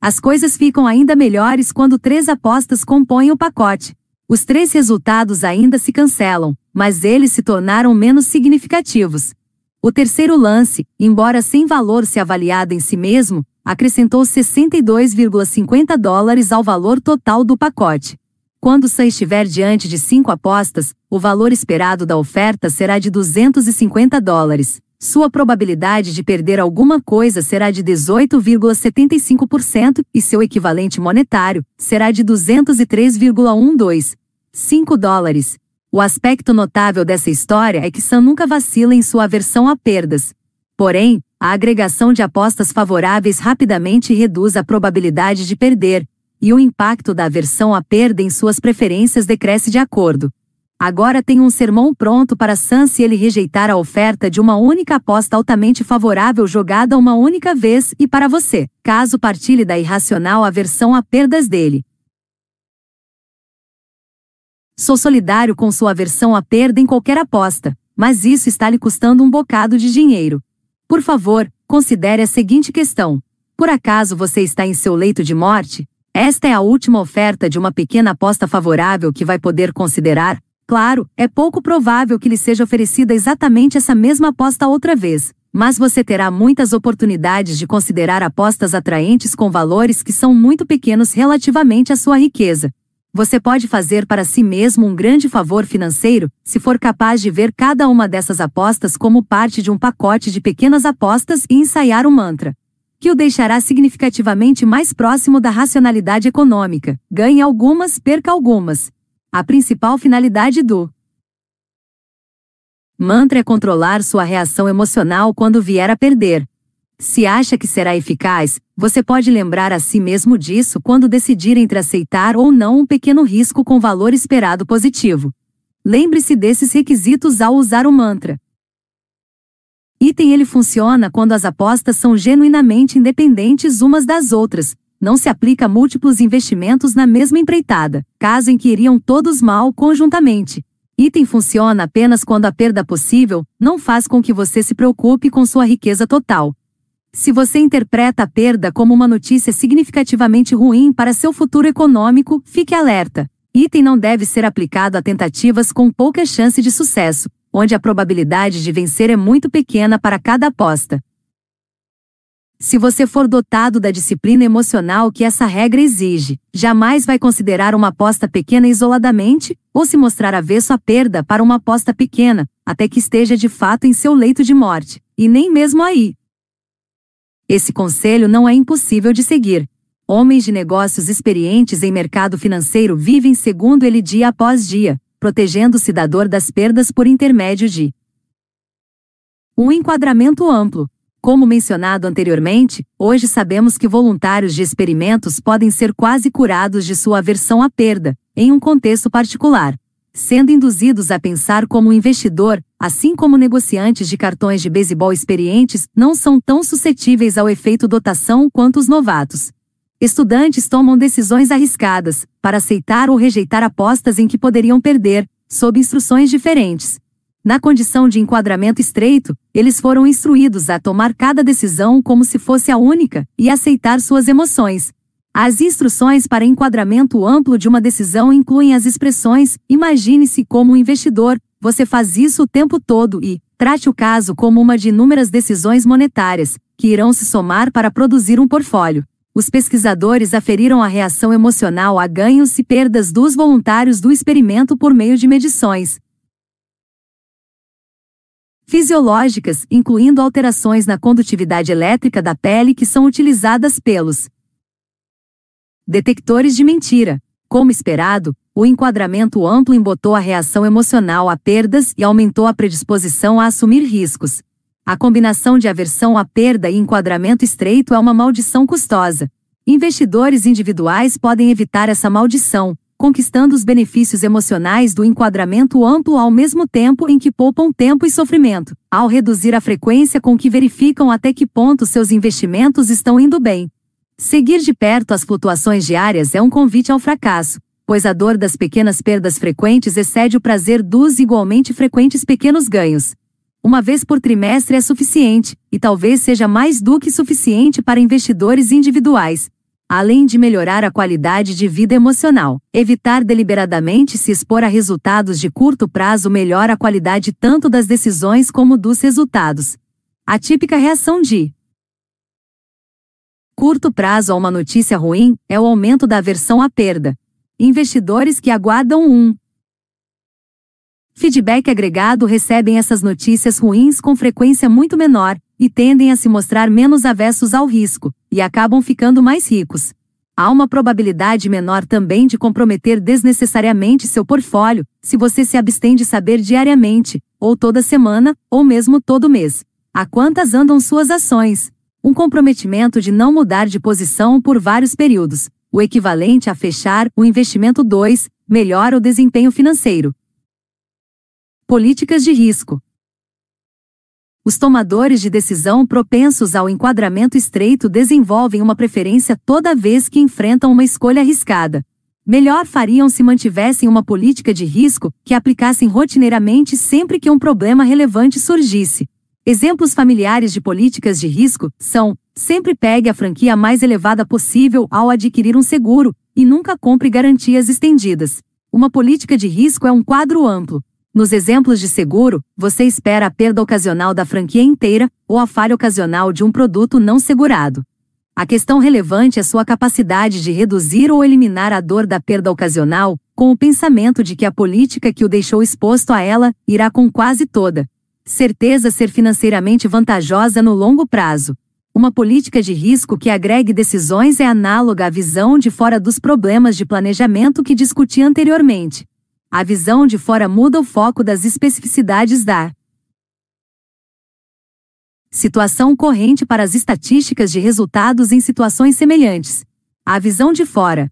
As coisas ficam ainda melhores quando três apostas compõem o pacote. Os três resultados ainda se cancelam, mas eles se tornaram menos significativos. O terceiro lance, embora sem valor se avaliado em si mesmo, acrescentou 62,50 dólares ao valor total do pacote. Quando Sam estiver diante de cinco apostas, o valor esperado da oferta será de 250 dólares. Sua probabilidade de perder alguma coisa será de 18,75% e seu equivalente monetário será de 203,12. 5 dólares. O aspecto notável dessa história é que Sam nunca vacila em sua aversão a perdas. Porém, a agregação de apostas favoráveis rapidamente reduz a probabilidade de perder, e o impacto da aversão à perda em suas preferências decresce de acordo. Agora tem um sermão pronto para Sam se ele rejeitar a oferta de uma única aposta altamente favorável jogada uma única vez e para você, caso partilhe da irracional aversão a perdas dele. Sou solidário com sua aversão à perda em qualquer aposta, mas isso está lhe custando um bocado de dinheiro. Por favor, considere a seguinte questão: por acaso você está em seu leito de morte? Esta é a última oferta de uma pequena aposta favorável que vai poder considerar. Claro, é pouco provável que lhe seja oferecida exatamente essa mesma aposta outra vez, mas você terá muitas oportunidades de considerar apostas atraentes com valores que são muito pequenos relativamente à sua riqueza. Você pode fazer para si mesmo um grande favor financeiro se for capaz de ver cada uma dessas apostas como parte de um pacote de pequenas apostas e ensaiar o mantra, que o deixará significativamente mais próximo da racionalidade econômica. Ganhe algumas, perca algumas. A principal finalidade do mantra é controlar sua reação emocional quando vier a perder. Se acha que será eficaz, você pode lembrar a si mesmo disso quando decidir entre aceitar ou não um pequeno risco com valor esperado positivo. Lembre-se desses requisitos ao usar o mantra. Item ele funciona quando as apostas são genuinamente independentes umas das outras, não se aplica múltiplos investimentos na mesma empreitada, caso em que iriam todos mal conjuntamente. Item funciona apenas quando a perda possível não faz com que você se preocupe com sua riqueza total, se você interpreta a perda como uma notícia significativamente ruim para seu futuro econômico, fique alerta. Item não deve ser aplicado a tentativas com pouca chance de sucesso, onde a probabilidade de vencer é muito pequena para cada aposta. Se você for dotado da disciplina emocional que essa regra exige, jamais vai considerar uma aposta pequena isoladamente, ou se mostrar avesso à perda para uma aposta pequena, até que esteja de fato em seu leito de morte, e nem mesmo aí, esse conselho não é impossível de seguir. Homens de negócios experientes em mercado financeiro vivem segundo ele dia após dia, protegendo-se da dor das perdas por intermédio de um enquadramento amplo. Como mencionado anteriormente, hoje sabemos que voluntários de experimentos podem ser quase curados de sua aversão à perda, em um contexto particular sendo induzidos a pensar como um investidor, assim como negociantes de cartões de beisebol experientes não são tão suscetíveis ao efeito dotação quanto os novatos. Estudantes tomam decisões arriscadas, para aceitar ou rejeitar apostas em que poderiam perder, sob instruções diferentes. Na condição de enquadramento estreito, eles foram instruídos a tomar cada decisão como se fosse a única e aceitar suas emoções, as instruções para enquadramento amplo de uma decisão incluem as expressões: imagine-se como um investidor, você faz isso o tempo todo e trate o caso como uma de inúmeras decisões monetárias, que irão se somar para produzir um portfólio. Os pesquisadores aferiram a reação emocional a ganhos e perdas dos voluntários do experimento por meio de medições fisiológicas, incluindo alterações na condutividade elétrica da pele que são utilizadas pelos Detectores de mentira. Como esperado, o enquadramento amplo embotou a reação emocional a perdas e aumentou a predisposição a assumir riscos. A combinação de aversão à perda e enquadramento estreito é uma maldição custosa. Investidores individuais podem evitar essa maldição, conquistando os benefícios emocionais do enquadramento amplo ao mesmo tempo em que poupam tempo e sofrimento, ao reduzir a frequência com que verificam até que ponto seus investimentos estão indo bem. Seguir de perto as flutuações diárias é um convite ao fracasso, pois a dor das pequenas perdas frequentes excede o prazer dos igualmente frequentes pequenos ganhos. Uma vez por trimestre é suficiente, e talvez seja mais do que suficiente para investidores individuais. Além de melhorar a qualidade de vida emocional, evitar deliberadamente se expor a resultados de curto prazo melhora a qualidade tanto das decisões como dos resultados. A típica reação de curto prazo a uma notícia ruim é o aumento da aversão à perda. Investidores que aguardam um feedback agregado recebem essas notícias ruins com frequência muito menor e tendem a se mostrar menos avessos ao risco e acabam ficando mais ricos. Há uma probabilidade menor também de comprometer desnecessariamente seu portfólio se você se abstém de saber diariamente, ou toda semana, ou mesmo todo mês. A quantas andam suas ações? um comprometimento de não mudar de posição por vários períodos, o equivalente a fechar o investimento 2, melhora o desempenho financeiro. Políticas de risco. Os tomadores de decisão propensos ao enquadramento estreito desenvolvem uma preferência toda vez que enfrentam uma escolha arriscada. Melhor fariam se mantivessem uma política de risco que aplicassem rotineiramente sempre que um problema relevante surgisse. Exemplos familiares de políticas de risco são Sempre pegue a franquia mais elevada possível ao adquirir um seguro, e nunca compre garantias estendidas. Uma política de risco é um quadro amplo. Nos exemplos de seguro, você espera a perda ocasional da franquia inteira ou a falha ocasional de um produto não segurado. A questão relevante é sua capacidade de reduzir ou eliminar a dor da perda ocasional, com o pensamento de que a política que o deixou exposto a ela irá com quase toda certeza ser financeiramente vantajosa no longo prazo. Uma política de risco que agregue decisões é análoga à visão de fora dos problemas de planejamento que discuti anteriormente. A visão de fora muda o foco das especificidades da situação corrente para as estatísticas de resultados em situações semelhantes. A visão de fora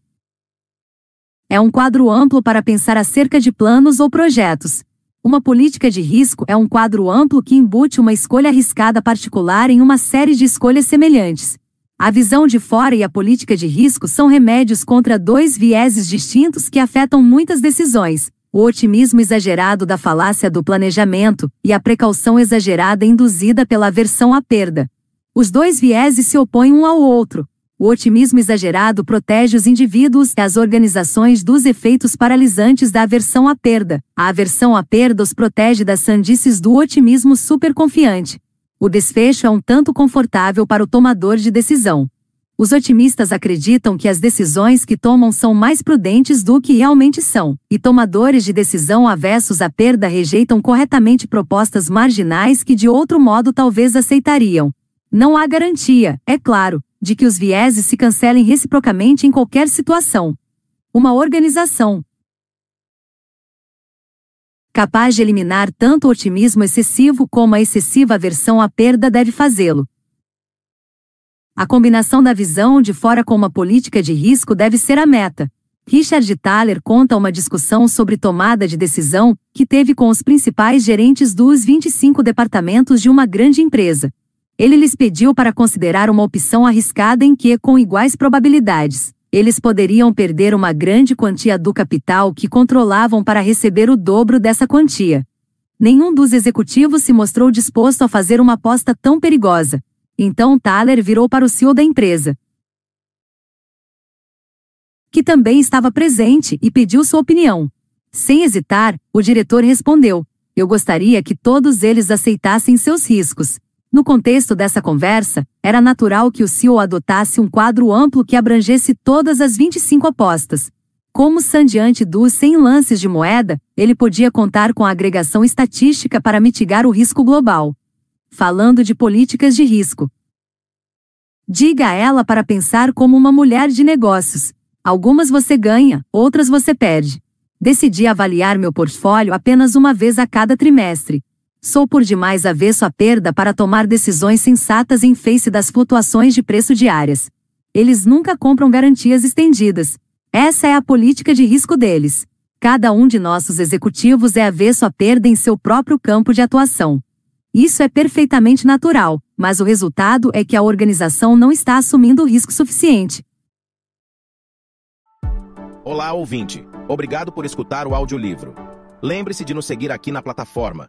é um quadro amplo para pensar acerca de planos ou projetos. Uma política de risco é um quadro amplo que embute uma escolha arriscada particular em uma série de escolhas semelhantes. A visão de fora e a política de risco são remédios contra dois vieses distintos que afetam muitas decisões: o otimismo exagerado da falácia do planejamento e a precaução exagerada induzida pela aversão à perda. Os dois vieses se opõem um ao outro, o otimismo exagerado protege os indivíduos e as organizações dos efeitos paralisantes da aversão à perda. A aversão à perda os protege das sandices do otimismo superconfiante. O desfecho é um tanto confortável para o tomador de decisão. Os otimistas acreditam que as decisões que tomam são mais prudentes do que realmente são, e tomadores de decisão avessos à perda rejeitam corretamente propostas marginais que de outro modo talvez aceitariam. Não há garantia, é claro, de que os vieses se cancelem reciprocamente em qualquer situação. Uma organização capaz de eliminar tanto o otimismo excessivo como a excessiva aversão à perda deve fazê-lo. A combinação da visão de fora com uma política de risco deve ser a meta. Richard Thaler conta uma discussão sobre tomada de decisão que teve com os principais gerentes dos 25 departamentos de uma grande empresa. Ele lhes pediu para considerar uma opção arriscada em que, com iguais probabilidades, eles poderiam perder uma grande quantia do capital que controlavam para receber o dobro dessa quantia. Nenhum dos executivos se mostrou disposto a fazer uma aposta tão perigosa. Então Thaler virou para o CEO da empresa, que também estava presente, e pediu sua opinião. Sem hesitar, o diretor respondeu: Eu gostaria que todos eles aceitassem seus riscos, no contexto dessa conversa, era natural que o CEO adotasse um quadro amplo que abrangesse todas as 25 apostas. Como sandiante dos 100 lances de moeda, ele podia contar com a agregação estatística para mitigar o risco global. Falando de políticas de risco. Diga a ela para pensar como uma mulher de negócios. Algumas você ganha, outras você perde. Decidi avaliar meu portfólio apenas uma vez a cada trimestre, Sou por demais avesso à perda para tomar decisões sensatas em face das flutuações de preço diárias. Eles nunca compram garantias estendidas. Essa é a política de risco deles. Cada um de nossos executivos é avesso à perda em seu próprio campo de atuação. Isso é perfeitamente natural, mas o resultado é que a organização não está assumindo o risco suficiente. Olá, ouvinte. Obrigado por escutar o audiolivro. Lembre-se de nos seguir aqui na plataforma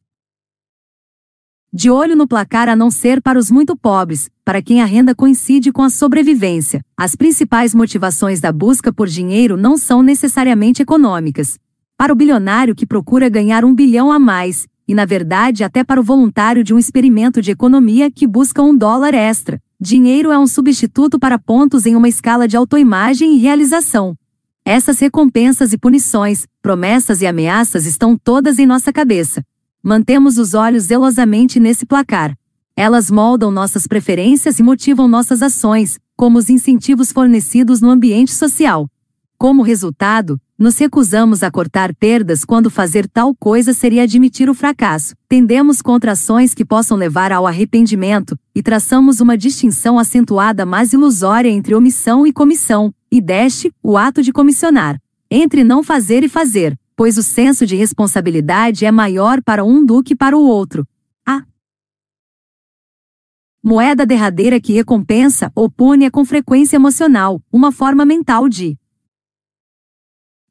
de olho no placar a não ser para os muito pobres, para quem a renda coincide com a sobrevivência. As principais motivações da busca por dinheiro não são necessariamente econômicas. Para o bilionário que procura ganhar um bilhão a mais, e na verdade até para o voluntário de um experimento de economia que busca um dólar extra, dinheiro é um substituto para pontos em uma escala de autoimagem e realização. Essas recompensas e punições, promessas e ameaças estão todas em nossa cabeça. Mantemos os olhos zelosamente nesse placar. Elas moldam nossas preferências e motivam nossas ações, como os incentivos fornecidos no ambiente social. Como resultado, nos recusamos a cortar perdas quando fazer tal coisa seria admitir o fracasso. Tendemos contra ações que possam levar ao arrependimento, e traçamos uma distinção acentuada mas ilusória entre omissão e comissão, e deste, o ato de comissionar. entre não fazer e fazer, pois o senso de responsabilidade é maior para um do que para o outro. A moeda derradeira que recompensa ou pune é com frequência emocional, uma forma mental de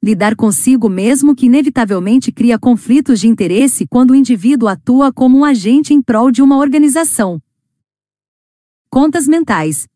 lidar consigo mesmo que inevitavelmente cria conflitos de interesse quando o indivíduo atua como um agente em prol de uma organização. Contas mentais.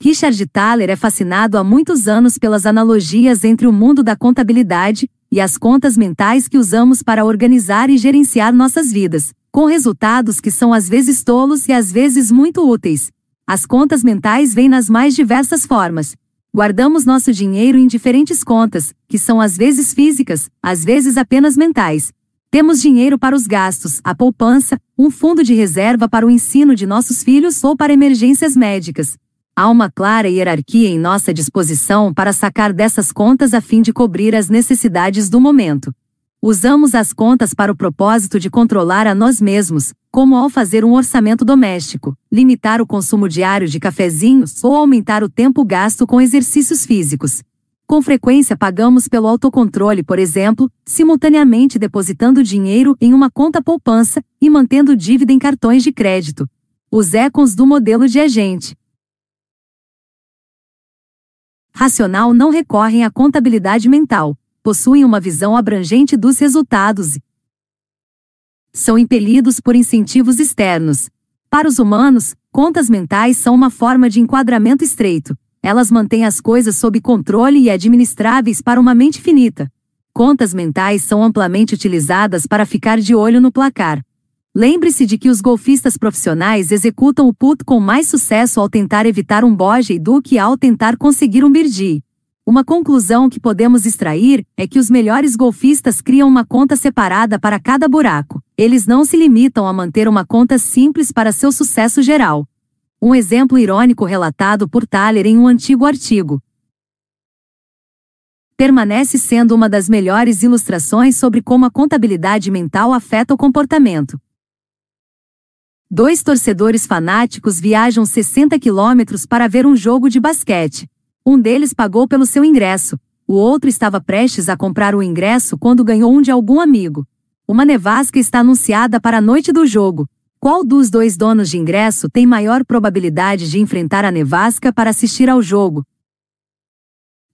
Richard Thaler é fascinado há muitos anos pelas analogias entre o mundo da contabilidade e as contas mentais que usamos para organizar e gerenciar nossas vidas, com resultados que são às vezes tolos e às vezes muito úteis. As contas mentais vêm nas mais diversas formas, Guardamos nosso dinheiro em diferentes contas, que são às vezes físicas, às vezes apenas mentais. Temos dinheiro para os gastos, a poupança, um fundo de reserva para o ensino de nossos filhos ou para emergências médicas. Há uma clara hierarquia em nossa disposição para sacar dessas contas a fim de cobrir as necessidades do momento. Usamos as contas para o propósito de controlar a nós mesmos, como ao fazer um orçamento doméstico, limitar o consumo diário de cafezinhos ou aumentar o tempo gasto com exercícios físicos. Com frequência pagamos pelo autocontrole, por exemplo, simultaneamente depositando dinheiro em uma conta poupança e mantendo dívida em cartões de crédito. Os econs do modelo de agente. Racional não recorrem à contabilidade mental, possuem uma visão abrangente dos resultados e são impelidos por incentivos externos. Para os humanos, contas mentais são uma forma de enquadramento estreito. Elas mantêm as coisas sob controle e administráveis para uma mente finita. Contas mentais são amplamente utilizadas para ficar de olho no placar. Lembre-se de que os golfistas profissionais executam o putt com mais sucesso ao tentar evitar um bogey do que ao tentar conseguir um birdie. Uma conclusão que podemos extrair é que os melhores golfistas criam uma conta separada para cada buraco. Eles não se limitam a manter uma conta simples para seu sucesso geral. Um exemplo irônico relatado por Thaler em um antigo artigo. Permanece sendo uma das melhores ilustrações sobre como a contabilidade mental afeta o comportamento. Dois torcedores fanáticos viajam 60 quilômetros para ver um jogo de basquete. Um deles pagou pelo seu ingresso, o outro estava prestes a comprar o ingresso quando ganhou um de algum amigo. Uma nevasca está anunciada para a noite do jogo. Qual dos dois donos de ingresso tem maior probabilidade de enfrentar a nevasca para assistir ao jogo?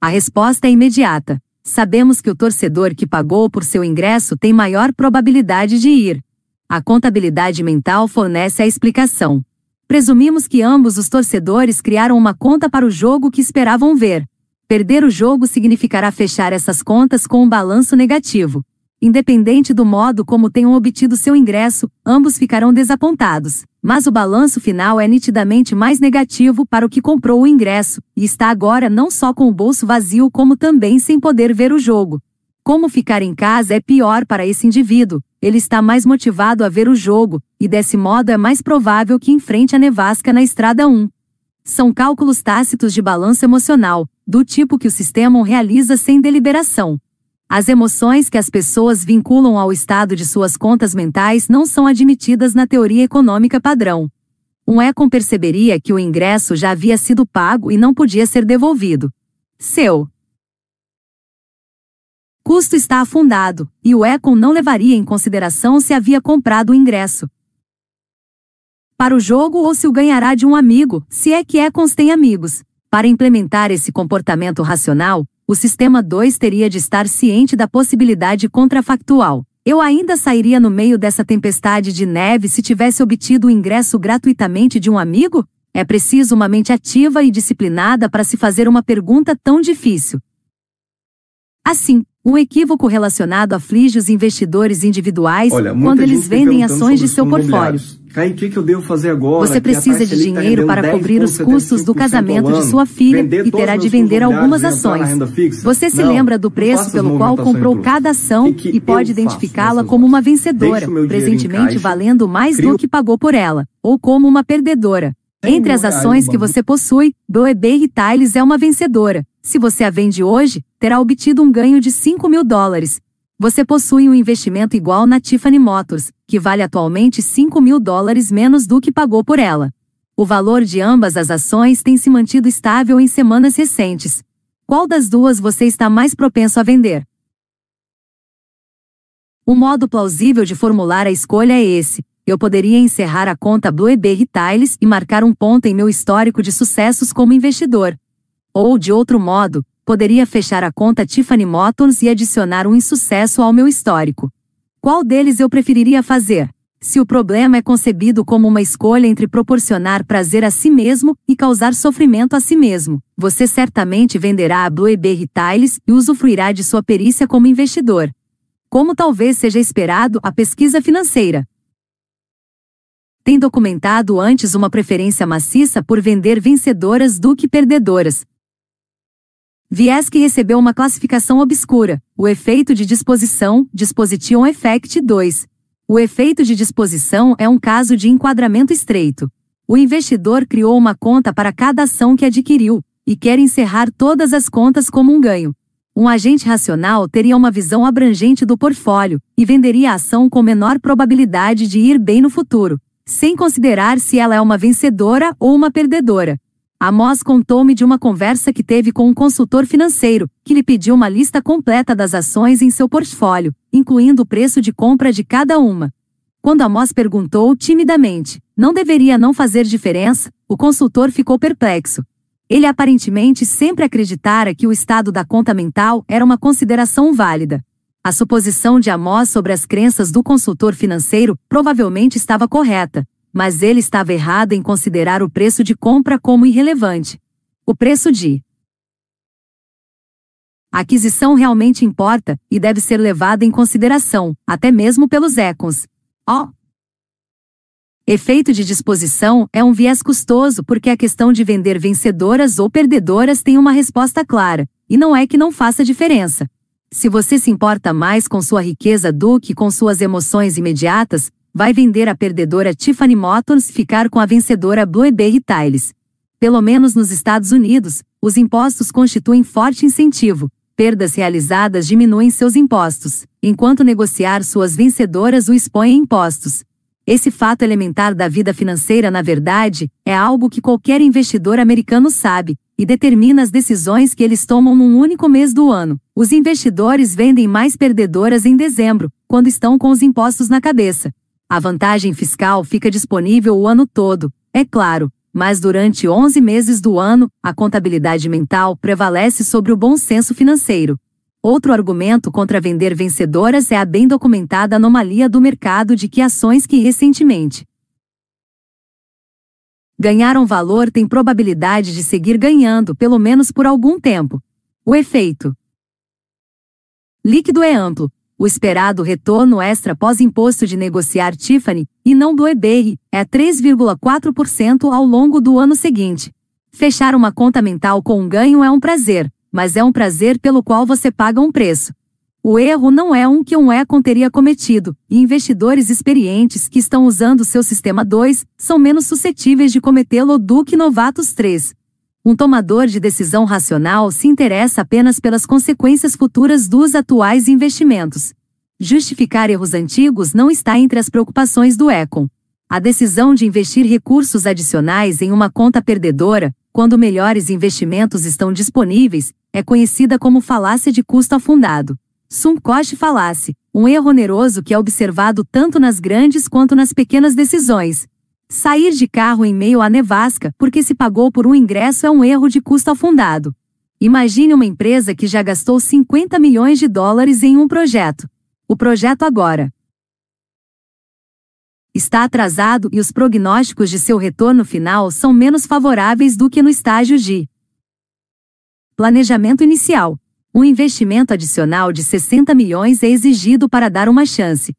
A resposta é imediata. Sabemos que o torcedor que pagou por seu ingresso tem maior probabilidade de ir. A contabilidade mental fornece a explicação. Presumimos que ambos os torcedores criaram uma conta para o jogo que esperavam ver. Perder o jogo significará fechar essas contas com um balanço negativo. Independente do modo como tenham obtido seu ingresso, ambos ficarão desapontados. Mas o balanço final é nitidamente mais negativo para o que comprou o ingresso, e está agora não só com o bolso vazio como também sem poder ver o jogo. Como ficar em casa é pior para esse indivíduo, ele está mais motivado a ver o jogo, e desse modo é mais provável que enfrente a nevasca na estrada 1. São cálculos tácitos de balanço emocional, do tipo que o sistema realiza sem deliberação. As emoções que as pessoas vinculam ao estado de suas contas mentais não são admitidas na teoria econômica padrão. Um Econ perceberia que o ingresso já havia sido pago e não podia ser devolvido. Seu custo está afundado, e o Econ não levaria em consideração se havia comprado o ingresso para o jogo ou se o ganhará de um amigo, se é que Econs tem amigos. Para implementar esse comportamento racional, o sistema 2 teria de estar ciente da possibilidade contrafactual. Eu ainda sairia no meio dessa tempestade de neve se tivesse obtido o ingresso gratuitamente de um amigo? É preciso uma mente ativa e disciplinada para se fazer uma pergunta tão difícil. Assim, um equívoco relacionado aflige os investidores individuais Olha, quando eles vendem ações de seu portfólio. Kai, o que, que eu devo fazer agora? Você precisa de tá dinheiro tá para cobrir os custos do casamento de sua filha e terá de vender algumas ações. Você se não, lembra do preço pelo qual comprou cada ação e pode identificá-la como uma vencedora, presentemente valendo mais do que pagou por ela, ou como uma perdedora. Entre as ações que você possui, BOEB Retails é uma vencedora. Se você a vende hoje, terá obtido um ganho de 5 mil dólares. Você possui um investimento igual na Tiffany Motors, que vale atualmente 5 mil dólares menos do que pagou por ela. O valor de ambas as ações tem se mantido estável em semanas recentes. Qual das duas você está mais propenso a vender? O modo plausível de formular a escolha é esse. Eu poderia encerrar a conta Blueberry Retails e marcar um ponto em meu histórico de sucessos como investidor. Ou, de outro modo, poderia fechar a conta Tiffany Motors e adicionar um insucesso ao meu histórico. Qual deles eu preferiria fazer? Se o problema é concebido como uma escolha entre proporcionar prazer a si mesmo e causar sofrimento a si mesmo, você certamente venderá a Blueberry Retails e usufruirá de sua perícia como investidor. Como talvez seja esperado, a pesquisa financeira tem documentado antes uma preferência maciça por vender vencedoras do que perdedoras, Viés que recebeu uma classificação obscura, o efeito de disposição, Disposition Effect 2. O efeito de disposição é um caso de enquadramento estreito. O investidor criou uma conta para cada ação que adquiriu, e quer encerrar todas as contas como um ganho. Um agente racional teria uma visão abrangente do portfólio e venderia a ação com menor probabilidade de ir bem no futuro, sem considerar se ela é uma vencedora ou uma perdedora. Amos contou-me de uma conversa que teve com um consultor financeiro, que lhe pediu uma lista completa das ações em seu portfólio, incluindo o preço de compra de cada uma. Quando Amos perguntou timidamente, não deveria não fazer diferença, o consultor ficou perplexo. Ele aparentemente sempre acreditara que o estado da conta mental era uma consideração válida. A suposição de Amos sobre as crenças do consultor financeiro provavelmente estava correta, mas ele estava errado em considerar o preço de compra como irrelevante. O preço de aquisição realmente importa e deve ser levada em consideração, até mesmo pelos econs. O efeito de disposição é um viés custoso porque a questão de vender vencedoras ou perdedoras tem uma resposta clara, e não é que não faça diferença. Se você se importa mais com sua riqueza do que com suas emoções imediatas, vai vender a perdedora Tiffany Motors ficar com a vencedora Blueberry Tiles. Pelo menos nos Estados Unidos, os impostos constituem forte incentivo. Perdas realizadas diminuem seus impostos, enquanto negociar suas vencedoras o expõe a impostos. Esse fato elementar da vida financeira, na verdade, é algo que qualquer investidor americano sabe, e determina as decisões que eles tomam num único mês do ano. Os investidores vendem mais perdedoras em dezembro, quando estão com os impostos na cabeça. A vantagem fiscal fica disponível o ano todo, é claro, mas durante 11 meses do ano, a contabilidade mental prevalece sobre o bom senso financeiro. Outro argumento contra vender vencedoras é a bem documentada anomalia do mercado de que ações que recentemente ganharam valor têm probabilidade de seguir ganhando pelo menos por algum tempo. O efeito líquido é amplo, o esperado retorno extra pós-imposto de negociar Tiffany, e não Blueberry, é 3,4% ao longo do ano seguinte. Fechar uma conta mental com um ganho é um prazer, mas é um prazer pelo qual você paga um preço. O erro não é um que um Econ teria cometido, e investidores experientes que estão usando seu sistema 2 são menos suscetíveis de cometê-lo do que novatos 3. Um tomador de decisão racional se interessa apenas pelas consequências futuras dos atuais investimentos. Justificar erros antigos não está entre as preocupações do Econ. A decisão de investir recursos adicionais em uma conta perdedora, quando melhores investimentos estão disponíveis, é conhecida como falácia de custo afundado. Sunk cost fallacy, um erro oneroso que é observado tanto nas grandes quanto nas pequenas decisões, Sair de carro em meio à nevasca porque se pagou por um ingresso é um erro de custo afundado. Imagine uma empresa que já gastou 50 milhões de dólares em um projeto. O projeto agora está atrasado e os prognósticos de seu retorno final são menos favoráveis do que no estágio de planejamento inicial. Um investimento adicional de 60 milhões é exigido para dar uma chance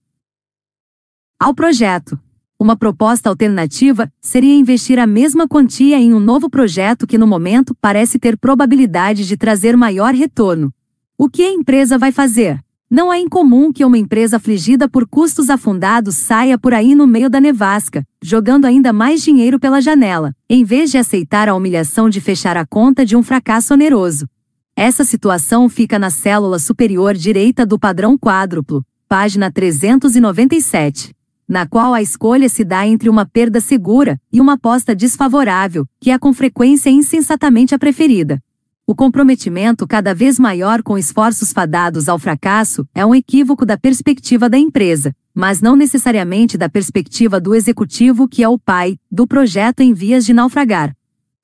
ao projeto. Uma proposta alternativa seria investir a mesma quantia em um novo projeto que no momento parece ter probabilidade de trazer maior retorno. O que a empresa vai fazer? Não é incomum que uma empresa afligida por custos afundados saia por aí no meio da nevasca, jogando ainda mais dinheiro pela janela, em vez de aceitar a humilhação de fechar a conta de um fracasso oneroso. Essa situação fica na célula superior direita do padrão quádruplo, página 397 na qual a escolha se dá entre uma perda segura e uma aposta desfavorável, que é com frequência insensatamente a preferida. O comprometimento cada vez maior com esforços fadados ao fracasso é um equívoco da perspectiva da empresa, mas não necessariamente da perspectiva do executivo que é o pai do projeto em vias de naufragar.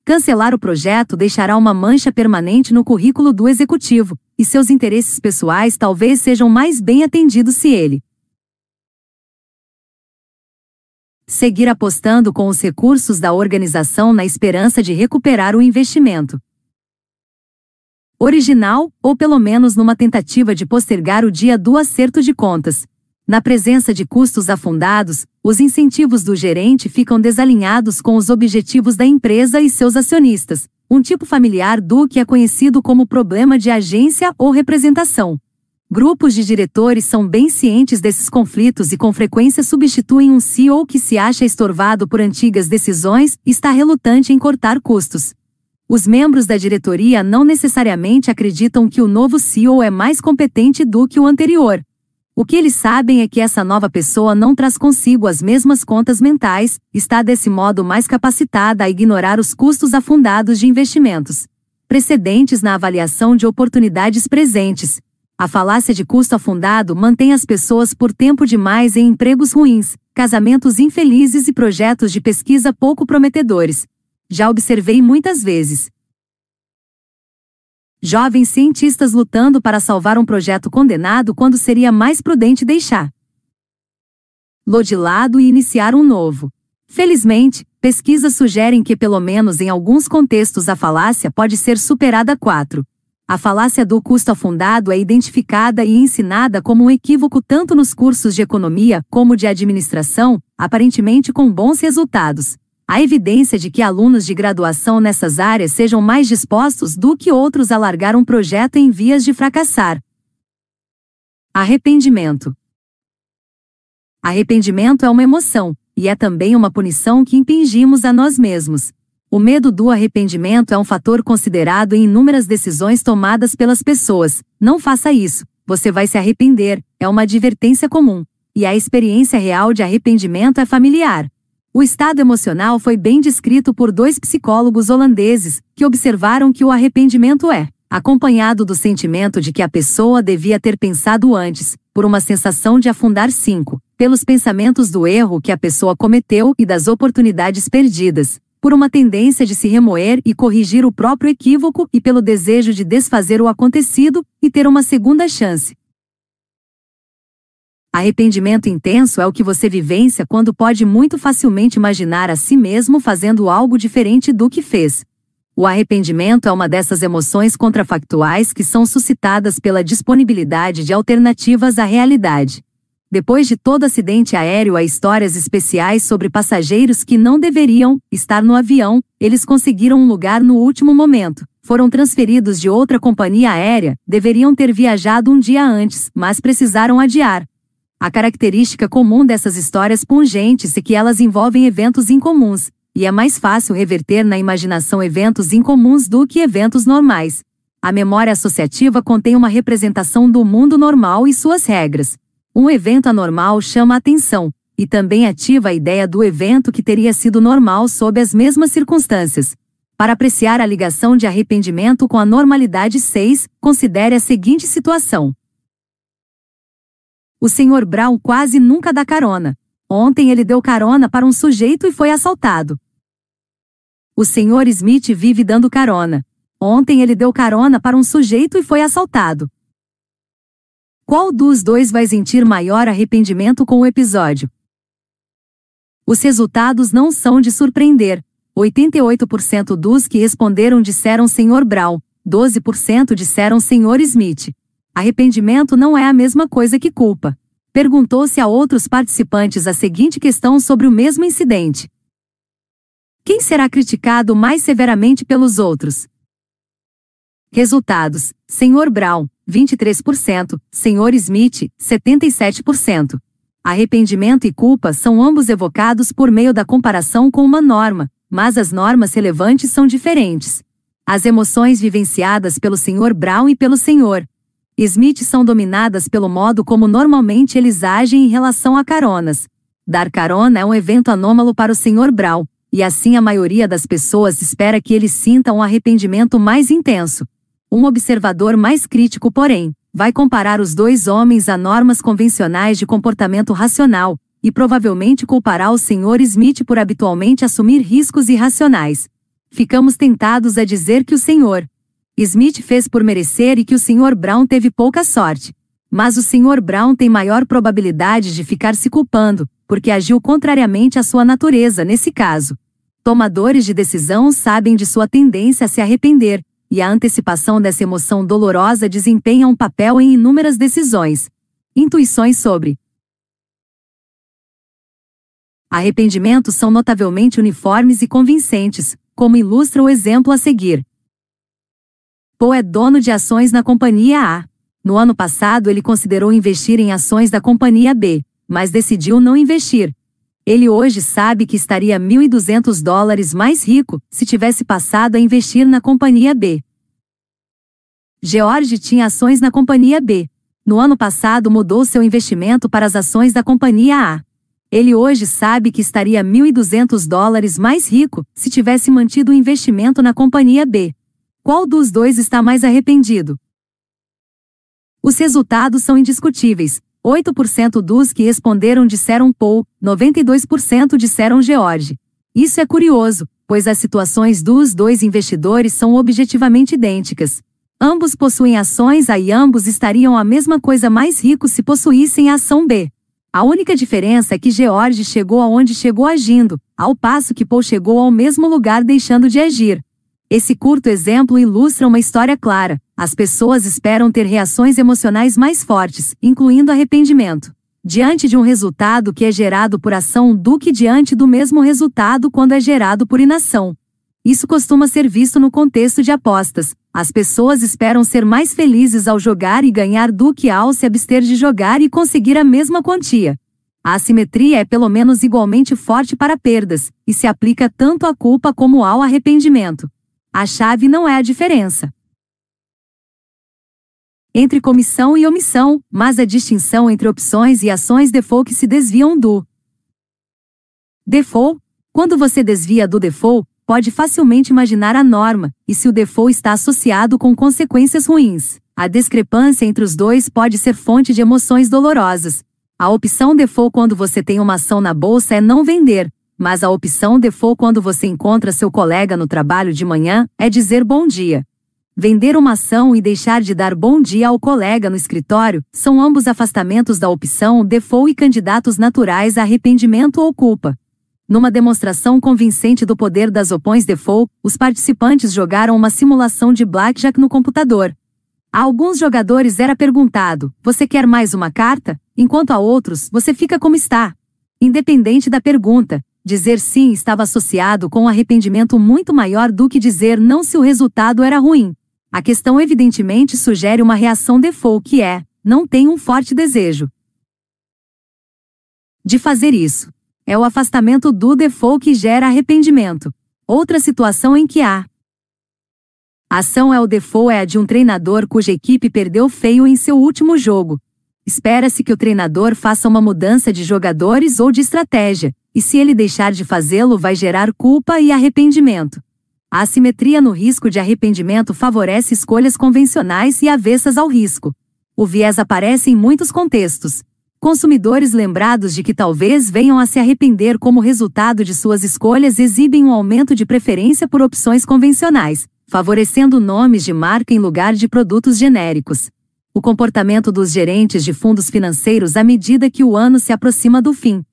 Cancelar o projeto deixará uma mancha permanente no currículo do executivo, e seus interesses pessoais talvez sejam mais bem atendidos se ele seguir apostando com os recursos da organização na esperança de recuperar o investimento original, ou pelo menos numa tentativa de postergar o dia do acerto de contas. Na presença de custos afundados, os incentivos do gerente ficam desalinhados com os objetivos da empresa e seus acionistas, um tipo familiar do que é conhecido como problema de agência ou representação. Grupos de diretores são bem cientes desses conflitos e com frequência substituem um CEO que se acha estorvado por antigas decisões e está relutante em cortar custos. Os membros da diretoria não necessariamente acreditam que o novo CEO é mais competente do que o anterior. O que eles sabem é que essa nova pessoa não traz consigo as mesmas contas mentais, está desse modo mais capacitada a ignorar os custos afundados de investimentos precedentes na avaliação de oportunidades presentes. A falácia de custo afundado mantém as pessoas por tempo demais em empregos ruins, casamentos infelizes e projetos de pesquisa pouco prometedores, já observei muitas vezes. Jovens cientistas lutando para salvar um projeto condenado quando seria mais prudente deixar lo de lado e iniciar um novo. Felizmente, pesquisas sugerem que pelo menos em alguns contextos a falácia pode ser superada 4. A falácia do custo afundado é identificada e ensinada como um equívoco tanto nos cursos de economia como de administração, aparentemente com bons resultados há evidência de que alunos de graduação nessas áreas sejam mais dispostos do que outros a largar um projeto em vias de fracassar. Arrependimento. Arrependimento é uma emoção, e é também uma punição que impingimos a nós mesmos. O medo do arrependimento é um fator considerado em inúmeras decisões tomadas pelas pessoas. Não faça isso, você vai se arrepender, é uma advertência comum. E a experiência real de arrependimento é familiar. O estado emocional foi bem descrito por dois psicólogos holandeses, que observaram que o arrependimento é acompanhado do sentimento de que a pessoa devia ter pensado antes, por uma sensação de afundar cinco, pelos pensamentos do erro que a pessoa cometeu e das oportunidades perdidas, por uma tendência de se remoer e corrigir o próprio equívoco e pelo desejo de desfazer o acontecido e ter uma segunda chance. Arrependimento intenso é o que você vivencia quando pode muito facilmente imaginar a si mesmo fazendo algo diferente do que fez. O arrependimento é uma dessas emoções contrafactuais que são suscitadas pela disponibilidade de alternativas à realidade. Depois de todo acidente aéreo há histórias especiais sobre passageiros que não deveriam estar no avião, eles conseguiram um lugar no último momento, foram transferidos de outra companhia aérea, deveriam ter viajado um dia antes, mas precisaram adiar. A característica comum dessas histórias pungentes é que elas envolvem eventos incomuns, e é mais fácil reverter na imaginação eventos incomuns do que eventos normais. A memória associativa contém uma representação do mundo normal e suas regras. Um evento anormal chama a atenção, e também ativa a ideia do evento que teria sido normal sob as mesmas circunstâncias. Para apreciar a ligação de arrependimento com a normalidade 6, considere a seguinte situação. O Sr. Brown quase nunca dá carona. Ontem ele deu carona para um sujeito e foi assaltado. O Sr. Smith vive dando carona. Ontem ele deu carona para um sujeito e foi assaltado. Qual dos dois vai sentir maior arrependimento com o episódio? Os resultados não são de surpreender. 88% dos que responderam disseram Sr. Brown, 12% disseram Sr. Smith. Arrependimento não é a mesma coisa que culpa. Perguntou-se a outros participantes a seguinte questão sobre o mesmo incidente: Quem será criticado mais severamente pelos outros? Resultados: Sr. Brown, 23%, Sr. Smith, 77%. Arrependimento e culpa são ambos evocados por meio da comparação com uma norma, mas as normas relevantes são diferentes. As emoções vivenciadas pelo Sr. Brown e pelo Sr. Smith são dominadas pelo modo como normalmente eles agem em relação a caronas. Dar carona é um evento anômalo para o Sr. Brown, e assim a maioria das pessoas espera que ele sinta um arrependimento mais intenso. Um observador mais crítico, porém, vai comparar os dois homens a normas convencionais de comportamento racional, e provavelmente culpará o Sr. Smith por habitualmente assumir riscos irracionais. Ficamos tentados a dizer que o Sr. Smith fez por merecer e que o Sr. Brown teve pouca sorte. Mas o Sr. Brown tem maior probabilidade de ficar se culpando, porque agiu contrariamente à sua natureza nesse caso. Tomadores de decisão sabem de sua tendência a se arrepender, e a antecipação dessa emoção dolorosa desempenha um papel em inúmeras decisões. Intuições sobre arrependimento são notavelmente uniformes e convincentes, como ilustra o exemplo a seguir. Poe é dono de ações na companhia A. No ano passado ele considerou investir em ações da companhia B, mas decidiu não investir. Ele hoje sabe que estaria 1.200 dólares mais rico se tivesse passado a investir na companhia B. George tinha ações na companhia B. No ano passado mudou seu investimento para as ações da companhia A. Ele hoje sabe que estaria 1.200 dólares mais rico se tivesse mantido o investimento na companhia B. Qual dos dois está mais arrependido? Os resultados são indiscutíveis. 8% dos que responderam disseram Paul, 92% disseram George. Isso é curioso, pois as situações dos dois investidores são objetivamente idênticas. Ambos possuem ações A e ambos estariam a mesma coisa mais ricos se possuíssem a ação B. A única diferença é que George chegou aonde chegou agindo, ao passo que Paul chegou ao mesmo lugar deixando de agir. Esse curto exemplo ilustra uma história clara. As pessoas esperam ter reações emocionais mais fortes, incluindo arrependimento, diante de um resultado que é gerado por ação do que diante do mesmo resultado quando é gerado por inação. Isso costuma ser visto no contexto de apostas. As pessoas esperam ser mais felizes ao jogar e ganhar do que ao se abster de jogar e conseguir a mesma quantia. A assimetria é pelo menos igualmente forte para perdas, e se aplica tanto à culpa como ao arrependimento. A chave não é a diferença entre comissão e omissão, mas a distinção entre opções e ações default que se desviam do default. Quando você desvia do default, pode facilmente imaginar a norma, e se o default está associado com consequências ruins, a discrepância entre os dois pode ser fonte de emoções dolorosas. A opção default quando você tem uma ação na bolsa é não vender, mas a opção default quando você encontra seu colega no trabalho de manhã é dizer bom dia. Vender uma ação e deixar de dar bom dia ao colega no escritório são ambos afastamentos da opção default e candidatos naturais a arrependimento ou culpa. Numa demonstração convincente do poder das opções default, os participantes jogaram uma simulação de blackjack no computador. A alguns jogadores era perguntado: Você quer mais uma carta? Enquanto a outros, você fica como está. Independente da pergunta, Dizer sim estava associado com um arrependimento muito maior do que dizer não se o resultado era ruim. A questão evidentemente sugere uma reação default que é, não tem um forte desejo de fazer isso. É o afastamento do default que gera arrependimento. Outra situação em que há ação é o default é a de um treinador cuja equipe perdeu feio em seu último jogo. Espera-se que o treinador faça uma mudança de jogadores ou de estratégia, e se ele deixar de fazê-lo, vai gerar culpa e arrependimento. A assimetria no risco de arrependimento favorece escolhas convencionais e avessas ao risco. O viés aparece em muitos contextos. Consumidores lembrados de que talvez venham a se arrepender como resultado de suas escolhas exibem um aumento de preferência por opções convencionais, favorecendo nomes de marca em lugar de produtos genéricos. O comportamento dos gerentes de fundos financeiros à medida que o ano se aproxima do fim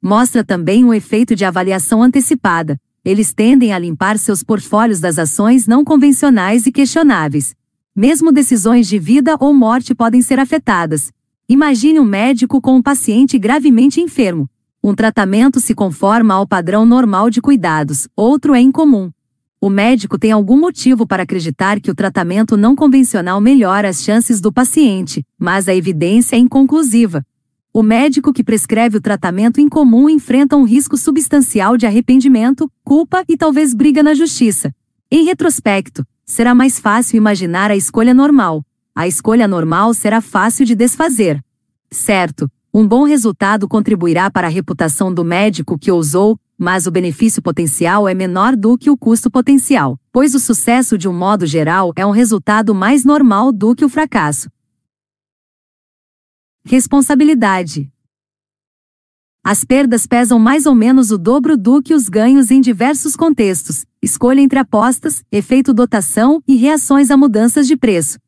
Mostra também o efeito de avaliação antecipada. Eles tendem a limpar seus portfólios das ações não convencionais e questionáveis. Mesmo decisões de vida ou morte podem ser afetadas. Imagine um médico com um paciente gravemente enfermo. Um tratamento se conforma ao padrão normal de cuidados, outro é incomum. O médico tem algum motivo para acreditar que o tratamento não convencional melhora as chances do paciente, mas a evidência é inconclusiva. O médico que prescreve o tratamento incomum enfrenta um risco substancial de arrependimento, culpa e talvez briga na justiça. Em retrospecto, será mais fácil imaginar a escolha normal. A escolha normal será fácil de desfazer. Certo, um bom resultado contribuirá para a reputação do médico que ousou, mas o benefício potencial é menor do que o custo potencial, pois o sucesso de um modo geral é um resultado mais normal do que o fracasso. Responsabilidade. As perdas pesam mais ou menos o dobro do que os ganhos em diversos contextos. Escolha entre apostas, efeito dotação e reações a mudanças de preço.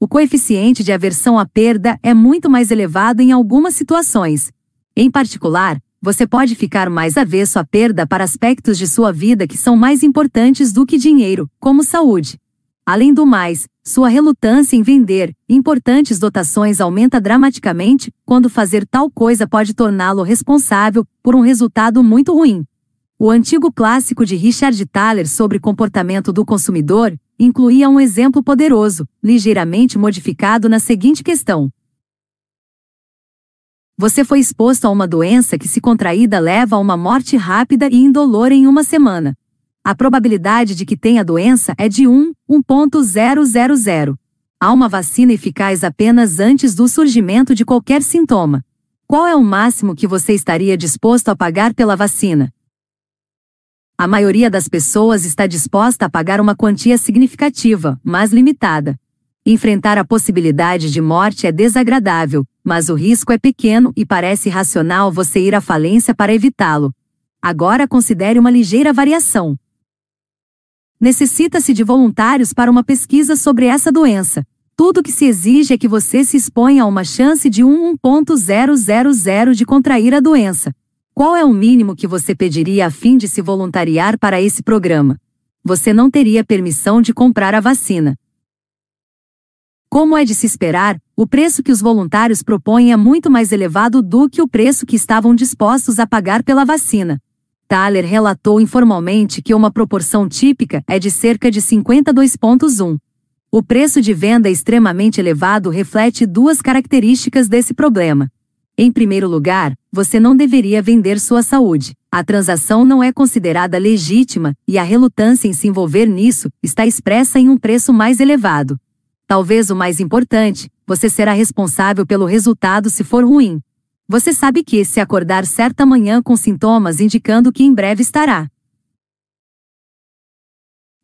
O coeficiente de aversão à perda é muito mais elevado em algumas situações. Em particular, você pode ficar mais avesso à perda para aspectos de sua vida que são mais importantes do que dinheiro, como saúde. Além do mais, sua relutância em vender importantes dotações aumenta dramaticamente quando fazer tal coisa pode torná-lo responsável por um resultado muito ruim. O antigo clássico de Richard Thaler sobre comportamento do consumidor incluía um exemplo poderoso, ligeiramente modificado na seguinte questão: Você foi exposto a uma doença que, se contraída, leva a uma morte rápida e indolor em uma semana. A probabilidade de que tenha doença é de 1, 1.000. Há uma vacina eficaz apenas antes do surgimento de qualquer sintoma. Qual é o máximo que você estaria disposto a pagar pela vacina? A maioria das pessoas está disposta a pagar uma quantia significativa, mas limitada. Enfrentar a possibilidade de morte é desagradável, mas o risco é pequeno e parece racional você ir à falência para evitá-lo. Agora considere uma ligeira variação. Necessita-se de voluntários para uma pesquisa sobre essa doença. Tudo que se exige é que você se exponha a uma chance de 1.000 de contrair a doença. Qual é o mínimo que você pediria a fim de se voluntariar para esse programa? Você não teria permissão de comprar a vacina. Como é de se esperar, o preço que os voluntários propõem é muito mais elevado do que o preço que estavam dispostos a pagar pela vacina. Thaler relatou informalmente que uma proporção típica é de cerca de 52,1. O preço de venda extremamente elevado reflete duas características desse problema. Em primeiro lugar, você não deveria vender sua saúde. A transação não é considerada legítima e a relutância em se envolver nisso está expressa em um preço mais elevado. Talvez o mais importante, você será responsável pelo resultado se for ruim. Você sabe que se acordar certa manhã com sintomas indicando que em breve estará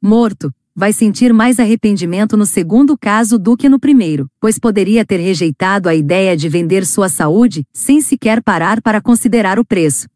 morto, vai sentir mais arrependimento no segundo caso do que no primeiro, pois poderia ter rejeitado a ideia de vender sua saúde sem sequer parar para considerar o preço.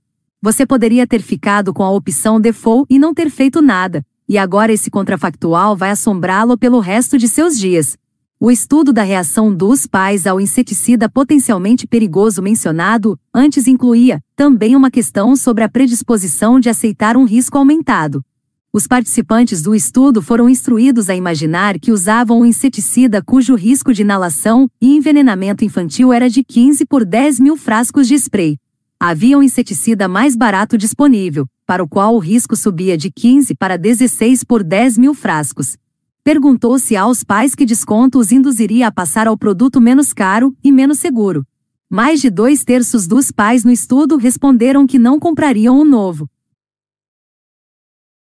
Você poderia ter ficado com a opção default e não ter feito nada, e agora esse contrafactual vai assombrá-lo pelo resto de seus dias. O estudo da reação dos pais ao inseticida potencialmente perigoso mencionado antes incluía também uma questão sobre a predisposição de aceitar um risco aumentado. Os participantes do estudo foram instruídos a imaginar que usavam um inseticida cujo risco de inalação e envenenamento infantil era de 15 por 10 mil frascos de spray. Havia um inseticida mais barato disponível, para o qual o risco subia de 15 para 16 por 10 mil frascos, Perguntou-se aos pais que desconto os induziria a passar ao produto menos caro e menos seguro. Mais de dois terços dos pais no estudo responderam que não comprariam o novo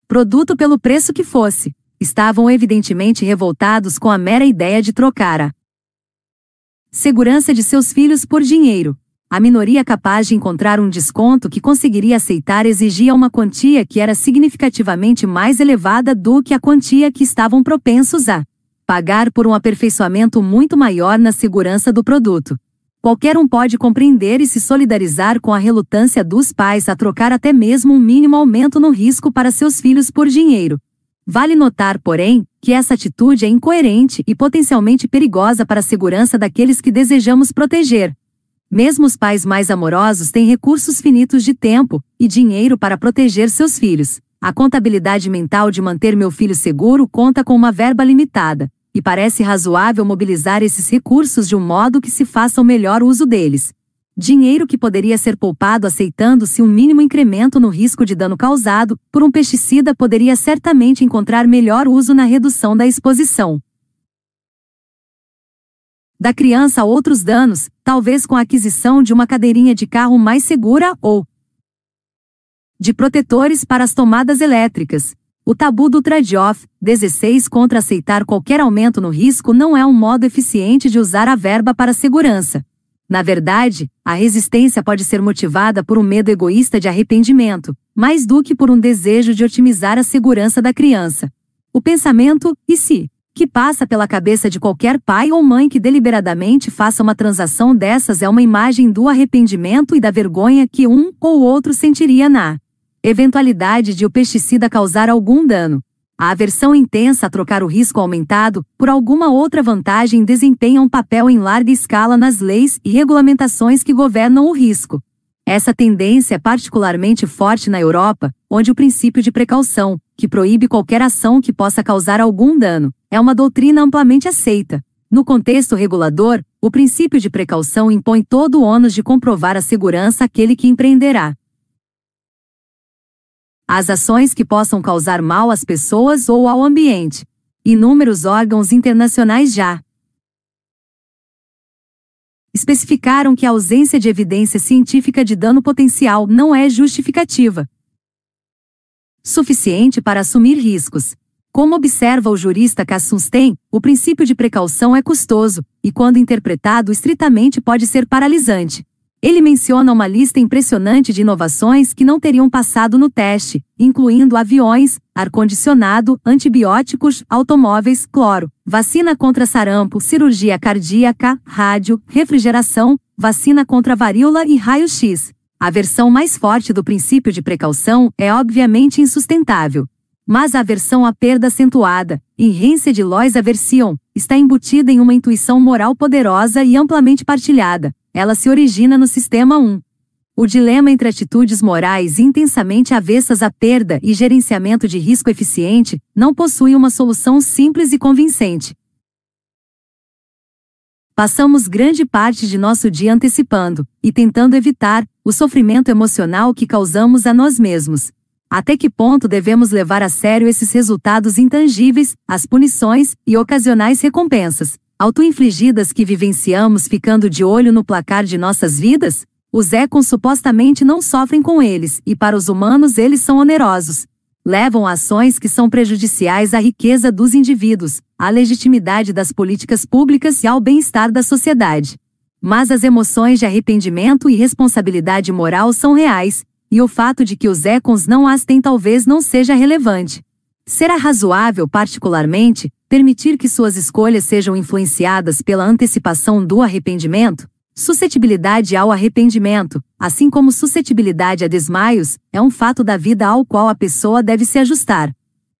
produto pelo preço que fosse. Estavam evidentemente revoltados com a mera ideia de trocar a segurança de seus filhos por dinheiro. A minoria capaz de encontrar um desconto que conseguiria aceitar exigia uma quantia que era significativamente mais elevada do que a quantia que estavam propensos a pagar por um aperfeiçoamento muito maior na segurança do produto. Qualquer um pode compreender e se solidarizar com a relutância dos pais a trocar até mesmo um mínimo aumento no risco para seus filhos por dinheiro. Vale notar, porém, que essa atitude é incoerente e potencialmente perigosa para a segurança daqueles que desejamos proteger. Mesmo os pais mais amorosos têm recursos finitos de tempo e dinheiro para proteger seus filhos. A contabilidade mental de manter meu filho seguro conta com uma verba limitada, e parece razoável mobilizar esses recursos de um modo que se faça o melhor uso deles. Dinheiro que poderia ser poupado aceitando-se um mínimo incremento no risco de dano causado por um pesticida poderia certamente encontrar melhor uso na redução da exposição da criança a outros danos, talvez com a aquisição de uma cadeirinha de carro mais segura ou de protetores para as tomadas elétricas. O tabu do trade-off 16 contra aceitar qualquer aumento no risco não é um modo eficiente de usar a verba para segurança. Na verdade, a resistência pode ser motivada por um medo egoísta de arrependimento, mais do que por um desejo de otimizar a segurança da criança. O pensamento, e se, que passa pela cabeça de qualquer pai ou mãe que deliberadamente faça uma transação dessas é uma imagem do arrependimento e da vergonha que um ou outro sentiria na eventualidade de o pesticida causar algum dano. A aversão intensa a trocar o risco aumentado por alguma outra vantagem desempenha um papel em larga escala nas leis e regulamentações que governam o risco. Essa tendência é particularmente forte na Europa, onde o princípio de precaução, que proíbe qualquer ação que possa causar algum dano, é uma doutrina amplamente aceita. No contexto regulador, o princípio de precaução impõe todo o ônus de comprovar a segurança àquele que empreenderá. As ações que possam causar mal às pessoas ou ao ambiente. Inúmeros órgãos internacionais já especificaram que a ausência de evidência científica de dano potencial não é justificativa suficiente para assumir riscos. Como observa o jurista Cassunstein, o princípio de precaução é custoso, e quando interpretado estritamente pode ser paralisante. Ele menciona uma lista impressionante de inovações que não teriam passado no teste, incluindo aviões, ar-condicionado, antibióticos, automóveis, cloro, vacina contra sarampo, cirurgia cardíaca, rádio, refrigeração, vacina contra varíola e raio-x. A versão mais forte do princípio de precaução é obviamente insustentável. Mas a aversão à perda acentuada, inrência de Lois aversion, está embutida em uma intuição moral poderosa e amplamente partilhada. Ela se origina no sistema 1. O dilema entre atitudes morais intensamente avessas à perda e gerenciamento de risco eficiente não possui uma solução simples e convincente. Passamos grande parte de nosso dia antecipando e tentando evitar o sofrimento emocional que causamos a nós mesmos. Até que ponto devemos levar a sério esses resultados intangíveis, as punições e ocasionais recompensas, autoinfligidas que vivenciamos ficando de olho no placar de nossas vidas? Os econs supostamente não sofrem com eles, e para os humanos eles são onerosos, levam a ações que são prejudiciais à riqueza dos indivíduos, à legitimidade das políticas públicas e ao bem-estar da sociedade. Mas as emoções de arrependimento e responsabilidade moral são reais, e o fato de que os econs não as têm talvez não seja relevante. Será razoável, particularmente, permitir que suas escolhas sejam influenciadas pela antecipação do arrependimento? Suscetibilidade ao arrependimento, assim como suscetibilidade a desmaios, é um fato da vida ao qual a pessoa deve se ajustar.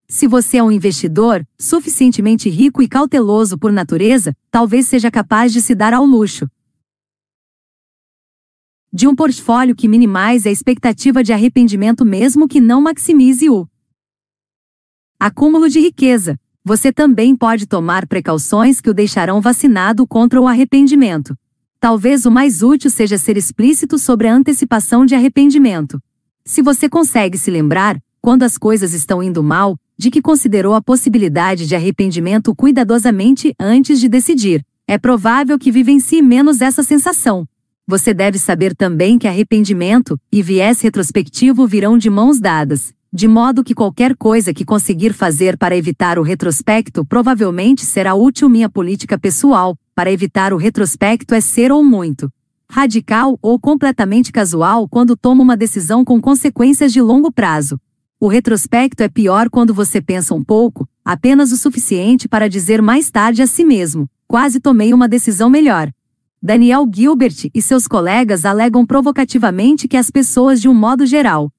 Se você é um investidor, suficientemente rico e cauteloso por natureza, talvez seja capaz de se dar ao luxo de um portfólio que minimize a expectativa de arrependimento mesmo que não maximize o acúmulo de riqueza. Você também pode tomar precauções que o deixarão vacinado contra o arrependimento. Talvez o mais útil seja ser explícito sobre a antecipação de arrependimento. Se você consegue se lembrar, quando as coisas estão indo mal, de que considerou a possibilidade de arrependimento cuidadosamente antes de decidir, é provável que vivencie menos essa sensação. Você deve saber também que arrependimento e viés retrospectivo virão de mãos dadas, de modo que qualquer coisa que conseguir fazer para evitar o retrospecto provavelmente será útil minha política pessoal, para evitar o retrospecto é ser ou muito radical ou completamente casual quando toma uma decisão com consequências de longo prazo. O retrospecto é pior quando você pensa um pouco, apenas o suficiente para dizer mais tarde a si mesmo: quase tomei uma decisão melhor. Daniel Gilbert e seus colegas alegam provocativamente que as pessoas, de um modo geral,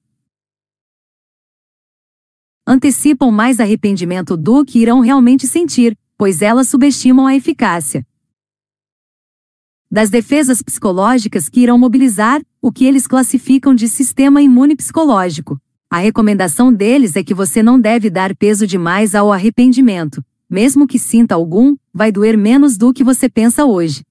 antecipam mais arrependimento do que irão realmente sentir, pois elas subestimam a eficácia das defesas psicológicas que irão mobilizar o que eles classificam de sistema imune psicológico. A recomendação deles é que você não deve dar peso demais ao arrependimento. Mesmo que sinta algum, vai doer menos do que você pensa hoje.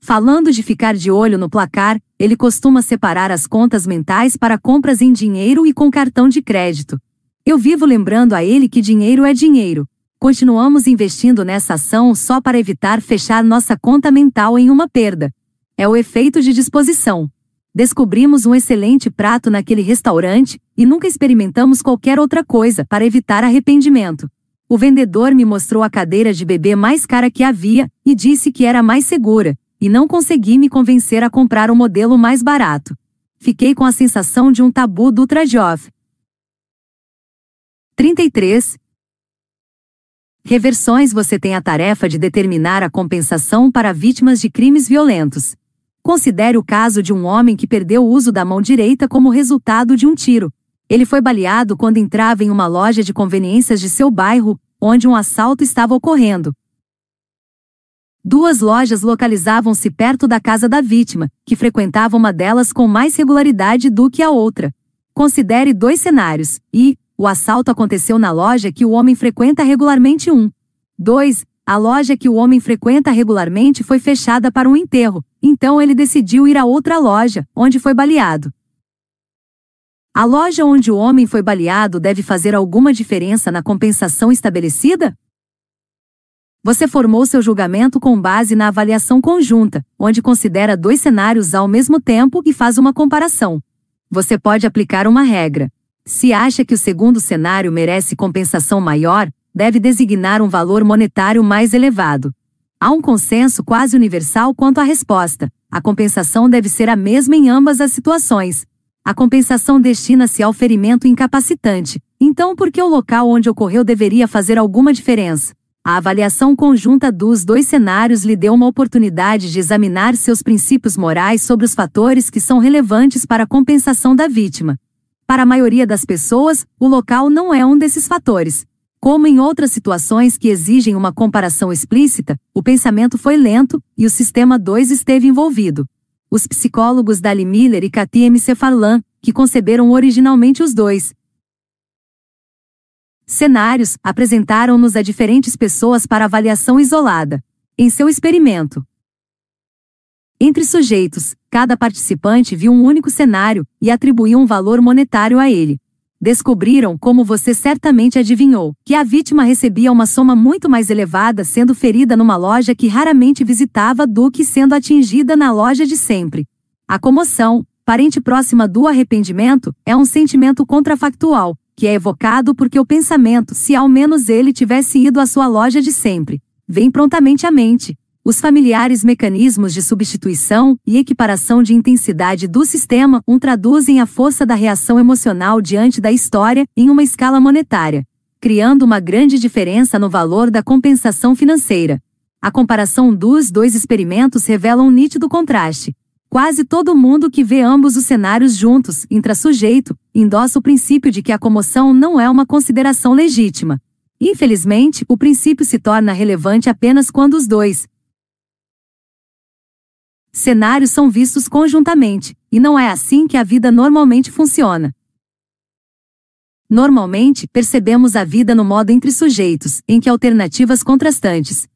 Falando de ficar de olho no placar, ele costuma separar as contas mentais para compras em dinheiro e com cartão de crédito. Eu vivo lembrando a ele que dinheiro é dinheiro, Continuamos investindo nessa ação só para evitar fechar nossa conta mental em uma perda. É o efeito de disposição. Descobrimos um excelente prato naquele restaurante e nunca experimentamos qualquer outra coisa para evitar arrependimento. O vendedor me mostrou a cadeira de bebê mais cara que havia e disse que era mais segura, e não consegui me convencer a comprar o modelo mais barato. fiquei com a sensação de um tabu do Trajov. 33. Reversões Você tem a tarefa de determinar a compensação para vítimas de crimes violentos. Considere o caso de um homem que perdeu o uso da mão direita como resultado de um tiro. Ele foi baleado quando entrava em uma loja de conveniências de seu bairro, onde um assalto estava ocorrendo. Duas lojas localizavam-se perto da casa da vítima, que frequentava uma delas com mais regularidade do que a outra. Considere dois cenários, e, o assalto aconteceu na loja que o homem frequenta regularmente 1. 2. A loja que o homem frequenta regularmente foi fechada para um enterro, então ele decidiu ir a outra loja, onde foi baleado. A loja onde o homem foi baleado deve fazer alguma diferença na compensação estabelecida? Você formou seu julgamento com base na avaliação conjunta, onde considera dois cenários ao mesmo tempo e faz uma comparação. Você pode aplicar uma regra. Se acha que o segundo cenário merece compensação maior, deve designar um valor monetário mais elevado. Há um consenso quase universal quanto à resposta. A compensação deve ser a mesma em ambas as situações. A compensação destina-se ao ferimento incapacitante, então por que o local onde ocorreu deveria fazer alguma diferença? A avaliação conjunta dos dois cenários lhe deu uma oportunidade de examinar seus princípios morais sobre os fatores que são relevantes para a compensação da vítima. Para a maioria das pessoas, o local não é um desses fatores. Como em outras situações que exigem uma comparação explícita, o pensamento foi lento e o sistema 2 esteve envolvido. Os psicólogos Dali Miller e Cathy M. Cefarlan, que conceberam originalmente os dois cenários, apresentaram-nos a diferentes pessoas para avaliação isolada. Em seu experimento, entre sujeitos, cada participante viu um único cenário e atribuiu um valor monetário a ele descobriram, como você certamente adivinhou, que a vítima recebia uma soma muito mais elevada sendo ferida numa loja que raramente visitava do que sendo atingida na loja de sempre. A comoção, parente próxima do arrependimento, é um sentimento contrafactual, que é evocado porque o pensamento, se ao menos ele tivesse ido à sua loja de sempre, vem prontamente à mente, os familiares mecanismos de substituição e equiparação de intensidade do sistema um traduzem a força da reação emocional diante da história em uma escala monetária, criando uma grande diferença no valor da compensação financeira. A comparação dos dois experimentos revela um nítido contraste. Quase todo mundo que vê ambos os cenários juntos, intrasujeito, endossa o princípio de que a comoção não é uma consideração legítima. Infelizmente, o princípio se torna relevante apenas quando os dois, cenários são vistos conjuntamente, e não é assim que a vida normalmente funciona. Normalmente, percebemos a vida no modo entre sujeitos, em que alternativas contrastantes,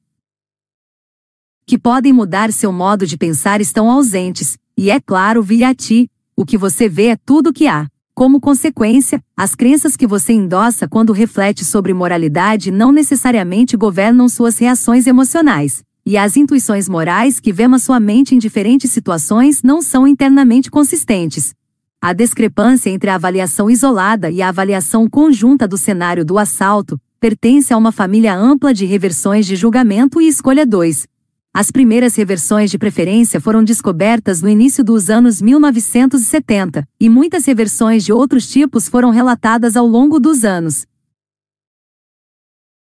que podem mudar seu modo de pensar estão ausentes, e é claro via ti, o que você vê é tudo o que há. Como consequência, as crenças que você endossa quando reflete sobre moralidade não necessariamente governam suas reações emocionais e as intuições morais que vemos sua mente em diferentes situações não são internamente consistentes. A discrepância entre a avaliação isolada e a avaliação conjunta do cenário do assalto pertence a uma família ampla de reversões de julgamento e escolha 2. As primeiras reversões de preferência foram descobertas no início dos anos 1970, e muitas reversões de outros tipos foram relatadas ao longo dos anos.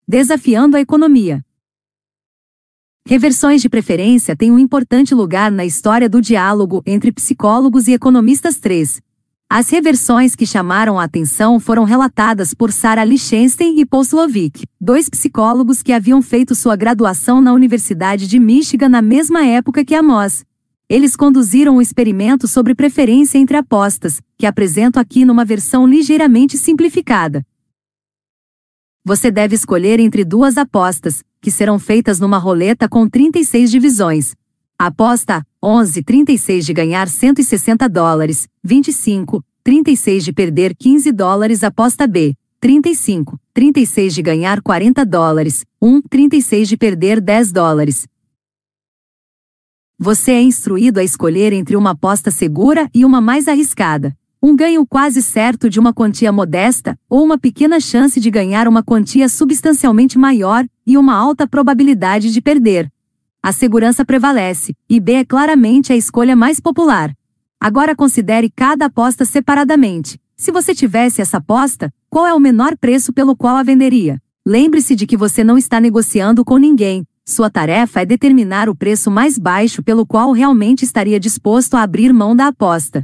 Desafiando a economia. Reversões de preferência têm um importante lugar na história do diálogo entre psicólogos e economistas 3. As reversões que chamaram a atenção foram relatadas por Sarah Lichtenstein e Paul Slovic, dois psicólogos que haviam feito sua graduação na Universidade de Michigan na mesma época que Amos. Eles conduziram um experimento sobre preferência entre apostas, que apresento aqui numa versão ligeiramente simplificada. Você deve escolher entre duas apostas, que serão feitas numa roleta com 36 divisões. Aposta 11, 36 de ganhar 160 dólares, 25, 36 de perder 15 dólares. Aposta B, 35, 36 de ganhar 40 dólares, 1, 36 de perder 10 dólares. Você é instruído a escolher entre uma aposta segura e uma mais arriscada um ganho quase certo de uma quantia modesta, ou uma pequena chance de ganhar uma quantia substancialmente maior, e uma alta probabilidade de perder. A segurança prevalece, e B é claramente a escolha mais popular. Agora considere cada aposta separadamente. Se você tivesse essa aposta, qual é o menor preço pelo qual a venderia? Lembre-se de que você não está negociando com ninguém. Sua tarefa é determinar o preço mais baixo pelo qual realmente estaria disposto a abrir mão da aposta.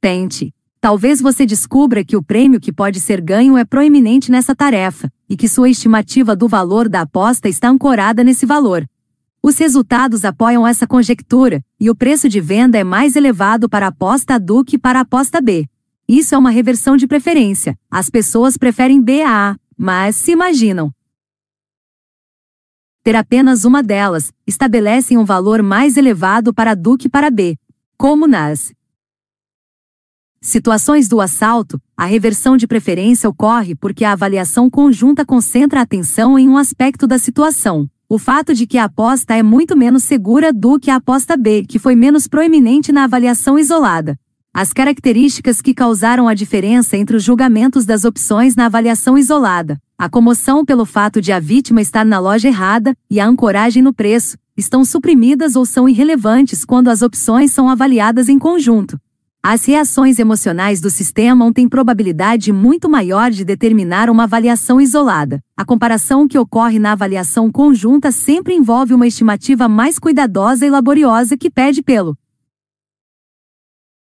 Tente. Talvez você descubra que o prêmio que pode ser ganho é proeminente nessa tarefa, e que sua estimativa do valor da aposta está ancorada nesse valor. Os resultados apoiam essa conjectura, e o preço de venda é mais elevado para a aposta A do que para a aposta B. Isso é uma reversão de preferência. As pessoas preferem B a A, mas se imaginam ter apenas uma delas, estabelecem um valor mais elevado para a do que para B. Como nas situações do assalto, a reversão de preferência ocorre porque a avaliação conjunta concentra a atenção em um aspecto da situação. O fato de que a aposta é muito menos segura do que a aposta B, que foi menos proeminente na avaliação isolada. As características que causaram a diferença entre os julgamentos das opções na avaliação isolada, a comoção pelo fato de a vítima estar na loja errada e a ancoragem no preço, estão suprimidas ou são irrelevantes quando as opções são avaliadas em conjunto. As reações emocionais do sistema têm probabilidade muito maior de determinar uma avaliação isolada. A comparação que ocorre na avaliação conjunta sempre envolve uma estimativa mais cuidadosa e laboriosa que pede pelo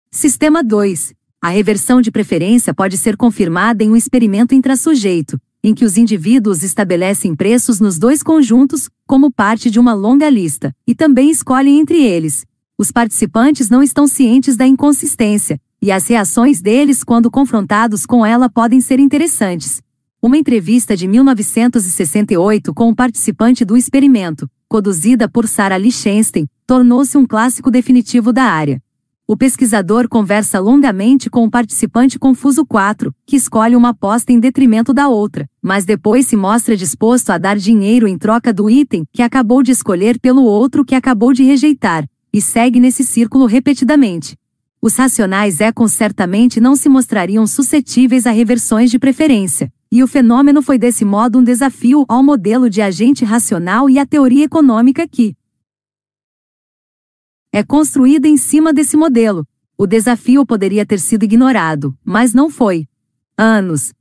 Sistema 2. A reversão de preferência pode ser confirmada em um experimento intrassujeito, em que os indivíduos estabelecem preços nos dois conjuntos, como parte de uma longa lista, e também escolhem entre eles. Os participantes não estão cientes da inconsistência, e as reações deles quando confrontados com ela podem ser interessantes. Uma entrevista de 1968 com um participante do experimento, conduzida por Sarah Lichtenstein, tornou-se um clássico definitivo da área. O pesquisador conversa longamente com o participante confuso 4, que escolhe uma aposta em detrimento da outra, mas depois se mostra disposto a dar dinheiro em troca do item que acabou de escolher pelo outro que acabou de rejeitar, e segue nesse círculo repetidamente. Os racionais econs certamente não se mostrariam suscetíveis a reversões de preferência, e o fenômeno foi desse modo um desafio ao modelo de agente racional e à teoria econômica que, é construída em cima desse modelo. O desafio poderia ter sido ignorado, mas não foi. Anos.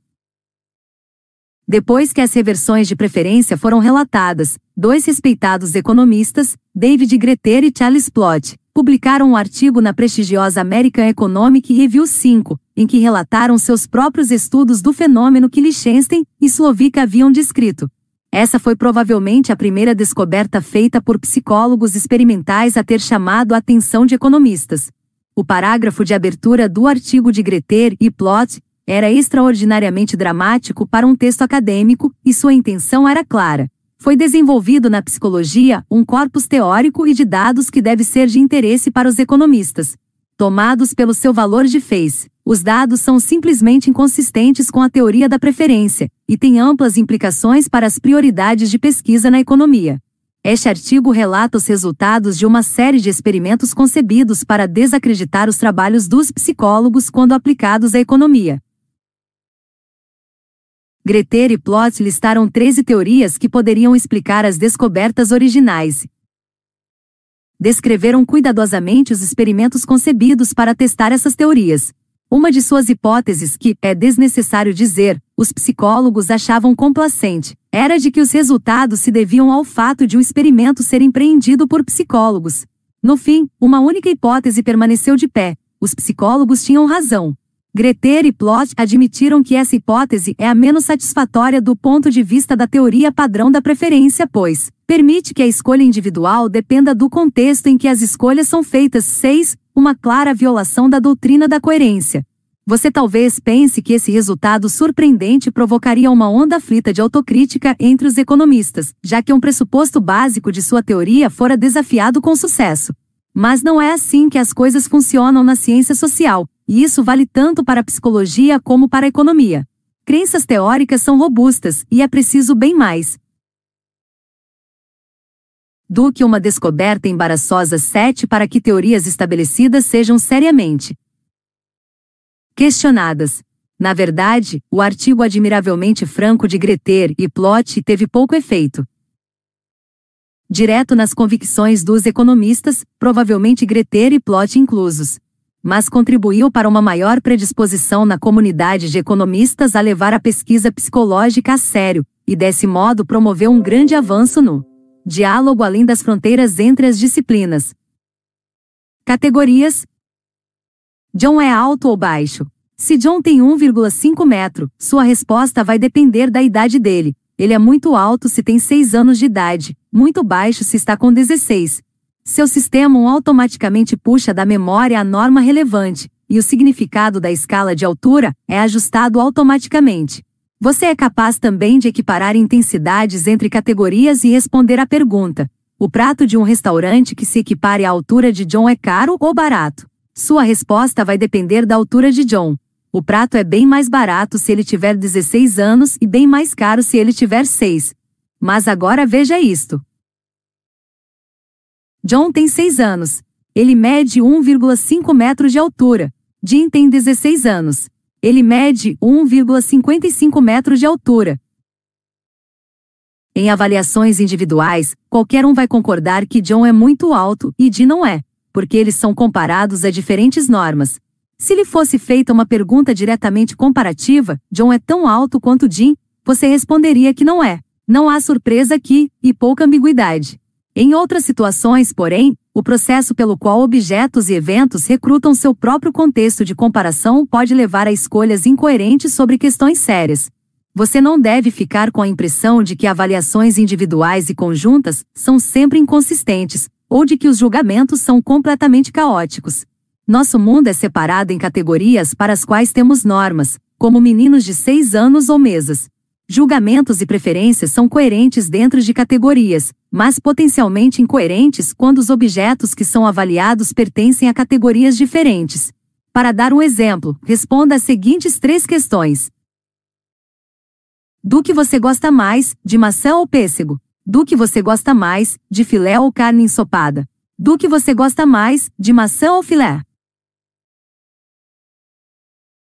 Depois que as reversões de preferência foram relatadas, dois respeitados economistas, David Greter e Charles Plot, publicaram um artigo na prestigiosa American Economic Review 5, em que relataram seus próprios estudos do fenômeno que Liechtenstein e Slovica haviam descrito. Essa foi provavelmente a primeira descoberta feita por psicólogos experimentais a ter chamado a atenção de economistas. O parágrafo de abertura do artigo de Greter e Plot era extraordinariamente dramático para um texto acadêmico, e sua intenção era clara. Foi desenvolvido na psicologia um corpus teórico e de dados que deve ser de interesse para os economistas. Tomados pelo seu valor de face, os dados são simplesmente inconsistentes com a teoria da preferência, e têm amplas implicações para as prioridades de pesquisa na economia. Este artigo relata os resultados de uma série de experimentos concebidos para desacreditar os trabalhos dos psicólogos quando aplicados à economia. Greter e Plot listaram 13 teorias que poderiam explicar as descobertas originais. Descreveram cuidadosamente os experimentos concebidos para testar essas teorias. Uma de suas hipóteses que, é desnecessário dizer, os psicólogos achavam complacente, era de que os resultados se deviam ao fato de o experimento ser empreendido por psicólogos. No fim, uma única hipótese permaneceu de pé. Os psicólogos tinham razão. Greter e Plot admitiram que essa hipótese é a menos satisfatória do ponto de vista da teoria padrão da preferência, pois permite que a escolha individual dependa do contexto em que as escolhas são feitas. 6 uma clara violação da doutrina da coerência. Você talvez pense que esse resultado surpreendente provocaria uma onda aflita de autocrítica entre os economistas, já que um pressuposto básico de sua teoria fora desafiado com sucesso. Mas não é assim que as coisas funcionam na ciência social, e isso vale tanto para a psicologia como para a economia. Crenças teóricas são robustas, e é preciso bem mais, do que uma descoberta embaraçosa 7 para que teorias estabelecidas sejam seriamente questionadas. Na verdade, o artigo admiravelmente franco de Greter e Plot teve pouco efeito. Direto nas convicções dos economistas, provavelmente Greter e Plot inclusos. Mas contribuiu para uma maior predisposição na comunidade de economistas a levar a pesquisa psicológica a sério, e desse modo promoveu um grande avanço no diálogo além das fronteiras entre as disciplinas. Categorias: John é alto ou baixo? Se John tem 1,5 metro, sua resposta vai depender da idade dele. Ele é muito alto se tem 6 anos de idade, muito baixo se está com 16. Seu sistema automaticamente puxa da memória a norma relevante, e o significado da escala de altura é ajustado automaticamente. Você é capaz também de equiparar intensidades entre categorias e responder à pergunta: o prato de um restaurante que se equipare à altura de John é caro ou barato? Sua resposta vai depender da altura de John. O prato é bem mais barato se ele tiver 16 anos e bem mais caro se ele tiver 6. Mas agora veja isto. John tem 6 anos. Ele mede 1,5 metros de altura. Jim tem 16 anos. Ele mede 1,55 metros de altura. Em avaliações individuais, qualquer um vai concordar que John é muito alto e Jim não é, porque eles são comparados a diferentes normas. Se lhe fosse feita uma pergunta diretamente comparativa, John é tão alto quanto Jim, você responderia que não é. Não há surpresa aqui, e pouca ambiguidade. Em outras situações, porém, o processo pelo qual objetos e eventos recrutam seu próprio contexto de comparação pode levar a escolhas incoerentes sobre questões sérias. Você não deve ficar com a impressão de que avaliações individuais e conjuntas são sempre inconsistentes, ou de que os julgamentos são completamente caóticos. Nosso mundo é separado em categorias para as quais temos normas, como meninos de seis anos ou mesas, Julgamentos e preferências são coerentes dentro de categorias, mas potencialmente incoerentes quando os objetos que são avaliados pertencem a categorias diferentes. Para dar um exemplo, responda as seguintes três questões. Do que você gosta mais, de maçã ou pêssego? Do que você gosta mais, de filé ou carne ensopada? Do que você gosta mais, de maçã ou filé?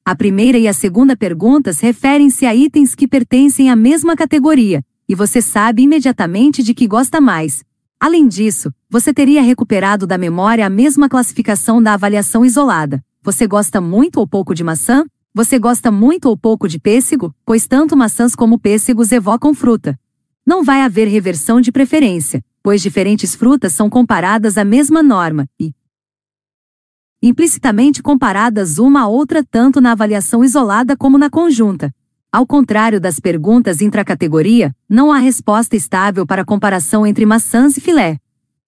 A primeira e a segunda perguntas referem-se a itens que pertencem à mesma categoria, e você sabe imediatamente de que gosta mais. Além disso, você teria recuperado da memória a mesma classificação da avaliação isolada. Você gosta muito ou pouco de maçã? Você gosta muito ou pouco de pêssego? Pois tanto maçãs como pêssegos evocam fruta. Não vai haver reversão de preferência, pois diferentes frutas são comparadas à mesma norma, e, implicitamente comparadas uma a outra tanto na avaliação isolada como na conjunta. Ao contrário das perguntas intracategoria, não há resposta estável para a comparação entre maçãs e filé.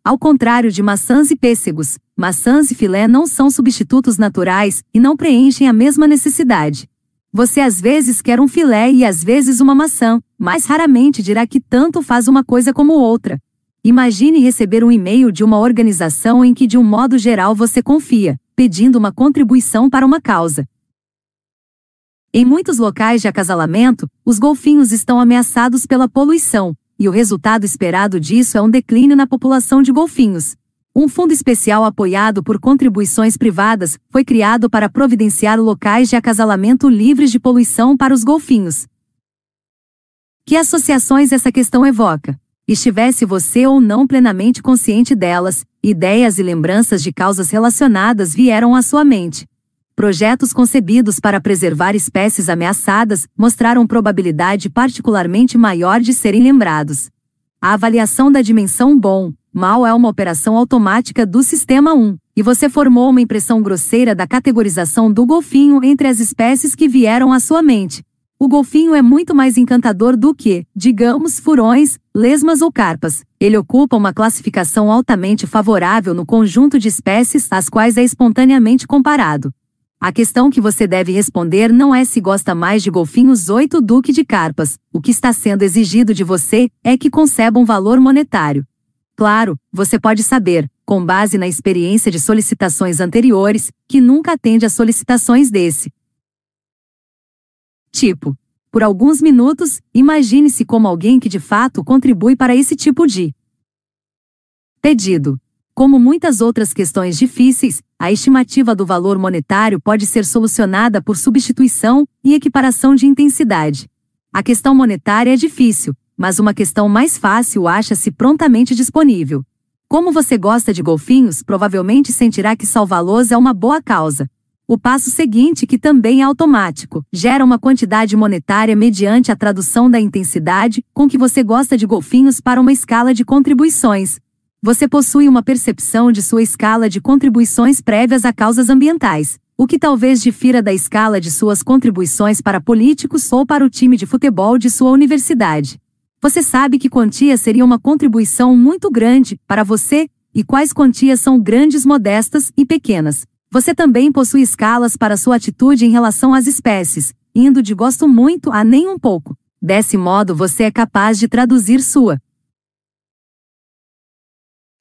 Ao contrário de maçãs e pêssegos, maçãs e filé não são substitutos naturais e não preenchem a mesma necessidade. Você às vezes quer um filé e às vezes uma maçã, mas raramente dirá que tanto faz uma coisa como outra. Imagine receber um e-mail de uma organização em que de um modo geral você confia pedindo uma contribuição para uma causa. Em muitos locais de acasalamento, os golfinhos estão ameaçados pela poluição, e o resultado esperado disso é um declínio na população de golfinhos. Um fundo especial apoiado por contribuições privadas foi criado para providenciar locais de acasalamento livres de poluição para os golfinhos. Que associações essa questão evoca? Estivesse você ou não plenamente consciente delas, ideias e lembranças de causas relacionadas vieram à sua mente. Projetos concebidos para preservar espécies ameaçadas mostraram probabilidade particularmente maior de serem lembrados. A avaliação da dimensão bom, mal é uma operação automática do sistema 1, e você formou uma impressão grosseira da categorização do golfinho entre as espécies que vieram à sua mente. O golfinho é muito mais encantador do que, digamos, furões, lesmas ou carpas. Ele ocupa uma classificação altamente favorável no conjunto de espécies às quais é espontaneamente comparado. A questão que você deve responder não é se gosta mais de golfinhos 8 do que de carpas. O que está sendo exigido de você é que conceba um valor monetário. Claro, você pode saber, com base na experiência de solicitações anteriores, que nunca atende às solicitações desse tipo. Por alguns minutos, imagine-se como alguém que de fato contribui para esse tipo de pedido. Como muitas outras questões difíceis, a estimativa do valor monetário pode ser solucionada por substituição e equiparação de intensidade. A questão monetária é difícil, mas uma questão mais fácil acha-se prontamente disponível. Como você gosta de golfinhos, provavelmente sentirá que salvá-los é uma boa causa. O passo seguinte, que também é automático, gera uma quantidade monetária mediante a tradução da intensidade com que você gosta de golfinhos para uma escala de contribuições. Você possui uma percepção de sua escala de contribuições prévias a causas ambientais, o que talvez difira da escala de suas contribuições para políticos ou para o time de futebol de sua universidade. Você sabe que quantia seria uma contribuição muito grande para você e quais quantias são grandes, modestas e pequenas. Você também possui escalas para sua atitude em relação às espécies, indo de gosto muito a nem um pouco. Desse modo, você é capaz de traduzir sua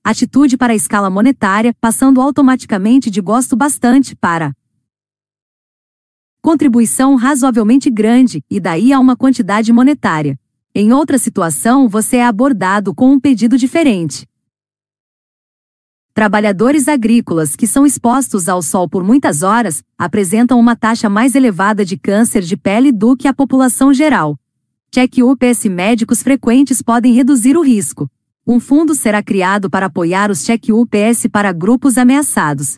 atitude para a escala monetária, passando automaticamente de gosto bastante para contribuição razoavelmente grande, e daí a uma quantidade monetária. Em outra situação, você é abordado com um pedido diferente. Trabalhadores agrícolas que são expostos ao sol por muitas horas apresentam uma taxa mais elevada de câncer de pele do que a população geral. Check-ups médicos frequentes podem reduzir o risco. Um fundo será criado para apoiar os check-ups para grupos ameaçados.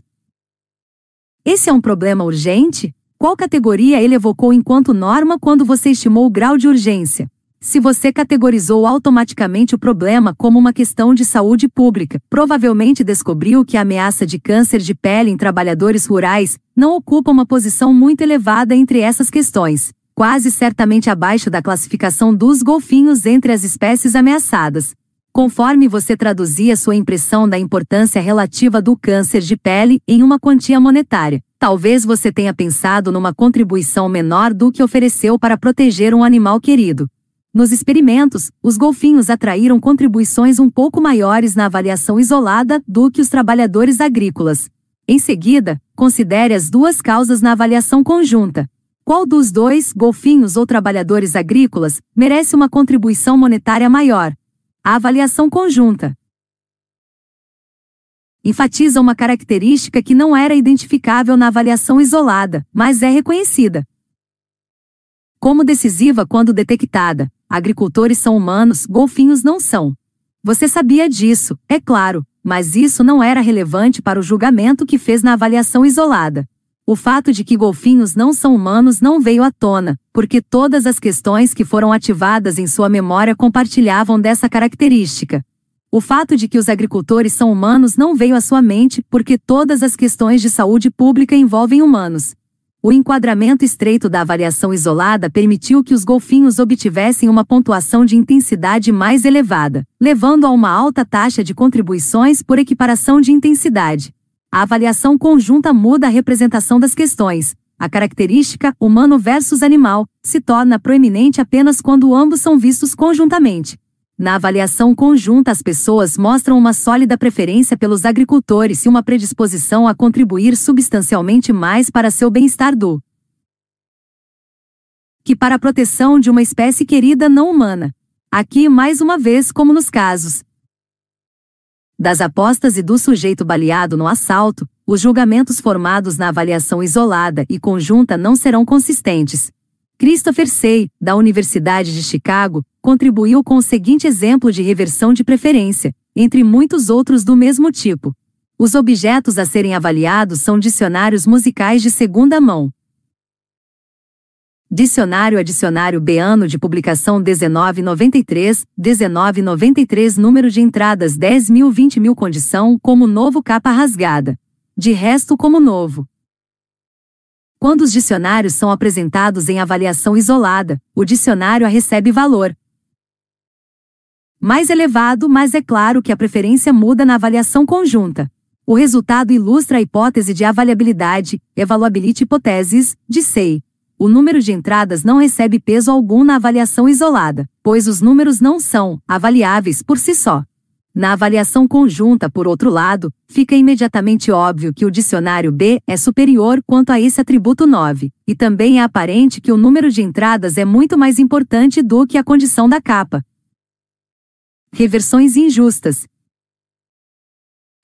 Esse é um problema urgente? Qual categoria ele evocou enquanto norma quando você estimou o grau de urgência? Se você categorizou automaticamente o problema como uma questão de saúde pública, provavelmente descobriu que a ameaça de câncer de pele em trabalhadores rurais não ocupa uma posição muito elevada entre essas questões, quase certamente abaixo da classificação dos golfinhos entre as espécies ameaçadas. Conforme você traduzia sua impressão da importância relativa do câncer de pele em uma quantia monetária, talvez você tenha pensado numa contribuição menor do que ofereceu para proteger um animal querido. Nos experimentos, os golfinhos atraíram contribuições um pouco maiores na avaliação isolada do que os trabalhadores agrícolas. Em seguida, considere as duas causas na avaliação conjunta. Qual dos dois, golfinhos ou trabalhadores agrícolas, merece uma contribuição monetária maior? A avaliação conjunta enfatiza uma característica que não era identificável na avaliação isolada, mas é reconhecida como decisiva quando detectada. Agricultores são humanos, golfinhos não são. Você sabia disso, é claro, mas isso não era relevante para o julgamento que fez na avaliação isolada. O fato de que golfinhos não são humanos não veio à tona, porque todas as questões que foram ativadas em sua memória compartilhavam dessa característica. O fato de que os agricultores são humanos não veio à sua mente, porque todas as questões de saúde pública envolvem humanos. O enquadramento estreito da avaliação isolada permitiu que os golfinhos obtivessem uma pontuação de intensidade mais elevada, levando a uma alta taxa de contribuições por equiparação de intensidade. A avaliação conjunta muda a representação das questões. A característica humano versus animal se torna proeminente apenas quando ambos são vistos conjuntamente. Na avaliação conjunta, as pessoas mostram uma sólida preferência pelos agricultores e uma predisposição a contribuir substancialmente mais para seu bem-estar do que para a proteção de uma espécie querida não humana. Aqui, mais uma vez, como nos casos das apostas e do sujeito baleado no assalto, os julgamentos formados na avaliação isolada e conjunta não serão consistentes. Christopher Say, da Universidade de Chicago, contribuiu com o seguinte exemplo de reversão de preferência, entre muitos outros do mesmo tipo. Os objetos a serem avaliados são dicionários musicais de segunda mão. Dicionário Adicionário B ano de publicação 1993, 1993 número de entradas 10 mil 20 mil condição como novo capa rasgada. De resto como novo. Quando os dicionários são apresentados em avaliação isolada, o dicionário a recebe valor, mais elevado, mas é claro que a preferência muda na avaliação conjunta. O resultado ilustra a hipótese de avaliabilidade, evaluability hypothesis, de SEI. O número de entradas não recebe peso algum na avaliação isolada, pois os números não são avaliáveis por si só. Na avaliação conjunta, por outro lado, fica imediatamente óbvio que o dicionário B é superior quanto a esse atributo 9, e também é aparente que o número de entradas é muito mais importante do que a condição da capa, reversões injustas.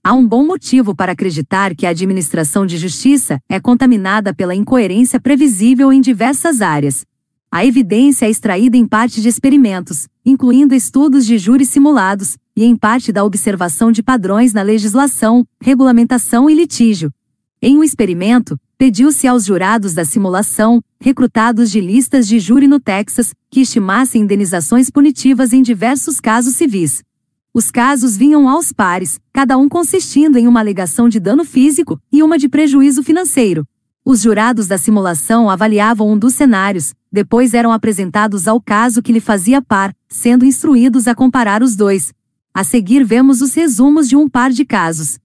Há um bom motivo para acreditar que a administração de justiça é contaminada pela incoerência previsível em diversas áreas. A evidência é extraída em parte de experimentos, incluindo estudos de júri simulados, e em parte da observação de padrões na legislação, regulamentação e litígio. Em um experimento, pediu-se aos jurados da simulação, recrutados de listas de júri no Texas, que estimassem indenizações punitivas em diversos casos civis. Os casos vinham aos pares, cada um consistindo em uma alegação de dano físico e uma de prejuízo financeiro. Os jurados da simulação avaliavam um dos cenários, depois eram apresentados ao caso que lhe fazia par, sendo instruídos a comparar os dois. A seguir vemos os resumos de um par de casos.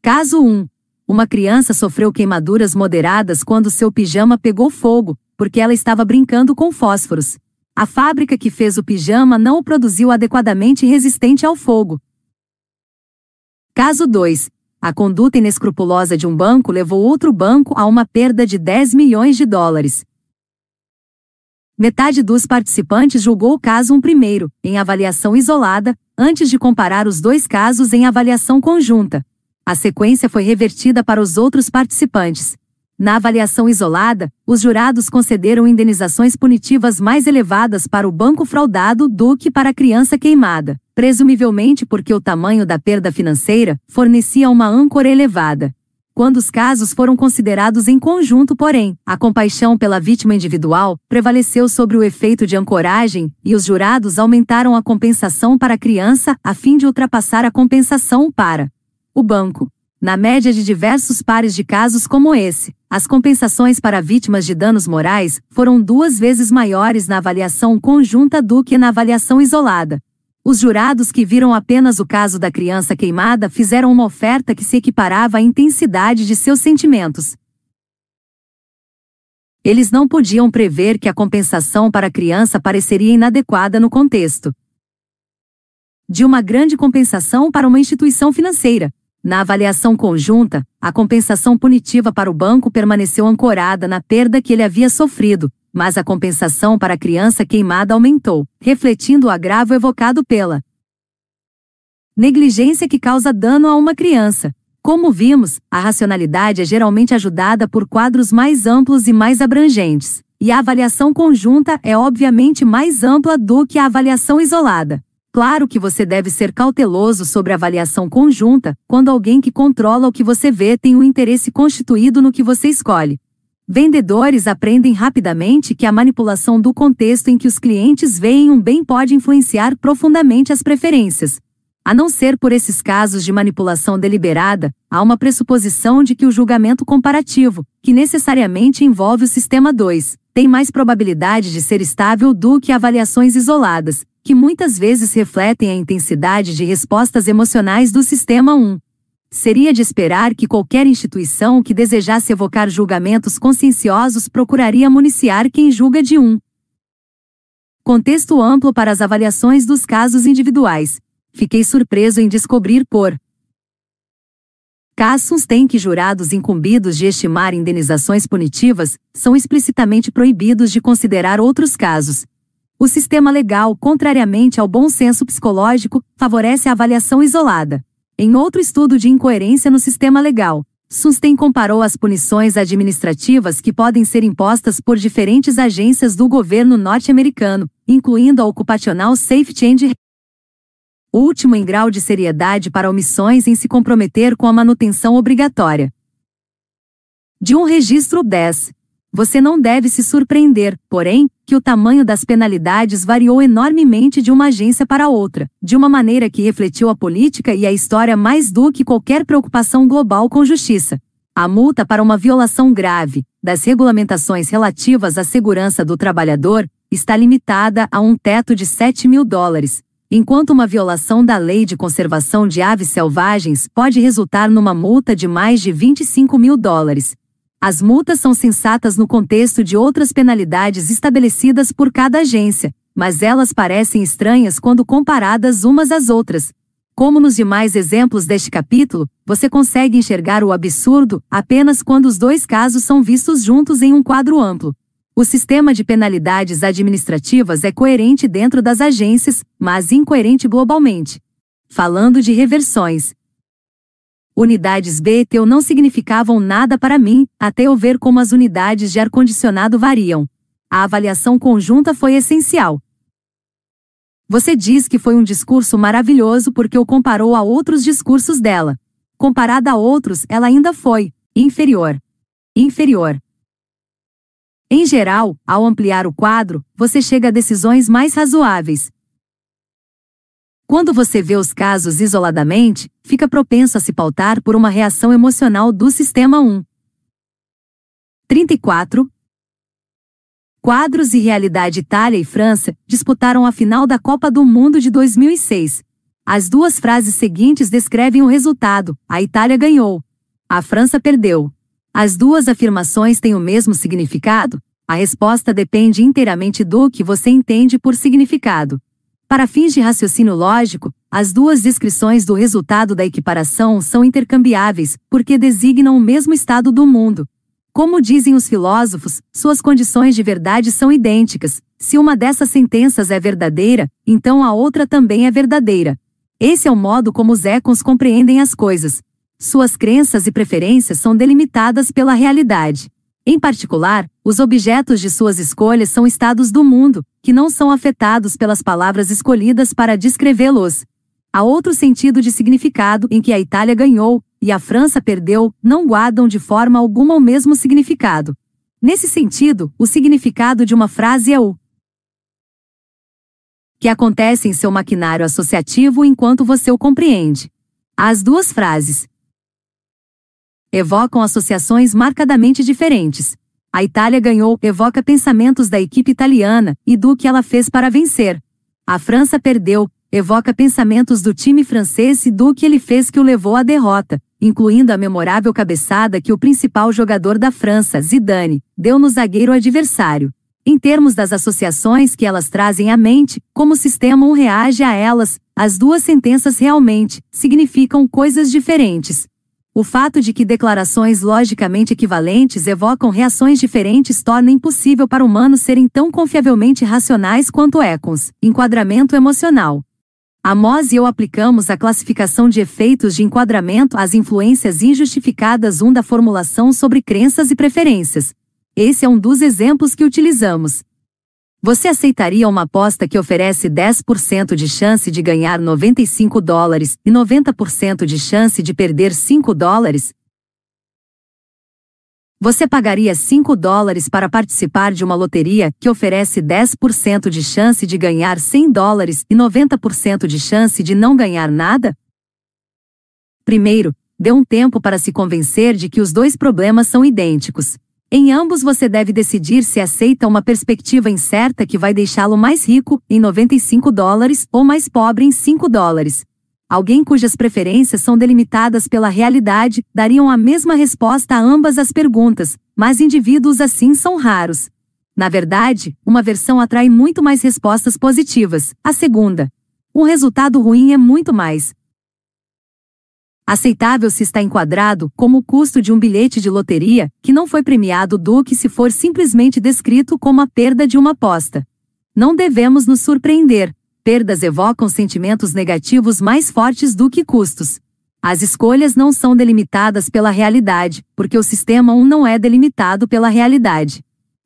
Caso 1. Uma criança sofreu queimaduras moderadas quando seu pijama pegou fogo, porque ela estava brincando com fósforos. A fábrica que fez o pijama não o produziu adequadamente resistente ao fogo. Caso 2. A conduta inescrupulosa de um banco levou outro banco a uma perda de 10 milhões de dólares. Metade dos participantes julgou o caso um primeiro, em avaliação isolada, antes de comparar os dois casos em avaliação conjunta. A sequência foi revertida para os outros participantes. Na avaliação isolada, os jurados concederam indenizações punitivas mais elevadas para o banco fraudado do que para a criança queimada, presumivelmente porque o tamanho da perda financeira fornecia uma âncora elevada. Quando os casos foram considerados em conjunto, porém, a compaixão pela vítima individual prevaleceu sobre o efeito de ancoragem e os jurados aumentaram a compensação para a criança a fim de ultrapassar a compensação para o banco. Na média de diversos pares de casos como esse, as compensações para vítimas de danos morais foram duas vezes maiores na avaliação conjunta do que na avaliação isolada. Os jurados que viram apenas o caso da criança queimada fizeram uma oferta que se equiparava à intensidade de seus sentimentos. Eles não podiam prever que a compensação para a criança pareceria inadequada no contexto. De uma grande compensação para uma instituição financeira, na avaliação conjunta, a compensação punitiva para o banco permaneceu ancorada na perda que ele havia sofrido, mas a compensação para a criança queimada aumentou, refletindo o agravo evocado pela negligência que causa dano a uma criança. Como vimos, a racionalidade é geralmente ajudada por quadros mais amplos e mais abrangentes, e a avaliação conjunta é obviamente mais ampla do que a avaliação isolada. Claro que você deve ser cauteloso sobre a avaliação conjunta, quando alguém que controla o que você vê tem um interesse constituído no que você escolhe. Vendedores aprendem rapidamente que a manipulação do contexto em que os clientes veem um bem pode influenciar profundamente as preferências. A não ser por esses casos de manipulação deliberada, há uma pressuposição de que o julgamento comparativo, que necessariamente envolve o sistema 2, tem mais probabilidade de ser estável do que avaliações isoladas, que muitas vezes refletem a intensidade de respostas emocionais do sistema 1. Seria de esperar que qualquer instituição que desejasse evocar julgamentos conscienciosos procuraria municiar quem julga de um. Contexto amplo para as avaliações dos casos individuais. Fiquei surpreso em descobrir por casos tem que jurados incumbidos de estimar indenizações punitivas são explicitamente proibidos de considerar outros casos, o sistema legal, contrariamente ao bom senso psicológico, favorece a avaliação isolada. Em outro estudo de incoerência no sistema legal, Susten comparou as punições administrativas que podem ser impostas por diferentes agências do governo norte-americano, incluindo a Occupational Safety and último em grau de seriedade para omissões em se comprometer com a manutenção obrigatória de um registro 10. Você não deve se surpreender, porém, que o tamanho das penalidades variou enormemente de uma agência para outra, de uma maneira que refletiu a política e a história mais do que qualquer preocupação global com justiça. A multa para uma violação grave das regulamentações relativas à segurança do trabalhador está limitada a um teto de 7 mil dólares, enquanto uma violação da lei de conservação de aves selvagens pode resultar numa multa de mais de 25 mil dólares, as multas são sensatas no contexto de outras penalidades estabelecidas por cada agência, mas elas parecem estranhas quando comparadas umas às outras. Como nos demais exemplos deste capítulo, você consegue enxergar o absurdo apenas quando os dois casos são vistos juntos em um quadro amplo. O sistema de penalidades administrativas é coerente dentro das agências, mas incoerente globalmente. Falando de reversões, Unidades BTU não significavam nada para mim, até eu ver como as unidades de ar-condicionado variam. A avaliação conjunta foi essencial. Você diz que foi um discurso maravilhoso porque o comparou a outros discursos dela. Comparada a outros, ela ainda foi inferior. Inferior. Em geral, ao ampliar o quadro, você chega a decisões mais razoáveis. Quando você vê os casos isoladamente, fica propenso a se pautar por uma reação emocional do sistema 1. 34. Quadros e Realidade Itália e França disputaram a final da Copa do Mundo de 2006. As duas frases seguintes descrevem o resultado: a Itália ganhou. A França perdeu. As duas afirmações têm o mesmo significado? A resposta depende inteiramente do que você entende por significado. Para fins de raciocínio lógico, as duas descrições do resultado da equiparação são intercambiáveis, porque designam o mesmo estado do mundo. Como dizem os filósofos, suas condições de verdade são idênticas. Se uma dessas sentenças é verdadeira, então a outra também é verdadeira. Esse é o modo como os écons compreendem as coisas. Suas crenças e preferências são delimitadas pela realidade. Em particular, os objetos de suas escolhas são estados do mundo, que não são afetados pelas palavras escolhidas para descrevê-los. Há outro sentido de significado em que a Itália ganhou e a França perdeu, não guardam de forma alguma o mesmo significado. Nesse sentido, o significado de uma frase é o que acontece em seu maquinário associativo enquanto você o compreende. As duas frases, evocam associações marcadamente diferentes. A Itália ganhou evoca pensamentos da equipe italiana e do que ela fez para vencer. A França perdeu evoca pensamentos do time francês e do que ele fez que o levou à derrota, incluindo a memorável cabeçada que o principal jogador da França, Zidane, deu no zagueiro adversário. Em termos das associações que elas trazem à mente, como o sistema 1 reage a elas, as duas sentenças realmente significam coisas diferentes. O fato de que declarações logicamente equivalentes evocam reações diferentes torna impossível para humanos serem tão confiavelmente racionais quanto écons. Enquadramento emocional. Amos e eu aplicamos a classificação de efeitos de enquadramento às influências injustificadas um da formulação sobre crenças e preferências. Esse é um dos exemplos que utilizamos. Você aceitaria uma aposta que oferece 10% de chance de ganhar 95 dólares e 90% de chance de perder 5 dólares? Você pagaria 5 dólares para participar de uma loteria que oferece 10% de chance de ganhar 100 dólares e 90% de chance de não ganhar nada? Primeiro, dê um tempo para se convencer de que os dois problemas são idênticos. Em ambos você deve decidir se aceita uma perspectiva incerta que vai deixá-lo mais rico, em 95 dólares, ou mais pobre, em 5 dólares. Alguém cujas preferências são delimitadas pela realidade dariam a mesma resposta a ambas as perguntas, mas indivíduos assim são raros. Na verdade, uma versão atrai muito mais respostas positivas, a segunda. Um resultado ruim é muito mais, aceitável se está enquadrado como o custo de um bilhete de loteria, que não foi premiado do que se for simplesmente descrito como a perda de uma aposta. Não devemos nos surpreender. Perdas evocam sentimentos negativos mais fortes do que custos. As escolhas não são delimitadas pela realidade, porque o sistema 1 não é delimitado pela realidade.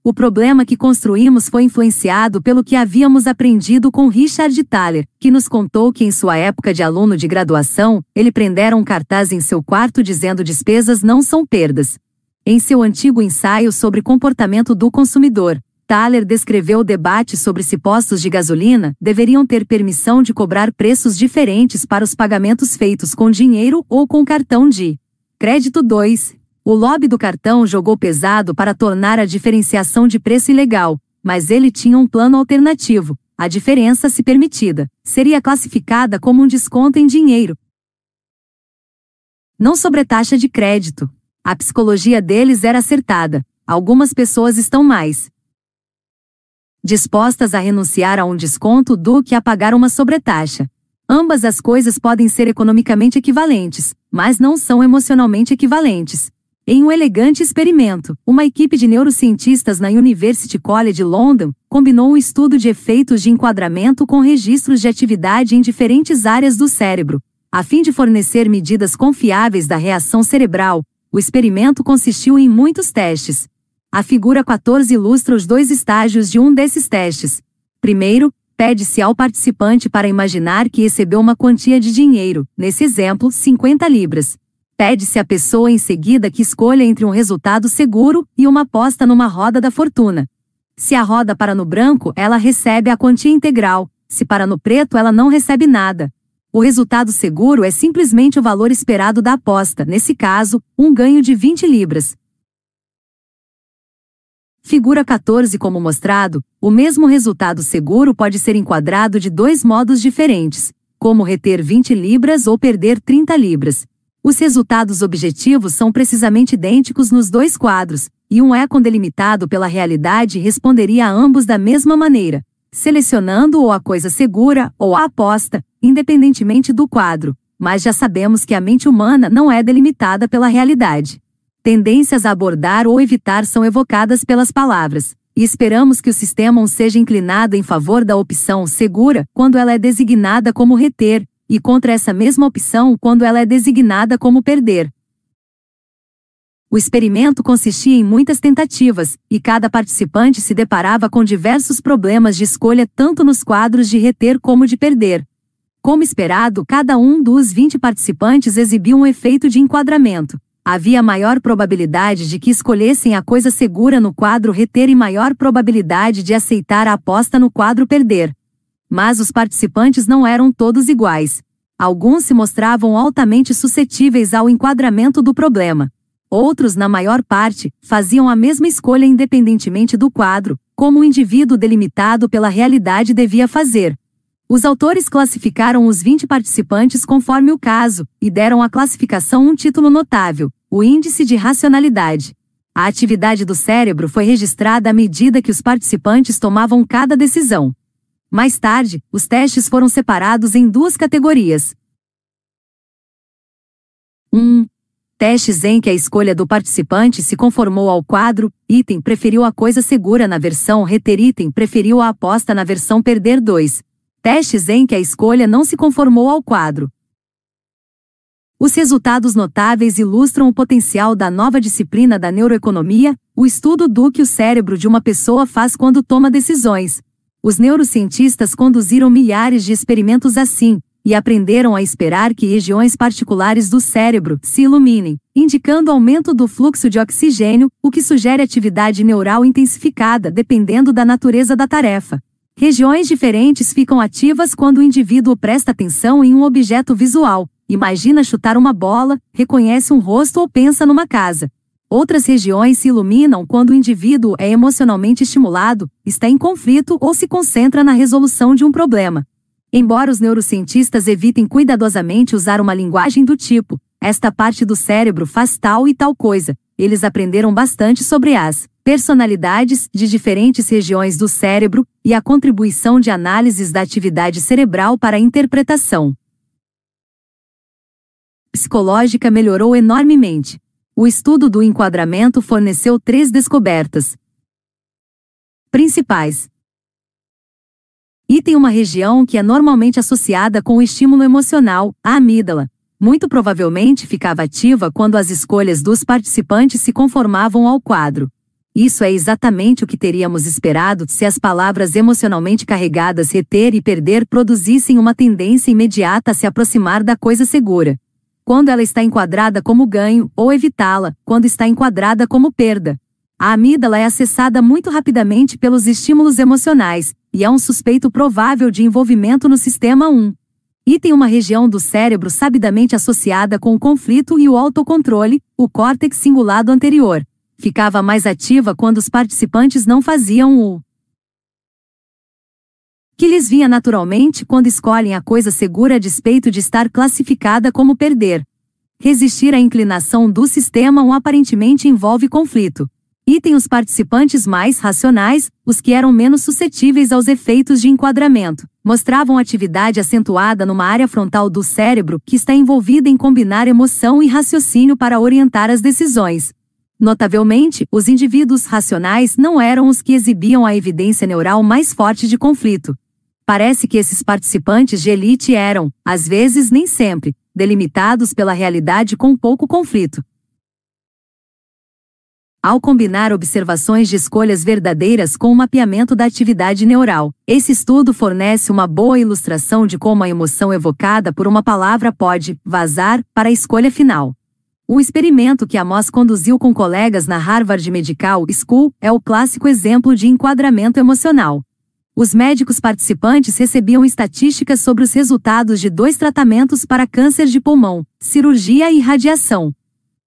O problema que construímos foi influenciado pelo que havíamos aprendido com Richard Thaler, que nos contou que em sua época de aluno de graduação, ele prendera um cartaz em seu quarto dizendo despesas não são perdas. Em seu antigo ensaio sobre comportamento do consumidor, Thaler descreveu o debate sobre se postos de gasolina deveriam ter permissão de cobrar preços diferentes para os pagamentos feitos com dinheiro ou com cartão de crédito 2, o lobby do cartão jogou pesado para tornar a diferenciação de preço ilegal, mas ele tinha um plano alternativo. A diferença, se permitida, seria classificada como um desconto em dinheiro. Não sobre taxa de crédito. A psicologia deles era acertada. Algumas pessoas estão mais dispostas a renunciar a um desconto do que a pagar uma sobretaxa. Ambas as coisas podem ser economicamente equivalentes, mas não são emocionalmente equivalentes. Em um elegante experimento, uma equipe de neurocientistas na University College London combinou um estudo de efeitos de enquadramento com registros de atividade em diferentes áreas do cérebro. A fim de fornecer medidas confiáveis da reação cerebral, o experimento consistiu em muitos testes. A figura 14 ilustra os dois estágios de um desses testes. Primeiro, pede-se ao participante para imaginar que recebeu uma quantia de dinheiro, nesse exemplo, 50 libras. Pede-se à pessoa em seguida que escolha entre um resultado seguro e uma aposta numa roda da fortuna. Se a roda para no branco, ela recebe a quantia integral, se para no preto, ela não recebe nada. O resultado seguro é simplesmente o valor esperado da aposta, nesse caso, um ganho de 20 libras. Figura 14 Como mostrado, o mesmo resultado seguro pode ser enquadrado de dois modos diferentes, como reter 20 libras ou perder 30 libras. Os resultados objetivos são precisamente idênticos nos dois quadros, e um é delimitado pela realidade responderia a ambos da mesma maneira, selecionando ou a coisa segura ou a aposta, independentemente do quadro, mas já sabemos que a mente humana não é delimitada pela realidade. Tendências a abordar ou evitar são evocadas pelas palavras, e esperamos que o sistema seja inclinado em favor da opção segura quando ela é designada como reter, e contra essa mesma opção quando ela é designada como perder. O experimento consistia em muitas tentativas, e cada participante se deparava com diversos problemas de escolha tanto nos quadros de reter como de perder. Como esperado, cada um dos 20 participantes exibiu um efeito de enquadramento, havia maior probabilidade de que escolhessem a coisa segura no quadro reter e maior probabilidade de aceitar a aposta no quadro perder. Mas os participantes não eram todos iguais. Alguns se mostravam altamente suscetíveis ao enquadramento do problema. Outros, na maior parte, faziam a mesma escolha independentemente do quadro, como o indivíduo delimitado pela realidade devia fazer. Os autores classificaram os 20 participantes conforme o caso, e deram à classificação um título notável: o índice de racionalidade. A atividade do cérebro foi registrada à medida que os participantes tomavam cada decisão. Mais tarde, os testes foram separados em duas categorias. 1. Um, testes em que a escolha do participante se conformou ao quadro, item preferiu a coisa segura na versão reter item preferiu a aposta na versão perder 2 testes em que a escolha não se conformou ao quadro. Os resultados notáveis ilustram o potencial da nova disciplina da neuroeconomia, o estudo do que o cérebro de uma pessoa faz quando toma decisões. Os neurocientistas conduziram milhares de experimentos assim, e aprenderam a esperar que regiões particulares do cérebro se iluminem, indicando aumento do fluxo de oxigênio, o que sugere atividade neural intensificada dependendo da natureza da tarefa. Regiões diferentes ficam ativas quando o indivíduo presta atenção em um objeto visual, imagina chutar uma bola, reconhece um rosto ou pensa numa casa. Outras regiões se iluminam quando o indivíduo é emocionalmente estimulado, está em conflito ou se concentra na resolução de um problema. Embora os neurocientistas evitem cuidadosamente usar uma linguagem do tipo, esta parte do cérebro faz tal e tal coisa, eles aprenderam bastante sobre as personalidades de diferentes regiões do cérebro e a contribuição de análises da atividade cerebral para a interpretação psicológica melhorou enormemente. O estudo do enquadramento forneceu três descobertas principais. E tem uma região que é normalmente associada com o estímulo emocional, a amígdala. Muito provavelmente ficava ativa quando as escolhas dos participantes se conformavam ao quadro. Isso é exatamente o que teríamos esperado se as palavras emocionalmente carregadas reter e perder produzissem uma tendência imediata a se aproximar da coisa segura. Quando ela está enquadrada como ganho, ou evitá-la, quando está enquadrada como perda. A amígdala é acessada muito rapidamente pelos estímulos emocionais, e é um suspeito provável de envolvimento no sistema 1. E tem uma região do cérebro sabidamente associada com o conflito e o autocontrole, o córtex cingulado anterior ficava mais ativa quando os participantes não faziam o que lhes vinha naturalmente quando escolhem a coisa segura a despeito de estar classificada como perder. Resistir à inclinação do sistema um aparentemente envolve conflito. E tem os participantes mais racionais, os que eram menos suscetíveis aos efeitos de enquadramento, mostravam atividade acentuada numa área frontal do cérebro que está envolvida em combinar emoção e raciocínio para orientar as decisões. Notavelmente, os indivíduos racionais não eram os que exibiam a evidência neural mais forte de conflito. Parece que esses participantes de elite eram, às vezes nem sempre, delimitados pela realidade com pouco conflito. Ao combinar observações de escolhas verdadeiras com o mapeamento da atividade neural, esse estudo fornece uma boa ilustração de como a emoção evocada por uma palavra pode vazar para a escolha final. O experimento que Amos conduziu com colegas na Harvard Medical School é o clássico exemplo de enquadramento emocional. Os médicos participantes recebiam estatísticas sobre os resultados de dois tratamentos para câncer de pulmão, cirurgia e radiação,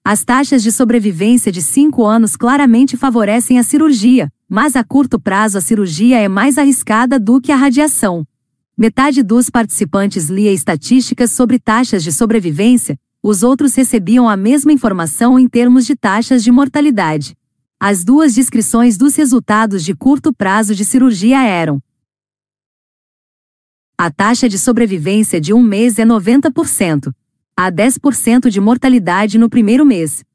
as taxas de sobrevivência de 5 anos claramente favorecem a cirurgia, mas a curto prazo a cirurgia é mais arriscada do que a radiação. Metade dos participantes lia estatísticas sobre taxas de sobrevivência, os outros recebiam a mesma informação em termos de taxas de mortalidade. As duas descrições dos resultados de curto prazo de cirurgia eram: a taxa de sobrevivência de um mês é 90%, a 10% de mortalidade no primeiro mês.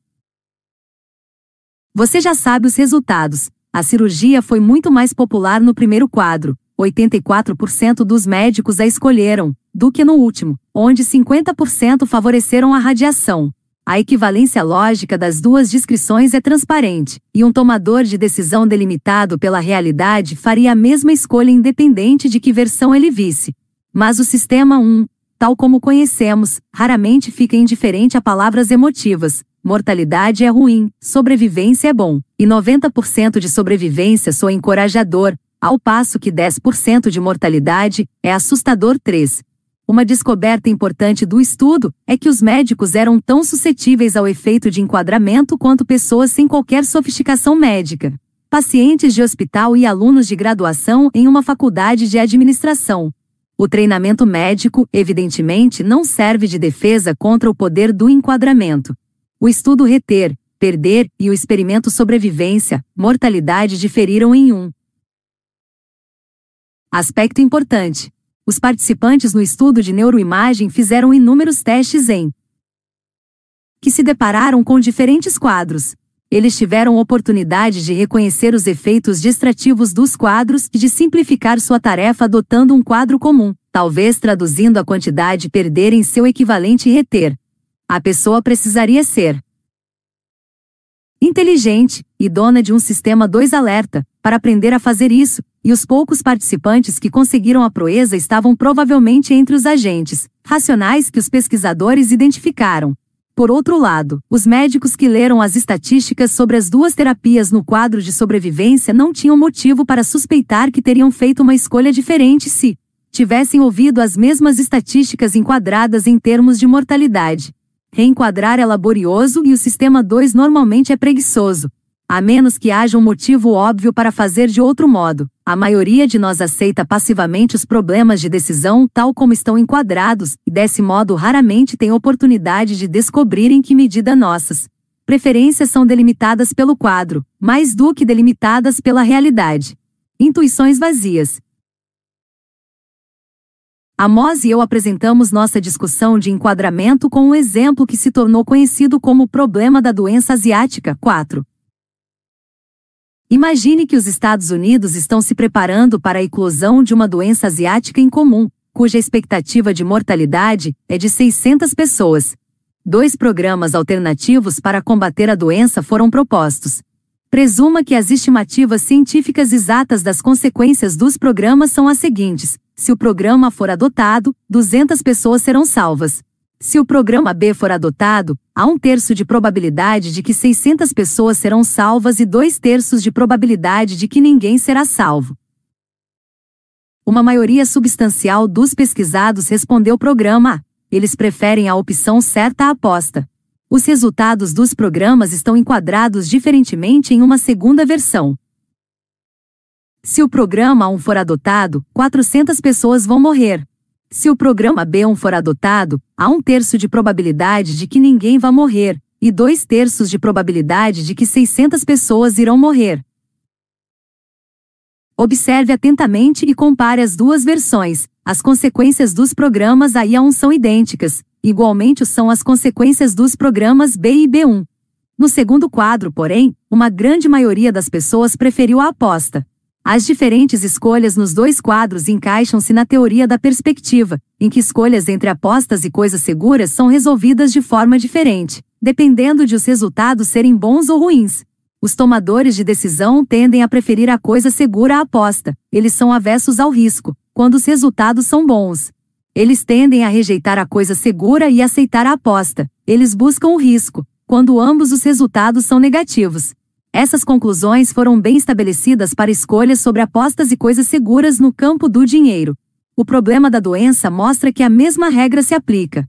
Você já sabe os resultados. A cirurgia foi muito mais popular no primeiro quadro, 84% dos médicos a escolheram, do que no último, onde 50% favoreceram a radiação. A equivalência lógica das duas descrições é transparente, e um tomador de decisão delimitado pela realidade faria a mesma escolha independente de que versão ele visse. Mas o sistema 1, tal como conhecemos, raramente fica indiferente a palavras emotivas. Mortalidade é ruim, sobrevivência é bom, e 90% de sobrevivência soa encorajador, ao passo que 10% de mortalidade é assustador 3. Uma descoberta importante do estudo é que os médicos eram tão suscetíveis ao efeito de enquadramento quanto pessoas sem qualquer sofisticação médica. Pacientes de hospital e alunos de graduação em uma faculdade de administração, o treinamento médico, evidentemente, não serve de defesa contra o poder do enquadramento. O estudo reter, perder e o experimento sobrevivência, mortalidade diferiram em um. Aspecto importante. Os participantes no estudo de neuroimagem fizeram inúmeros testes em que se depararam com diferentes quadros, eles tiveram oportunidade de reconhecer os efeitos distrativos dos quadros e de simplificar sua tarefa adotando um quadro comum, talvez traduzindo a quantidade perder em seu equivalente reter. A pessoa precisaria ser inteligente e dona de um sistema 2 alerta para aprender a fazer isso, e os poucos participantes que conseguiram a proeza estavam provavelmente entre os agentes racionais que os pesquisadores identificaram, por outro lado, os médicos que leram as estatísticas sobre as duas terapias no quadro de sobrevivência não tinham motivo para suspeitar que teriam feito uma escolha diferente se tivessem ouvido as mesmas estatísticas enquadradas em termos de mortalidade. Reenquadrar é laborioso e o sistema 2 normalmente é preguiçoso, a menos que haja um motivo óbvio para fazer de outro modo. A maioria de nós aceita passivamente os problemas de decisão tal como estão enquadrados, e desse modo raramente tem oportunidade de descobrir em que medida nossas preferências são delimitadas pelo quadro, mais do que delimitadas pela realidade. Intuições vazias. Amos e eu apresentamos nossa discussão de enquadramento com um exemplo que se tornou conhecido como o problema da doença asiática 4. Imagine que os Estados Unidos estão se preparando para a eclosão de uma doença asiática incomum, cuja expectativa de mortalidade é de 600 pessoas. Dois programas alternativos para combater a doença foram propostos. Presuma que as estimativas científicas exatas das consequências dos programas são as seguintes: se o programa for adotado, 200 pessoas serão salvas. Se o programa B for adotado, há um terço de probabilidade de que 600 pessoas serão salvas e dois terços de probabilidade de que ninguém será salvo. Uma maioria substancial dos pesquisados respondeu programa A. Eles preferem a opção certa à aposta. Os resultados dos programas estão enquadrados diferentemente em uma segunda versão. Se o programa 1 for adotado, 400 pessoas vão morrer, se o programa B1 for adotado, há um terço de probabilidade de que ninguém vá morrer, e dois terços de probabilidade de que 600 pessoas irão morrer. Observe atentamente e compare as duas versões. As consequências dos programas A e A1 são idênticas, igualmente são as consequências dos programas B e B1. No segundo quadro, porém, uma grande maioria das pessoas preferiu a aposta. As diferentes escolhas nos dois quadros encaixam-se na teoria da perspectiva, em que escolhas entre apostas e coisas seguras são resolvidas de forma diferente, dependendo de os resultados serem bons ou ruins. Os tomadores de decisão tendem a preferir a coisa segura à aposta, eles são avessos ao risco, quando os resultados são bons. Eles tendem a rejeitar a coisa segura e aceitar a aposta, eles buscam o risco, quando ambos os resultados são negativos. Essas conclusões foram bem estabelecidas para escolhas sobre apostas e coisas seguras no campo do dinheiro. O problema da doença mostra que a mesma regra se aplica.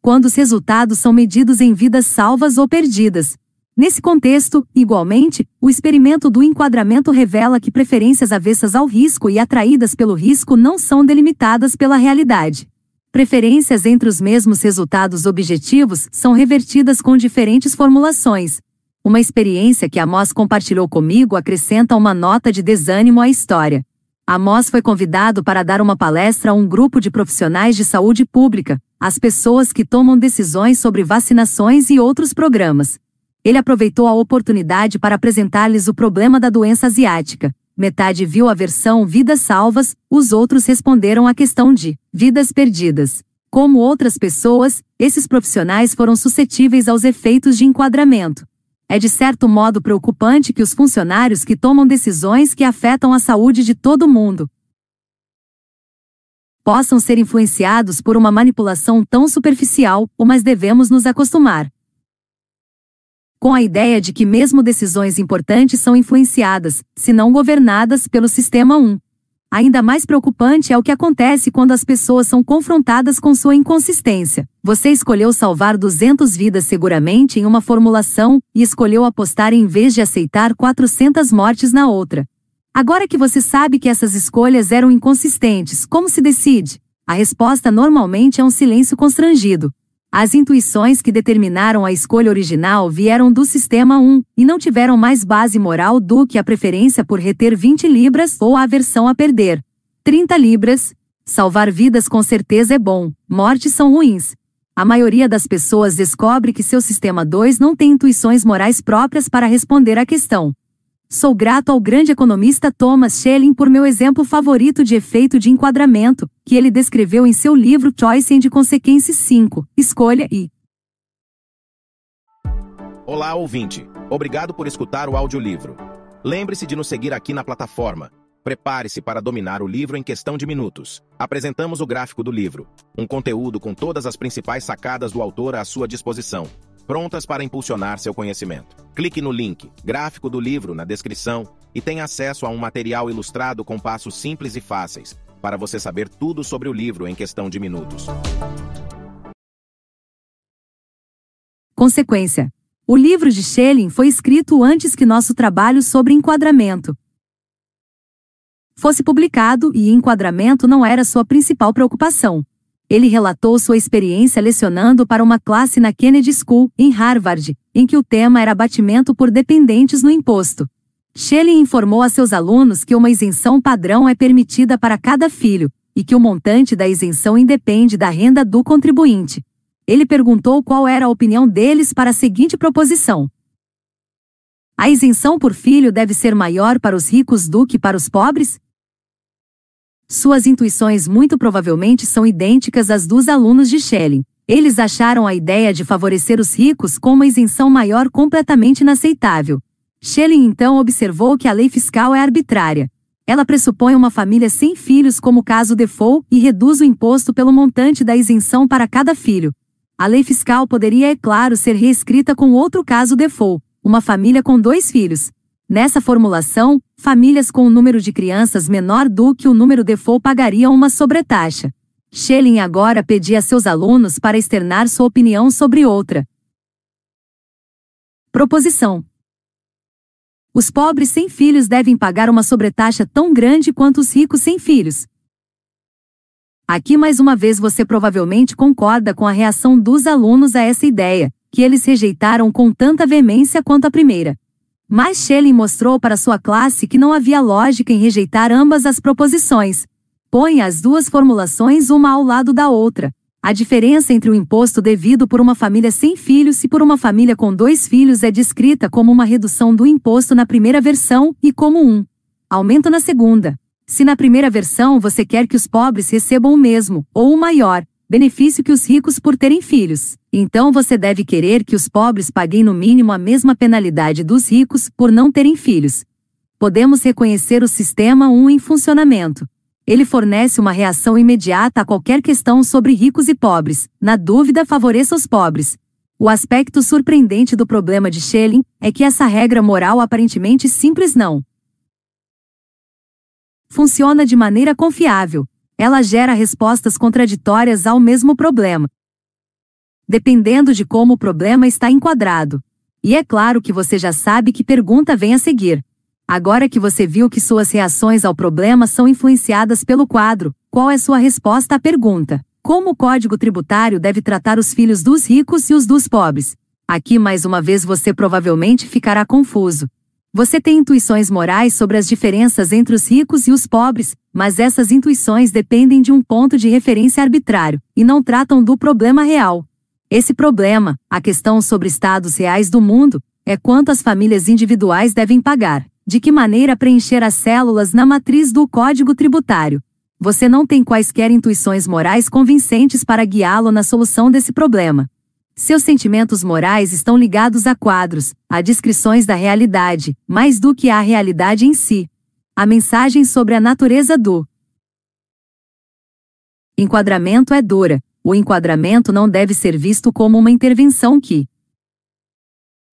Quando os resultados são medidos em vidas salvas ou perdidas. Nesse contexto, igualmente, o experimento do enquadramento revela que preferências avessas ao risco e atraídas pelo risco não são delimitadas pela realidade preferências entre os mesmos resultados objetivos são revertidas com diferentes formulações. Uma experiência que Amos compartilhou comigo acrescenta uma nota de desânimo à história. Amos foi convidado para dar uma palestra a um grupo de profissionais de saúde pública, as pessoas que tomam decisões sobre vacinações e outros programas. Ele aproveitou a oportunidade para apresentar-lhes o problema da doença asiática, metade viu a versão Vidas Salvas, os outros responderam a questão de Vidas Perdidas. Como outras pessoas, esses profissionais foram suscetíveis aos efeitos de enquadramento. É de certo modo preocupante que os funcionários que tomam decisões que afetam a saúde de todo mundo possam ser influenciados por uma manipulação tão superficial, mas devemos nos acostumar com a ideia de que mesmo decisões importantes são influenciadas, se não governadas, pelo sistema 1. Ainda mais preocupante é o que acontece quando as pessoas são confrontadas com sua inconsistência. Você escolheu salvar 200 vidas seguramente em uma formulação e escolheu apostar em vez de aceitar 400 mortes na outra. Agora que você sabe que essas escolhas eram inconsistentes, como se decide? A resposta normalmente é um silêncio constrangido. As intuições que determinaram a escolha original vieram do sistema 1 e não tiveram mais base moral do que a preferência por reter 20 libras ou a aversão a perder 30 libras. Salvar vidas com certeza é bom, mortes são ruins. A maioria das pessoas descobre que seu sistema 2 não tem intuições morais próprias para responder à questão. Sou grato ao grande economista Thomas Schelling por meu exemplo favorito de efeito de enquadramento, que ele descreveu em seu livro Choice and Consequences 5, Escolha e. Olá, ouvinte. Obrigado por escutar o audiolivro. Lembre-se de nos seguir aqui na plataforma. Prepare-se para dominar o livro em questão de minutos. Apresentamos o gráfico do livro, um conteúdo com todas as principais sacadas do autor à sua disposição prontas para impulsionar seu conhecimento. Clique no link, gráfico do livro, na descrição e tenha acesso a um material ilustrado com passos simples e fáceis, para você saber tudo sobre o livro em questão de minutos. Consequência. O livro de Schelling foi escrito antes que nosso trabalho sobre enquadramento fosse publicado e enquadramento não era sua principal preocupação ele relatou sua experiência lecionando para uma classe na Kennedy School, em Harvard, em que o tema era abatimento por dependentes no imposto. Shelley informou a seus alunos que uma isenção padrão é permitida para cada filho, e que o montante da isenção independe da renda do contribuinte. Ele perguntou qual era a opinião deles para a seguinte proposição: A isenção por filho deve ser maior para os ricos do que para os pobres? Suas intuições muito provavelmente são idênticas às dos alunos de Schelling. Eles acharam a ideia de favorecer os ricos com uma isenção maior completamente inaceitável. Schelling então observou que a lei fiscal é arbitrária. Ela pressupõe uma família sem filhos como caso default e reduz o imposto pelo montante da isenção para cada filho. A lei fiscal poderia, é claro, ser reescrita com outro caso default, uma família com dois filhos. Nessa formulação, famílias com o um número de crianças menor do que o número default pagariam uma sobretaxa. Schelling agora pedia a seus alunos para externar sua opinião sobre outra. Proposição. Os pobres sem filhos devem pagar uma sobretaxa tão grande quanto os ricos sem filhos. Aqui mais uma vez você provavelmente concorda com a reação dos alunos a essa ideia, que eles rejeitaram com tanta veemência quanto a primeira. Mas Schelling mostrou para sua classe que não havia lógica em rejeitar ambas as proposições. Põe as duas formulações uma ao lado da outra. A diferença entre o imposto devido por uma família sem filhos e por uma família com dois filhos é descrita como uma redução do imposto na primeira versão e como um aumento na segunda. Se na primeira versão você quer que os pobres recebam o mesmo, ou o maior, benefício que os ricos por terem filhos, então você deve querer que os pobres paguem no mínimo a mesma penalidade dos ricos por não terem filhos. Podemos reconhecer o sistema 1 em funcionamento. Ele fornece uma reação imediata a qualquer questão sobre ricos e pobres. Na dúvida, favoreça os pobres. O aspecto surpreendente do problema de Schelling é que essa regra moral aparentemente simples não funciona de maneira confiável. Ela gera respostas contraditórias ao mesmo problema, dependendo de como o problema está enquadrado. E é claro que você já sabe que pergunta vem a seguir. Agora que você viu que suas reações ao problema são influenciadas pelo quadro, qual é sua resposta à pergunta? Como o Código Tributário deve tratar os filhos dos ricos e os dos pobres? Aqui mais uma vez você provavelmente ficará confuso. Você tem intuições morais sobre as diferenças entre os ricos e os pobres, mas essas intuições dependem de um ponto de referência arbitrário e não tratam do problema real. Esse problema, a questão sobre estados reais do mundo, é quanto as famílias individuais devem pagar de que maneira preencher as células na matriz do Código Tributário. Você não tem quaisquer intuições morais convincentes para guiá-lo na solução desse problema. Seus sentimentos morais estão ligados a quadros, a descrições da realidade, mais do que à realidade em si. A mensagem sobre a natureza do enquadramento é dura. O enquadramento não deve ser visto como uma intervenção que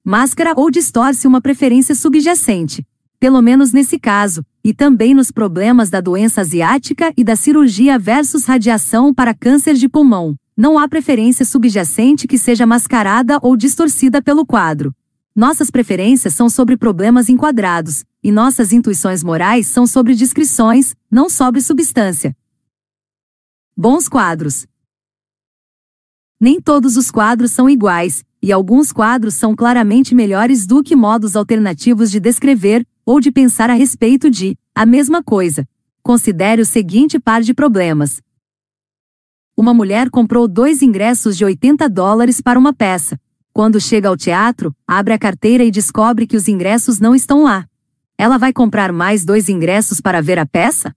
máscara ou distorce uma preferência subjacente pelo menos nesse caso, e também nos problemas da doença asiática e da cirurgia versus radiação para câncer de pulmão. Não há preferência subjacente que seja mascarada ou distorcida pelo quadro. Nossas preferências são sobre problemas enquadrados, e nossas intuições morais são sobre descrições, não sobre substância. Bons quadros. Nem todos os quadros são iguais, e alguns quadros são claramente melhores do que modos alternativos de descrever, ou de pensar a respeito de a mesma coisa. Considere o seguinte par de problemas. Uma mulher comprou dois ingressos de 80 dólares para uma peça. Quando chega ao teatro, abre a carteira e descobre que os ingressos não estão lá. Ela vai comprar mais dois ingressos para ver a peça?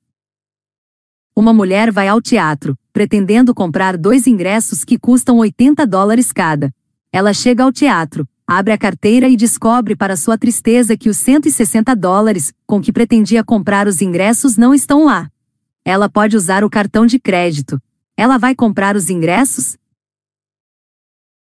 Uma mulher vai ao teatro, pretendendo comprar dois ingressos que custam 80 dólares cada. Ela chega ao teatro, abre a carteira e descobre para sua tristeza que os 160 dólares, com que pretendia comprar os ingressos, não estão lá. Ela pode usar o cartão de crédito. Ela vai comprar os ingressos?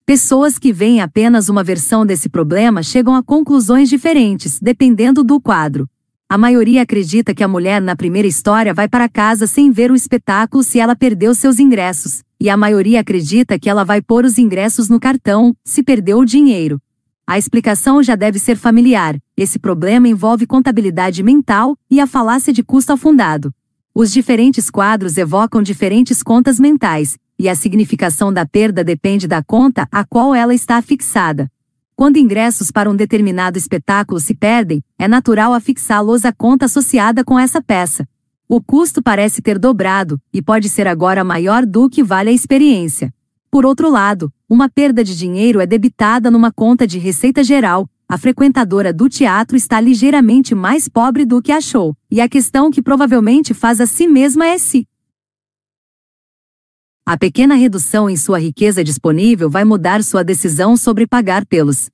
Pessoas que veem apenas uma versão desse problema chegam a conclusões diferentes, dependendo do quadro. A maioria acredita que a mulher na primeira história vai para casa sem ver o espetáculo se ela perdeu seus ingressos, e a maioria acredita que ela vai pôr os ingressos no cartão, se perdeu o dinheiro. A explicação já deve ser familiar. Esse problema envolve contabilidade mental e a falácia de custo afundado. Os diferentes quadros evocam diferentes contas mentais, e a significação da perda depende da conta a qual ela está afixada. Quando ingressos para um determinado espetáculo se perdem, é natural afixá-los à conta associada com essa peça. O custo parece ter dobrado, e pode ser agora maior do que vale a experiência. Por outro lado, uma perda de dinheiro é debitada numa conta de receita geral, a frequentadora do teatro está ligeiramente mais pobre do que achou, e a questão que provavelmente faz a si mesma é se a pequena redução em sua riqueza disponível vai mudar sua decisão sobre pagar pelos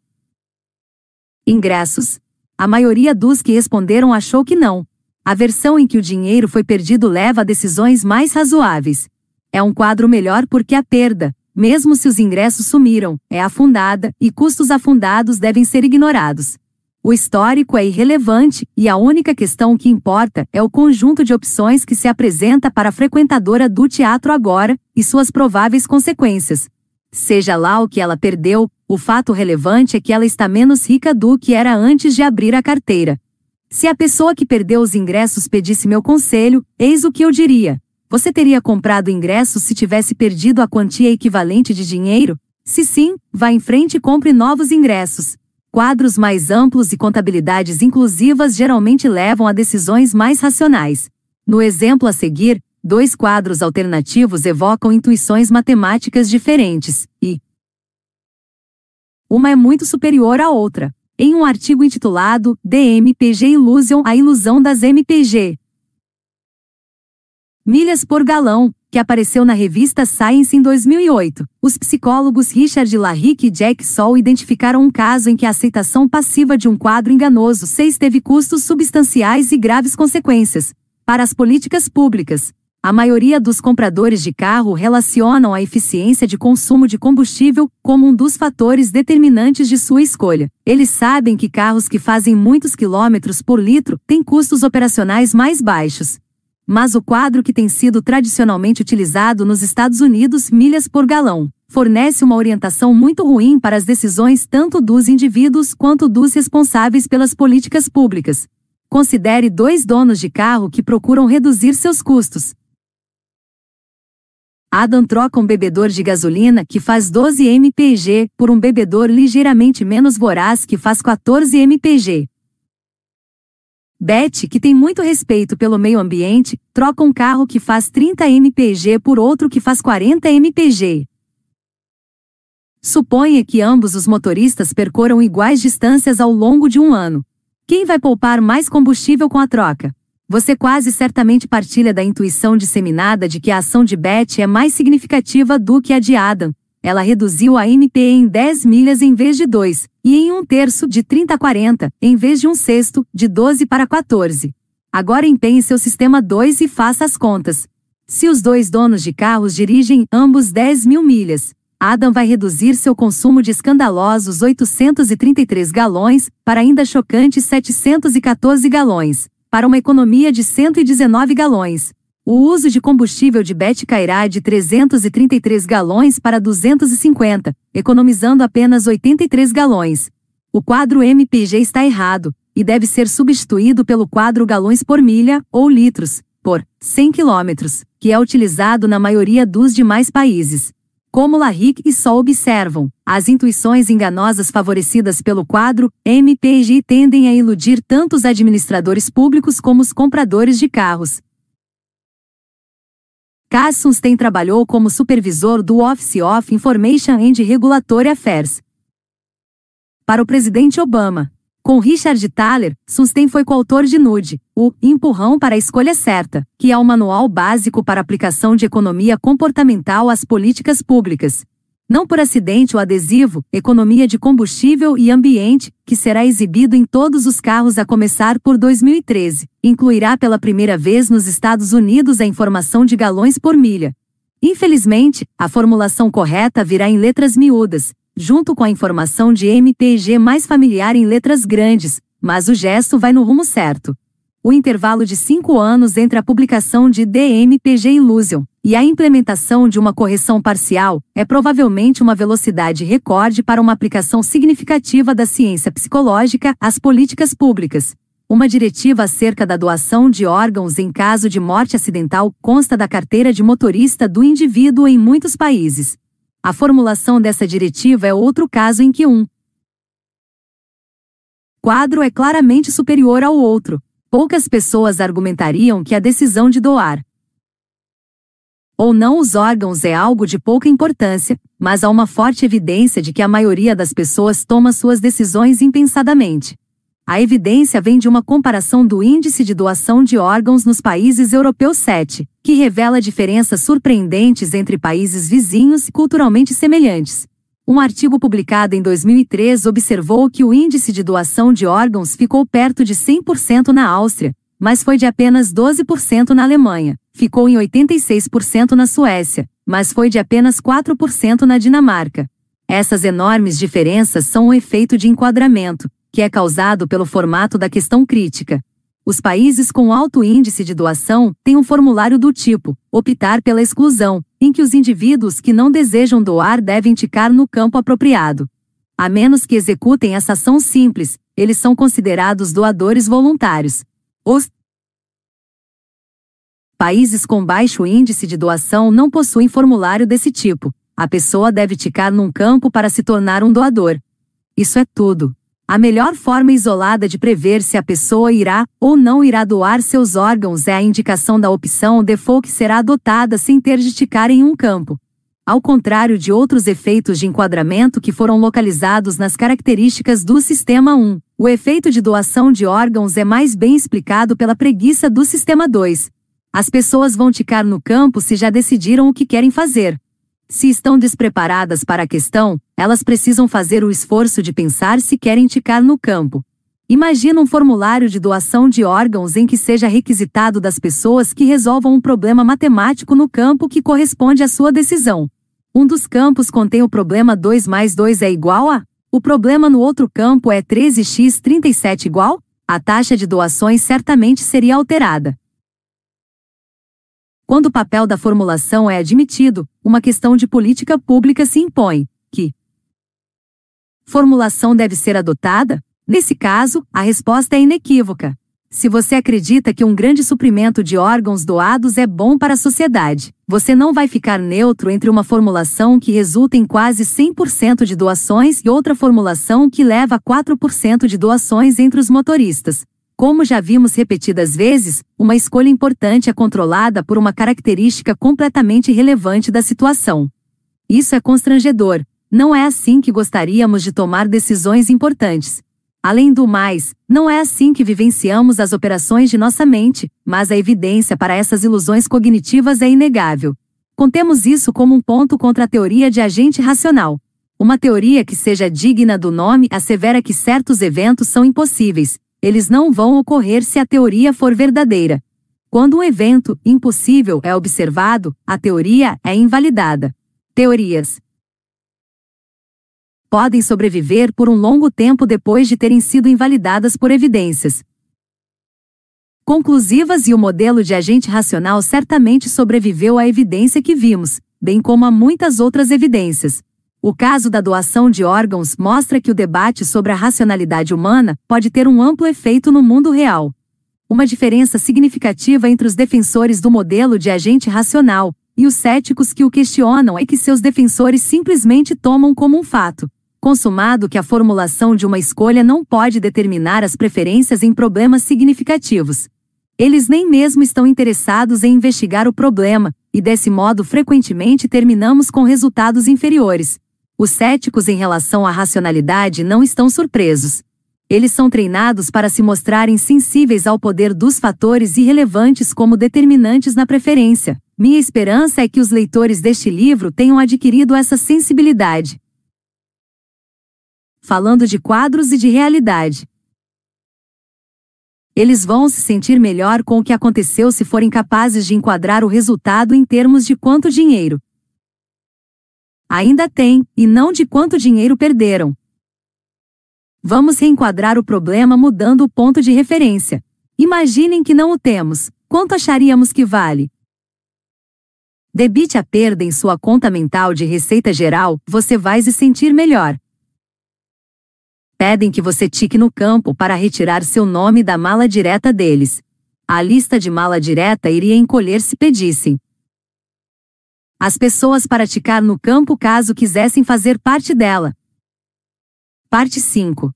ingressos. A maioria dos que responderam achou que não. A versão em que o dinheiro foi perdido leva a decisões mais razoáveis. É um quadro melhor porque a perda, mesmo se os ingressos sumiram, é afundada, e custos afundados devem ser ignorados. O histórico é irrelevante, e a única questão que importa é o conjunto de opções que se apresenta para a frequentadora do teatro agora, e suas prováveis consequências. Seja lá o que ela perdeu, o fato relevante é que ela está menos rica do que era antes de abrir a carteira. Se a pessoa que perdeu os ingressos pedisse meu conselho, eis o que eu diria. Você teria comprado ingressos se tivesse perdido a quantia equivalente de dinheiro? Se sim, vá em frente e compre novos ingressos. Quadros mais amplos e contabilidades inclusivas geralmente levam a decisões mais racionais. No exemplo a seguir, dois quadros alternativos evocam intuições matemáticas diferentes, e uma é muito superior à outra. Em um artigo intitulado DMPG Illusion A Ilusão das MPG. Milhas por galão, que apareceu na revista Science em 2008, os psicólogos Richard Larrick e Jack Sol identificaram um caso em que a aceitação passiva de um quadro enganoso 6 teve custos substanciais e graves consequências para as políticas públicas. A maioria dos compradores de carro relacionam a eficiência de consumo de combustível como um dos fatores determinantes de sua escolha. Eles sabem que carros que fazem muitos quilômetros por litro têm custos operacionais mais baixos. Mas o quadro que tem sido tradicionalmente utilizado nos Estados Unidos, milhas por galão, fornece uma orientação muito ruim para as decisões tanto dos indivíduos quanto dos responsáveis pelas políticas públicas. Considere dois donos de carro que procuram reduzir seus custos. Adam troca um bebedor de gasolina que faz 12 mpg por um bebedor ligeiramente menos voraz que faz 14 mpg. Beth, que tem muito respeito pelo meio ambiente, troca um carro que faz 30 mpg por outro que faz 40 mpg. Suponha que ambos os motoristas percorram iguais distâncias ao longo de um ano. Quem vai poupar mais combustível com a troca? Você quase certamente partilha da intuição disseminada de que a ação de Beth é mais significativa do que a de Adam, ela reduziu a MP em 10 milhas em vez de 2, e em um terço de 30 a 40, em vez de um sexto, de 12 para 14. Agora empenhe seu sistema 2 e faça as contas. Se os dois donos de carros dirigem ambos 10 mil milhas, Adam vai reduzir seu consumo de escandalosos 833 galões para ainda chocantes 714 galões, para uma economia de 119 galões. O uso de combustível de BET cairá de 333 galões para 250, economizando apenas 83 galões. O quadro MPG está errado, e deve ser substituído pelo quadro galões por milha, ou litros, por 100 km, que é utilizado na maioria dos demais países. Como Larrick e Sol observam, as intuições enganosas favorecidas pelo quadro MPG tendem a iludir tanto os administradores públicos como os compradores de carros, Sunstein trabalhou como supervisor do Office of Information and Regulatory Affairs para o presidente Obama. Com Richard Thaler, Sunstein foi coautor de NUDE, o Empurrão para a Escolha Certa, que é o manual básico para aplicação de economia comportamental às políticas públicas, não por acidente o adesivo Economia de Combustível e Ambiente, que será exibido em todos os carros a começar por 2013, incluirá pela primeira vez nos Estados Unidos a informação de galões por milha. Infelizmente, a formulação correta virá em letras miúdas, junto com a informação de MPG mais familiar em letras grandes, mas o gesto vai no rumo certo o intervalo de cinco anos entre a publicação de DMPG Illusion e a implementação de uma correção parcial é provavelmente uma velocidade recorde para uma aplicação significativa da ciência psicológica às políticas públicas. Uma diretiva acerca da doação de órgãos em caso de morte acidental consta da carteira de motorista do indivíduo em muitos países. A formulação dessa diretiva é outro caso em que um quadro é claramente superior ao outro, poucas pessoas argumentariam que a decisão de doar ou não os órgãos é algo de pouca importância, mas há uma forte evidência de que a maioria das pessoas toma suas decisões impensadamente. A evidência vem de uma comparação do índice de doação de órgãos nos países europeus 7, que revela diferenças surpreendentes entre países vizinhos e culturalmente semelhantes. Um artigo publicado em 2003 observou que o índice de doação de órgãos ficou perto de 100% na Áustria, mas foi de apenas 12% na Alemanha, ficou em 86% na Suécia, mas foi de apenas 4% na Dinamarca. Essas enormes diferenças são um efeito de enquadramento, que é causado pelo formato da questão crítica, os países com alto índice de doação têm um formulário do tipo optar pela exclusão, em que os indivíduos que não desejam doar devem ticar no campo apropriado. A menos que executem essa ação simples, eles são considerados doadores voluntários. Os países com baixo índice de doação não possuem formulário desse tipo. A pessoa deve ticar num campo para se tornar um doador. Isso é tudo. A melhor forma isolada de prever se a pessoa irá ou não irá doar seus órgãos é a indicação da opção default que será adotada sem ter de ticar em um campo. Ao contrário de outros efeitos de enquadramento que foram localizados nas características do Sistema 1, o efeito de doação de órgãos é mais bem explicado pela preguiça do Sistema 2. As pessoas vão ticar no campo se já decidiram o que querem fazer. Se estão despreparadas para a questão, elas precisam fazer o esforço de pensar se querem ticar no campo. Imagina um formulário de doação de órgãos em que seja requisitado das pessoas que resolvam um problema matemático no campo que corresponde à sua decisão. Um dos campos contém o problema 2 mais 2 é igual a. O problema no outro campo é 13x37 igual? A taxa de doações certamente seria alterada. Quando o papel da formulação é admitido, uma questão de política pública se impõe, que formulação deve ser adotada? Nesse caso, a resposta é inequívoca. Se você acredita que um grande suprimento de órgãos doados é bom para a sociedade, você não vai ficar neutro entre uma formulação que resulta em quase 100% de doações e outra formulação que leva a 4% de doações entre os motoristas. Como já vimos repetidas vezes, uma escolha importante é controlada por uma característica completamente irrelevante da situação. Isso é constrangedor. Não é assim que gostaríamos de tomar decisões importantes. Além do mais, não é assim que vivenciamos as operações de nossa mente, mas a evidência para essas ilusões cognitivas é inegável. Contemos isso como um ponto contra a teoria de agente racional. Uma teoria que seja digna do nome assevera que certos eventos são impossíveis, eles não vão ocorrer se a teoria for verdadeira. Quando um evento impossível é observado, a teoria é invalidada. Teorias podem sobreviver por um longo tempo depois de terem sido invalidadas por evidências conclusivas e o modelo de agente racional certamente sobreviveu à evidência que vimos, bem como a muitas outras evidências. O caso da doação de órgãos mostra que o debate sobre a racionalidade humana pode ter um amplo efeito no mundo real. Uma diferença significativa entre os defensores do modelo de agente racional e os céticos que o questionam é que seus defensores simplesmente tomam como um fato consumado que a formulação de uma escolha não pode determinar as preferências em problemas significativos. Eles nem mesmo estão interessados em investigar o problema, e desse modo frequentemente terminamos com resultados inferiores. Os céticos em relação à racionalidade não estão surpresos. Eles são treinados para se mostrarem sensíveis ao poder dos fatores irrelevantes como determinantes na preferência. Minha esperança é que os leitores deste livro tenham adquirido essa sensibilidade. Falando de quadros e de realidade. Eles vão se sentir melhor com o que aconteceu se forem capazes de enquadrar o resultado em termos de quanto dinheiro, ainda têm, e não de quanto dinheiro perderam. Vamos reenquadrar o problema mudando o ponto de referência. Imaginem que não o temos. Quanto acharíamos que vale? Debite a perda em sua conta mental de receita geral, você vai se sentir melhor. Pedem que você tique no campo para retirar seu nome da mala direta deles. A lista de mala direta iria encolher se pedissem as pessoas praticar no campo caso quisessem fazer parte dela. Parte 5.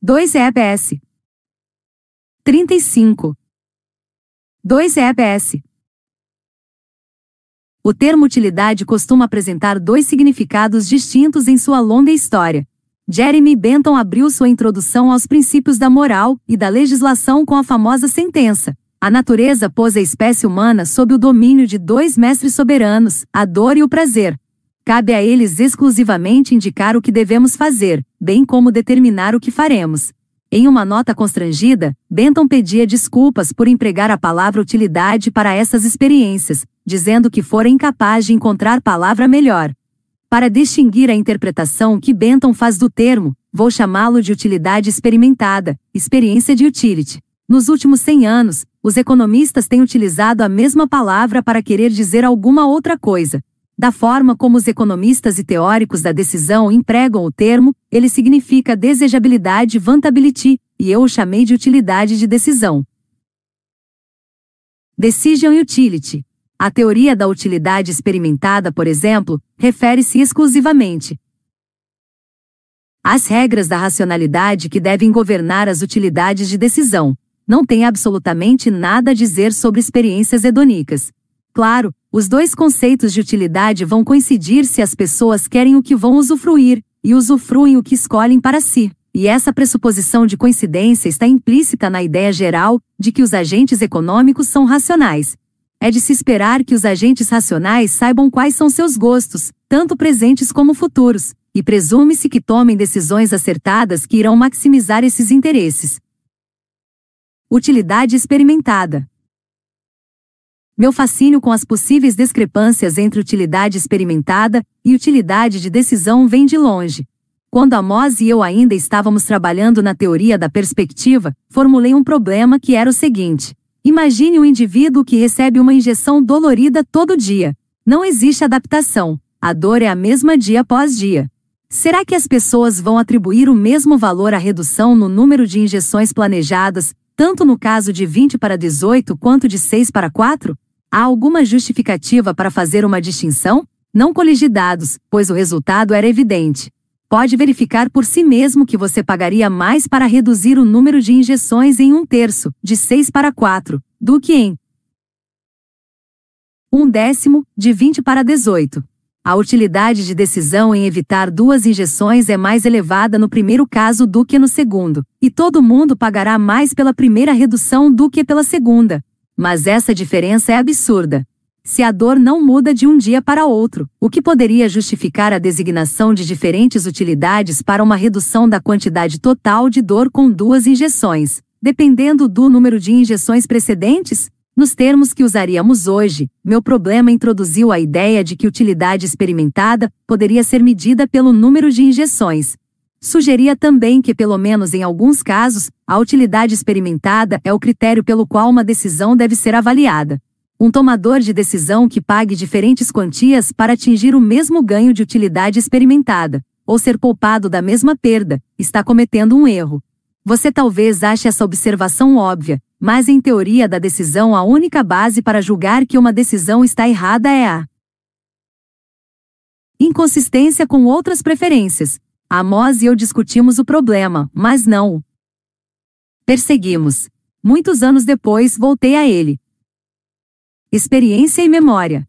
2 EBS. 35. 2 EBS. O termo utilidade costuma apresentar dois significados distintos em sua longa história. Jeremy Bentham abriu sua introdução aos princípios da moral e da legislação com a famosa sentença: a natureza pôs a espécie humana sob o domínio de dois mestres soberanos, a dor e o prazer. Cabe a eles exclusivamente indicar o que devemos fazer, bem como determinar o que faremos. Em uma nota constrangida, Benton pedia desculpas por empregar a palavra utilidade para essas experiências, dizendo que fora incapaz de encontrar palavra melhor. Para distinguir a interpretação que Benton faz do termo, vou chamá-lo de utilidade experimentada, experiência de utility. Nos últimos 100 anos, os economistas têm utilizado a mesma palavra para querer dizer alguma outra coisa. Da forma como os economistas e teóricos da decisão empregam o termo, ele significa desejabilidade vantability, e eu o chamei de utilidade de decisão. Decision Utility. A teoria da utilidade experimentada, por exemplo, refere-se exclusivamente As regras da racionalidade que devem governar as utilidades de decisão não têm absolutamente nada a dizer sobre experiências hedonicas. Claro, os dois conceitos de utilidade vão coincidir se as pessoas querem o que vão usufruir e usufruem o que escolhem para si. E essa pressuposição de coincidência está implícita na ideia geral de que os agentes econômicos são racionais. É de se esperar que os agentes racionais saibam quais são seus gostos, tanto presentes como futuros, e presume-se que tomem decisões acertadas que irão maximizar esses interesses. Utilidade experimentada. Meu fascínio com as possíveis discrepâncias entre utilidade experimentada e utilidade de decisão vem de longe. Quando Amos e eu ainda estávamos trabalhando na teoria da perspectiva, formulei um problema que era o seguinte: imagine um indivíduo que recebe uma injeção dolorida todo dia. Não existe adaptação. A dor é a mesma dia após dia. Será que as pessoas vão atribuir o mesmo valor à redução no número de injeções planejadas, tanto no caso de 20 para 18 quanto de 6 para 4? Há alguma justificativa para fazer uma distinção? Não coligi dados, pois o resultado era evidente pode verificar por si mesmo que você pagaria mais para reduzir o número de injeções em um terço, de 6 para 4, do que em um décimo, de 20 para 18. A utilidade de decisão em evitar duas injeções é mais elevada no primeiro caso do que no segundo, e todo mundo pagará mais pela primeira redução do que pela segunda. Mas essa diferença é absurda se a dor não muda de um dia para outro, o que poderia justificar a designação de diferentes utilidades para uma redução da quantidade total de dor com duas injeções, dependendo do número de injeções precedentes? Nos termos que usaríamos hoje, meu problema introduziu a ideia de que utilidade experimentada poderia ser medida pelo número de injeções. Sugeria também que, pelo menos em alguns casos, a utilidade experimentada é o critério pelo qual uma decisão deve ser avaliada. Um tomador de decisão que pague diferentes quantias para atingir o mesmo ganho de utilidade experimentada, ou ser poupado da mesma perda, está cometendo um erro. Você talvez ache essa observação óbvia, mas em teoria da decisão a única base para julgar que uma decisão está errada é a inconsistência com outras preferências. Amos e eu discutimos o problema, mas não perseguimos. Muitos anos depois voltei a ele, Experiência e memória.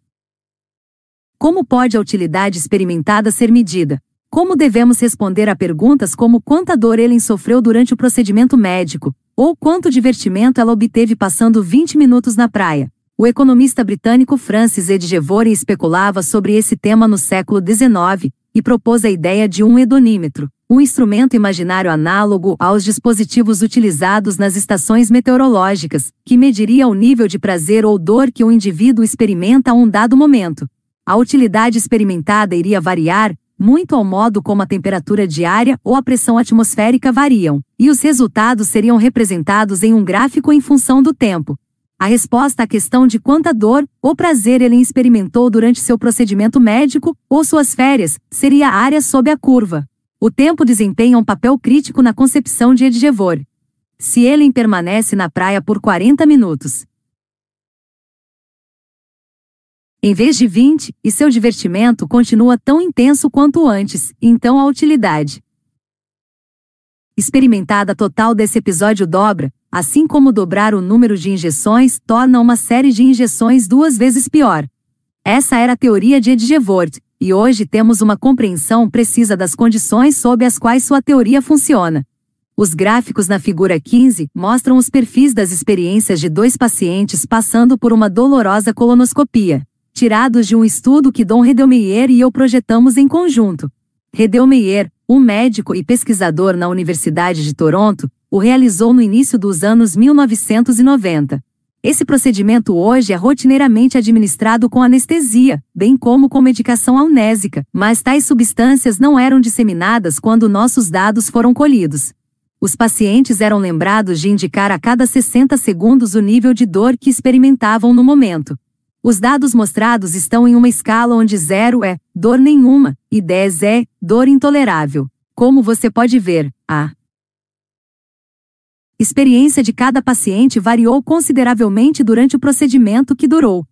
Como pode a utilidade experimentada ser medida? Como devemos responder a perguntas como quanta dor ele sofreu durante o procedimento médico, ou quanto divertimento ela obteve passando 20 minutos na praia? O economista britânico Francis Edgevoren especulava sobre esse tema no século XIX e propôs a ideia de um hedonímetro, um instrumento imaginário análogo aos dispositivos utilizados nas estações meteorológicas, que mediria o nível de prazer ou dor que o indivíduo experimenta a um dado momento. A utilidade experimentada iria variar, muito ao modo como a temperatura diária ou a pressão atmosférica variam, e os resultados seriam representados em um gráfico em função do tempo. A resposta à questão de quanta dor ou prazer ele experimentou durante seu procedimento médico ou suas férias seria a área sob a curva. O tempo desempenha um papel crítico na concepção de Edgevor. Se ele permanece na praia por 40 minutos, em vez de 20, e seu divertimento continua tão intenso quanto antes, então a utilidade experimentada total desse episódio dobra, assim como dobrar o número de injeções torna uma série de injeções duas vezes pior. Essa era a teoria de Edgevort, e hoje temos uma compreensão precisa das condições sob as quais sua teoria funciona. Os gráficos na figura 15 mostram os perfis das experiências de dois pacientes passando por uma dolorosa colonoscopia, tirados de um estudo que Dom Redelmeyer e eu projetamos em conjunto. Redelmeyer, um médico e pesquisador na Universidade de Toronto, o realizou no início dos anos 1990. Esse procedimento hoje é rotineiramente administrado com anestesia, bem como com medicação amnésica, mas tais substâncias não eram disseminadas quando nossos dados foram colhidos. Os pacientes eram lembrados de indicar a cada 60 segundos o nível de dor que experimentavam no momento. Os dados mostrados estão em uma escala onde 0 é dor nenhuma e 10 é dor intolerável. Como você pode ver, a experiência de cada paciente variou consideravelmente durante o procedimento que durou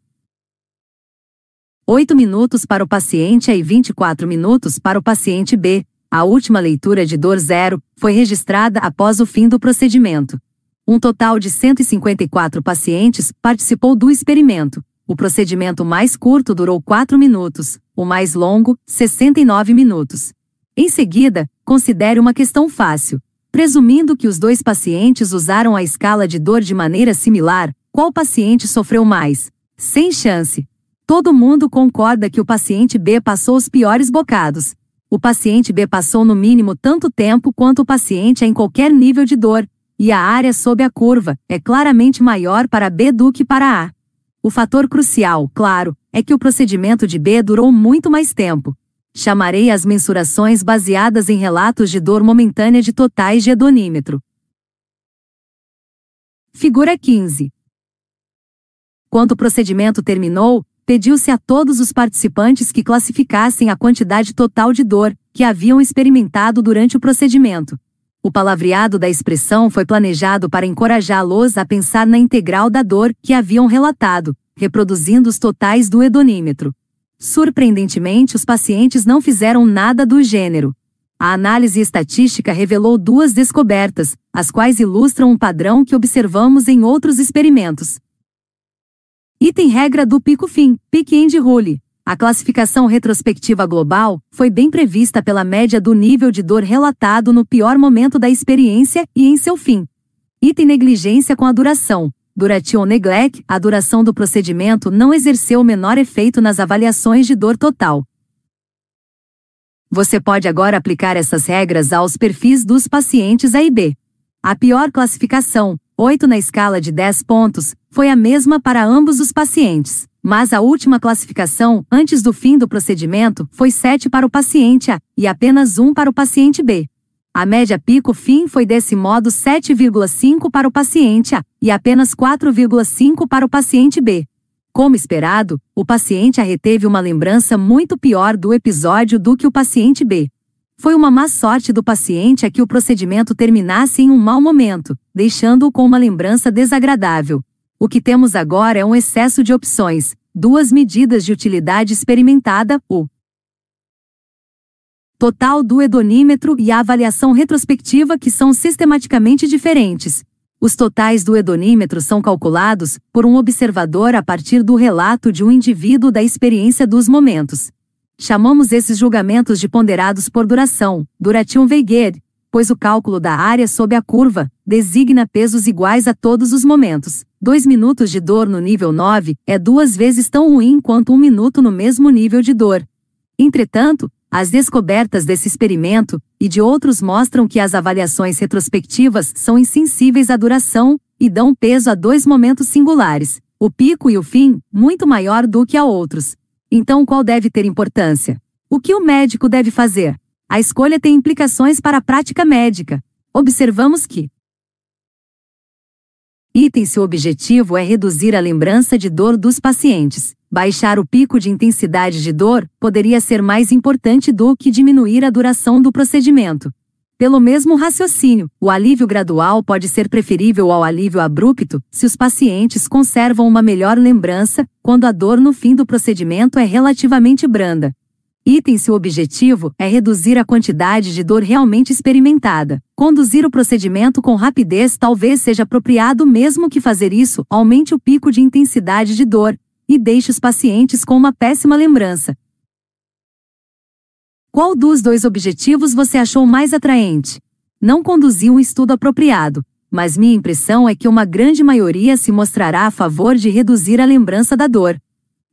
8 minutos para o paciente A e 24 minutos para o paciente B, A última leitura de dor zero foi registrada após o fim do procedimento. Um total de 154 pacientes participou do experimento. O procedimento mais curto durou 4 minutos, o mais longo, 69 minutos. Em seguida, considere uma questão fácil. Presumindo que os dois pacientes usaram a escala de dor de maneira similar, qual paciente sofreu mais? Sem chance. Todo mundo concorda que o paciente B passou os piores bocados. O paciente B passou no mínimo tanto tempo quanto o paciente A em qualquer nível de dor, e a área sob a curva é claramente maior para B do que para A. O fator crucial, claro, é que o procedimento de B durou muito mais tempo, chamarei as mensurações baseadas em relatos de dor momentânea de totais de hedonímetro. Figura 15. Quando o procedimento terminou, pediu-se a todos os participantes que classificassem a quantidade total de dor que haviam experimentado durante o procedimento. O palavreado da expressão foi planejado para encorajá-los a pensar na integral da dor que haviam relatado, reproduzindo os totais do hedonímetro. Surpreendentemente, os pacientes não fizeram nada do gênero. A análise estatística revelou duas descobertas, as quais ilustram um padrão que observamos em outros experimentos. Item regra do pico-fim, Peak-End Rule. A classificação retrospectiva global foi bem prevista pela média do nível de dor relatado no pior momento da experiência e em seu fim. Item negligência com a duração. Duration neglect, a duração do procedimento não exerceu o menor efeito nas avaliações de dor total. Você pode agora aplicar essas regras aos perfis dos pacientes A e B. A pior classificação, 8 na escala de 10 pontos, foi a mesma para ambos os pacientes, mas a última classificação, antes do fim do procedimento, foi 7 para o paciente A e apenas 1 para o paciente B. A média pico-fim foi desse modo 7,5 para o paciente A e apenas 4,5 para o paciente B. Como esperado, o paciente A reteve uma lembrança muito pior do episódio do que o paciente B. Foi uma má sorte do paciente a que o procedimento terminasse em um mau momento, deixando-o com uma lembrança desagradável. O que temos agora é um excesso de opções, duas medidas de utilidade experimentada, o total do hedonímetro e a avaliação retrospectiva que são sistematicamente diferentes. Os totais do hedonímetro são calculados por um observador a partir do relato de um indivíduo da experiência dos momentos. Chamamos esses julgamentos de ponderados por duração, duration Veiger, pois o cálculo da área sob a curva designa pesos iguais a todos os momentos. Dois minutos de dor no nível 9 é duas vezes tão ruim quanto um minuto no mesmo nível de dor. Entretanto, as descobertas desse experimento e de outros mostram que as avaliações retrospectivas são insensíveis à duração e dão peso a dois momentos singulares, o pico e o fim, muito maior do que a outros. Então, qual deve ter importância? O que o médico deve fazer? A escolha tem implicações para a prática médica. Observamos que Item se o objetivo é reduzir a lembrança de dor dos pacientes. Baixar o pico de intensidade de dor poderia ser mais importante do que diminuir a duração do procedimento. Pelo mesmo raciocínio, o alívio gradual pode ser preferível ao alívio abrupto se os pacientes conservam uma melhor lembrança quando a dor no fim do procedimento é relativamente branda. Item se o objetivo é reduzir a quantidade de dor realmente experimentada. Conduzir o procedimento com rapidez talvez seja apropriado mesmo que fazer isso aumente o pico de intensidade de dor, e deixe os pacientes com uma péssima lembrança. Qual dos dois objetivos você achou mais atraente? Não conduzi um estudo apropriado, mas minha impressão é que uma grande maioria se mostrará a favor de reduzir a lembrança da dor.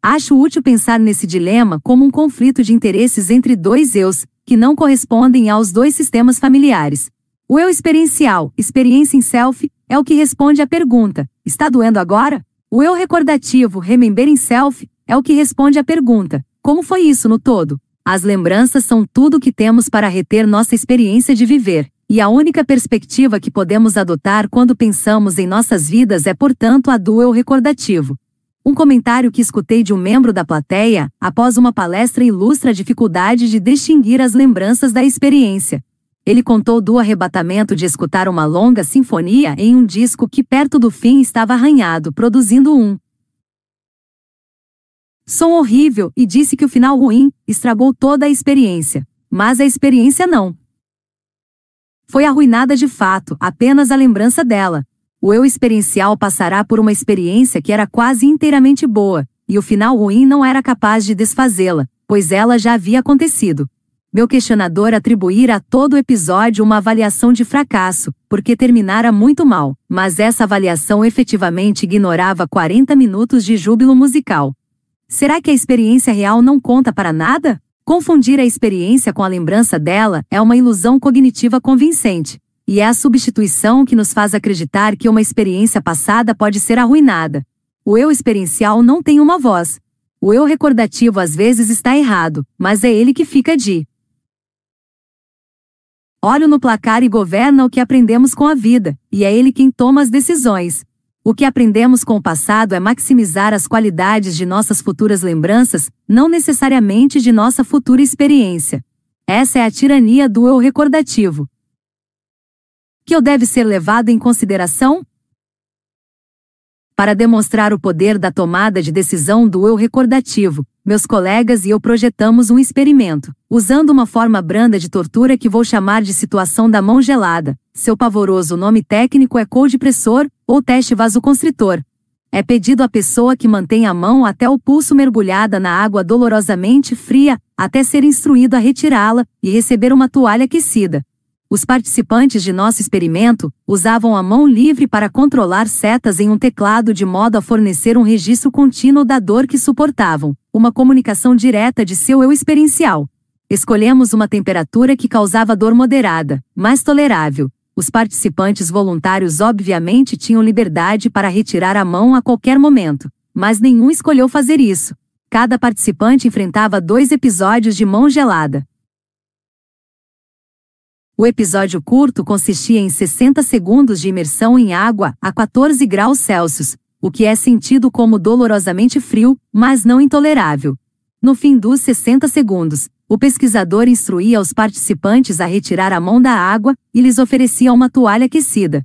Acho útil pensar nesse dilema como um conflito de interesses entre dois eus, que não correspondem aos dois sistemas familiares. O eu experiencial, experiência em self, é o que responde à pergunta: está doendo agora? O eu recordativo, remembering self, é o que responde à pergunta: como foi isso no todo? As lembranças são tudo o que temos para reter nossa experiência de viver, e a única perspectiva que podemos adotar quando pensamos em nossas vidas é, portanto, a do eu recordativo. Um comentário que escutei de um membro da plateia, após uma palestra, ilustra a dificuldade de distinguir as lembranças da experiência. Ele contou do arrebatamento de escutar uma longa sinfonia em um disco que perto do fim estava arranhado, produzindo um som horrível, e disse que o final ruim estragou toda a experiência. mas a experiência não. Foi arruinada de fato, apenas a lembrança dela. O eu experiencial passará por uma experiência que era quase inteiramente boa, e o final ruim não era capaz de desfazê-la, pois ela já havia acontecido. Meu questionador atribuíra a todo episódio uma avaliação de fracasso, porque terminara muito mal, mas essa avaliação efetivamente ignorava 40 minutos de júbilo musical. Será que a experiência real não conta para nada? Confundir a experiência com a lembrança dela é uma ilusão cognitiva convincente, e é a substituição que nos faz acreditar que uma experiência passada pode ser arruinada. O eu experiencial não tem uma voz. O eu recordativo às vezes está errado, mas é ele que fica de Olho no placar e governa o que aprendemos com a vida, e é ele quem toma as decisões. O que aprendemos com o passado é maximizar as qualidades de nossas futuras lembranças, não necessariamente de nossa futura experiência. Essa é a tirania do eu recordativo. Que eu deve ser levado em consideração? Para demonstrar o poder da tomada de decisão do eu recordativo, meus colegas e eu projetamos um experimento, usando uma forma branda de tortura que vou chamar de situação da mão gelada. Seu pavoroso nome técnico é cold pressor ou teste vasoconstritor. É pedido à pessoa que mantém a mão até o pulso mergulhada na água dolorosamente fria, até ser instruído a retirá-la e receber uma toalha aquecida. Os participantes de nosso experimento usavam a mão livre para controlar setas em um teclado de modo a fornecer um registro contínuo da dor que suportavam, uma comunicação direta de seu eu experiencial. Escolhemos uma temperatura que causava dor moderada, mais tolerável. Os participantes voluntários obviamente tinham liberdade para retirar a mão a qualquer momento, mas nenhum escolheu fazer isso. Cada participante enfrentava dois episódios de mão gelada, o episódio curto consistia em 60 segundos de imersão em água a 14 graus Celsius, o que é sentido como dolorosamente frio, mas não intolerável. No fim dos 60 segundos, o pesquisador instruía os participantes a retirar a mão da água e lhes oferecia uma toalha aquecida.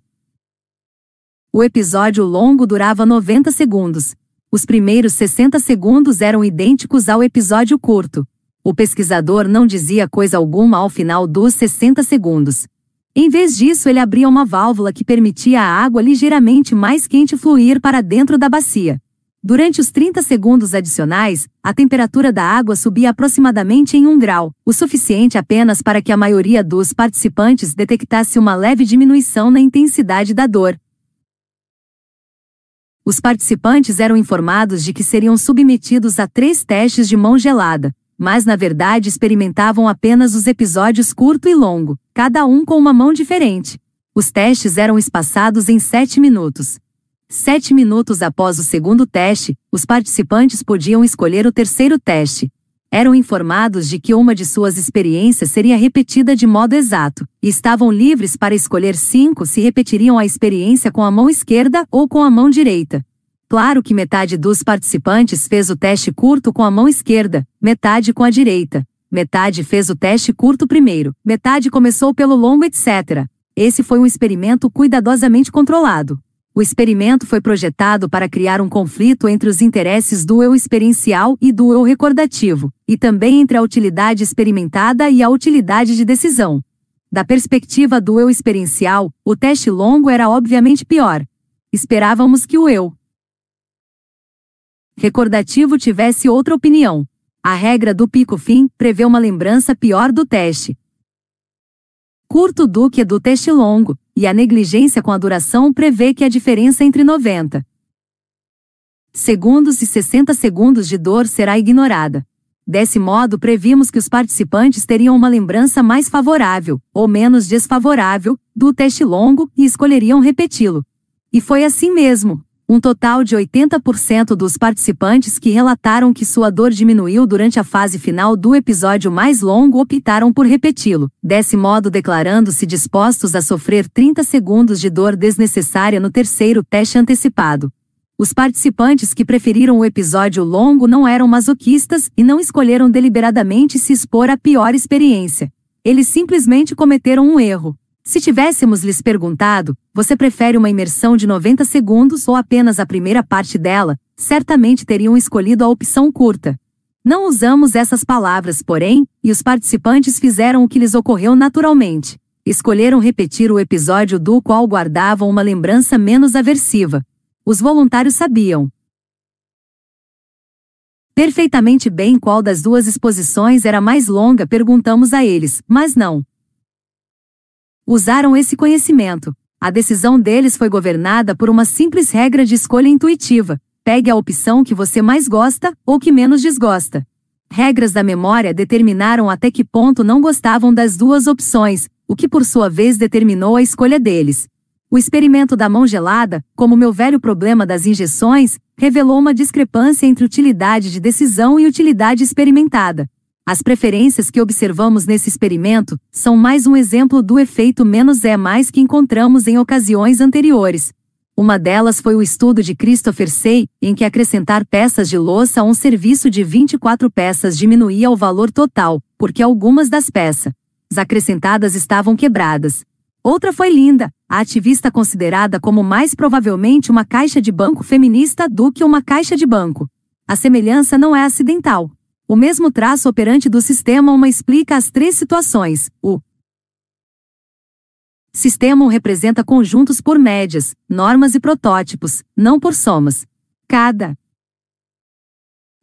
O episódio longo durava 90 segundos. Os primeiros 60 segundos eram idênticos ao episódio curto, o pesquisador não dizia coisa alguma ao final dos 60 segundos. Em vez disso, ele abria uma válvula que permitia a água ligeiramente mais quente fluir para dentro da bacia. Durante os 30 segundos adicionais, a temperatura da água subia aproximadamente em 1 grau, o suficiente apenas para que a maioria dos participantes detectasse uma leve diminuição na intensidade da dor. Os participantes eram informados de que seriam submetidos a três testes de mão gelada, mas na verdade experimentavam apenas os episódios curto e longo, cada um com uma mão diferente. Os testes eram espaçados em 7 minutos. Sete minutos após o segundo teste, os participantes podiam escolher o terceiro teste. Eram informados de que uma de suas experiências seria repetida de modo exato, e estavam livres para escolher cinco se repetiriam a experiência com a mão esquerda ou com a mão direita. Claro que metade dos participantes fez o teste curto com a mão esquerda, metade com a direita. Metade fez o teste curto primeiro, metade começou pelo longo, etc. Esse foi um experimento cuidadosamente controlado. O experimento foi projetado para criar um conflito entre os interesses do eu experiencial e do eu recordativo, e também entre a utilidade experimentada e a utilidade de decisão. Da perspectiva do eu experiencial, o teste longo era obviamente pior. Esperávamos que o eu recordativo tivesse outra opinião. A regra do pico-fim prevê uma lembrança pior do teste. Curto do que do teste longo, e a negligência com a duração prevê que a diferença entre 90 segundos e 60 segundos de dor será ignorada. Desse modo, previmos que os participantes teriam uma lembrança mais favorável, ou menos desfavorável, do teste longo e escolheriam repeti-lo. E foi assim mesmo. Um total de 80% dos participantes que relataram que sua dor diminuiu durante a fase final do episódio mais longo optaram por repeti-lo, desse modo declarando-se dispostos a sofrer 30 segundos de dor desnecessária no terceiro teste antecipado. Os participantes que preferiram o episódio longo não eram masoquistas e não escolheram deliberadamente se expor à pior experiência. Eles simplesmente cometeram um erro. Se tivéssemos lhes perguntado, você prefere uma imersão de 90 segundos ou apenas a primeira parte dela, certamente teriam escolhido a opção curta. Não usamos essas palavras, porém, e os participantes fizeram o que lhes ocorreu naturalmente. Escolheram repetir o episódio do qual guardavam uma lembrança menos aversiva. Os voluntários sabiam perfeitamente bem qual das duas exposições era mais longa, perguntamos a eles, mas não. Usaram esse conhecimento. A decisão deles foi governada por uma simples regra de escolha intuitiva, pegue a opção que você mais gosta ou que menos desgosta. Regras da memória determinaram até que ponto não gostavam das duas opções, o que por sua vez determinou a escolha deles. O experimento da mão gelada, como meu velho problema das injeções, revelou uma discrepância entre utilidade de decisão e utilidade experimentada. As preferências que observamos nesse experimento são mais um exemplo do efeito menos é mais que encontramos em ocasiões anteriores. Uma delas foi o estudo de Christopher Say, em que acrescentar peças de louça a um serviço de 24 peças diminuía o valor total, porque algumas das peças acrescentadas estavam quebradas. Outra foi Linda, a ativista considerada como mais provavelmente uma caixa de banco feminista do que uma caixa de banco. A semelhança não é acidental. O mesmo traço operante do sistema uma explica as três situações. O Sistema representa conjuntos por médias, normas e protótipos, não por somas. Cada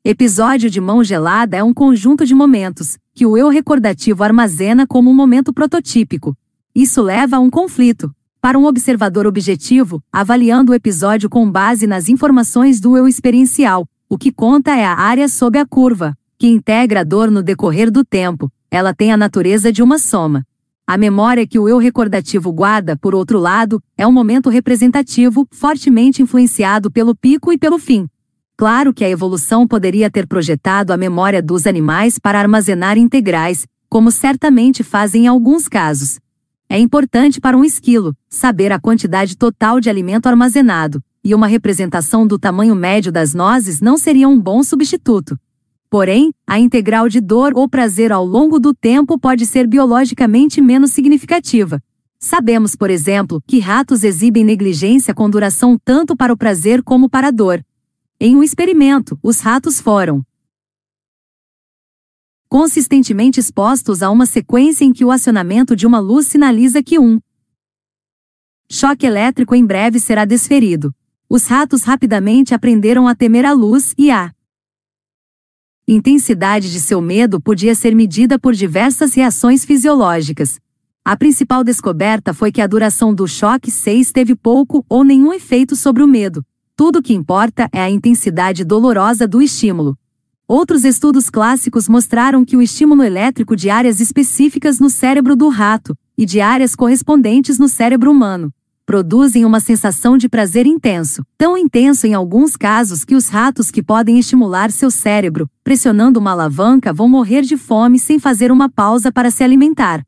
episódio de mão gelada é um conjunto de momentos, que o eu recordativo armazena como um momento prototípico. Isso leva a um conflito. Para um observador objetivo, avaliando o episódio com base nas informações do eu experiencial, o que conta é a área sob a curva, que integra a dor no decorrer do tempo. Ela tem a natureza de uma soma. A memória que o eu recordativo guarda, por outro lado, é um momento representativo, fortemente influenciado pelo pico e pelo fim. Claro que a evolução poderia ter projetado a memória dos animais para armazenar integrais, como certamente fazem em alguns casos. É importante para um esquilo saber a quantidade total de alimento armazenado, e uma representação do tamanho médio das nozes não seria um bom substituto. Porém, a integral de dor ou prazer ao longo do tempo pode ser biologicamente menos significativa. Sabemos, por exemplo, que ratos exibem negligência com duração tanto para o prazer como para a dor. Em um experimento, os ratos foram consistentemente expostos a uma sequência em que o acionamento de uma luz sinaliza que um choque elétrico em breve será desferido. Os ratos rapidamente aprenderam a temer a luz e a intensidade de seu medo podia ser medida por diversas reações fisiológicas. A principal descoberta foi que a duração do choque 6 teve pouco ou nenhum efeito sobre o medo. Tudo o que importa é a intensidade dolorosa do estímulo. Outros estudos clássicos mostraram que o estímulo elétrico de áreas específicas no cérebro do rato e de áreas correspondentes no cérebro humano produzem uma sensação de prazer intenso, tão intenso em alguns casos que os ratos que podem estimular seu cérebro, pressionando uma alavanca, vão morrer de fome sem fazer uma pausa para se alimentar.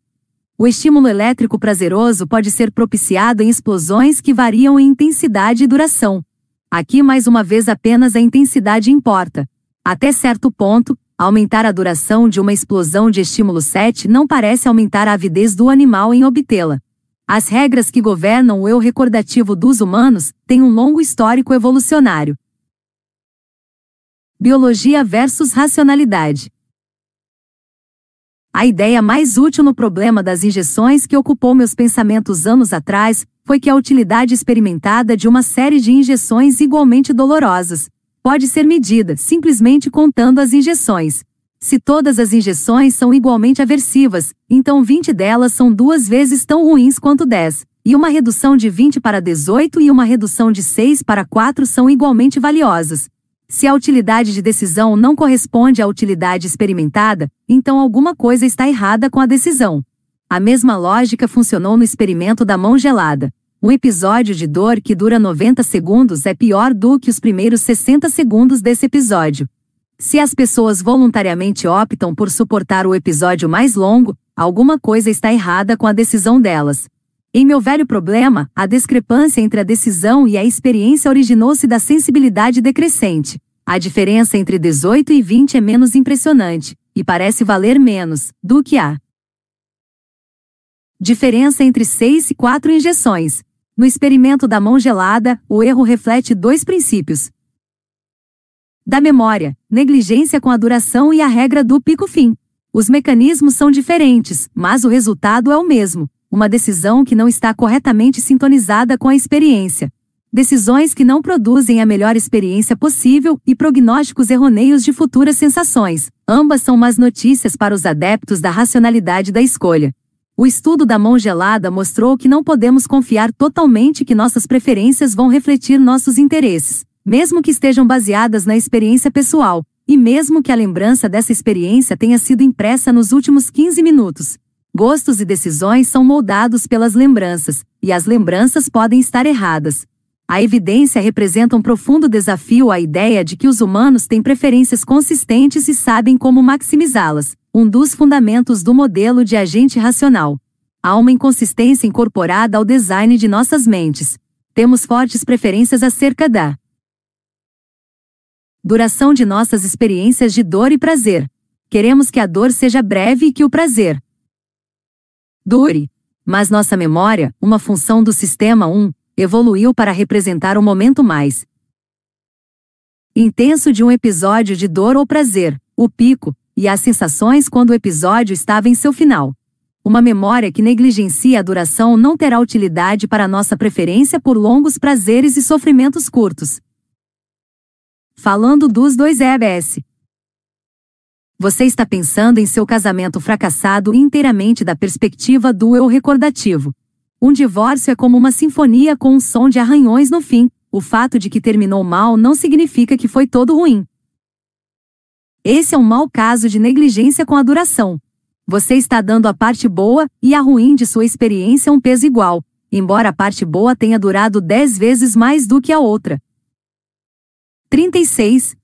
O estímulo elétrico prazeroso pode ser propiciado em explosões que variam em intensidade e duração. Aqui mais uma vez apenas a intensidade importa. Até certo ponto, aumentar a duração de uma explosão de estímulo 7 não parece aumentar a avidez do animal em obtê-la. As regras que governam o eu recordativo dos humanos têm um longo histórico evolucionário. Biologia versus racionalidade. A ideia mais útil no problema das injeções que ocupou meus pensamentos anos atrás foi que a utilidade experimentada de uma série de injeções igualmente dolorosas pode ser medida simplesmente contando as injeções. Se todas as injeções são igualmente aversivas, então 20 delas são duas vezes tão ruins quanto 10, e uma redução de 20 para 18 e uma redução de 6 para 4 são igualmente valiosas. Se a utilidade de decisão não corresponde à utilidade experimentada, então alguma coisa está errada com a decisão. A mesma lógica funcionou no experimento da mão gelada. Um episódio de dor que dura 90 segundos é pior do que os primeiros 60 segundos desse episódio. Se as pessoas voluntariamente optam por suportar o episódio mais longo, alguma coisa está errada com a decisão delas. Em meu velho problema, a discrepância entre a decisão e a experiência originou-se da sensibilidade decrescente. A diferença entre 18 e 20 é menos impressionante, e parece valer menos, do que a diferença entre 6 e 4 injeções. No experimento da mão gelada, o erro reflete dois princípios. Da memória, negligência com a duração e a regra do pico-fim. Os mecanismos são diferentes, mas o resultado é o mesmo: uma decisão que não está corretamente sintonizada com a experiência. Decisões que não produzem a melhor experiência possível e prognósticos errôneos de futuras sensações. Ambas são más notícias para os adeptos da racionalidade da escolha. O estudo da mão gelada mostrou que não podemos confiar totalmente que nossas preferências vão refletir nossos interesses, mesmo que estejam baseadas na experiência pessoal, e mesmo que a lembrança dessa experiência tenha sido impressa nos últimos 15 minutos. Gostos e decisões são moldados pelas lembranças, e as lembranças podem estar erradas. A evidência representa um profundo desafio à ideia de que os humanos têm preferências consistentes e sabem como maximizá-las um dos fundamentos do modelo de agente racional. Há uma inconsistência incorporada ao design de nossas mentes. Temos fortes preferências acerca da duração de nossas experiências de dor e prazer. Queremos que a dor seja breve e que o prazer dure. Mas nossa memória, uma função do sistema 1, evoluiu para representar o momento mais intenso de um episódio de dor ou prazer, o pico, e as sensações quando o episódio estava em seu final. Uma memória que negligencia a duração não terá utilidade para nossa preferência por longos prazeres e sofrimentos curtos. Falando dos dois EBS. Você está pensando em seu casamento fracassado inteiramente da perspectiva do eu recordativo. Um divórcio é como uma sinfonia com um som de arranhões no fim. O fato de que terminou mal não significa que foi todo ruim. Esse é um mau caso de negligência com a duração. Você está dando a parte boa e a ruim de sua experiência um peso igual, embora a parte boa tenha durado dez vezes mais do que a outra. 36.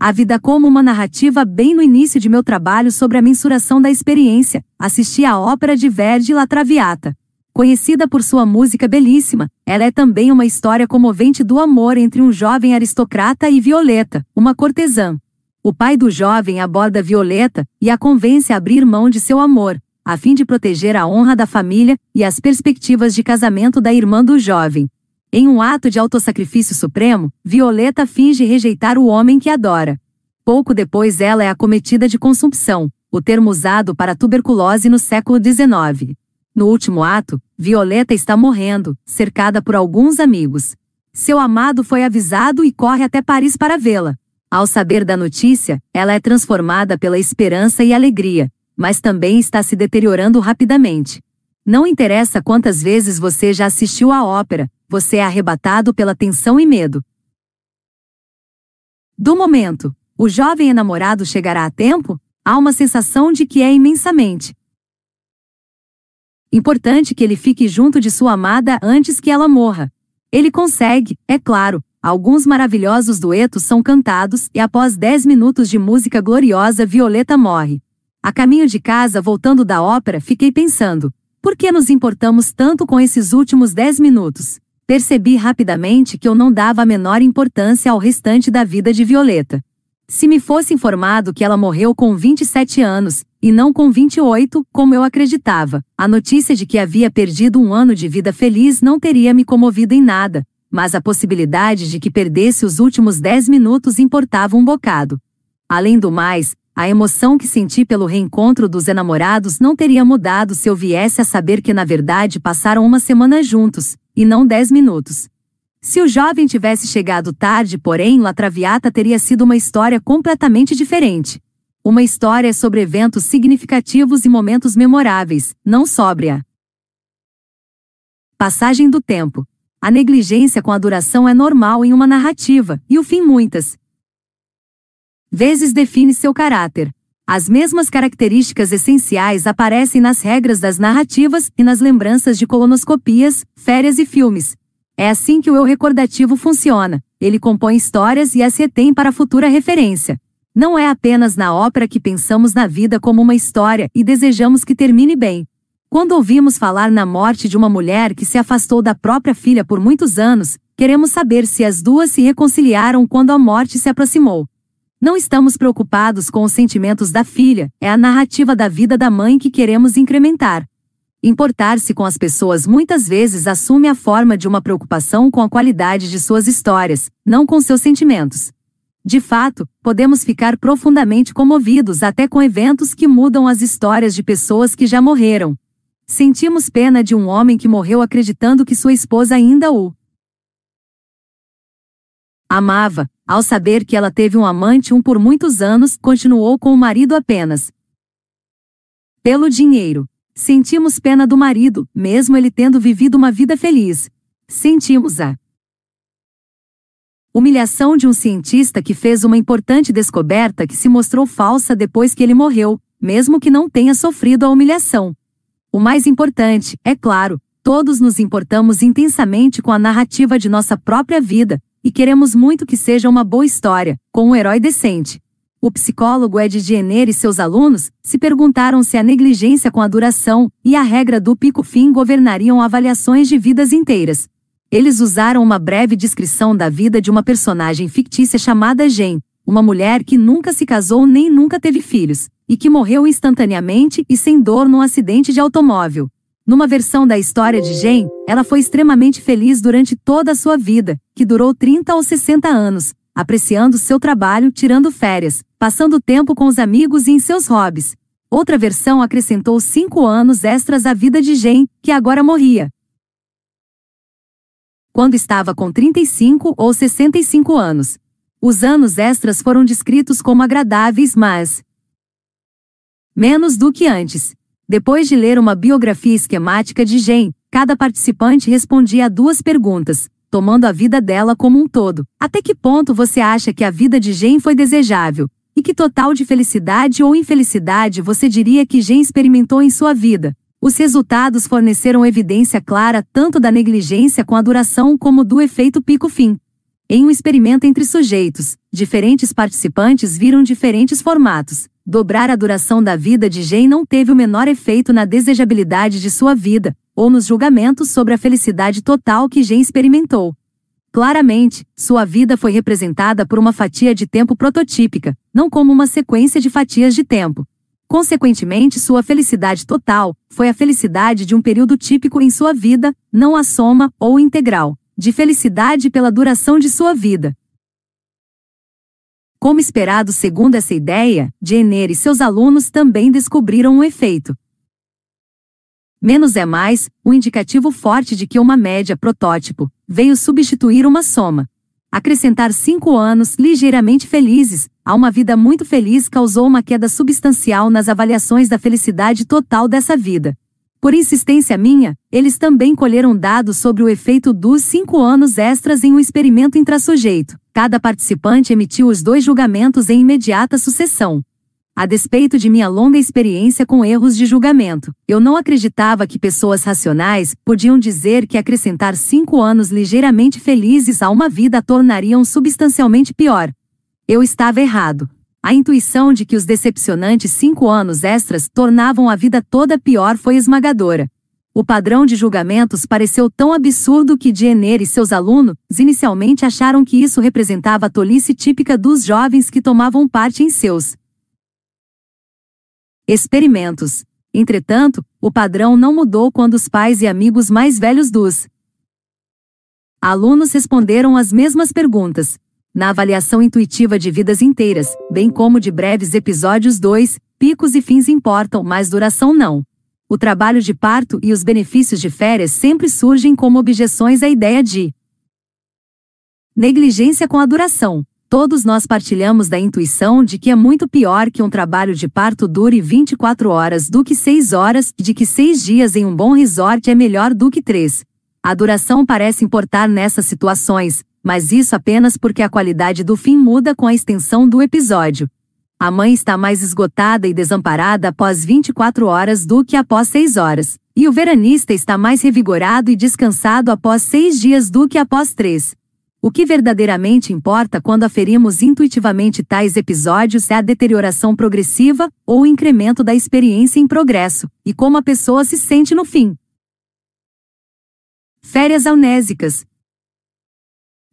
A vida como uma narrativa bem no início de meu trabalho sobre a mensuração da experiência, assisti à ópera de Verdi La Traviata. Conhecida por sua música belíssima, ela é também uma história comovente do amor entre um jovem aristocrata e Violeta, uma cortesã. O pai do jovem aborda Violeta e a convence a abrir mão de seu amor, a fim de proteger a honra da família e as perspectivas de casamento da irmã do jovem. Em um ato de autossacrifício supremo, Violeta finge rejeitar o homem que adora. Pouco depois ela é acometida de consumpção, o termo usado para tuberculose no século XIX. No último ato, Violeta está morrendo, cercada por alguns amigos. Seu amado foi avisado e corre até Paris para vê-la. Ao saber da notícia, ela é transformada pela esperança e alegria, mas também está se deteriorando rapidamente. Não interessa quantas vezes você já assistiu à ópera, você é arrebatado pela tensão e medo. Do momento, o jovem enamorado chegará a tempo? Há uma sensação de que é imensamente Importante que ele fique junto de sua amada antes que ela morra. Ele consegue, é claro. Alguns maravilhosos duetos são cantados e após 10 minutos de música gloriosa Violeta morre. A caminho de casa voltando da ópera fiquei pensando, por que nos importamos tanto com esses últimos 10 minutos? Percebi rapidamente que eu não dava a menor importância ao restante da vida de Violeta. Se me fosse informado que ela morreu com 27 anos, e não com 28, como eu acreditava, a notícia de que havia perdido um ano de vida feliz não teria me comovido em nada, mas a possibilidade de que perdesse os últimos 10 minutos importava um bocado. Além do mais, a emoção que senti pelo reencontro dos enamorados não teria mudado se eu viesse a saber que na verdade passaram uma semana juntos, e não 10 minutos. Se o jovem tivesse chegado tarde, porém, La Traviata teria sido uma história completamente diferente. Uma história sobre eventos significativos e momentos memoráveis, não sóbria. Passagem do tempo. A negligência com a duração é normal em uma narrativa, e o fim muitas vezes define seu caráter. As mesmas características essenciais aparecem nas regras das narrativas e nas lembranças de colonoscopias, férias e filmes, é assim que o eu recordativo funciona. Ele compõe histórias e as retém para futura referência. Não é apenas na ópera que pensamos na vida como uma história e desejamos que termine bem. Quando ouvimos falar na morte de uma mulher que se afastou da própria filha por muitos anos, queremos saber se as duas se reconciliaram quando a morte se aproximou. Não estamos preocupados com os sentimentos da filha, é a narrativa da vida da mãe que queremos incrementar. Importar-se com as pessoas muitas vezes assume a forma de uma preocupação com a qualidade de suas histórias, não com seus sentimentos. De fato, podemos ficar profundamente comovidos até com eventos que mudam as histórias de pessoas que já morreram. Sentimos pena de um homem que morreu acreditando que sua esposa ainda o amava, ao saber que ela teve um amante um por muitos anos, continuou com o marido apenas pelo dinheiro. Sentimos pena do marido, mesmo ele tendo vivido uma vida feliz. Sentimos a humilhação de um cientista que fez uma importante descoberta que se mostrou falsa depois que ele morreu, mesmo que não tenha sofrido a humilhação. O mais importante, é claro, todos nos importamos intensamente com a narrativa de nossa própria vida, e queremos muito que seja uma boa história, com um herói decente. O psicólogo Ed Jenner e seus alunos se perguntaram se a negligência com a duração e a regra do pico-fim governariam avaliações de vidas inteiras. Eles usaram uma breve descrição da vida de uma personagem fictícia chamada Jen, uma mulher que nunca se casou nem nunca teve filhos, e que morreu instantaneamente e sem dor num acidente de automóvel. Numa versão da história de Jen, ela foi extremamente feliz durante toda a sua vida, que durou 30 ou 60 anos, apreciando seu trabalho, tirando férias, passando tempo com os amigos e em seus hobbies. Outra versão acrescentou cinco anos extras à vida de Jen, que agora morria, quando estava com 35 ou 65 anos. Os anos extras foram descritos como agradáveis, mas menos do que antes. Depois de ler uma biografia esquemática de Jen, cada participante respondia a duas perguntas, tomando a vida dela como um todo. Até que ponto você acha que a vida de Jen foi desejável? E que total de felicidade ou infelicidade você diria que Jen experimentou em sua vida? Os resultados forneceram evidência clara tanto da negligência com a duração como do efeito pico-fim. Em um experimento entre sujeitos, diferentes participantes viram diferentes formatos. Dobrar a duração da vida de Jane não teve o menor efeito na desejabilidade de sua vida, ou nos julgamentos sobre a felicidade total que Jane experimentou. Claramente, sua vida foi representada por uma fatia de tempo prototípica, não como uma sequência de fatias de tempo. Consequentemente, sua felicidade total foi a felicidade de um período típico em sua vida, não a soma ou integral de felicidade pela duração de sua vida. Como esperado segundo essa ideia, Jenner e seus alunos também descobriram um efeito. Menos é mais, um indicativo forte de que uma média protótipo veio substituir uma soma. Acrescentar cinco anos ligeiramente felizes a uma vida muito feliz causou uma queda substancial nas avaliações da felicidade total dessa vida. Por insistência minha, eles também colheram dados sobre o efeito dos cinco anos extras em um experimento intrassujeito. Cada participante emitiu os dois julgamentos em imediata sucessão. A despeito de minha longa experiência com erros de julgamento, eu não acreditava que pessoas racionais podiam dizer que acrescentar cinco anos ligeiramente felizes a uma vida a tornariam substancialmente pior. Eu estava errado. A intuição de que os decepcionantes cinco anos extras tornavam a vida toda pior foi esmagadora. O padrão de julgamentos pareceu tão absurdo que Jenner e seus alunos inicialmente acharam que isso representava a tolice típica dos jovens que tomavam parte em seus experimentos. Entretanto, o padrão não mudou quando os pais e amigos mais velhos dos alunos responderam as mesmas perguntas na avaliação intuitiva de vidas inteiras, bem como de breves episódios 2, picos e fins importam, mas duração não. O trabalho de parto e os benefícios de férias sempre surgem como objeções à ideia de negligência com a duração. Todos nós partilhamos da intuição de que é muito pior que um trabalho de parto dure 24 horas do que 6 horas, de que 6 dias em um bom resort é melhor do que 3. A duração parece importar nessas situações, mas isso apenas porque a qualidade do fim muda com a extensão do episódio. A mãe está mais esgotada e desamparada após 24 horas do que após 6 horas, e o veranista está mais revigorado e descansado após 6 dias do que após 3. O que verdadeiramente importa quando aferimos intuitivamente tais episódios é a deterioração progressiva ou o incremento da experiência em progresso, e como a pessoa se sente no fim. Férias amnésicas,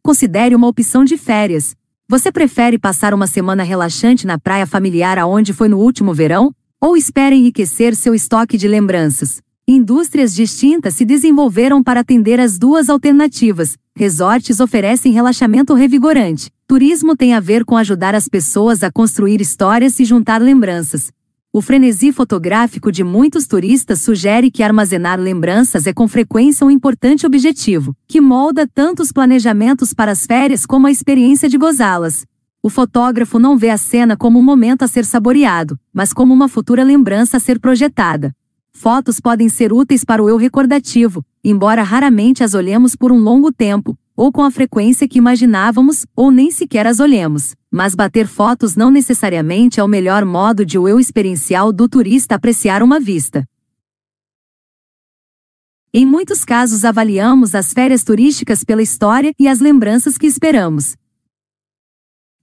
Considere uma opção de férias. Você prefere passar uma semana relaxante na praia familiar aonde foi no último verão? Ou espera enriquecer seu estoque de lembranças? Indústrias distintas se desenvolveram para atender as duas alternativas, resorts oferecem relaxamento revigorante. Turismo tem a ver com ajudar as pessoas a construir histórias e juntar lembranças. O frenesi fotográfico de muitos turistas sugere que armazenar lembranças é com frequência um importante objetivo, que molda tanto os planejamentos para as férias como a experiência de gozá-las. O fotógrafo não vê a cena como um momento a ser saboreado, mas como uma futura lembrança a ser projetada. Fotos podem ser úteis para o eu recordativo, embora raramente as olhemos por um longo tempo, ou com a frequência que imaginávamos, ou nem sequer as olhemos. Mas bater fotos não necessariamente é o melhor modo de o eu experiencial do turista apreciar uma vista. Em muitos casos avaliamos as férias turísticas pela história e as lembranças que esperamos.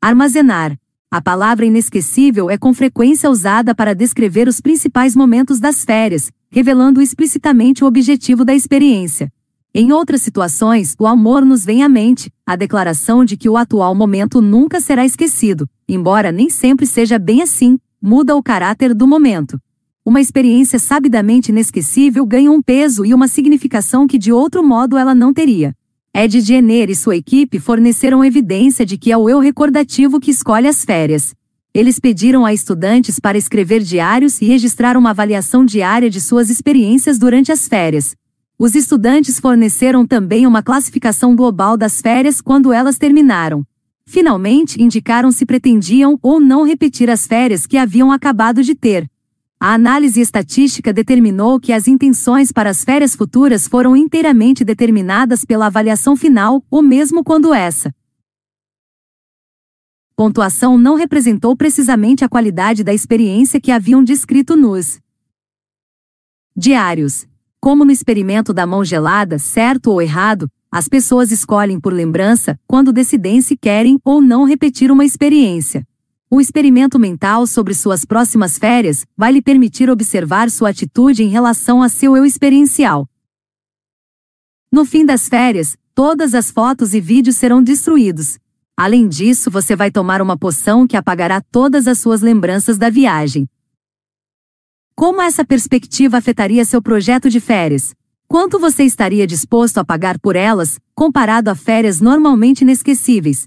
Armazenar. A palavra inesquecível é com frequência usada para descrever os principais momentos das férias, revelando explicitamente o objetivo da experiência. Em outras situações, o amor nos vem à mente, a declaração de que o atual momento nunca será esquecido, embora nem sempre seja bem assim, muda o caráter do momento. Uma experiência sabidamente inesquecível ganha um peso e uma significação que de outro modo ela não teria. Ed Jenner e sua equipe forneceram evidência de que é o eu recordativo que escolhe as férias. Eles pediram a estudantes para escrever diários e registrar uma avaliação diária de suas experiências durante as férias, os estudantes forneceram também uma classificação global das férias quando elas terminaram. Finalmente, indicaram se pretendiam ou não repetir as férias que haviam acabado de ter. A análise estatística determinou que as intenções para as férias futuras foram inteiramente determinadas pela avaliação final, ou mesmo quando essa pontuação não representou precisamente a qualidade da experiência que haviam descrito nos diários. Como no experimento da mão gelada, certo ou errado, as pessoas escolhem por lembrança quando decidem se querem ou não repetir uma experiência. Um experimento mental sobre suas próximas férias vai lhe permitir observar sua atitude em relação a seu eu experiencial. No fim das férias, todas as fotos e vídeos serão destruídos. Além disso, você vai tomar uma poção que apagará todas as suas lembranças da viagem. Como essa perspectiva afetaria seu projeto de férias? Quanto você estaria disposto a pagar por elas, comparado a férias normalmente inesquecíveis?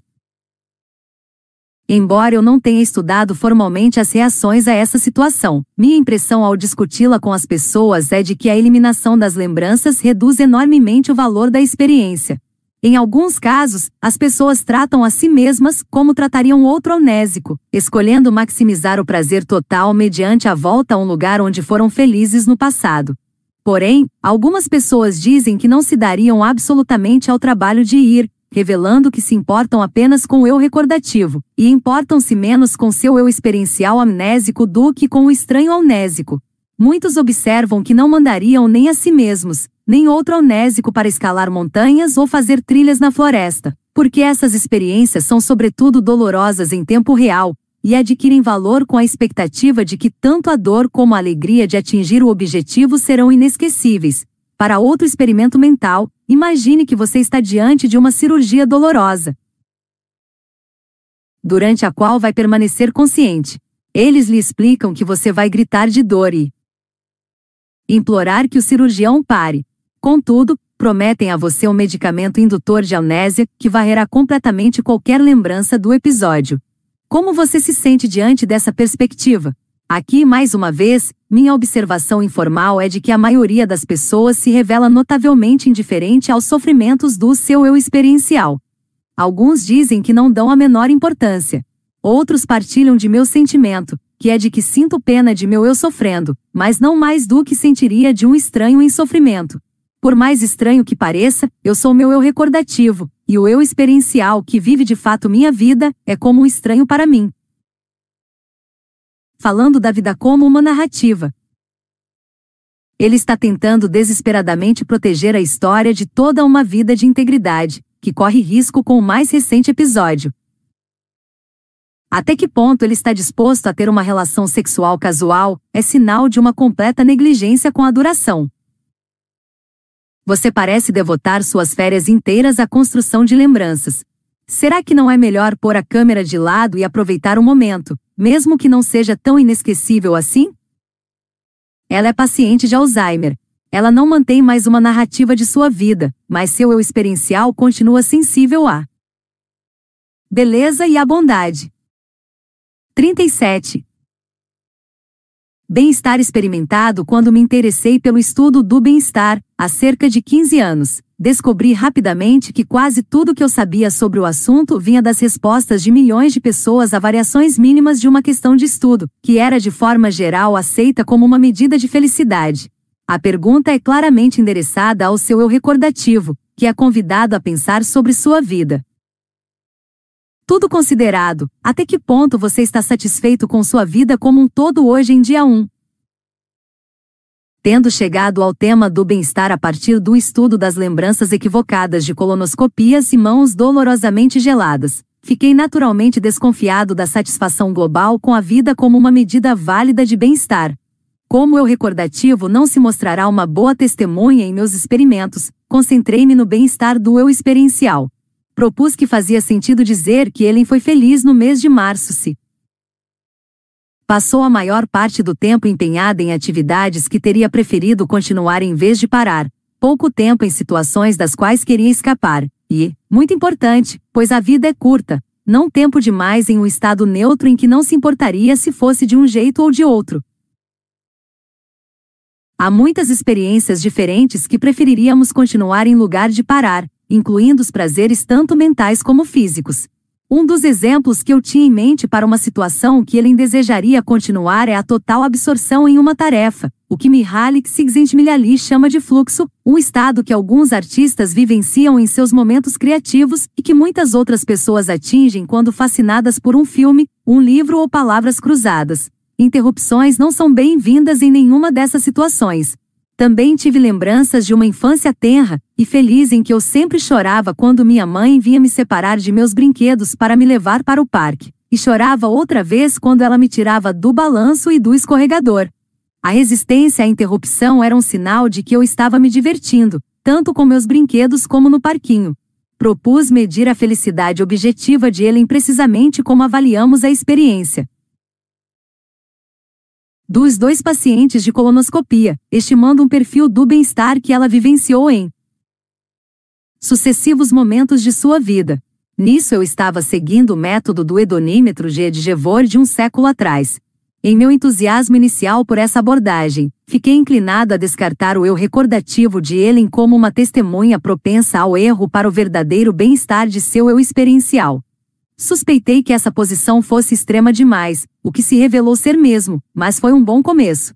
Embora eu não tenha estudado formalmente as reações a essa situação, minha impressão ao discuti-la com as pessoas é de que a eliminação das lembranças reduz enormemente o valor da experiência. Em alguns casos, as pessoas tratam a si mesmas como tratariam outro amnésico, escolhendo maximizar o prazer total mediante a volta a um lugar onde foram felizes no passado. Porém, algumas pessoas dizem que não se dariam absolutamente ao trabalho de ir, revelando que se importam apenas com o eu recordativo, e importam-se menos com seu eu experiencial amnésico do que com o estranho amnésico. Muitos observam que não mandariam nem a si mesmos, nem outro amnésico para escalar montanhas ou fazer trilhas na floresta, porque essas experiências são sobretudo dolorosas em tempo real e adquirem valor com a expectativa de que tanto a dor como a alegria de atingir o objetivo serão inesquecíveis. Para outro experimento mental, imagine que você está diante de uma cirurgia dolorosa, durante a qual vai permanecer consciente. Eles lhe explicam que você vai gritar de dor e implorar que o cirurgião pare. Contudo, prometem a você um medicamento indutor de amnésia que varrerá completamente qualquer lembrança do episódio. Como você se sente diante dessa perspectiva? Aqui, mais uma vez, minha observação informal é de que a maioria das pessoas se revela notavelmente indiferente aos sofrimentos do seu eu experiencial. Alguns dizem que não dão a menor importância. Outros partilham de meu sentimento, que é de que sinto pena de meu eu sofrendo, mas não mais do que sentiria de um estranho em sofrimento. Por mais estranho que pareça, eu sou meu eu recordativo, e o eu experiencial que vive de fato minha vida é como um estranho para mim. Falando da vida como uma narrativa. Ele está tentando desesperadamente proteger a história de toda uma vida de integridade, que corre risco com o mais recente episódio. Até que ponto ele está disposto a ter uma relação sexual casual é sinal de uma completa negligência com a duração. Você parece devotar suas férias inteiras à construção de lembranças. Será que não é melhor pôr a câmera de lado e aproveitar o momento, mesmo que não seja tão inesquecível assim? Ela é paciente de Alzheimer. ela não mantém mais uma narrativa de sua vida, mas seu eu experiencial continua sensível à beleza e à bondade. 37. Bem-estar experimentado quando me interessei pelo estudo do bem-estar, há cerca de 15 anos. Descobri rapidamente que quase tudo que eu sabia sobre o assunto vinha das respostas de milhões de pessoas a variações mínimas de uma questão de estudo, que era de forma geral aceita como uma medida de felicidade. A pergunta é claramente endereçada ao seu eu recordativo, que é convidado a pensar sobre sua vida. Tudo considerado, até que ponto você está satisfeito com sua vida como um todo hoje em dia 1? Tendo chegado ao tema do bem-estar a partir do estudo das lembranças equivocadas de colonoscopias e mãos dolorosamente geladas, fiquei naturalmente desconfiado da satisfação global com a vida como uma medida válida de bem-estar. Como eu recordativo não se mostrará uma boa testemunha em meus experimentos, concentrei-me no bem-estar do eu experiencial, propus que fazia sentido dizer que Ellen foi feliz no mês de março se passou a maior parte do tempo empenhada em atividades que teria preferido continuar em vez de parar, pouco tempo em situações das quais queria escapar, e, muito importante, pois a vida é curta, não tempo demais em um estado neutro em que não se importaria se fosse de um jeito ou de outro. Há muitas experiências diferentes que preferiríamos continuar em lugar de parar, incluindo os prazeres tanto mentais como físicos. Um dos exemplos que eu tinha em mente para uma situação que ele desejaria continuar é a total absorção em uma tarefa, o que Mihaly Csikszentmihalyi chama de fluxo, um estado que alguns artistas vivenciam em seus momentos criativos e que muitas outras pessoas atingem quando fascinadas por um filme, um livro ou palavras cruzadas. Interrupções não são bem-vindas em nenhuma dessas situações, também tive lembranças de uma infância tenra e feliz em que eu sempre chorava quando minha mãe vinha me separar de meus brinquedos para me levar para o parque, e chorava outra vez quando ela me tirava do balanço e do escorregador. A resistência à interrupção era um sinal de que eu estava me divertindo, tanto com meus brinquedos como no parquinho. Propus medir a felicidade objetiva de Ellen precisamente como avaliamos a experiência dos dois pacientes de colonoscopia, estimando um perfil do bem-estar que ela vivenciou em sucessivos momentos de sua vida. Nisso eu estava seguindo o método do hedonímetro G de Gevor de um século atrás. Em meu entusiasmo inicial por essa abordagem, fiquei inclinado a descartar o eu recordativo de Ellen como uma testemunha propensa ao erro para o verdadeiro bem-estar de seu eu experiencial. Suspeitei que essa posição fosse extrema demais, o que se revelou ser mesmo, mas foi um bom começo.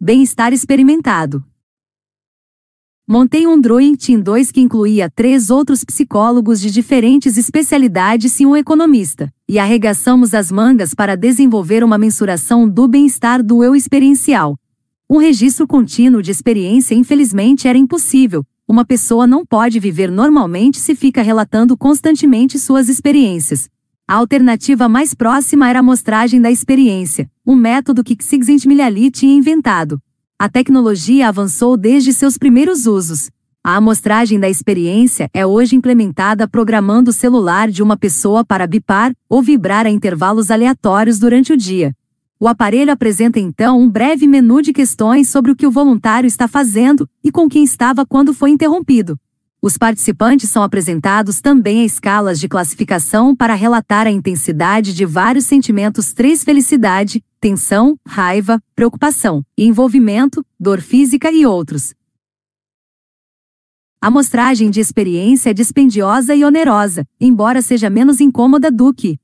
Bem-estar experimentado. Montei um Dream Team 2 que incluía três outros psicólogos de diferentes especialidades e um economista, e arregaçamos as mangas para desenvolver uma mensuração do bem-estar do eu experiencial. Um registro contínuo de experiência infelizmente era impossível, uma pessoa não pode viver normalmente se fica relatando constantemente suas experiências. A alternativa mais próxima era a amostragem da experiência, um método que Csikszentmihalyi tinha inventado. A tecnologia avançou desde seus primeiros usos. A amostragem da experiência é hoje implementada programando o celular de uma pessoa para bipar ou vibrar a intervalos aleatórios durante o dia. O aparelho apresenta então um breve menu de questões sobre o que o voluntário está fazendo e com quem estava quando foi interrompido. Os participantes são apresentados também a escalas de classificação para relatar a intensidade de vários sentimentos 3 felicidade, tensão, raiva, preocupação, envolvimento, dor física e outros. A mostragem de experiência é dispendiosa e onerosa, embora seja menos incômoda do que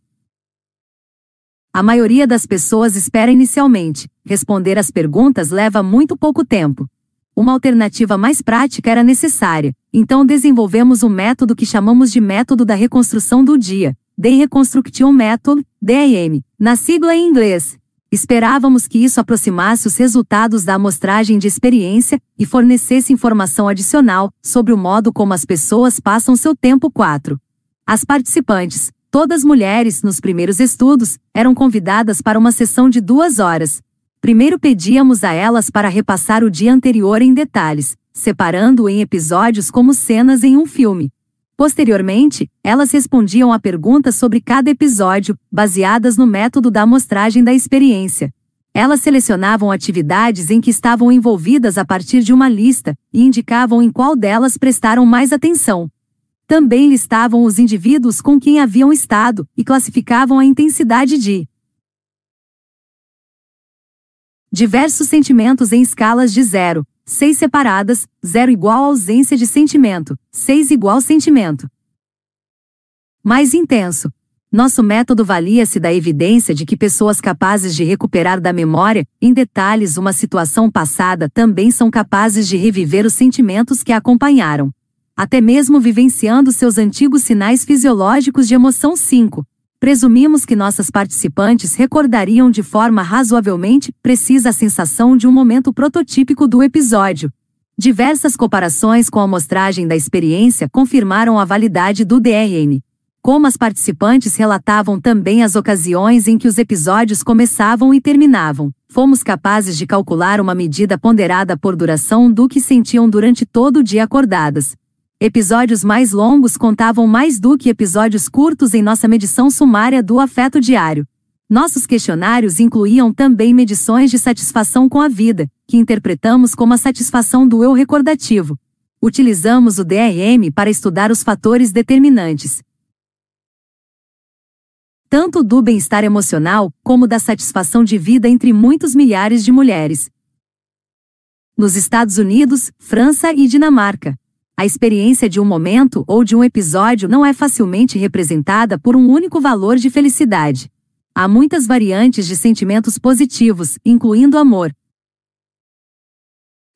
a maioria das pessoas espera inicialmente. Responder às perguntas leva muito pouco tempo. Uma alternativa mais prática era necessária, então desenvolvemos um método que chamamos de método da reconstrução do dia, The Reconstruction Method, DRM, na sigla em inglês. Esperávamos que isso aproximasse os resultados da amostragem de experiência e fornecesse informação adicional sobre o modo como as pessoas passam seu tempo 4. As participantes, Todas mulheres, nos primeiros estudos, eram convidadas para uma sessão de duas horas. Primeiro pedíamos a elas para repassar o dia anterior em detalhes, separando-o em episódios como cenas em um filme. Posteriormente, elas respondiam a perguntas sobre cada episódio, baseadas no método da amostragem da experiência. Elas selecionavam atividades em que estavam envolvidas a partir de uma lista e indicavam em qual delas prestaram mais atenção. Também listavam os indivíduos com quem haviam estado e classificavam a intensidade de diversos sentimentos em escalas de 0, 6 separadas, 0 igual ausência de sentimento, 6 igual sentimento. Mais intenso. Nosso método valia-se da evidência de que pessoas capazes de recuperar da memória, em detalhes, uma situação passada também são capazes de reviver os sentimentos que a acompanharam até mesmo vivenciando seus antigos sinais fisiológicos de emoção 5. Presumimos que nossas participantes recordariam de forma razoavelmente precisa a sensação de um momento prototípico do episódio. Diversas comparações com a amostragem da experiência confirmaram a validade do DRN. Como as participantes relatavam também as ocasiões em que os episódios começavam e terminavam, fomos capazes de calcular uma medida ponderada por duração do que sentiam durante todo o dia acordadas, Episódios mais longos contavam mais do que episódios curtos em nossa medição sumária do afeto diário. Nossos questionários incluíam também medições de satisfação com a vida, que interpretamos como a satisfação do eu recordativo. Utilizamos o DRM para estudar os fatores determinantes, tanto do bem-estar emocional como da satisfação de vida entre muitos milhares de mulheres. Nos Estados Unidos, França e Dinamarca, a experiência de um momento ou de um episódio não é facilmente representada por um único valor de felicidade. Há muitas variantes de sentimentos positivos, incluindo amor,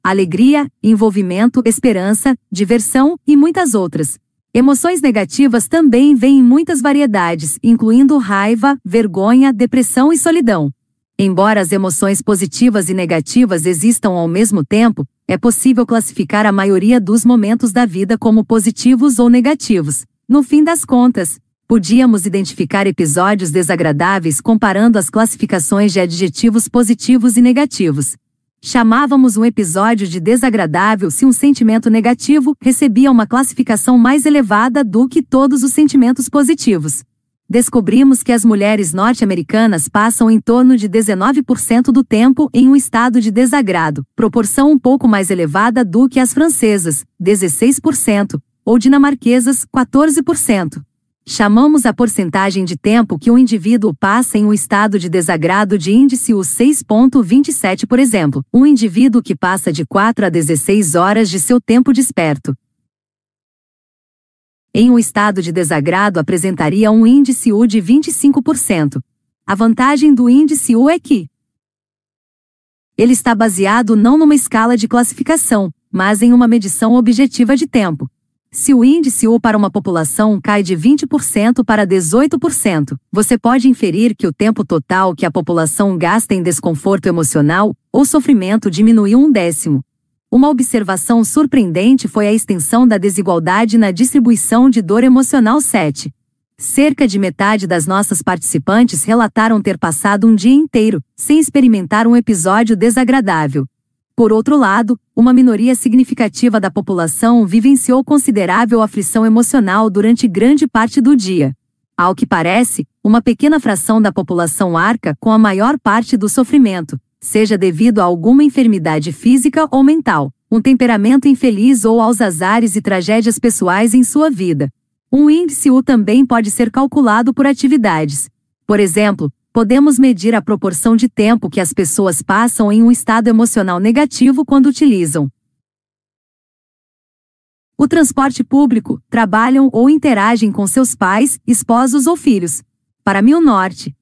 alegria, envolvimento, esperança, diversão e muitas outras. Emoções negativas também vêm em muitas variedades, incluindo raiva, vergonha, depressão e solidão. Embora as emoções positivas e negativas existam ao mesmo tempo, é possível classificar a maioria dos momentos da vida como positivos ou negativos. No fim das contas, podíamos identificar episódios desagradáveis comparando as classificações de adjetivos positivos e negativos. Chamávamos um episódio de desagradável se um sentimento negativo recebia uma classificação mais elevada do que todos os sentimentos positivos descobrimos que as mulheres norte-americanas passam em torno de 19% do tempo em um estado de desagrado, proporção um pouco mais elevada do que as francesas, 16%, ou dinamarquesas, 14%. Chamamos a porcentagem de tempo que um indivíduo passa em um estado de desagrado de índice U 6.27, por exemplo, um indivíduo que passa de 4 a 16 horas de seu tempo desperto, em um estado de desagrado apresentaria um índice U de 25%. A vantagem do índice U é que ele está baseado não numa escala de classificação, mas em uma medição objetiva de tempo. Se o índice U para uma população cai de 20% para 18%, você pode inferir que o tempo total que a população gasta em desconforto emocional ou sofrimento diminuiu um décimo, uma observação surpreendente foi a extensão da desigualdade na distribuição de dor emocional 7. Cerca de metade das nossas participantes relataram ter passado um dia inteiro sem experimentar um episódio desagradável. Por outro lado, uma minoria significativa da população vivenciou considerável aflição emocional durante grande parte do dia. Ao que parece, uma pequena fração da população arca com a maior parte do sofrimento, seja devido a alguma enfermidade física ou mental, um temperamento infeliz ou aos azares e tragédias pessoais em sua vida. Um índice U também pode ser calculado por atividades. Por exemplo, podemos medir a proporção de tempo que as pessoas passam em um estado emocional negativo quando utilizam o transporte público, trabalham ou interagem com seus pais, esposos ou filhos. Para Mil Norte,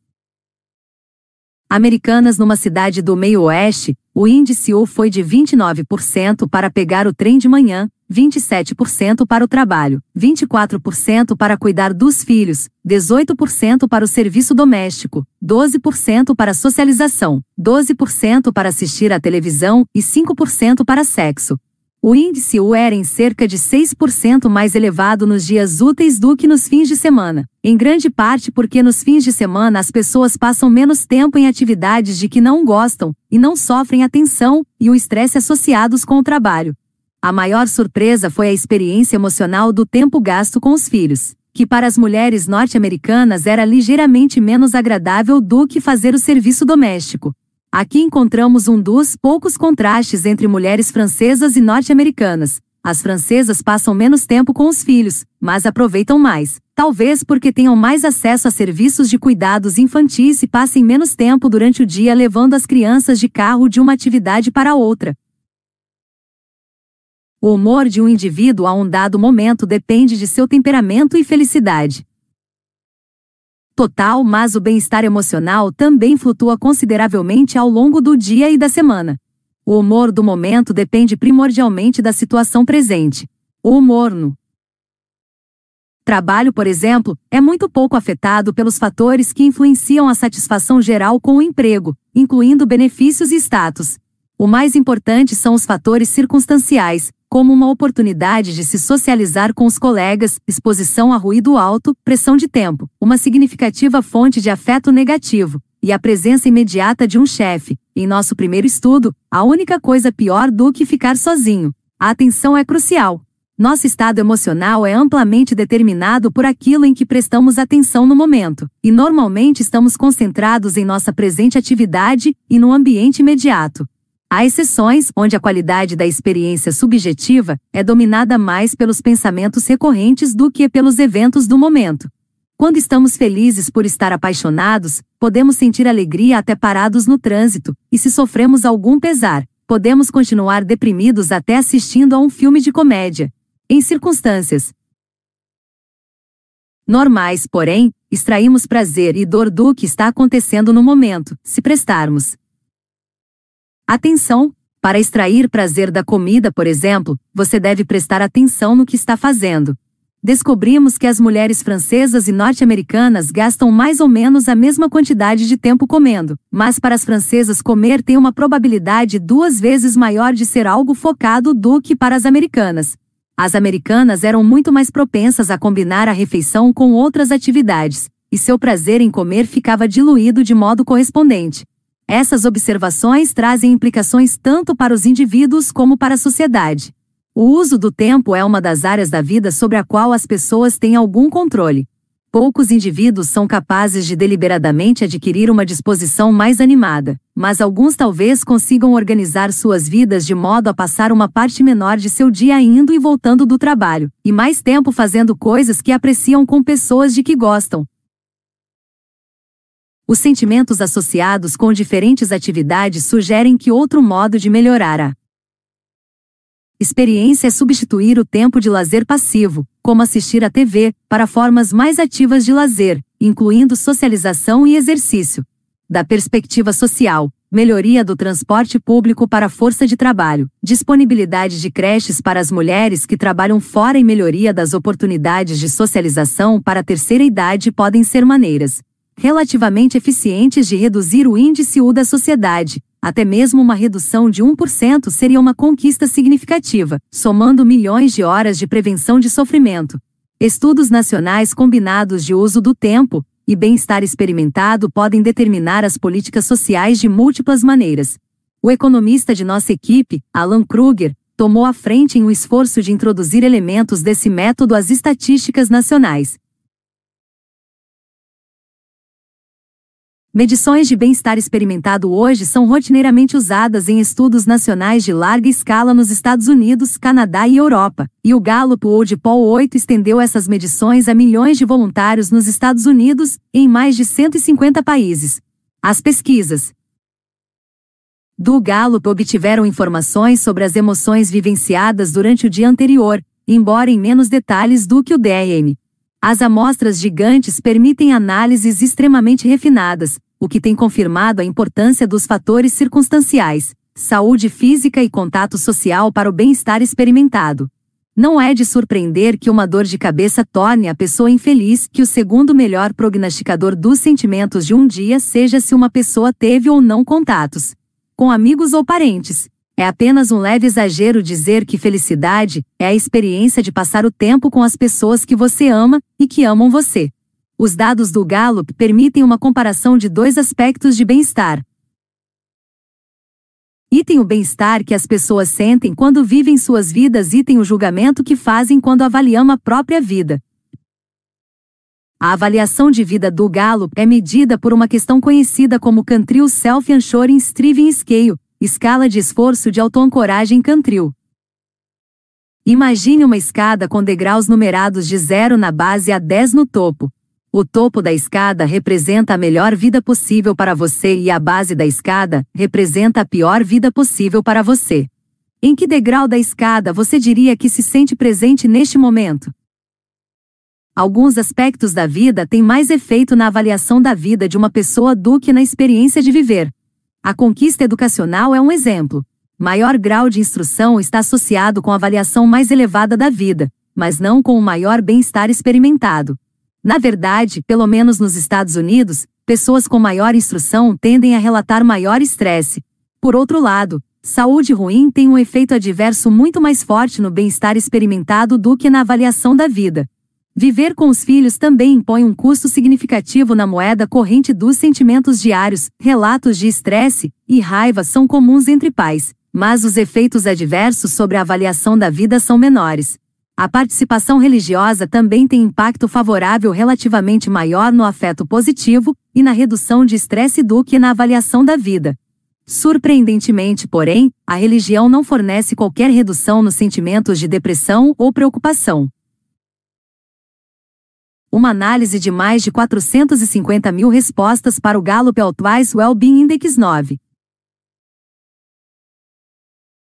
Americanas numa cidade do meio-oeste, o índice U foi de 29% para pegar o trem de manhã, 27% para o trabalho, 24% para cuidar dos filhos, 18% para o serviço doméstico, 12% para socialização, 12% para assistir à televisão e 5% para sexo. O índice U era em cerca de 6% mais elevado nos dias úteis do que nos fins de semana, em grande parte porque nos fins de semana as pessoas passam menos tempo em atividades de que não gostam e não sofrem a tensão e o estresse associados com o trabalho. A maior surpresa foi a experiência emocional do tempo gasto com os filhos, que para as mulheres norte-americanas era ligeiramente menos agradável do que fazer o serviço doméstico. Aqui encontramos um dos poucos contrastes entre mulheres francesas e norte-americanas. As francesas passam menos tempo com os filhos, mas aproveitam mais, talvez porque tenham mais acesso a serviços de cuidados infantis e passem menos tempo durante o dia levando as crianças de carro de uma atividade para outra. O humor de um indivíduo a um dado momento depende de seu temperamento e felicidade total, mas o bem-estar emocional também flutua consideravelmente ao longo do dia e da semana. O humor do momento depende primordialmente da situação presente. O humor no trabalho, por exemplo, é muito pouco afetado pelos fatores que influenciam a satisfação geral com o emprego, incluindo benefícios e status. O mais importante são os fatores circunstanciais, como uma oportunidade de se socializar com os colegas, exposição a ruído alto, pressão de tempo, uma significativa fonte de afeto negativo, e a presença imediata de um chefe. Em nosso primeiro estudo, a única coisa pior do que ficar sozinho. A atenção é crucial. Nosso estado emocional é amplamente determinado por aquilo em que prestamos atenção no momento, e normalmente estamos concentrados em nossa presente atividade e no ambiente imediato. Há exceções onde a qualidade da experiência subjetiva é dominada mais pelos pensamentos recorrentes do que pelos eventos do momento. Quando estamos felizes por estar apaixonados, podemos sentir alegria até parados no trânsito, e se sofremos algum pesar, podemos continuar deprimidos até assistindo a um filme de comédia. Em circunstâncias normais, porém, extraímos prazer e dor do que está acontecendo no momento, se prestarmos Atenção! Para extrair prazer da comida, por exemplo, você deve prestar atenção no que está fazendo. Descobrimos que as mulheres francesas e norte-americanas gastam mais ou menos a mesma quantidade de tempo comendo, mas para as francesas comer tem uma probabilidade duas vezes maior de ser algo focado do que para as americanas. As americanas eram muito mais propensas a combinar a refeição com outras atividades, e seu prazer em comer ficava diluído de modo correspondente. Essas observações trazem implicações tanto para os indivíduos como para a sociedade. O uso do tempo é uma das áreas da vida sobre a qual as pessoas têm algum controle. Poucos indivíduos são capazes de deliberadamente adquirir uma disposição mais animada, mas alguns talvez consigam organizar suas vidas de modo a passar uma parte menor de seu dia indo e voltando do trabalho, e mais tempo fazendo coisas que apreciam com pessoas de que gostam, os sentimentos associados com diferentes atividades sugerem que outro modo de melhorar a experiência é substituir o tempo de lazer passivo, como assistir à TV, para formas mais ativas de lazer, incluindo socialização e exercício. Da perspectiva social, melhoria do transporte público para a força de trabalho, disponibilidade de creches para as mulheres que trabalham fora e melhoria das oportunidades de socialização para a terceira idade podem ser maneiras relativamente eficientes de reduzir o índice U da sociedade. Até mesmo uma redução de 1% seria uma conquista significativa, somando milhões de horas de prevenção de sofrimento. Estudos nacionais combinados de uso do tempo e bem-estar experimentado podem determinar as políticas sociais de múltiplas maneiras. O economista de nossa equipe, Alan Kruger, tomou a frente em um esforço de introduzir elementos desse método às estatísticas nacionais. Medições de bem-estar experimentado hoje são rotineiramente usadas em estudos nacionais de larga escala nos Estados Unidos, Canadá e Europa, e o Gallup World Poll 8 estendeu essas medições a milhões de voluntários nos Estados Unidos em mais de 150 países. As pesquisas do Gallup obtiveram informações sobre as emoções vivenciadas durante o dia anterior, embora em menos detalhes do que o DRM. As amostras gigantes permitem análises extremamente refinadas, o que tem confirmado a importância dos fatores circunstanciais, saúde física e contato social para o bem-estar experimentado. Não é de surpreender que uma dor de cabeça torne a pessoa infeliz, que o segundo melhor prognosticador dos sentimentos de um dia seja se uma pessoa teve ou não contatos com amigos ou parentes. É apenas um leve exagero dizer que felicidade é a experiência de passar o tempo com as pessoas que você ama e que amam você. Os dados do Gallup permitem uma comparação de dois aspectos de bem-estar. Item o bem-estar que as pessoas sentem quando vivem suas vidas, item o julgamento que fazem quando avaliam a própria vida. A avaliação de vida do Gallup é medida por uma questão conhecida como Cantril Self-Anshoring Striving Scale, escala de esforço de autoancoragem Cantril. Imagine uma escada com degraus numerados de 0 na base a 10 no topo. O topo da escada representa a melhor vida possível para você e a base da escada representa a pior vida possível para você. Em que degrau da escada você diria que se sente presente neste momento? Alguns aspectos da vida têm mais efeito na avaliação da vida de uma pessoa do que na experiência de viver. A conquista educacional é um exemplo. Maior grau de instrução está associado com a avaliação mais elevada da vida, mas não com o maior bem-estar experimentado. Na verdade, pelo menos nos Estados Unidos, pessoas com maior instrução tendem a relatar maior estresse. Por outro lado, saúde ruim tem um efeito adverso muito mais forte no bem-estar experimentado do que na avaliação da vida. Viver com os filhos também impõe um custo significativo na moeda corrente dos sentimentos diários. Relatos de estresse e raiva são comuns entre pais, mas os efeitos adversos sobre a avaliação da vida são menores. A participação religiosa também tem impacto favorável relativamente maior no afeto positivo e na redução de estresse do que na avaliação da vida. Surpreendentemente, porém, a religião não fornece qualquer redução nos sentimentos de depressão ou preocupação. Uma análise de mais de 450 mil respostas para o Gallup Altwise Wellbeing Index 9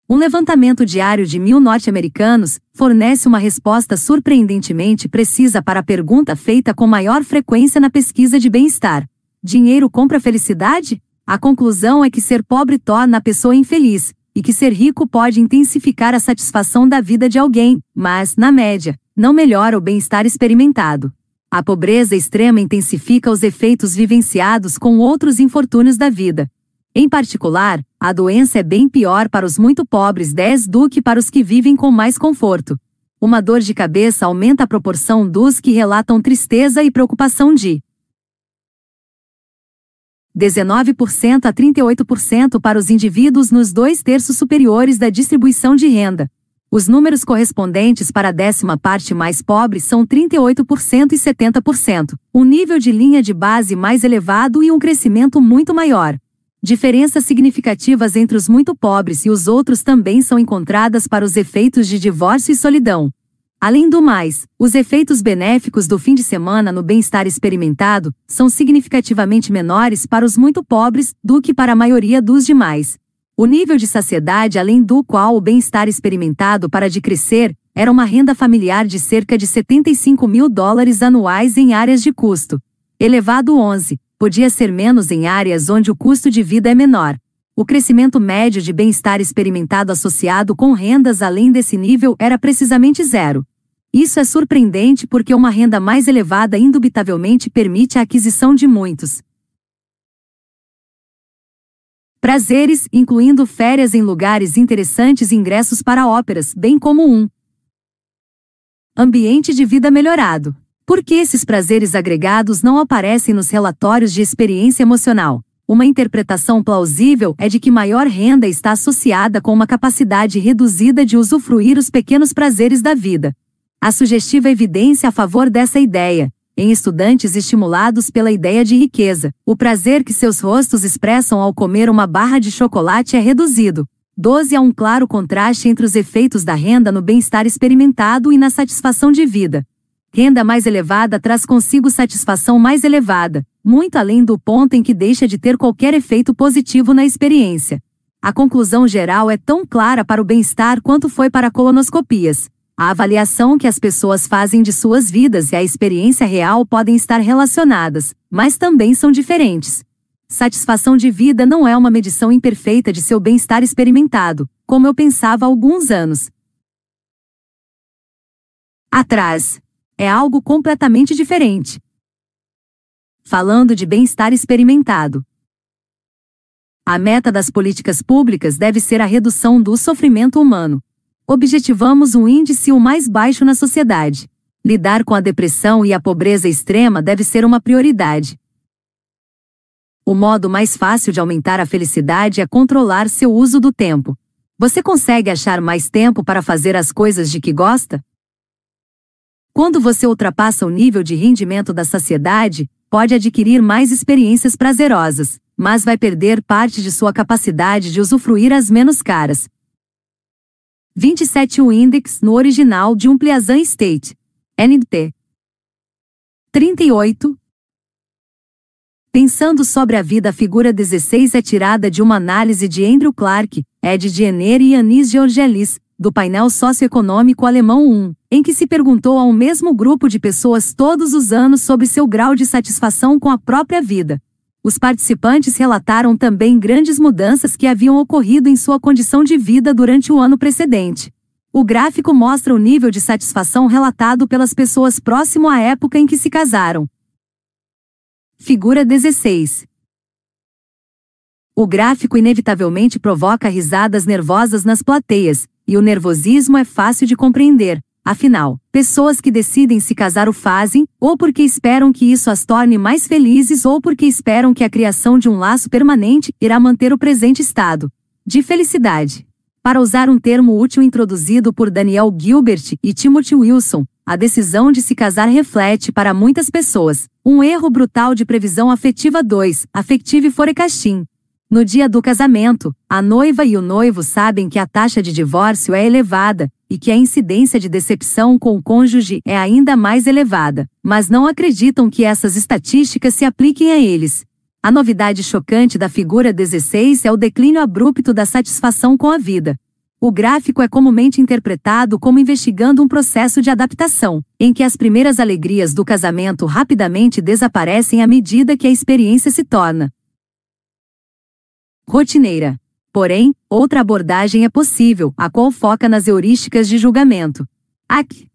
um levantamento diário de mil norte-americanos fornece uma resposta surpreendentemente precisa para a pergunta feita com maior frequência na pesquisa de bem-estar: Dinheiro compra felicidade? A conclusão é que ser pobre torna a pessoa infeliz, e que ser rico pode intensificar a satisfação da vida de alguém, mas, na média, não melhora o bem-estar experimentado. A pobreza extrema intensifica os efeitos vivenciados com outros infortúnios da vida, em particular, a doença é bem pior para os muito pobres 10 do que para os que vivem com mais conforto. Uma dor de cabeça aumenta a proporção dos que relatam tristeza e preocupação de 19% a 38% para os indivíduos nos dois terços superiores da distribuição de renda. Os números correspondentes para a décima parte mais pobre são 38% e 70%, um nível de linha de base mais elevado e um crescimento muito maior. Diferenças significativas entre os muito pobres e os outros também são encontradas para os efeitos de divórcio e solidão. Além do mais, os efeitos benéficos do fim de semana no bem-estar experimentado são significativamente menores para os muito pobres do que para a maioria dos demais. O nível de saciedade além do qual o bem-estar experimentado para de crescer era uma renda familiar de cerca de 75 mil dólares anuais em áreas de custo. Elevado 11, podia ser menos em áreas onde o custo de vida é menor. O crescimento médio de bem-estar experimentado associado com rendas além desse nível era precisamente zero. Isso é surpreendente porque uma renda mais elevada indubitavelmente permite a aquisição de muitos prazeres, incluindo férias em lugares interessantes e ingressos para óperas, bem como um ambiente de vida melhorado. Por que esses prazeres agregados não aparecem nos relatórios de experiência emocional? Uma interpretação plausível é de que maior renda está associada com uma capacidade reduzida de usufruir os pequenos prazeres da vida. Há sugestiva evidência a favor dessa ideia. Em estudantes estimulados pela ideia de riqueza, o prazer que seus rostos expressam ao comer uma barra de chocolate é reduzido. 12 há um claro contraste entre os efeitos da renda no bem-estar experimentado e na satisfação de vida. Renda mais elevada traz consigo satisfação mais elevada, muito além do ponto em que deixa de ter qualquer efeito positivo na experiência. A conclusão geral é tão clara para o bem-estar quanto foi para colonoscopias. A avaliação que as pessoas fazem de suas vidas e a experiência real podem estar relacionadas, mas também são diferentes. Satisfação de vida não é uma medição imperfeita de seu bem-estar experimentado, como eu pensava há alguns anos atrás é algo completamente diferente. Falando de bem-estar experimentado. A meta das políticas públicas deve ser a redução do sofrimento humano. Objetivamos um índice o mais baixo na sociedade. Lidar com a depressão e a pobreza extrema deve ser uma prioridade. O modo mais fácil de aumentar a felicidade é controlar seu uso do tempo. Você consegue achar mais tempo para fazer as coisas de que gosta? Quando você ultrapassa o nível de rendimento da saciedade, pode adquirir mais experiências prazerosas, mas vai perder parte de sua capacidade de usufruir as menos caras. 27 O Index no original de um Pleasant State. NT. 38. Pensando sobre a vida, a figura 16 é tirada de uma análise de Andrew Clark, Ed Diener e Anis Georgelis, do painel socioeconômico alemão 1, em que se perguntou a um mesmo grupo de pessoas todos os anos sobre seu grau de satisfação com a própria vida. Os participantes relataram também grandes mudanças que haviam ocorrido em sua condição de vida durante o ano precedente. O gráfico mostra o nível de satisfação relatado pelas pessoas próximo à época em que se casaram. Figura 16. O gráfico inevitavelmente provoca risadas nervosas nas plateias, e o nervosismo é fácil de compreender. Afinal, pessoas que decidem se casar o fazem, ou porque esperam que isso as torne mais felizes ou porque esperam que a criação de um laço permanente irá manter o presente estado de felicidade. Para usar um termo útil introduzido por Daniel Gilbert e Timothy Wilson, a decisão de se casar reflete para muitas pessoas um erro brutal de previsão afetiva 2, affective forecasting, no dia do casamento, a noiva e o noivo sabem que a taxa de divórcio é elevada e que a incidência de decepção com o cônjuge é ainda mais elevada, mas não acreditam que essas estatísticas se apliquem a eles. A novidade chocante da figura 16 é o declínio abrupto da satisfação com a vida. O gráfico é comumente interpretado como investigando um processo de adaptação, em que as primeiras alegrias do casamento rapidamente desaparecem à medida que a experiência se torna rotineira. Porém, outra abordagem é possível, a qual foca nas heurísticas de julgamento. Aqui.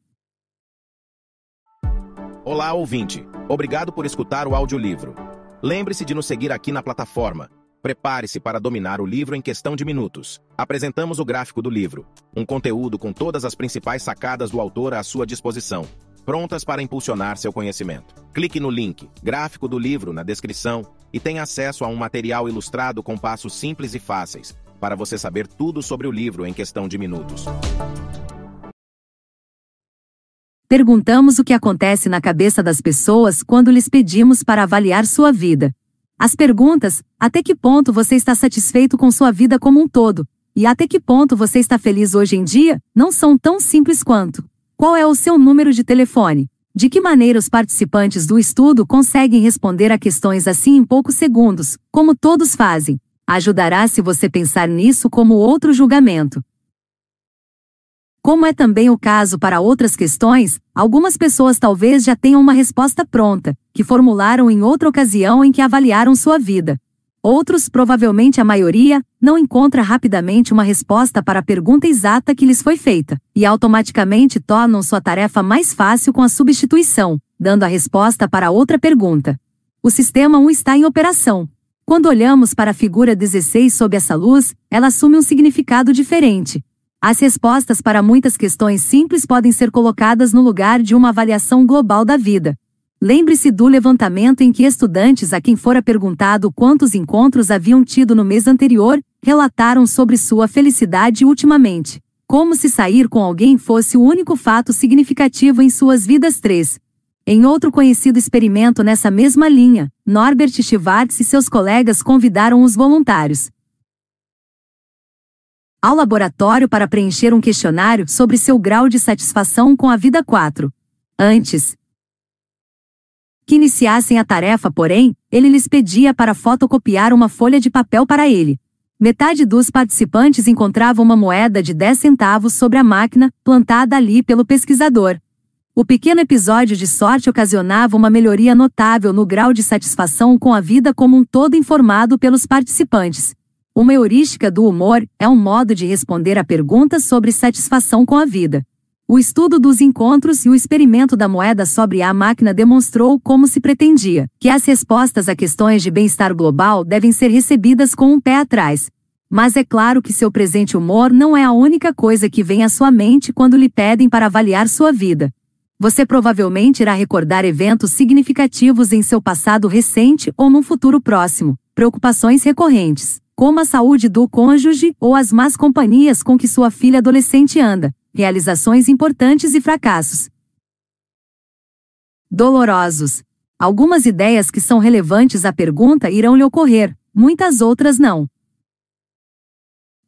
Olá, ouvinte. Obrigado por escutar o audiolivro. Lembre-se de nos seguir aqui na plataforma. Prepare-se para dominar o livro em questão de minutos. Apresentamos o gráfico do livro, um conteúdo com todas as principais sacadas do autor à sua disposição prontas para impulsionar seu conhecimento. Clique no link gráfico do livro na descrição e tenha acesso a um material ilustrado com passos simples e fáceis, para você saber tudo sobre o livro em questão de minutos. Perguntamos o que acontece na cabeça das pessoas quando lhes pedimos para avaliar sua vida. As perguntas: até que ponto você está satisfeito com sua vida como um todo? E até que ponto você está feliz hoje em dia? Não são tão simples quanto. Qual é o seu número de telefone? De que maneira os participantes do estudo conseguem responder a questões assim em poucos segundos, como todos fazem? Ajudará se você pensar nisso como outro julgamento. Como é também o caso para outras questões, algumas pessoas talvez já tenham uma resposta pronta, que formularam em outra ocasião em que avaliaram sua vida. Outros, provavelmente a maioria, não encontra rapidamente uma resposta para a pergunta exata que lhes foi feita, e automaticamente tornam sua tarefa mais fácil com a substituição, dando a resposta para outra pergunta. O sistema 1 está em operação. Quando olhamos para a figura 16 sob essa luz, ela assume um significado diferente. As respostas para muitas questões simples podem ser colocadas no lugar de uma avaliação global da vida, Lembre-se do levantamento em que estudantes a quem fora perguntado quantos encontros haviam tido no mês anterior, relataram sobre sua felicidade ultimamente. Como se sair com alguém fosse o único fato significativo em suas vidas três. Em outro conhecido experimento nessa mesma linha, Norbert Schwartz e seus colegas convidaram os voluntários ao laboratório para preencher um questionário sobre seu grau de satisfação com a vida 4. Antes, que iniciassem a tarefa, porém, ele lhes pedia para fotocopiar uma folha de papel para ele. Metade dos participantes encontrava uma moeda de 10 centavos sobre a máquina, plantada ali pelo pesquisador. O pequeno episódio de sorte ocasionava uma melhoria notável no grau de satisfação com a vida como um todo informado pelos participantes. Uma heurística do humor é um modo de responder a perguntas sobre satisfação com a vida. O estudo dos encontros e o experimento da moeda sobre a máquina demonstrou como se pretendia que as respostas a questões de bem-estar global devem ser recebidas com um pé atrás. Mas é claro que seu presente humor não é a única coisa que vem à sua mente quando lhe pedem para avaliar sua vida. Você provavelmente irá recordar eventos significativos em seu passado recente ou num futuro próximo, preocupações recorrentes, como a saúde do cônjuge ou as más companhias com que sua filha adolescente anda realizações importantes e fracassos. dolorosos. Algumas ideias que são relevantes à pergunta irão lhe ocorrer, muitas outras não.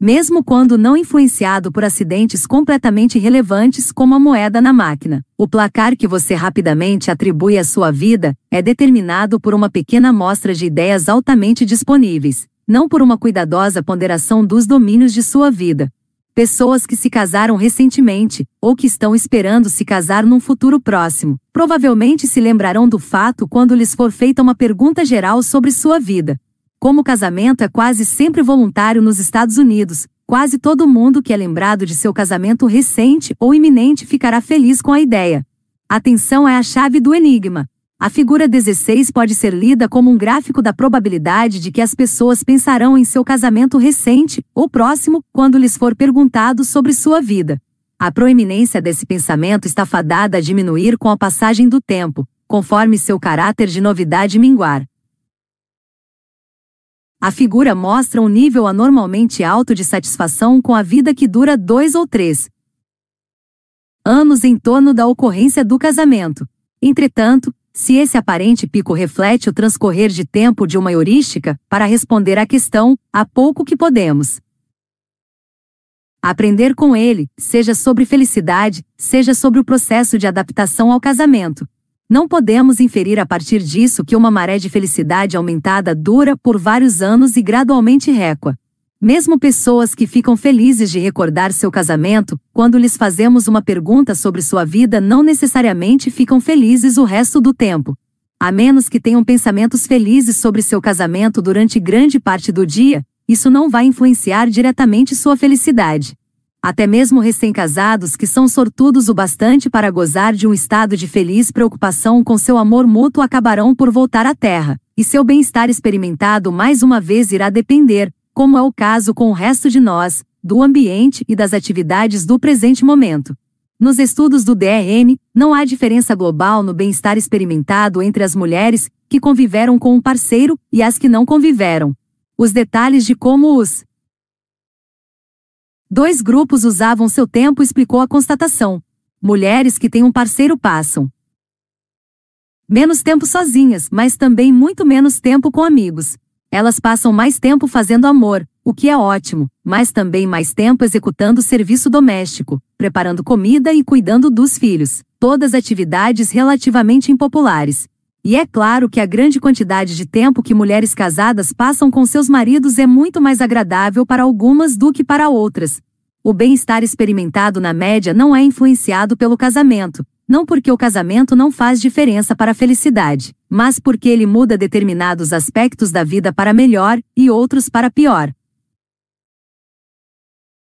Mesmo quando não influenciado por acidentes completamente irrelevantes como a moeda na máquina, o placar que você rapidamente atribui à sua vida é determinado por uma pequena amostra de ideias altamente disponíveis, não por uma cuidadosa ponderação dos domínios de sua vida. Pessoas que se casaram recentemente, ou que estão esperando se casar num futuro próximo, provavelmente se lembrarão do fato quando lhes for feita uma pergunta geral sobre sua vida, como o casamento é quase sempre voluntário nos Estados Unidos, quase todo mundo que é lembrado de seu casamento recente ou iminente ficará feliz com a ideia. Atenção é a chave do enigma. A figura 16 pode ser lida como um gráfico da probabilidade de que as pessoas pensarão em seu casamento recente ou próximo quando lhes for perguntado sobre sua vida. A proeminência desse pensamento está fadada a diminuir com a passagem do tempo, conforme seu caráter de novidade minguar. A figura mostra um nível anormalmente alto de satisfação com a vida que dura dois ou três anos em torno da ocorrência do casamento. Entretanto, se esse aparente pico reflete o transcorrer de tempo de uma heurística, para responder à questão, há pouco que podemos aprender com ele, seja sobre felicidade, seja sobre o processo de adaptação ao casamento. Não podemos inferir a partir disso que uma maré de felicidade aumentada dura por vários anos e gradualmente recua. Mesmo pessoas que ficam felizes de recordar seu casamento, quando lhes fazemos uma pergunta sobre sua vida, não necessariamente ficam felizes o resto do tempo. A menos que tenham pensamentos felizes sobre seu casamento durante grande parte do dia, isso não vai influenciar diretamente sua felicidade. Até mesmo recém-casados que são sortudos o bastante para gozar de um estado de feliz preocupação com seu amor mútuo acabarão por voltar à terra, e seu bem-estar experimentado mais uma vez irá depender, como é o caso com o resto de nós, do ambiente e das atividades do presente momento. Nos estudos do DRM, não há diferença global no bem-estar experimentado entre as mulheres que conviveram com um parceiro e as que não conviveram. Os detalhes de como os Dois grupos usavam seu tempo explicou a constatação. Mulheres que têm um parceiro passam menos tempo sozinhas, mas também muito menos tempo com amigos. Elas passam mais tempo fazendo amor, o que é ótimo, mas também mais tempo executando serviço doméstico, preparando comida e cuidando dos filhos, todas atividades relativamente impopulares. E é claro que a grande quantidade de tempo que mulheres casadas passam com seus maridos é muito mais agradável para algumas do que para outras. O bem-estar experimentado na média não é influenciado pelo casamento, não porque o casamento não faz diferença para a felicidade, mas porque ele muda determinados aspectos da vida para melhor e outros para pior.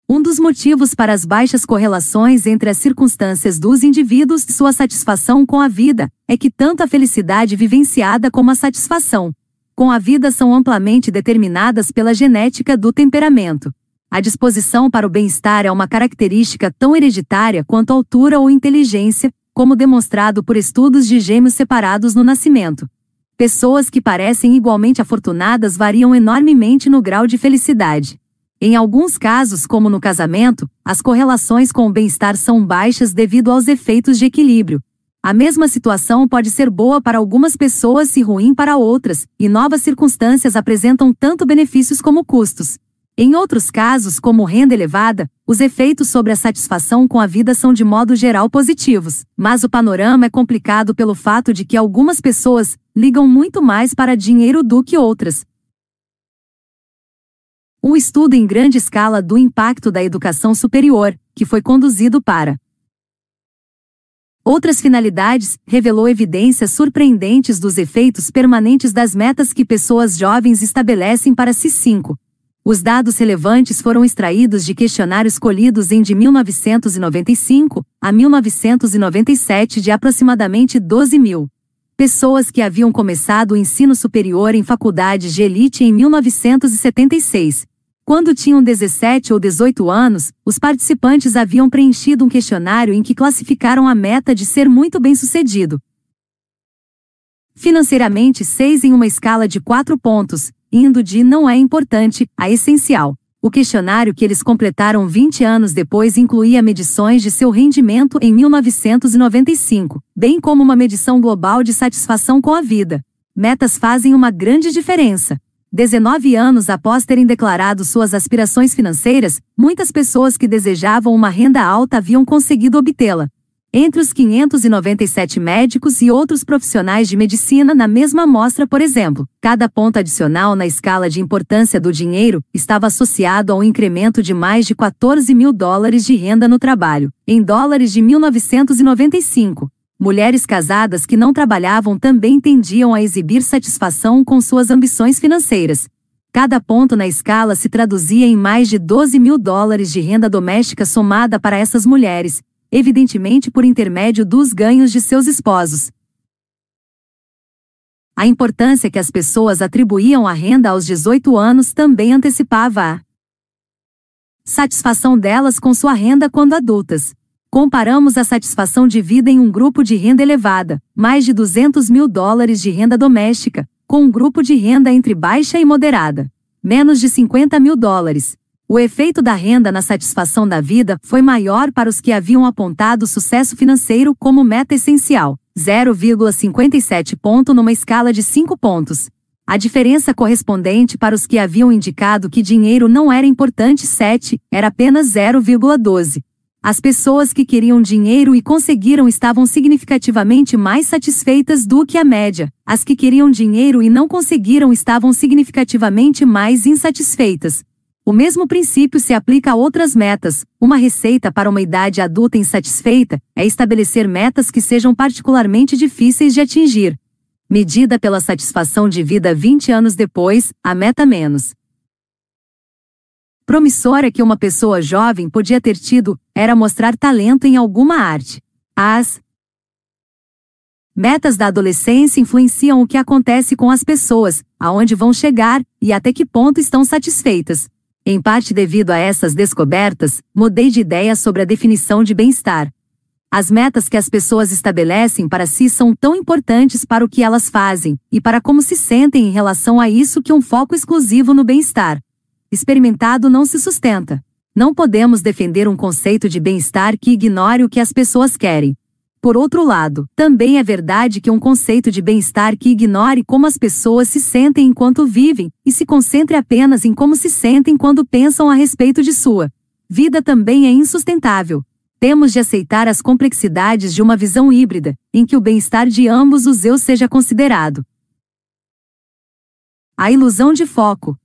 Um dos motivos para as baixas correlações entre as circunstâncias dos indivíduos e sua satisfação com a vida é que tanto a felicidade vivenciada como a satisfação com a vida são amplamente determinadas pela genética do temperamento. A disposição para o bem-estar é uma característica tão hereditária quanto altura ou inteligência, como demonstrado por estudos de gêmeos separados no nascimento. Pessoas que parecem igualmente afortunadas variam enormemente no grau de felicidade. Em alguns casos, como no casamento, as correlações com o bem-estar são baixas devido aos efeitos de equilíbrio. A mesma situação pode ser boa para algumas pessoas e ruim para outras, e novas circunstâncias apresentam tanto benefícios como custos. Em outros casos, como renda elevada, os efeitos sobre a satisfação com a vida são de modo geral positivos, mas o panorama é complicado pelo fato de que algumas pessoas ligam muito mais para dinheiro do que outras, um estudo em grande escala do impacto da educação superior, que foi conduzido para outras finalidades, revelou evidências surpreendentes dos efeitos permanentes das metas que pessoas jovens estabelecem para si. 5. Os dados relevantes foram extraídos de questionários colhidos em de 1995 a 1997 de aproximadamente 12 mil pessoas que haviam começado o ensino superior em faculdades de elite em 1976. Quando tinham 17 ou 18 anos, os participantes haviam preenchido um questionário em que classificaram a meta de ser muito bem-sucedido. Financeiramente, 6 em uma escala de 4 pontos, indo de não é importante a essencial. O questionário que eles completaram 20 anos depois incluía medições de seu rendimento em 1995, bem como uma medição global de satisfação com a vida. Metas fazem uma grande diferença. 19 anos após terem declarado suas aspirações financeiras, muitas pessoas que desejavam uma renda alta haviam conseguido obtê-la. Entre os 597 médicos e outros profissionais de medicina na mesma amostra, por exemplo, cada ponto adicional na escala de importância do dinheiro estava associado a um incremento de mais de 14 mil dólares de renda no trabalho, em dólares de 1995. Mulheres casadas que não trabalhavam também tendiam a exibir satisfação com suas ambições financeiras. Cada ponto na escala se traduzia em mais de 12 mil dólares de renda doméstica somada para essas mulheres, evidentemente por intermédio dos ganhos de seus esposos. A importância que as pessoas atribuíam à renda aos 18 anos também antecipava a satisfação delas com sua renda quando adultas. Comparamos a satisfação de vida em um grupo de renda elevada, mais de 200 mil dólares de renda doméstica, com um grupo de renda entre baixa e moderada, menos de 50 mil dólares, o efeito da renda na satisfação da vida foi maior para os que haviam apontado sucesso financeiro como meta essencial, 0,57 ponto numa escala de 5 pontos. A diferença correspondente para os que haviam indicado que dinheiro não era importante 7 era apenas 0,12. As pessoas que queriam dinheiro e conseguiram estavam significativamente mais satisfeitas do que a média. As que queriam dinheiro e não conseguiram estavam significativamente mais insatisfeitas. O mesmo princípio se aplica a outras metas. Uma receita para uma idade adulta insatisfeita é estabelecer metas que sejam particularmente difíceis de atingir. Medida pela satisfação de vida 20 anos depois, a meta menos promissora que uma pessoa jovem podia ter tido era mostrar talento em alguma arte. As metas da adolescência influenciam o que acontece com as pessoas, aonde vão chegar e até que ponto estão satisfeitas. Em parte devido a essas descobertas, mudei de ideia sobre a definição de bem-estar. As metas que as pessoas estabelecem para si são tão importantes para o que elas fazem e para como se sentem em relação a isso que um foco exclusivo no bem-estar experimentado não se sustenta. Não podemos defender um conceito de bem-estar que ignore o que as pessoas querem, por outro lado, também é verdade que um conceito de bem-estar que ignore como as pessoas se sentem enquanto vivem e se concentre apenas em como se sentem quando pensam a respeito de sua vida também é insustentável. Temos de aceitar as complexidades de uma visão híbrida, em que o bem-estar de ambos os eu seja considerado. A ilusão de foco.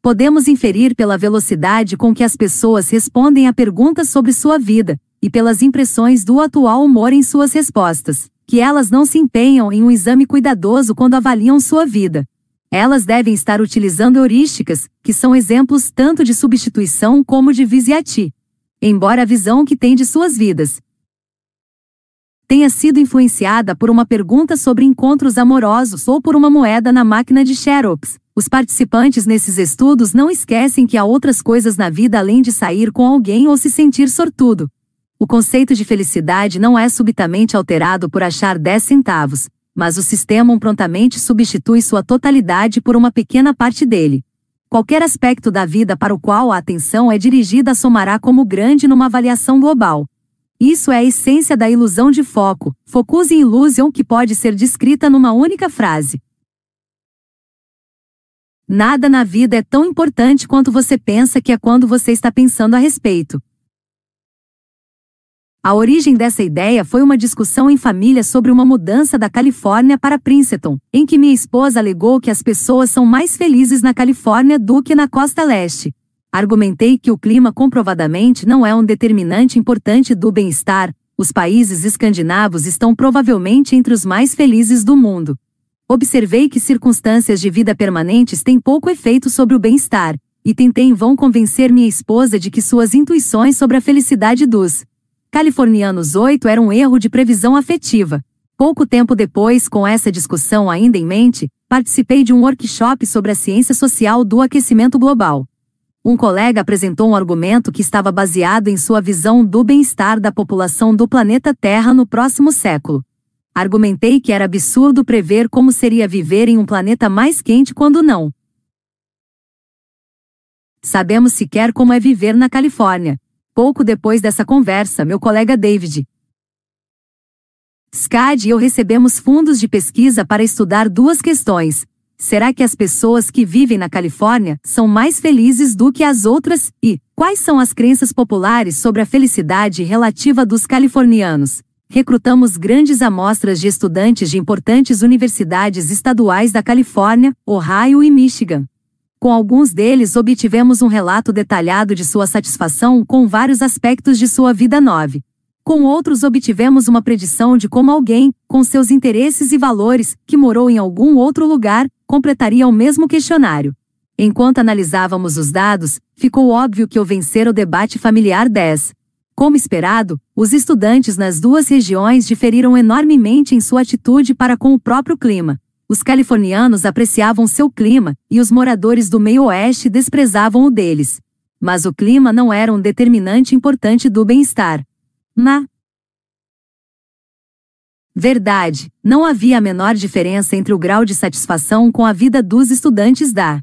Podemos inferir pela velocidade com que as pessoas respondem a perguntas sobre sua vida, e pelas impressões do atual humor em suas respostas, que elas não se empenham em um exame cuidadoso quando avaliam sua vida. Elas devem estar utilizando heurísticas, que são exemplos tanto de substituição como de visiati. Embora a visão que têm de suas vidas tenha sido influenciada por uma pergunta sobre encontros amorosos ou por uma moeda na máquina de Xerox, os participantes nesses estudos não esquecem que há outras coisas na vida além de sair com alguém ou se sentir sortudo. O conceito de felicidade não é subitamente alterado por achar 10 centavos, mas o sistema prontamente substitui sua totalidade por uma pequena parte dele. Qualquer aspecto da vida para o qual a atenção é dirigida somará como grande numa avaliação global. Isso é a essência da ilusão de foco, focus illusion que pode ser descrita numa única frase. Nada na vida é tão importante quanto você pensa que é quando você está pensando a respeito. A origem dessa ideia foi uma discussão em família sobre uma mudança da Califórnia para Princeton, em que minha esposa alegou que as pessoas são mais felizes na Califórnia do que na costa leste. Argumentei que o clima comprovadamente não é um determinante importante do bem-estar, os países escandinavos estão provavelmente entre os mais felizes do mundo. Observei que circunstâncias de vida permanentes têm pouco efeito sobre o bem-estar, e tentei em vão convencer minha esposa de que suas intuições sobre a felicidade dos Californianos 8 era um erro de previsão afetiva. Pouco tempo depois, com essa discussão ainda em mente, participei de um workshop sobre a ciência social do aquecimento global. Um colega apresentou um argumento que estava baseado em sua visão do bem-estar da população do planeta Terra no próximo século. Argumentei que era absurdo prever como seria viver em um planeta mais quente quando não sabemos sequer como é viver na Califórnia. Pouco depois dessa conversa, meu colega David SCAD e eu recebemos fundos de pesquisa para estudar duas questões. Será que as pessoas que vivem na Califórnia são mais felizes do que as outras? E quais são as crenças populares sobre a felicidade relativa dos californianos? Recrutamos grandes amostras de estudantes de importantes universidades estaduais da Califórnia, Ohio e Michigan. Com alguns deles obtivemos um relato detalhado de sua satisfação com vários aspectos de sua vida nova. Com outros obtivemos uma predição de como alguém, com seus interesses e valores, que morou em algum outro lugar, completaria o mesmo questionário. Enquanto analisávamos os dados, ficou óbvio que eu vencera o debate familiar 10. Como esperado, os estudantes nas duas regiões diferiram enormemente em sua atitude para com o próprio clima. Os californianos apreciavam seu clima, e os moradores do meio-oeste desprezavam o deles. Mas o clima não era um determinante importante do bem-estar. Na verdade, não havia a menor diferença entre o grau de satisfação com a vida dos estudantes da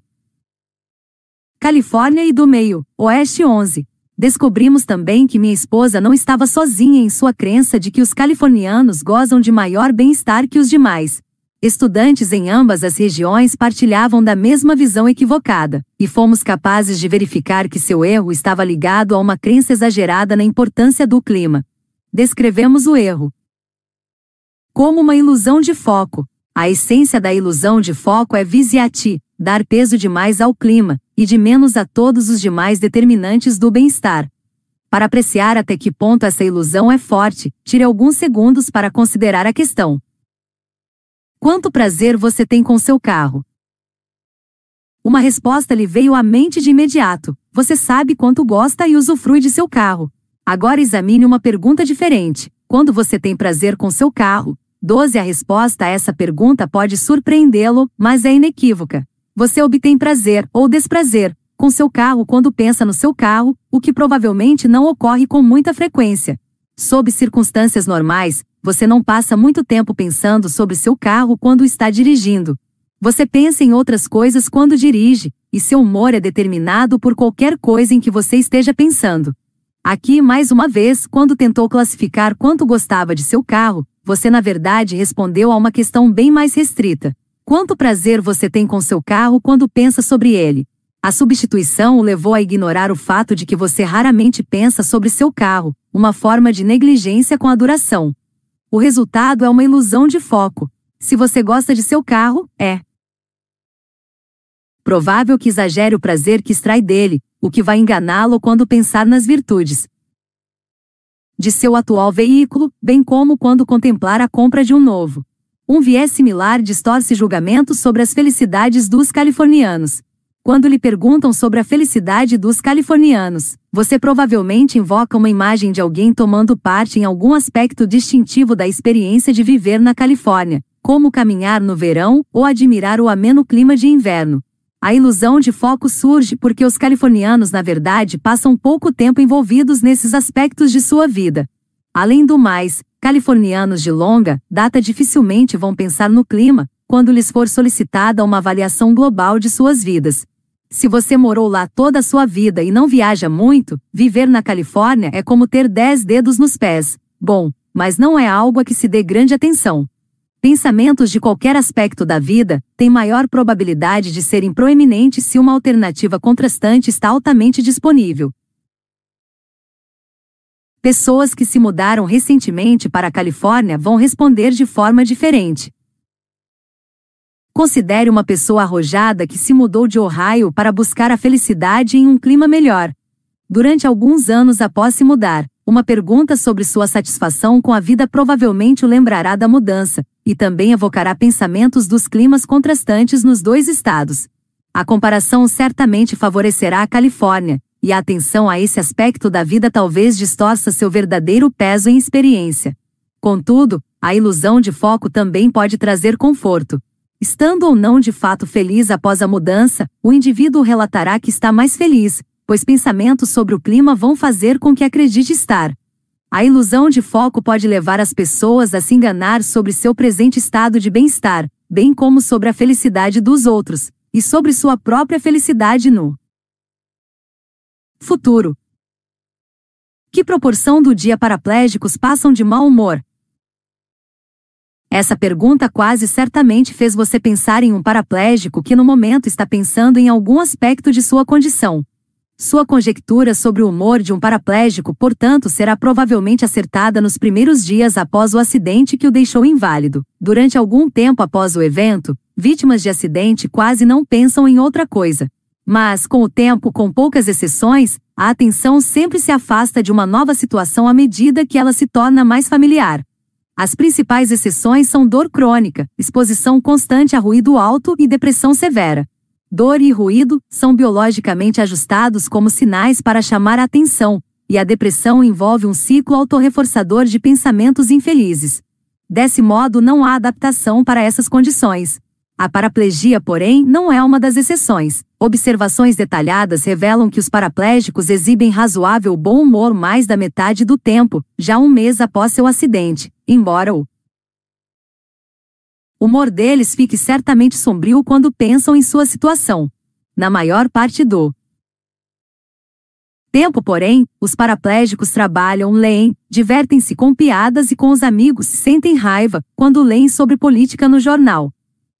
Califórnia e do meio, Oeste 11. Descobrimos também que minha esposa não estava sozinha em sua crença de que os californianos gozam de maior bem-estar que os demais. Estudantes em ambas as regiões partilhavam da mesma visão equivocada, e fomos capazes de verificar que seu erro estava ligado a uma crença exagerada na importância do clima. Descrevemos o erro como uma ilusão de foco. A essência da ilusão de foco é visiati, dar peso demais ao clima, e de menos a todos os demais determinantes do bem-estar. Para apreciar até que ponto essa ilusão é forte, tire alguns segundos para considerar a questão. Quanto prazer você tem com seu carro? Uma resposta lhe veio à mente de imediato. Você sabe quanto gosta e usufrui de seu carro. Agora examine uma pergunta diferente. Quando você tem prazer com seu carro? 12. A resposta a essa pergunta pode surpreendê-lo, mas é inequívoca. Você obtém prazer ou desprazer com seu carro quando pensa no seu carro, o que provavelmente não ocorre com muita frequência. Sob circunstâncias normais, você não passa muito tempo pensando sobre seu carro quando está dirigindo. Você pensa em outras coisas quando dirige, e seu humor é determinado por qualquer coisa em que você esteja pensando. Aqui, mais uma vez, quando tentou classificar quanto gostava de seu carro, você na verdade respondeu a uma questão bem mais restrita. Quanto prazer você tem com seu carro quando pensa sobre ele? A substituição o levou a ignorar o fato de que você raramente pensa sobre seu carro, uma forma de negligência com a duração. O resultado é uma ilusão de foco. Se você gosta de seu carro, é provável que exagere o prazer que extrai dele, o que vai enganá-lo quando pensar nas virtudes de seu atual veículo, bem como quando contemplar a compra de um novo. Um viés similar distorce julgamentos sobre as felicidades dos californianos. Quando lhe perguntam sobre a felicidade dos californianos, você provavelmente invoca uma imagem de alguém tomando parte em algum aspecto distintivo da experiência de viver na Califórnia, como caminhar no verão ou admirar o ameno clima de inverno. A ilusão de foco surge porque os californianos, na verdade, passam pouco tempo envolvidos nesses aspectos de sua vida. Além do mais, californianos de longa data dificilmente vão pensar no clima quando lhes for solicitada uma avaliação global de suas vidas. Se você morou lá toda a sua vida e não viaja muito, viver na Califórnia é como ter dez dedos nos pés. Bom, mas não é algo a que se dê grande atenção. Pensamentos de qualquer aspecto da vida têm maior probabilidade de serem proeminentes se uma alternativa contrastante está altamente disponível. Pessoas que se mudaram recentemente para a Califórnia vão responder de forma diferente. Considere uma pessoa arrojada que se mudou de Ohio para buscar a felicidade em um clima melhor. Durante alguns anos após se mudar, uma pergunta sobre sua satisfação com a vida provavelmente o lembrará da mudança, e também evocará pensamentos dos climas contrastantes nos dois estados. A comparação certamente favorecerá a Califórnia, e a atenção a esse aspecto da vida talvez distorça seu verdadeiro peso em experiência. Contudo, a ilusão de foco também pode trazer conforto. Estando ou não de fato feliz após a mudança, o indivíduo relatará que está mais feliz, pois pensamentos sobre o clima vão fazer com que acredite estar. A ilusão de foco pode levar as pessoas a se enganar sobre seu presente estado de bem-estar, bem como sobre a felicidade dos outros, e sobre sua própria felicidade no Futuro. Que proporção do dia paraplégicos passam de mau humor? Essa pergunta quase certamente fez você pensar em um paraplégico que no momento está pensando em algum aspecto de sua condição. Sua conjectura sobre o humor de um paraplégico, portanto, será provavelmente acertada nos primeiros dias após o acidente que o deixou inválido. Durante algum tempo após o evento, vítimas de acidente quase não pensam em outra coisa. Mas, com o tempo, com poucas exceções, a atenção sempre se afasta de uma nova situação à medida que ela se torna mais familiar. As principais exceções são dor crônica, exposição constante a ruído alto e depressão severa. Dor e ruído são biologicamente ajustados como sinais para chamar a atenção, e a depressão envolve um ciclo autorreforçador de pensamentos infelizes. Desse modo, não há adaptação para essas condições. A paraplegia, porém, não é uma das exceções. Observações detalhadas revelam que os paraplégicos exibem razoável bom humor mais da metade do tempo, já um mês após seu acidente, embora o humor deles fique certamente sombrio quando pensam em sua situação. Na maior parte do tempo, porém, os paraplégicos trabalham, leem, divertem-se com piadas e com os amigos, sentem raiva quando leem sobre política no jornal.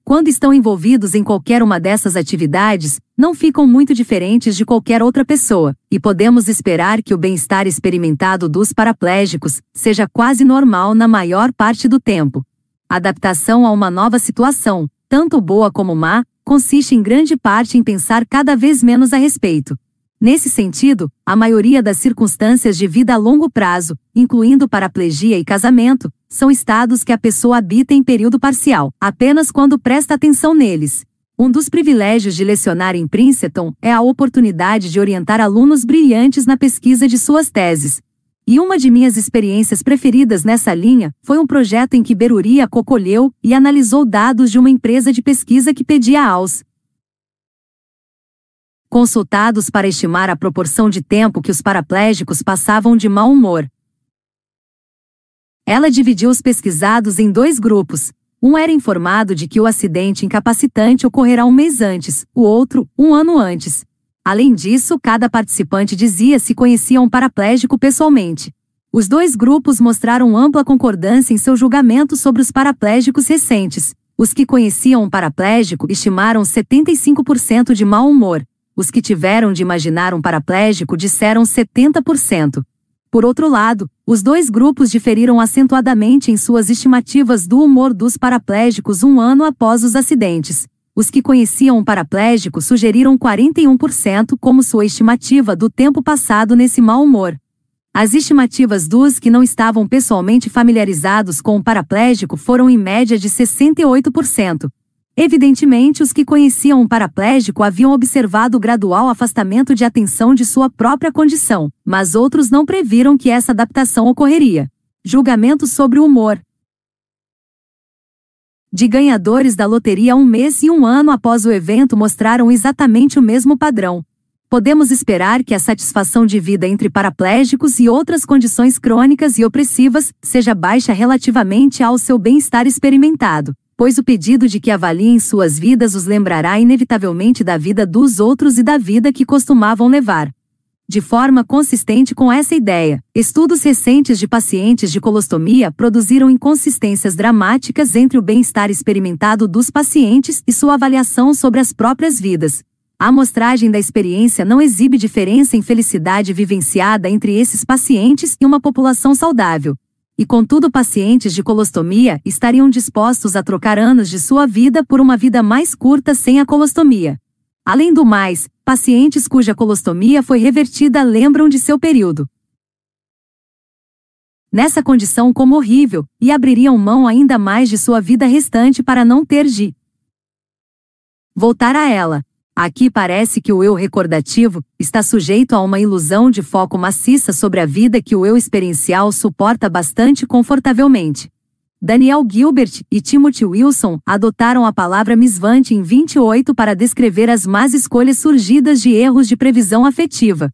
Quando estão envolvidos em qualquer uma dessas atividades, não ficam muito diferentes de qualquer outra pessoa, e podemos esperar que o bem-estar experimentado dos paraplégicos seja quase normal na maior parte do tempo. Adaptação a uma nova situação, tanto boa como má, consiste em grande parte em pensar cada vez menos a respeito. Nesse sentido, a maioria das circunstâncias de vida a longo prazo, incluindo paraplegia e casamento, são estados que a pessoa habita em período parcial, apenas quando presta atenção neles. Um dos privilégios de lecionar em Princeton é a oportunidade de orientar alunos brilhantes na pesquisa de suas teses, e uma de minhas experiências preferidas nessa linha foi um projeto em que Beruria cocolheu e analisou dados de uma empresa de pesquisa que pedia aos consultados para estimar a proporção de tempo que os paraplégicos passavam de mau humor. Ela dividiu os pesquisados em dois grupos. Um era informado de que o acidente incapacitante ocorrerá um mês antes, o outro, um ano antes. Além disso, cada participante dizia se conhecia um paraplégico pessoalmente. Os dois grupos mostraram ampla concordância em seu julgamento sobre os paraplégicos recentes. Os que conheciam um paraplégico estimaram 75% de mau humor. Os que tiveram de imaginar um paraplégico disseram 70%. Por outro lado, os dois grupos diferiram acentuadamente em suas estimativas do humor dos paraplégicos um ano após os acidentes. Os que conheciam um paraplégico sugeriram 41% como sua estimativa do tempo passado nesse mau humor. As estimativas dos que não estavam pessoalmente familiarizados com o paraplégico foram em média de 68%. Evidentemente, os que conheciam um paraplégico haviam observado o gradual afastamento de atenção de sua própria condição, mas outros não previram que essa adaptação ocorreria. Julgamento sobre o humor de ganhadores da loteria um mês e um ano após o evento mostraram exatamente o mesmo padrão. Podemos esperar que a satisfação de vida entre paraplégicos e outras condições crônicas e opressivas seja baixa relativamente ao seu bem-estar experimentado, pois o pedido de que avaliem suas vidas os lembrará inevitavelmente da vida dos outros e da vida que costumavam levar. De forma consistente com essa ideia, estudos recentes de pacientes de colostomia produziram inconsistências dramáticas entre o bem-estar experimentado dos pacientes e sua avaliação sobre as próprias vidas. A amostragem da experiência não exibe diferença em felicidade vivenciada entre esses pacientes e uma população saudável. E contudo, pacientes de colostomia estariam dispostos a trocar anos de sua vida por uma vida mais curta sem a colostomia. Além do mais, pacientes cuja colostomia foi revertida lembram de seu período. Nessa condição como horrível, e abririam mão ainda mais de sua vida restante para não ter de voltar a ela. Aqui parece que o eu recordativo está sujeito a uma ilusão de foco maciça sobre a vida que o eu experiencial suporta bastante confortavelmente. Daniel Gilbert e Timothy Wilson adotaram a palavra misvante em 28 para descrever as más escolhas surgidas de erros de previsão afetiva.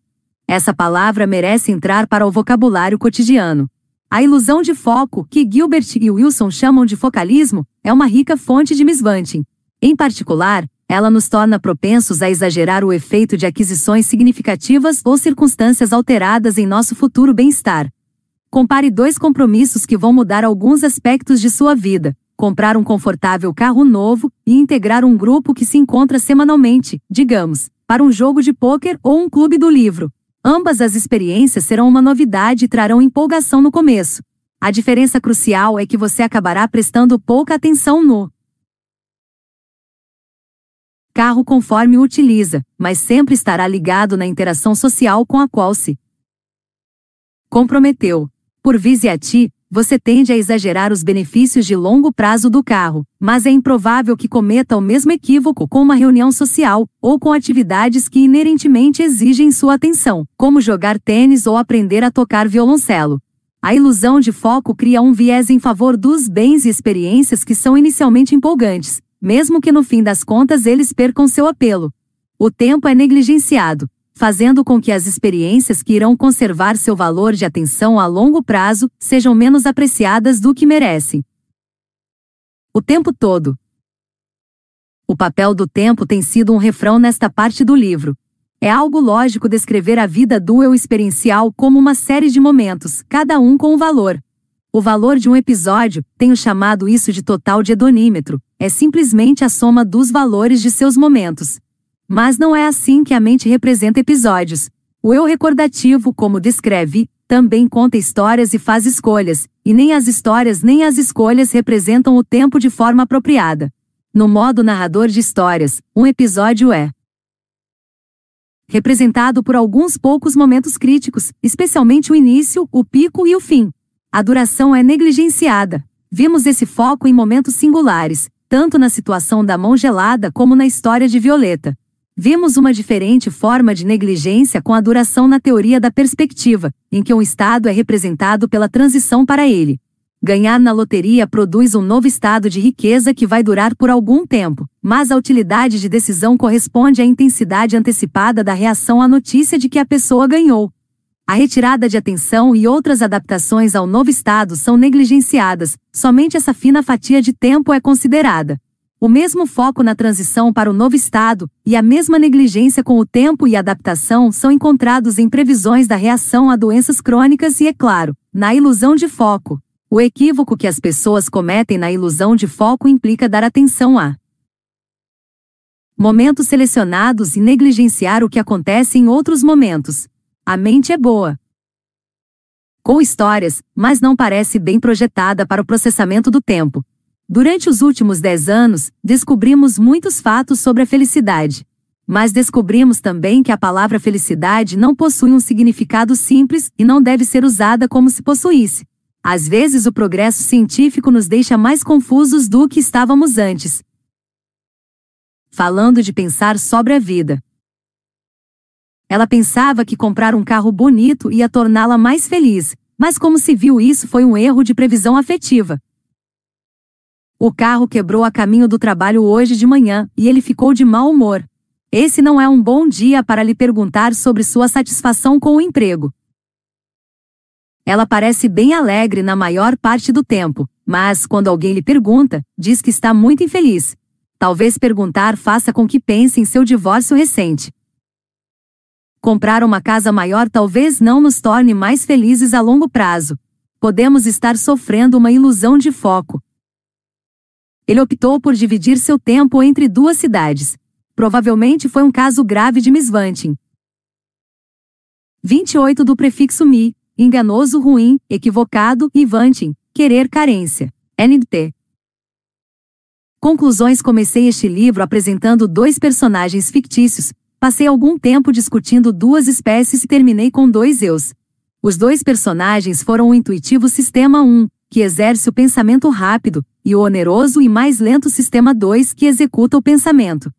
Essa palavra merece entrar para o vocabulário cotidiano. A ilusão de foco, que Gilbert e Wilson chamam de focalismo, é uma rica fonte de misvanting. Em particular, ela nos torna propensos a exagerar o efeito de aquisições significativas ou circunstâncias alteradas em nosso futuro bem-estar. Compare dois compromissos que vão mudar alguns aspectos de sua vida: comprar um confortável carro novo e integrar um grupo que se encontra semanalmente, digamos, para um jogo de pôquer ou um clube do livro. Ambas as experiências serão uma novidade e trarão empolgação no começo. A diferença crucial é que você acabará prestando pouca atenção no carro conforme o utiliza, mas sempre estará ligado na interação social com a qual se comprometeu. Por vise a ti, você tende a exagerar os benefícios de longo prazo do carro, mas é improvável que cometa o mesmo equívoco com uma reunião social ou com atividades que inerentemente exigem sua atenção, como jogar tênis ou aprender a tocar violoncelo. A ilusão de foco cria um viés em favor dos bens e experiências que são inicialmente empolgantes, mesmo que no fim das contas eles percam seu apelo. O tempo é negligenciado, fazendo com que as experiências que irão conservar seu valor de atenção a longo prazo sejam menos apreciadas do que merecem. O tempo todo. O papel do tempo tem sido um refrão nesta parte do livro. É algo lógico descrever a vida do eu experiencial como uma série de momentos, cada um com um valor. O valor de um episódio, tenho chamado isso de total de hedonímetro, é simplesmente a soma dos valores de seus momentos, mas não é assim que a mente representa episódios. O eu recordativo, como descreve, também conta histórias e faz escolhas, e nem as histórias nem as escolhas representam o tempo de forma apropriada. No modo narrador de histórias, um episódio é representado por alguns poucos momentos críticos, especialmente o início, o pico e o fim. A duração é negligenciada. Vimos esse foco em momentos singulares, tanto na situação da mão gelada como na história de Violeta. Vimos uma diferente forma de negligência com a duração na teoria da perspectiva, em que um estado é representado pela transição para ele. Ganhar na loteria produz um novo estado de riqueza que vai durar por algum tempo, mas a utilidade de decisão corresponde à intensidade antecipada da reação à notícia de que a pessoa ganhou. A retirada de atenção e outras adaptações ao novo estado são negligenciadas, somente essa fina fatia de tempo é considerada. O mesmo foco na transição para o novo estado e a mesma negligência com o tempo e adaptação são encontrados em previsões da reação a doenças crônicas e, é claro, na ilusão de foco. O equívoco que as pessoas cometem na ilusão de foco implica dar atenção a momentos selecionados e negligenciar o que acontece em outros momentos. A mente é boa. Com histórias, mas não parece bem projetada para o processamento do tempo. Durante os últimos dez anos, descobrimos muitos fatos sobre a felicidade. Mas descobrimos também que a palavra felicidade não possui um significado simples e não deve ser usada como se possuísse. Às vezes o progresso científico nos deixa mais confusos do que estávamos antes. Falando de pensar sobre a vida. Ela pensava que comprar um carro bonito ia torná-la mais feliz, mas como se viu isso foi um erro de previsão afetiva. O carro quebrou a caminho do trabalho hoje de manhã e ele ficou de mau humor. Esse não é um bom dia para lhe perguntar sobre sua satisfação com o emprego. Ela parece bem alegre na maior parte do tempo, mas quando alguém lhe pergunta, diz que está muito infeliz. Talvez perguntar faça com que pense em seu divórcio recente. Comprar uma casa maior talvez não nos torne mais felizes a longo prazo. Podemos estar sofrendo uma ilusão de foco, ele optou por dividir seu tempo entre duas cidades. Provavelmente foi um caso grave de misvanting. 28 do prefixo mi, enganoso ruim, equivocado e vanting, querer carência. NT. Conclusões Comecei este livro apresentando dois personagens fictícios, passei algum tempo discutindo duas espécies e terminei com dois eus. Os dois personagens foram o intuitivo Sistema 1, que exerce o pensamento rápido, e o oneroso e mais lento Sistema 2, que executa o pensamento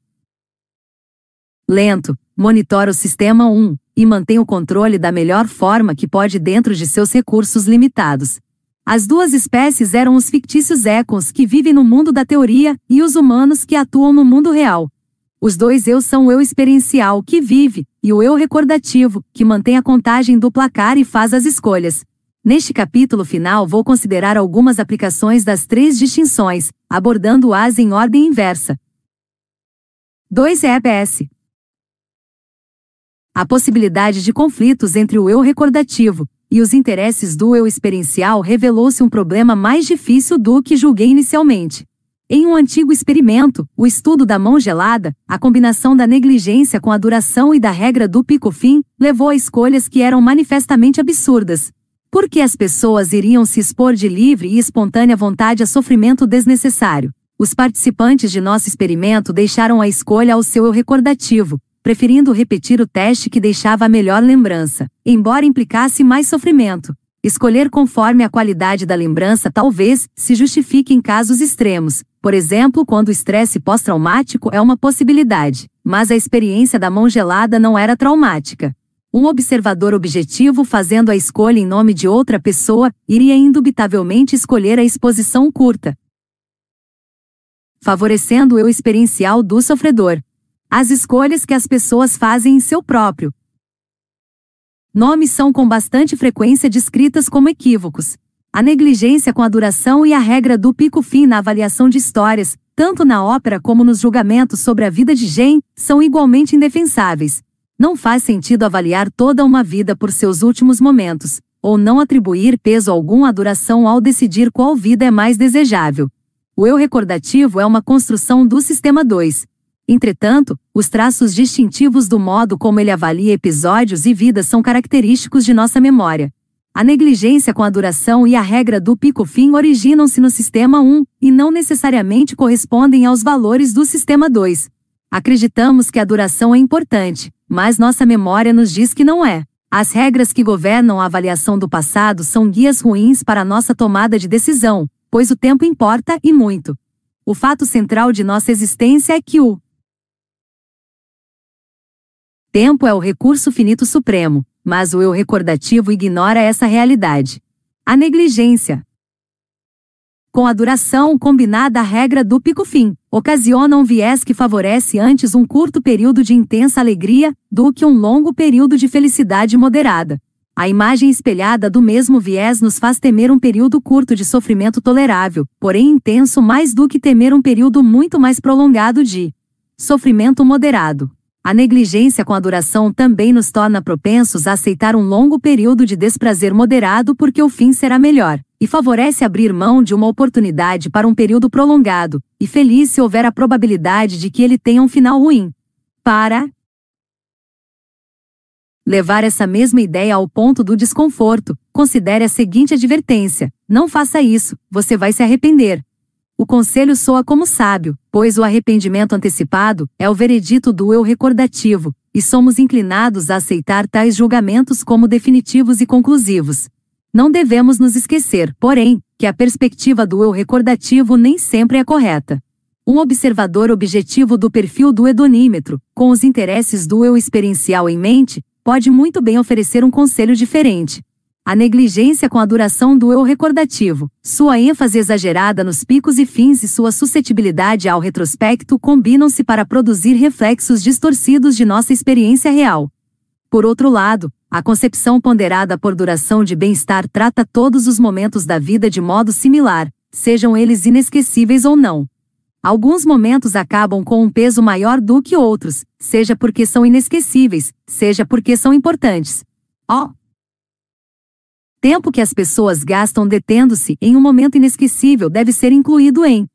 lento, monitora o Sistema 1 e mantém o controle da melhor forma que pode dentro de seus recursos limitados. As duas espécies eram os fictícios econs que vivem no mundo da teoria e os humanos que atuam no mundo real. Os dois eu são o eu experiencial que vive e o eu recordativo, que mantém a contagem do placar e faz as escolhas. Neste capítulo final vou considerar algumas aplicações das três distinções, abordando-as em ordem inversa. 2 EPS. A possibilidade de conflitos entre o eu recordativo e os interesses do eu experiencial revelou-se um problema mais difícil do que julguei inicialmente. Em um antigo experimento, o estudo da mão gelada, a combinação da negligência com a duração e da regra do pico-fim, levou a escolhas que eram manifestamente absurdas. Por que as pessoas iriam se expor de livre e espontânea vontade a sofrimento desnecessário? Os participantes de nosso experimento deixaram a escolha ao seu eu recordativo, preferindo repetir o teste que deixava a melhor lembrança, embora implicasse mais sofrimento. Escolher conforme a qualidade da lembrança talvez se justifique em casos extremos, por exemplo, quando o estresse pós-traumático é uma possibilidade, mas a experiência da mão gelada não era traumática. Um observador objetivo fazendo a escolha em nome de outra pessoa iria indubitavelmente escolher a exposição curta, favorecendo o eu experiencial do sofredor. As escolhas que as pessoas fazem em seu próprio Nomes são com bastante frequência descritas como equívocos. A negligência com a duração e a regra do pico-fim na avaliação de histórias, tanto na ópera como nos julgamentos sobre a vida de Jane, são igualmente indefensáveis. Não faz sentido avaliar toda uma vida por seus últimos momentos, ou não atribuir peso algum à duração ao decidir qual vida é mais desejável. O eu recordativo é uma construção do sistema 2, Entretanto, os traços distintivos do modo como ele avalia episódios e vidas são característicos de nossa memória. A negligência com a duração e a regra do pico-fim originam-se no sistema 1 e não necessariamente correspondem aos valores do sistema 2. Acreditamos que a duração é importante, mas nossa memória nos diz que não é. As regras que governam a avaliação do passado são guias ruins para nossa tomada de decisão, pois o tempo importa e muito. O fato central de nossa existência é que o Tempo é o recurso finito supremo, mas o eu recordativo ignora essa realidade. A negligência. Com a duração combinada à regra do pico-fim, ocasiona um viés que favorece antes um curto período de intensa alegria do que um longo período de felicidade moderada. A imagem espelhada do mesmo viés nos faz temer um período curto de sofrimento tolerável, porém intenso mais do que temer um período muito mais prolongado de sofrimento moderado. A negligência com a duração também nos torna propensos a aceitar um longo período de desprazer moderado porque o fim será melhor, e favorece abrir mão de uma oportunidade para um período prolongado, e feliz se houver a probabilidade de que ele tenha um final ruim. Para levar essa mesma ideia ao ponto do desconforto, considere a seguinte advertência: não faça isso, você vai se arrepender. O conselho soa como sábio, pois o arrependimento antecipado é o veredito do eu recordativo, e somos inclinados a aceitar tais julgamentos como definitivos e conclusivos. Não devemos nos esquecer, porém, que a perspectiva do eu recordativo nem sempre é correta. Um observador objetivo do perfil do hedonímetro, com os interesses do eu experiencial em mente, pode muito bem oferecer um conselho diferente, a negligência com a duração do eu recordativo, sua ênfase exagerada nos picos e fins e sua suscetibilidade ao retrospecto combinam-se para produzir reflexos distorcidos de nossa experiência real. Por outro lado, a concepção ponderada por duração de bem-estar trata todos os momentos da vida de modo similar, sejam eles inesquecíveis ou não. Alguns momentos acabam com um peso maior do que outros, seja porque são inesquecíveis, seja porque são importantes. Oh, tempo que as pessoas gastam detendo-se em um momento inesquecível deve ser incluído em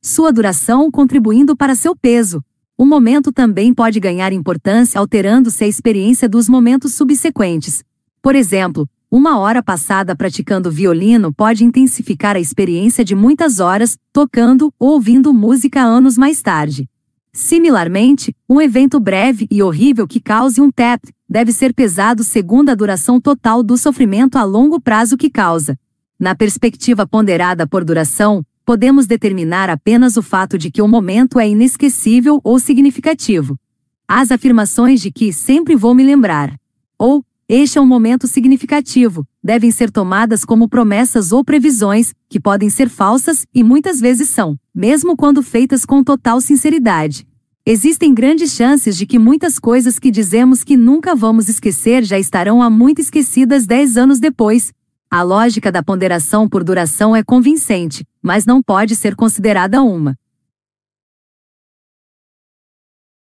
sua duração, contribuindo para seu peso. O momento também pode ganhar importância alterando-se a experiência dos momentos subsequentes. Por exemplo, uma hora passada praticando violino pode intensificar a experiência de muitas horas tocando ou ouvindo música anos mais tarde. Similarmente, um evento breve e horrível que cause um TEP deve ser pesado segundo a duração total do sofrimento a longo prazo que causa. Na perspectiva ponderada por duração, podemos determinar apenas o fato de que o momento é inesquecível ou significativo. As afirmações de que sempre vou me lembrar, ou este é um momento significativo, devem ser tomadas como promessas ou previsões, que podem ser falsas e muitas vezes são, mesmo quando feitas com total sinceridade. Existem grandes chances de que muitas coisas que dizemos que nunca vamos esquecer já estarão há muito esquecidas dez anos depois. A lógica da ponderação por duração é convincente, mas não pode ser considerada uma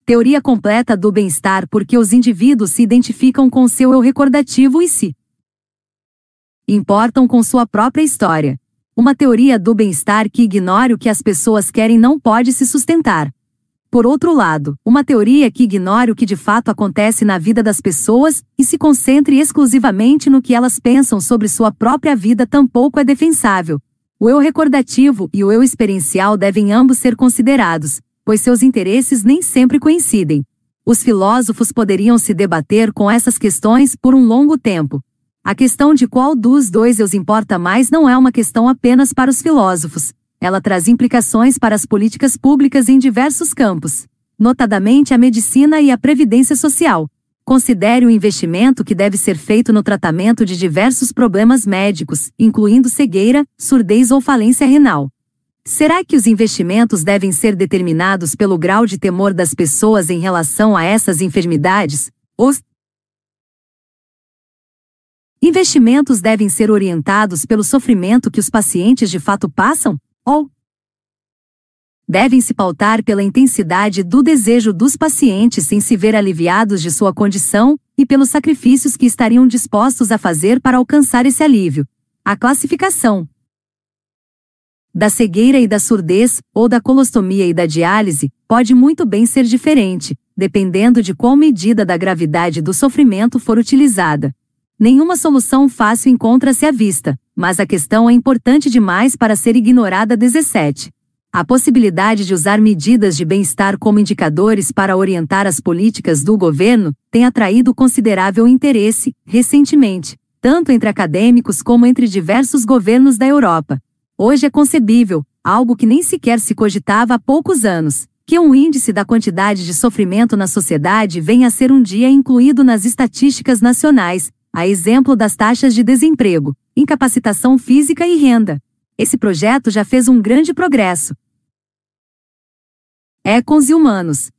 Teoria completa do bem-estar porque os indivíduos se identificam com seu eu recordativo e se importam com sua própria história. Uma teoria do bem-estar que ignore o que as pessoas querem não pode se sustentar. Por outro lado, uma teoria que ignore o que de fato acontece na vida das pessoas e se concentre exclusivamente no que elas pensam sobre sua própria vida tampouco é defensável. O eu recordativo e o eu experiencial devem ambos ser considerados, pois seus interesses nem sempre coincidem. Os filósofos poderiam se debater com essas questões por um longo tempo. A questão de qual dos dois eus importa mais não é uma questão apenas para os filósofos, ela traz implicações para as políticas públicas em diversos campos, notadamente a medicina e a previdência social. Considere o investimento que deve ser feito no tratamento de diversos problemas médicos, incluindo cegueira, surdez ou falência renal. Será que os investimentos devem ser determinados pelo grau de temor das pessoas em relação a essas enfermidades? Os investimentos devem ser orientados pelo sofrimento que os pacientes de fato passam? Ou devem se pautar pela intensidade do desejo dos pacientes em se ver aliviados de sua condição e pelos sacrifícios que estariam dispostos a fazer para alcançar esse alívio. A classificação da cegueira e da surdez, ou da colostomia e da diálise, pode muito bem ser diferente, dependendo de qual medida da gravidade do sofrimento for utilizada. Nenhuma solução fácil encontra-se à vista, mas a questão é importante demais para ser ignorada. 17. A possibilidade de usar medidas de bem-estar como indicadores para orientar as políticas do governo tem atraído considerável interesse, recentemente, tanto entre acadêmicos como entre diversos governos da Europa. Hoje é concebível, algo que nem sequer se cogitava há poucos anos, que um índice da quantidade de sofrimento na sociedade venha a ser um dia incluído nas estatísticas nacionais, a exemplo das taxas de desemprego, incapacitação física e renda. Esse projeto já fez um grande progresso. Econs e humanos.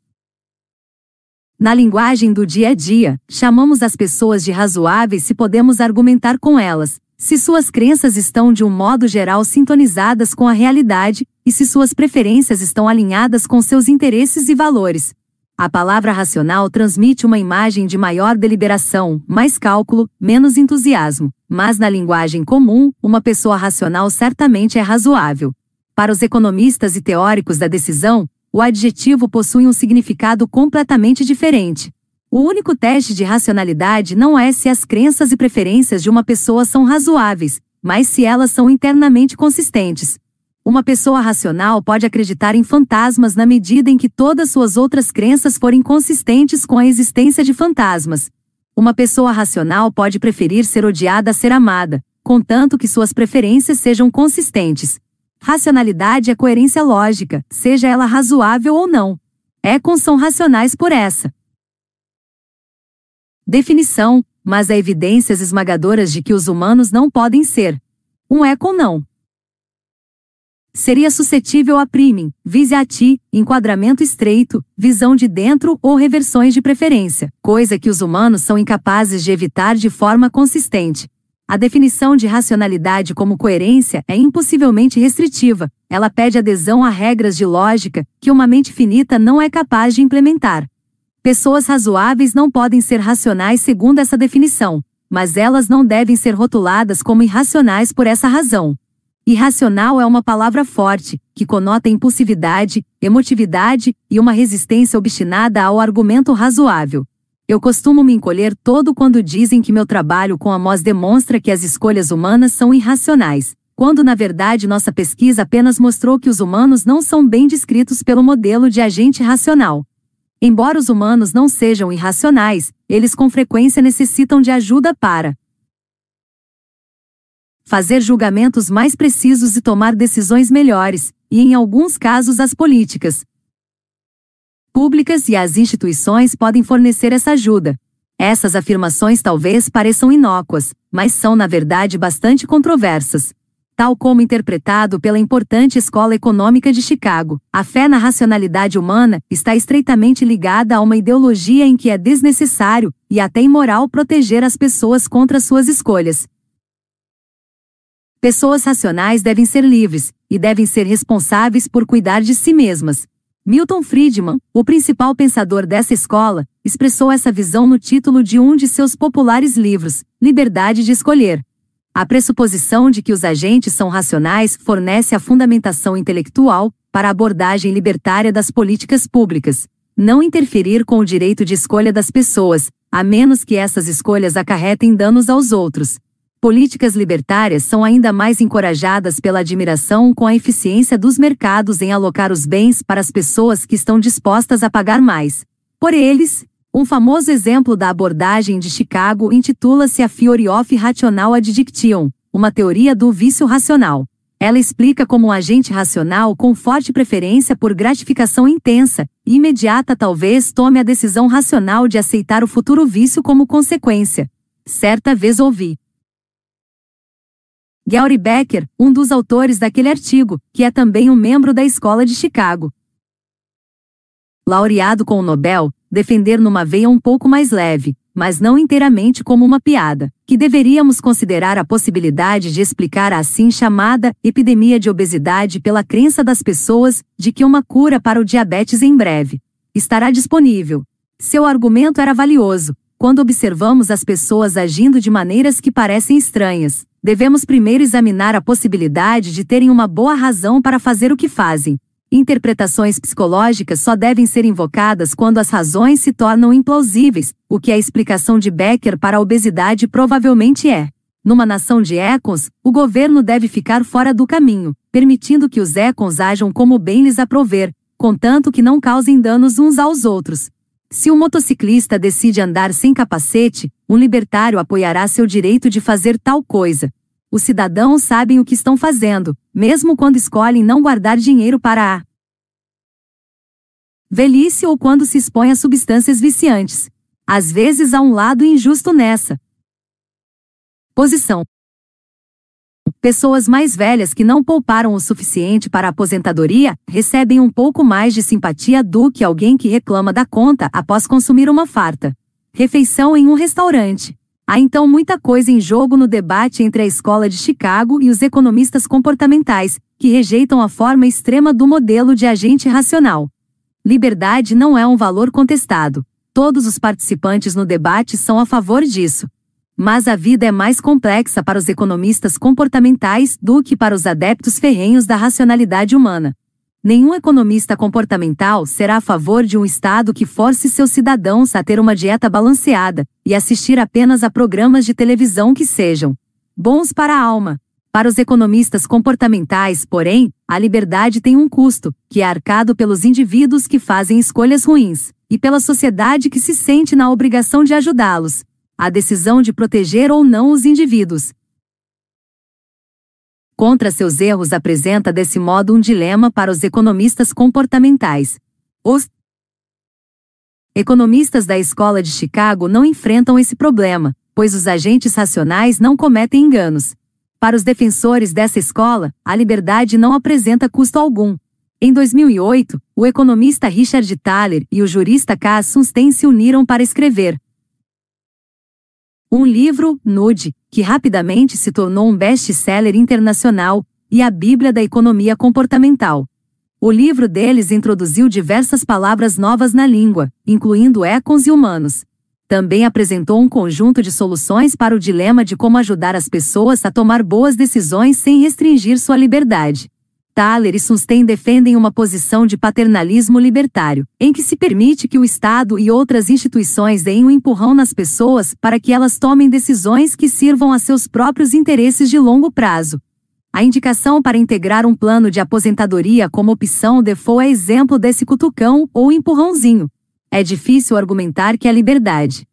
Na linguagem do dia a dia, chamamos as pessoas de razoáveis se podemos argumentar com elas, se suas crenças estão de um modo geral sintonizadas com a realidade e se suas preferências estão alinhadas com seus interesses e valores. A palavra racional transmite uma imagem de maior deliberação, mais cálculo, menos entusiasmo, mas na linguagem comum, uma pessoa racional certamente é razoável. Para os economistas e teóricos da decisão, o adjetivo possui um significado completamente diferente. O único teste de racionalidade não é se as crenças e preferências de uma pessoa são razoáveis, mas se elas são internamente consistentes. Uma pessoa racional pode acreditar em fantasmas na medida em que todas suas outras crenças forem consistentes com a existência de fantasmas. Uma pessoa racional pode preferir ser odiada a ser amada, contanto que suas preferências sejam consistentes. Racionalidade é coerência lógica, seja ela razoável ou não. Econs são racionais por essa definição, mas há evidências esmagadoras de que os humanos não podem ser. Um econ não seria suscetível a priming, vise a ti, enquadramento estreito, visão de dentro ou reversões de preferência, coisa que os humanos são incapazes de evitar de forma consistente. A definição de racionalidade como coerência é impossivelmente restritiva, ela pede adesão a regras de lógica que uma mente finita não é capaz de implementar. Pessoas razoáveis não podem ser racionais segundo essa definição, mas elas não devem ser rotuladas como irracionais por essa razão. Irracional é uma palavra forte, que conota impulsividade, emotividade e uma resistência obstinada ao argumento razoável. Eu costumo me encolher todo quando dizem que meu trabalho com a MOS demonstra que as escolhas humanas são irracionais, quando na verdade nossa pesquisa apenas mostrou que os humanos não são bem descritos pelo modelo de agente racional. Embora os humanos não sejam irracionais, eles com frequência necessitam de ajuda para fazer julgamentos mais precisos e tomar decisões melhores, e em alguns casos as políticas públicas e as instituições podem fornecer essa ajuda. Essas afirmações talvez pareçam inócuas, mas são na verdade bastante controversas. Tal como interpretado pela importante Escola Econômica de Chicago, a fé na racionalidade humana está estreitamente ligada a uma ideologia em que é desnecessário e até imoral proteger as pessoas contra suas escolhas, Pessoas racionais devem ser livres, e devem ser responsáveis por cuidar de si mesmas. Milton Friedman, o principal pensador dessa escola, expressou essa visão no título de um de seus populares livros, Liberdade de Escolher. A pressuposição de que os agentes são racionais fornece a fundamentação intelectual para a abordagem libertária das políticas públicas. Não interferir com o direito de escolha das pessoas, a menos que essas escolhas acarretem danos aos outros. Políticas libertárias são ainda mais encorajadas pela admiração com a eficiência dos mercados em alocar os bens para as pessoas que estão dispostas a pagar mais. Por eles, um famoso exemplo da abordagem de Chicago intitula-se a Theory of Rational Addiction, uma teoria do vício racional. Ela explica como um agente racional com forte preferência por gratificação intensa e imediata talvez tome a decisão racional de aceitar o futuro vício como consequência. Certa vez ouvi. Gary Becker, um dos autores daquele artigo, que é também um membro da Escola de Chicago. Laureado com o Nobel, defender numa veia um pouco mais leve, mas não inteiramente como uma piada, que deveríamos considerar a possibilidade de explicar a assim chamada epidemia de obesidade pela crença das pessoas de que uma cura para o diabetes em breve estará disponível. Seu argumento era valioso. Quando observamos as pessoas agindo de maneiras que parecem estranhas, devemos primeiro examinar a possibilidade de terem uma boa razão para fazer o que fazem, Interpretações psicológicas só devem ser invocadas quando as razões se tornam implausíveis, o que a explicação de Becker para a obesidade provavelmente é. Numa nação de econs, o governo deve ficar fora do caminho, permitindo que os econs ajam como bem lhes aprover, contanto que não causem danos uns aos outros. Se um motociclista decide andar sem capacete, um libertário apoiará seu direito de fazer tal coisa, os cidadãos sabem o que estão fazendo, mesmo quando escolhem não guardar dinheiro para a velhice ou quando se expõe a substâncias viciantes. Às vezes há um lado injusto nessa posição. Pessoas mais velhas que não pouparam o suficiente para a aposentadoria recebem um pouco mais de simpatia do que alguém que reclama da conta após consumir uma farta refeição em um restaurante. Há então muita coisa em jogo no debate entre a escola de Chicago e os economistas comportamentais, que rejeitam a forma extrema do modelo de agente racional. Liberdade não é um valor contestado. Todos os participantes no debate são a favor disso. Mas a vida é mais complexa para os economistas comportamentais do que para os adeptos ferrenhos da racionalidade humana. Nenhum economista comportamental será a favor de um Estado que force seus cidadãos a ter uma dieta balanceada e assistir apenas a programas de televisão que sejam bons para a alma. Para os economistas comportamentais, porém, a liberdade tem um custo, que é arcado pelos indivíduos que fazem escolhas ruins, e pela sociedade que se sente na obrigação de ajudá-los. A decisão de proteger ou não os indivíduos, contra seus erros apresenta desse modo um dilema para os economistas comportamentais. Os economistas da Escola de Chicago não enfrentam esse problema, pois os agentes racionais não cometem enganos. Para os defensores dessa escola, a liberdade não apresenta custo algum. Em 2008, o economista Richard Thaler e o jurista Cass Sunstein se uniram para escrever um livro, Nude, que rapidamente se tornou um best-seller internacional, e a Bíblia da Economia Comportamental. O livro deles introduziu diversas palavras novas na língua, incluindo econs e humanos. Também apresentou um conjunto de soluções para o dilema de como ajudar as pessoas a tomar boas decisões sem restringir sua liberdade. Thaler e Sunstein defendem uma posição de paternalismo libertário, em que se permite que o Estado e outras instituições deem um empurrão nas pessoas para que elas tomem decisões que sirvam a seus próprios interesses de longo prazo. A indicação para integrar um plano de aposentadoria como opção default é exemplo desse cutucão ou empurrãozinho. É difícil argumentar que a liberdade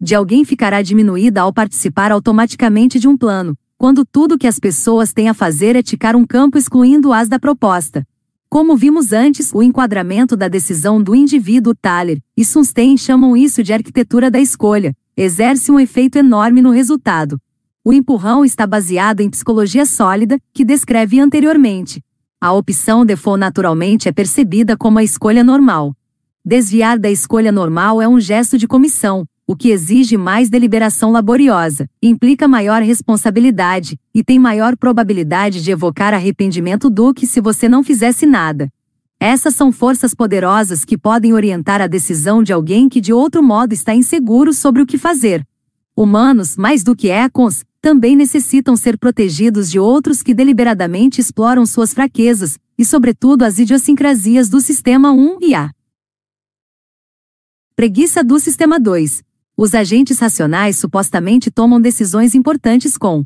de alguém ficará diminuída ao participar automaticamente de um plano, quando tudo que as pessoas têm a fazer é ticar um campo excluindo-as da proposta. Como vimos antes, o enquadramento da decisão do indivíduo Thaler e Sunstein chamam isso de arquitetura da escolha, exerce um efeito enorme no resultado. O empurrão está baseado em psicologia sólida, que descrevi anteriormente. A opção default naturalmente é percebida como a escolha normal. Desviar da escolha normal é um gesto de comissão, o que exige mais deliberação laboriosa, implica maior responsabilidade e tem maior probabilidade de evocar arrependimento do que se você não fizesse nada. Essas são forças poderosas que podem orientar a decisão de alguém que de outro modo está inseguro sobre o que fazer. Humanos, mais do que econs, também necessitam ser protegidos de outros que deliberadamente exploram suas fraquezas, e sobretudo as idiosincrasias do sistema 1 e A. Preguiça do sistema 2. Os agentes racionais supostamente tomam decisões importantes com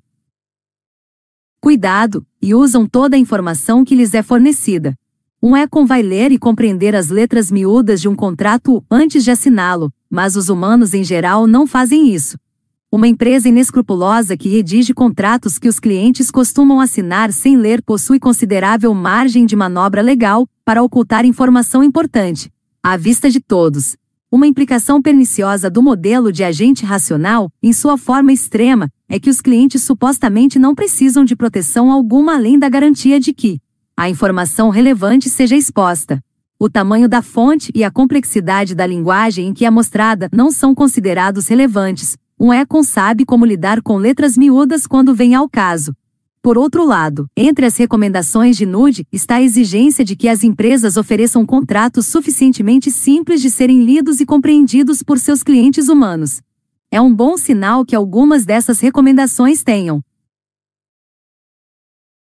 cuidado e usam toda a informação que lhes é fornecida. Um Econ vai ler e compreender as letras miúdas de um contrato antes de assiná-lo, mas os humanos em geral não fazem isso. Uma empresa inescrupulosa que redige contratos que os clientes costumam assinar sem ler possui considerável margem de manobra legal para ocultar informação importante, à vista de todos. Uma implicação perniciosa do modelo de agente racional, em sua forma extrema, é que os clientes supostamente não precisam de proteção alguma além da garantia de que a informação relevante seja exposta. O tamanho da fonte e a complexidade da linguagem em que é mostrada não são considerados relevantes, um Econ sabe como lidar com letras miúdas quando vem ao caso. Por outro lado, entre as recomendações de Nude está a exigência de que as empresas ofereçam contratos suficientemente simples de serem lidos e compreendidos por seus clientes humanos. É um bom sinal que algumas dessas recomendações tenham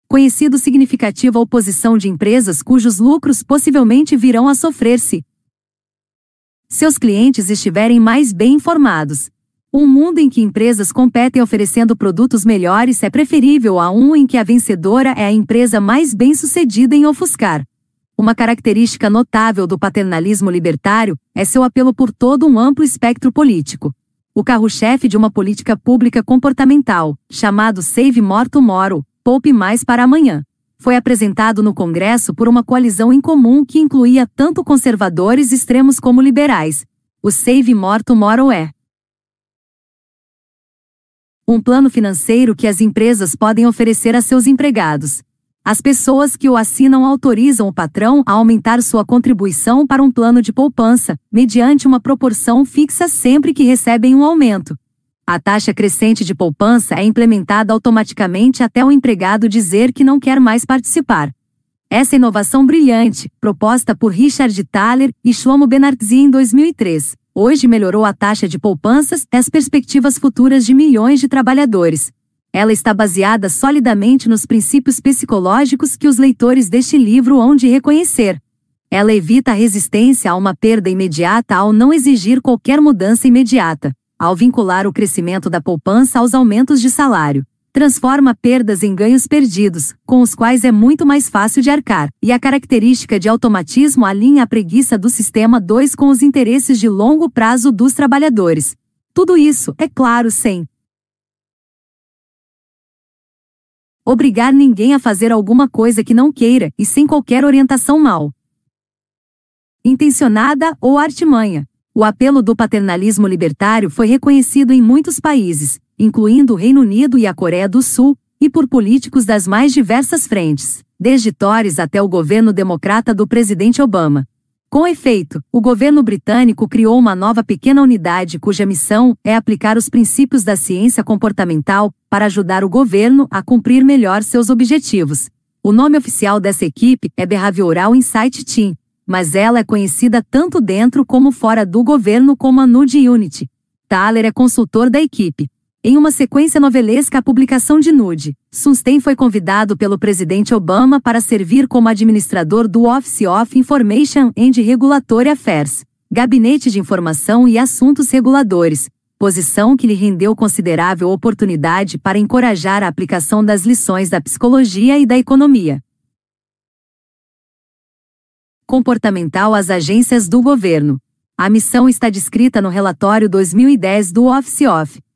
conhecido significativa oposição de empresas cujos lucros possivelmente virão a sofrer-se. Seus clientes estiverem mais bem informados. Um mundo em que empresas competem oferecendo produtos melhores é preferível a um em que a vencedora é a empresa mais bem-sucedida em ofuscar. Uma característica notável do paternalismo libertário é seu apelo por todo um amplo espectro político. O carro-chefe de uma política pública comportamental, chamado Save More Tomorrow, Poupe Mais para Amanhã, foi apresentado no Congresso por uma coalizão incomum que incluía tanto conservadores extremos como liberais. O Save More Tomorrow é um plano financeiro que as empresas podem oferecer a seus empregados. As pessoas que o assinam autorizam o patrão a aumentar sua contribuição para um plano de poupança, mediante uma proporção fixa sempre que recebem um aumento. A taxa crescente de poupança é implementada automaticamente até o empregado dizer que não quer mais participar. Essa inovação brilhante, proposta por Richard Thaler e Shlomo Benartzi em 2003, hoje melhorou a taxa de poupanças e as perspectivas futuras de milhões de trabalhadores. Ela está baseada solidamente nos princípios psicológicos que os leitores deste livro hão de reconhecer. Ela evita a resistência a uma perda imediata ao não exigir qualquer mudança imediata, ao vincular o crescimento da poupança aos aumentos de salário transforma perdas em ganhos perdidos, com os quais é muito mais fácil de arcar, e a característica de automatismo alinha a preguiça do sistema 2 com os interesses de longo prazo dos trabalhadores. Tudo isso, é claro, sem obrigar ninguém a fazer alguma coisa que não queira e sem qualquer orientação mal intencionada ou artimanha. O apelo do paternalismo libertário foi reconhecido em muitos países, incluindo o Reino Unido e a Coreia do Sul, e por políticos das mais diversas frentes, desde Tories até o governo democrata do presidente Obama. Com efeito, o governo britânico criou uma nova pequena unidade cuja missão é aplicar os princípios da ciência comportamental para ajudar o governo a cumprir melhor seus objetivos. O nome oficial dessa equipe é Behavioral Insight Team, mas ela é conhecida tanto dentro como fora do governo como a Nude Unity. Thaler é consultor da equipe. Em uma sequência novelesca à publicação de Nude, Sunstein foi convidado pelo presidente Obama para servir como administrador do Office of Information and Regulatory Affairs, Gabinete de Informação e Assuntos Reguladores, posição que lhe rendeu considerável oportunidade para encorajar a aplicação das lições da psicologia e da economia comportamental às agências do governo. A missão está descrita no relatório 2010 do Office of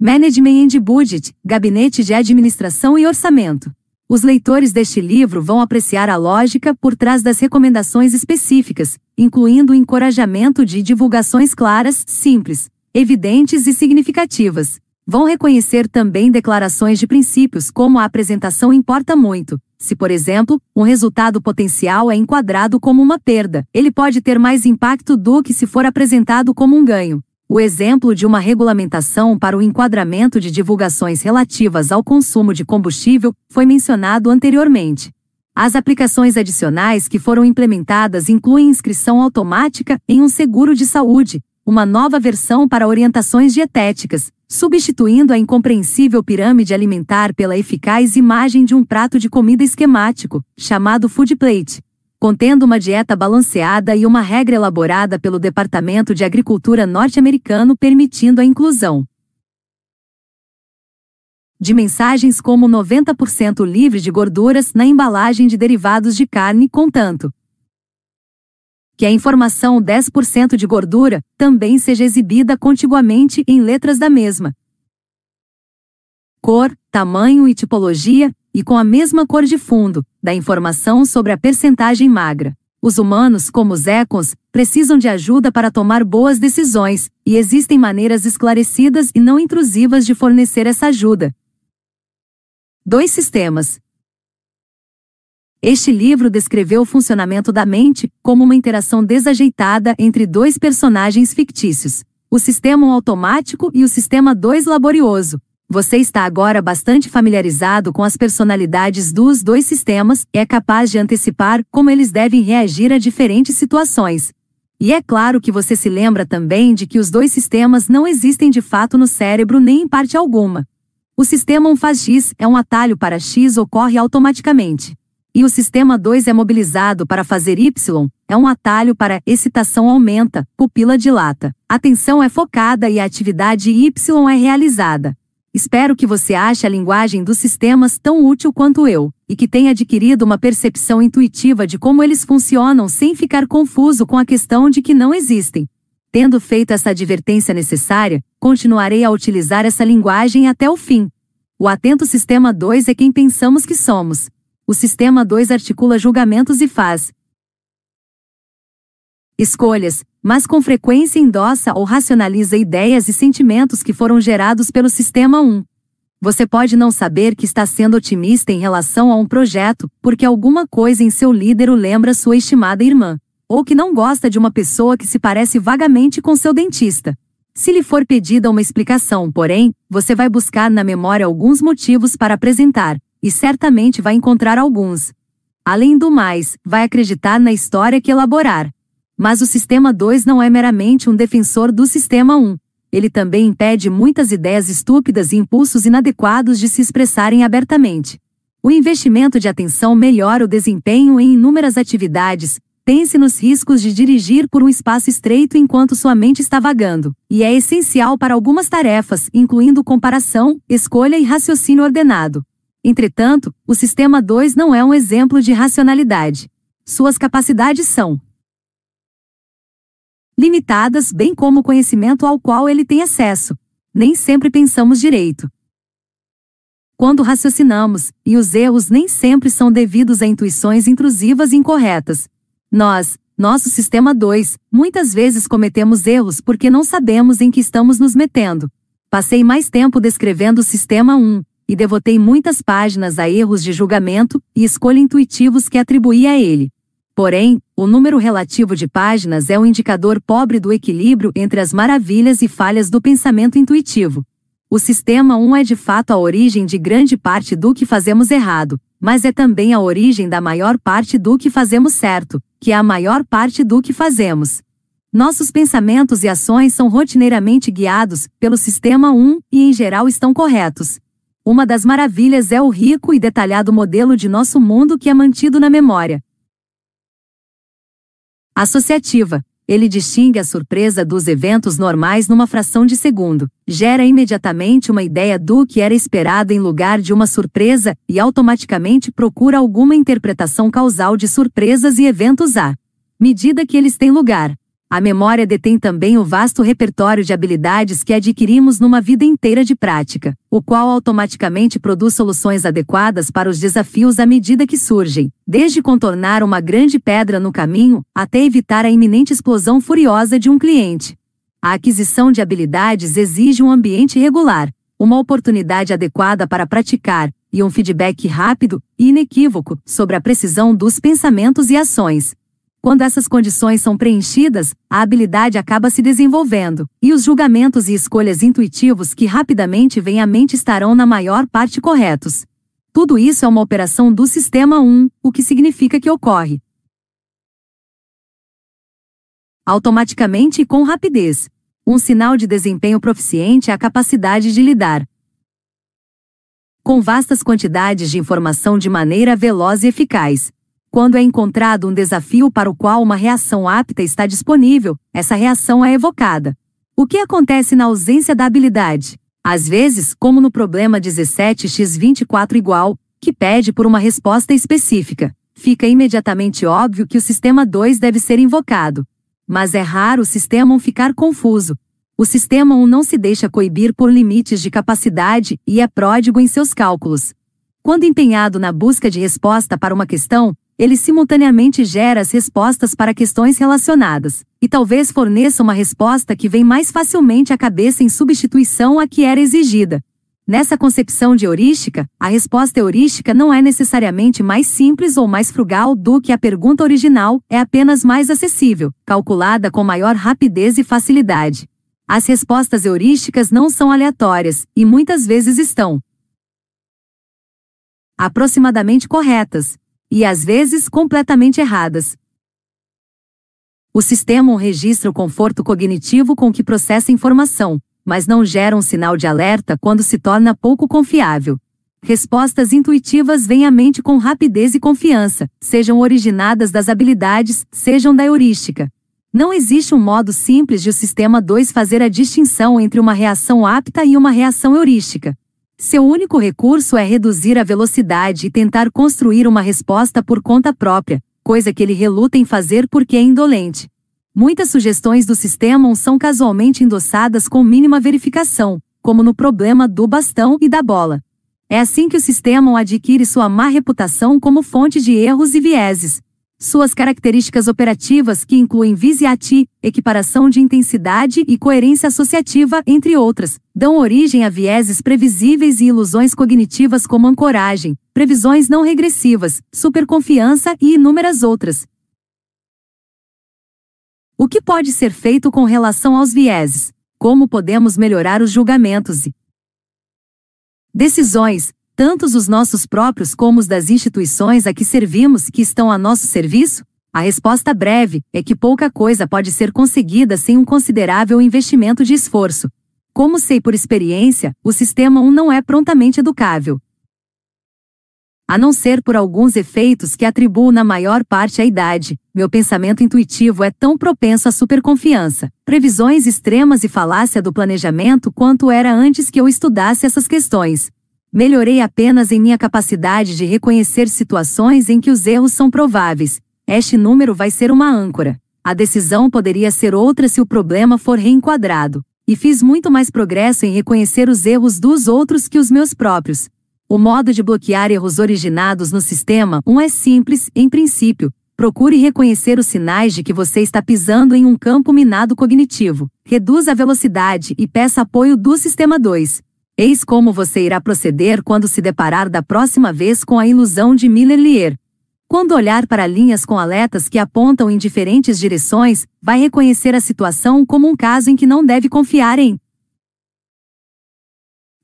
Management and Budget, Gabinete de Administração e Orçamento. Os leitores deste livro vão apreciar a lógica por trás das recomendações específicas, incluindo o encorajamento de divulgações claras, simples, evidentes e significativas. Vão reconhecer também declarações de princípios como a apresentação importa muito. Se, por exemplo, um resultado potencial é enquadrado como uma perda, ele pode ter mais impacto do que se for apresentado como um ganho. O exemplo de uma regulamentação para o enquadramento de divulgações relativas ao consumo de combustível foi mencionado anteriormente. As aplicações adicionais que foram implementadas incluem inscrição automática em um seguro de saúde, uma nova versão para orientações dietéticas, substituindo a incompreensível pirâmide alimentar pela eficaz imagem de um prato de comida esquemático, chamado Food Plate, contendo uma dieta balanceada e uma regra elaborada pelo Departamento de Agricultura norte-americano permitindo a inclusão de mensagens como 90% livre de gorduras na embalagem de derivados de carne, contanto que a informação 10% de gordura também seja exibida contiguamente em letras da mesma cor, tamanho e tipologia, e com a mesma cor de fundo, da informação sobre a percentagem magra. Os humanos, como os econs, precisam de ajuda para tomar boas decisões, e existem maneiras esclarecidas e não intrusivas de fornecer essa ajuda. Dois sistemas, este livro descreveu o funcionamento da mente como uma interação desajeitada entre dois personagens fictícios, o sistema automático e o sistema 2 laborioso. Você está agora bastante familiarizado com as personalidades dos dois sistemas e é capaz de antecipar como eles devem reagir a diferentes situações. E é claro que você se lembra também de que os dois sistemas não existem de fato no cérebro nem em parte alguma. O sistema 1 faz X é um atalho para X ocorre automaticamente e o sistema 2 é mobilizado para fazer Y, é um atalho para excitação aumenta, pupila dilata. Atenção é focada e a atividade Y é realizada. Espero que você ache a linguagem dos sistemas tão útil quanto eu, e que tenha adquirido uma percepção intuitiva de como eles funcionam sem ficar confuso com a questão de que não existem. Tendo feito essa advertência necessária, continuarei a utilizar essa linguagem até o fim. O atento sistema 2 é quem pensamos que somos, o sistema 2 articula julgamentos e faz escolhas, mas com frequência endossa ou racionaliza ideias e sentimentos que foram gerados pelo sistema 1. Você pode não saber que está sendo otimista em relação a um projeto, porque alguma coisa em seu líder o lembra sua estimada irmã, ou que não gosta de uma pessoa que se parece vagamente com seu dentista. Se lhe for pedida uma explicação, porém, você vai buscar na memória alguns motivos para apresentar, e certamente vai encontrar alguns. Além do mais, vai acreditar na história que elaborar. Mas o sistema 2 não é meramente um defensor do sistema 1. Ele também impede muitas ideias estúpidas e impulsos inadequados de se expressarem abertamente. O investimento de atenção melhora o desempenho em inúmeras atividades, pense nos riscos de dirigir por um espaço estreito enquanto sua mente está vagando, e é essencial para algumas tarefas, incluindo comparação, escolha e raciocínio ordenado. Entretanto, o sistema 2 não é um exemplo de racionalidade. Suas capacidades são limitadas, bem como o conhecimento ao qual ele tem acesso. Nem sempre pensamos direito. Quando raciocinamos, e os erros nem sempre são devidos a intuições intrusivas e incorretas. Nós, nosso sistema 2, muitas vezes cometemos erros porque não sabemos em que estamos nos metendo. Passei mais tempo descrevendo o sistema 1, e devotei muitas páginas a erros de julgamento e escolha intuitivos que atribuí a ele. Porém, o número relativo de páginas é um indicador pobre do equilíbrio entre as maravilhas e falhas do pensamento intuitivo. O sistema 1 é de fato a origem de grande parte do que fazemos errado, mas é também a origem da maior parte do que fazemos certo, que é a maior parte do que fazemos. Nossos pensamentos e ações são rotineiramente guiados pelo sistema 1 e em geral estão corretos. Uma das maravilhas é o rico e detalhado modelo de nosso mundo que é mantido na memória. Associativa. Ele distingue a surpresa dos eventos normais numa fração de segundo, gera imediatamente uma ideia do que era esperado em lugar de uma surpresa e automaticamente procura alguma interpretação causal de surpresas e eventos à medida que eles têm lugar. A memória detém também o vasto repertório de habilidades que adquirimos numa vida inteira de prática, o qual automaticamente produz soluções adequadas para os desafios à medida que surgem, desde contornar uma grande pedra no caminho até evitar a iminente explosão furiosa de um cliente. A aquisição de habilidades exige um ambiente regular, uma oportunidade adequada para praticar, e um feedback rápido e inequívoco sobre a precisão dos pensamentos e ações. Quando essas condições são preenchidas, a habilidade acaba se desenvolvendo, e os julgamentos e escolhas intuitivos que rapidamente vêm à mente estarão na maior parte corretos. Tudo isso é uma operação do sistema 1, o que significa que ocorre automaticamente e com rapidez. Um sinal de desempenho proficiente é a capacidade de lidar com vastas quantidades de informação de maneira veloz e eficaz. Quando é encontrado um desafio para o qual uma reação apta está disponível, essa reação é evocada. O que acontece na ausência da habilidade? Às vezes, como no problema 17x24 igual, que pede por uma resposta específica, fica imediatamente óbvio que o sistema 2 deve ser invocado. Mas é raro o sistema 1 ficar confuso, o sistema 1 não se deixa coibir por limites de capacidade e é pródigo em seus cálculos. Quando empenhado na busca de resposta para uma questão, ele simultaneamente gera as respostas para questões relacionadas, e talvez forneça uma resposta que vem mais facilmente à cabeça em substituição à que era exigida. Nessa concepção de heurística, a resposta heurística não é necessariamente mais simples ou mais frugal do que a pergunta original, é apenas mais acessível, calculada com maior rapidez e facilidade. As respostas heurísticas não são aleatórias, e muitas vezes estão aproximadamente corretas, e às vezes completamente erradas. O sistema registra o conforto cognitivo com que processa informação, mas não gera um sinal de alerta quando se torna pouco confiável. Respostas intuitivas vêm à mente com rapidez e confiança, sejam originadas das habilidades, sejam da heurística. Não existe um modo simples de o sistema 2 fazer a distinção entre uma reação apta e uma reação heurística. Seu único recurso é reduzir a velocidade e tentar construir uma resposta por conta própria, coisa que ele reluta em fazer porque é indolente. Muitas sugestões do sistema são casualmente endossadas com mínima verificação, como no problema do bastão e da bola. É assim que o sistema adquire sua má reputação como fonte de erros e vieses, suas características operativas que incluem visiati, equiparação de intensidade e coerência associativa, entre outras, dão origem a vieses previsíveis e ilusões cognitivas como ancoragem, previsões não regressivas, superconfiança e inúmeras outras. O que pode ser feito com relação aos vieses? Como podemos melhorar os julgamentos e decisões, tantos os nossos próprios como os das instituições a que servimos que estão a nosso serviço? A resposta breve é que pouca coisa pode ser conseguida sem um considerável investimento de esforço. Como sei por experiência, o sistema 1 não é prontamente educável. A não ser por alguns efeitos que atribuo na maior parte à idade, meu pensamento intuitivo é tão propenso à superconfiança, previsões extremas e falácia do planejamento quanto era antes que eu estudasse essas questões. Melhorei apenas em minha capacidade de reconhecer situações em que os erros são prováveis. Este número vai ser uma âncora. A decisão poderia ser outra se o problema for reenquadrado. E fiz muito mais progresso em reconhecer os erros dos outros que os meus próprios. O modo de bloquear erros originados no sistema 1 é simples, em princípio. Procure reconhecer os sinais de que você está pisando em um campo minado cognitivo. Reduza a velocidade e peça apoio do sistema 2. Eis como você irá proceder quando se deparar da próxima vez com a ilusão de Miller-Lear. Quando olhar para linhas com aletas que apontam em diferentes direções, vai reconhecer a situação como um caso em que não deve confiar em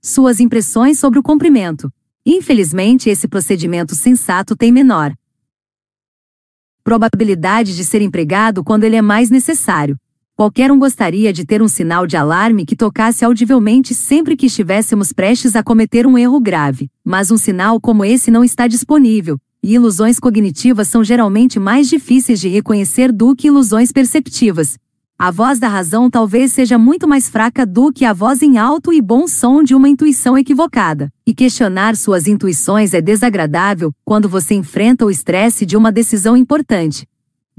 suas impressões sobre o comprimento. Infelizmente, esse procedimento sensato tem menor probabilidade de ser empregado quando ele é mais necessário. Qualquer um gostaria de ter um sinal de alarme que tocasse audivelmente sempre que estivéssemos prestes a cometer um erro grave, mas um sinal como esse não está disponível, e ilusões cognitivas são geralmente mais difíceis de reconhecer do que ilusões perceptivas. A voz da razão talvez seja muito mais fraca do que a voz em alto e bom som de uma intuição equivocada, e questionar suas intuições é desagradável quando você enfrenta o estresse de uma decisão importante.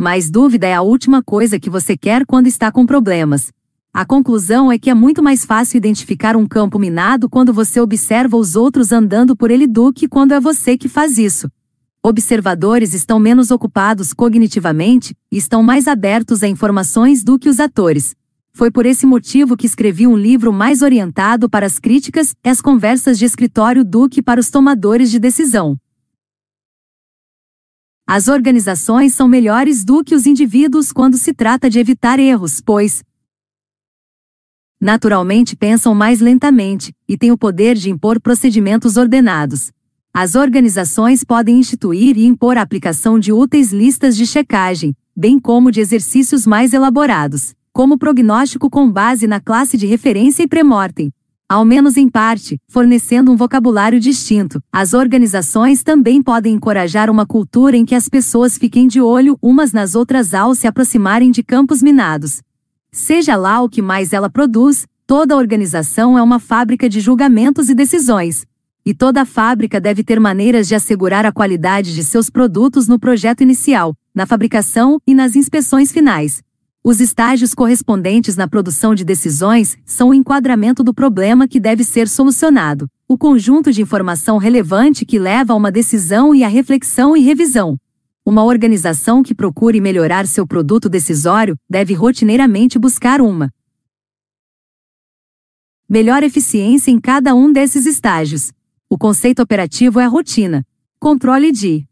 Mas dúvida é a última coisa que você quer quando está com problemas. A conclusão é que é muito mais fácil identificar um campo minado quando você observa os outros andando por ele do que quando é você que faz isso. Observadores estão menos ocupados cognitivamente e estão mais abertos a informações do que os atores. Foi por esse motivo que escrevi um livro mais orientado para as críticas e as conversas de escritório do que para os tomadores de decisão. As organizações são melhores do que os indivíduos quando se trata de evitar erros, pois, naturalmente pensam mais lentamente e têm o poder de impor procedimentos ordenados. As organizações podem instituir e impor a aplicação de úteis listas de checagem, bem como de exercícios mais elaborados, como prognóstico com base na classe de referência e pré-mortem. Ao menos em parte, fornecendo um vocabulário distinto, as organizações também podem encorajar uma cultura em que as pessoas fiquem de olho umas nas outras ao se aproximarem de campos minados. Seja lá o que mais ela produz, toda organização é uma fábrica de julgamentos e decisões. E toda fábrica deve ter maneiras de assegurar a qualidade de seus produtos no projeto inicial, na fabricação e nas inspeções finais. Os estágios correspondentes na produção de decisões são o enquadramento do problema que deve ser solucionado, o conjunto de informação relevante que leva a uma decisão e a reflexão e revisão, uma organização que procure melhorar seu produto decisório deve rotineiramente buscar uma melhor eficiência em cada um desses estágios. O conceito operativo é rotina. Controle de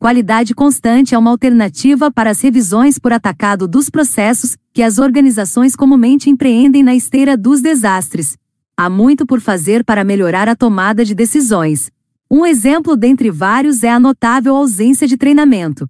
qualidade constante é uma alternativa para as revisões por atacado dos processos que as organizações comumente empreendem na esteira dos desastres. Há muito por fazer para melhorar a tomada de decisões. Um exemplo dentre vários é a notável ausência de treinamento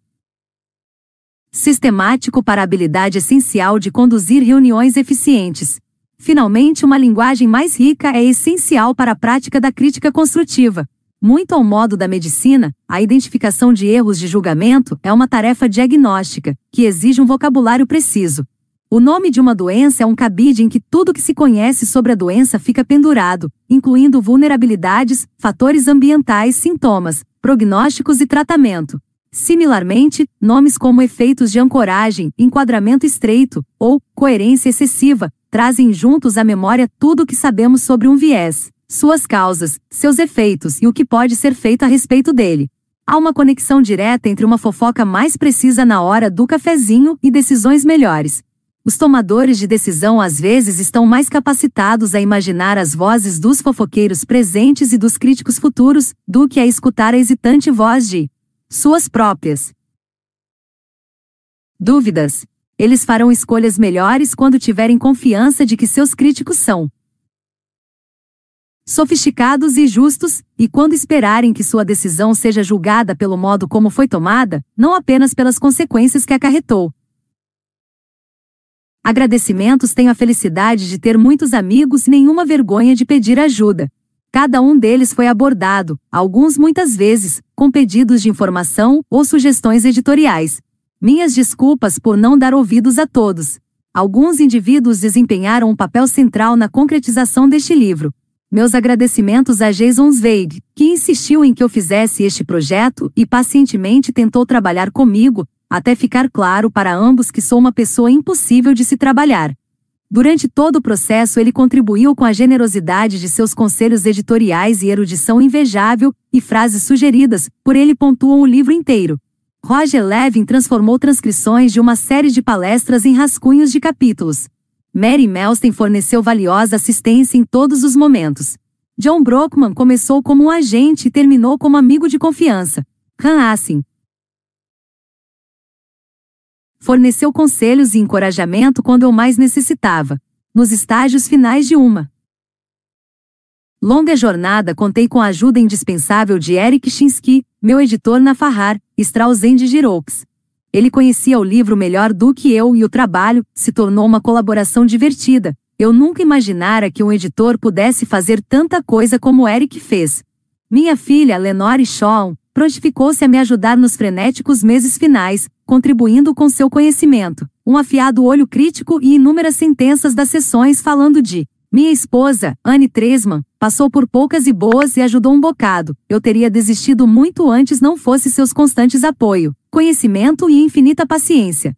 sistemático para a habilidade essencial de conduzir reuniões eficientes. Finalmente, uma linguagem mais rica é essencial para a prática da crítica construtiva. Muito ao modo da medicina, a identificação de erros de julgamento é uma tarefa diagnóstica, que exige um vocabulário preciso, o nome de uma doença é um cabide em que tudo que se conhece sobre a doença fica pendurado, incluindo vulnerabilidades, fatores ambientais, sintomas, prognósticos e tratamento. Similarmente, nomes como efeitos de ancoragem, enquadramento estreito ou coerência excessiva trazem juntos à memória tudo o que sabemos sobre um viés, suas causas, seus efeitos e o que pode ser feito a respeito dele. Há uma conexão direta entre uma fofoca mais precisa na hora do cafezinho e decisões melhores. Os tomadores de decisão às vezes estão mais capacitados a imaginar as vozes dos fofoqueiros presentes e dos críticos futuros do que a escutar a hesitante voz de suas próprias dúvidas. Eles farão escolhas melhores quando tiverem confiança de que seus críticos são sofisticados e justos, e quando esperarem que sua decisão seja julgada pelo modo como foi tomada, não apenas pelas consequências que acarretou, Agradecimentos tenho a felicidade de ter muitos amigos e nenhuma vergonha de pedir ajuda. Cada um deles foi abordado, alguns muitas vezes, com pedidos de informação ou sugestões editoriais. Minhas desculpas por não dar ouvidos a todos. Alguns indivíduos desempenharam um papel central na concretização deste livro. Meus agradecimentos a Jason Zweig, que insistiu em que eu fizesse este projeto e pacientemente tentou trabalhar comigo, até ficar claro para ambos que sou uma pessoa impossível de se trabalhar. Durante todo o processo, ele contribuiu com a generosidade de seus conselhos editoriais e erudição invejável, e frases sugeridas, por ele pontuam o livro inteiro. Roger Levin transformou transcrições de uma série de palestras em rascunhos de capítulos. Mary Melston forneceu valiosa assistência em todos os momentos. John Brockman começou como um agente e terminou como amigo de confiança. Han Assin, forneceu conselhos e encorajamento quando eu mais necessitava, nos estágios finais de uma longa jornada contei com a ajuda indispensável de Eric Chinsky, meu editor na Farrar, Straussen de Giroux. Ele conhecia o livro melhor do que eu e o trabalho se tornou uma colaboração divertida. Eu nunca imaginara que um editor pudesse fazer tanta coisa como Eric fez. Minha filha, Lenore Shaw, prontificou-se a me ajudar nos frenéticos meses finais, contribuindo com seu conhecimento, um afiado olho crítico e inúmeras sentenças das sessões falando de minha esposa, Anne Tresman, passou por poucas e boas e ajudou um bocado. Eu teria desistido muito antes não fosse seus constantes apoio, conhecimento e infinita paciência.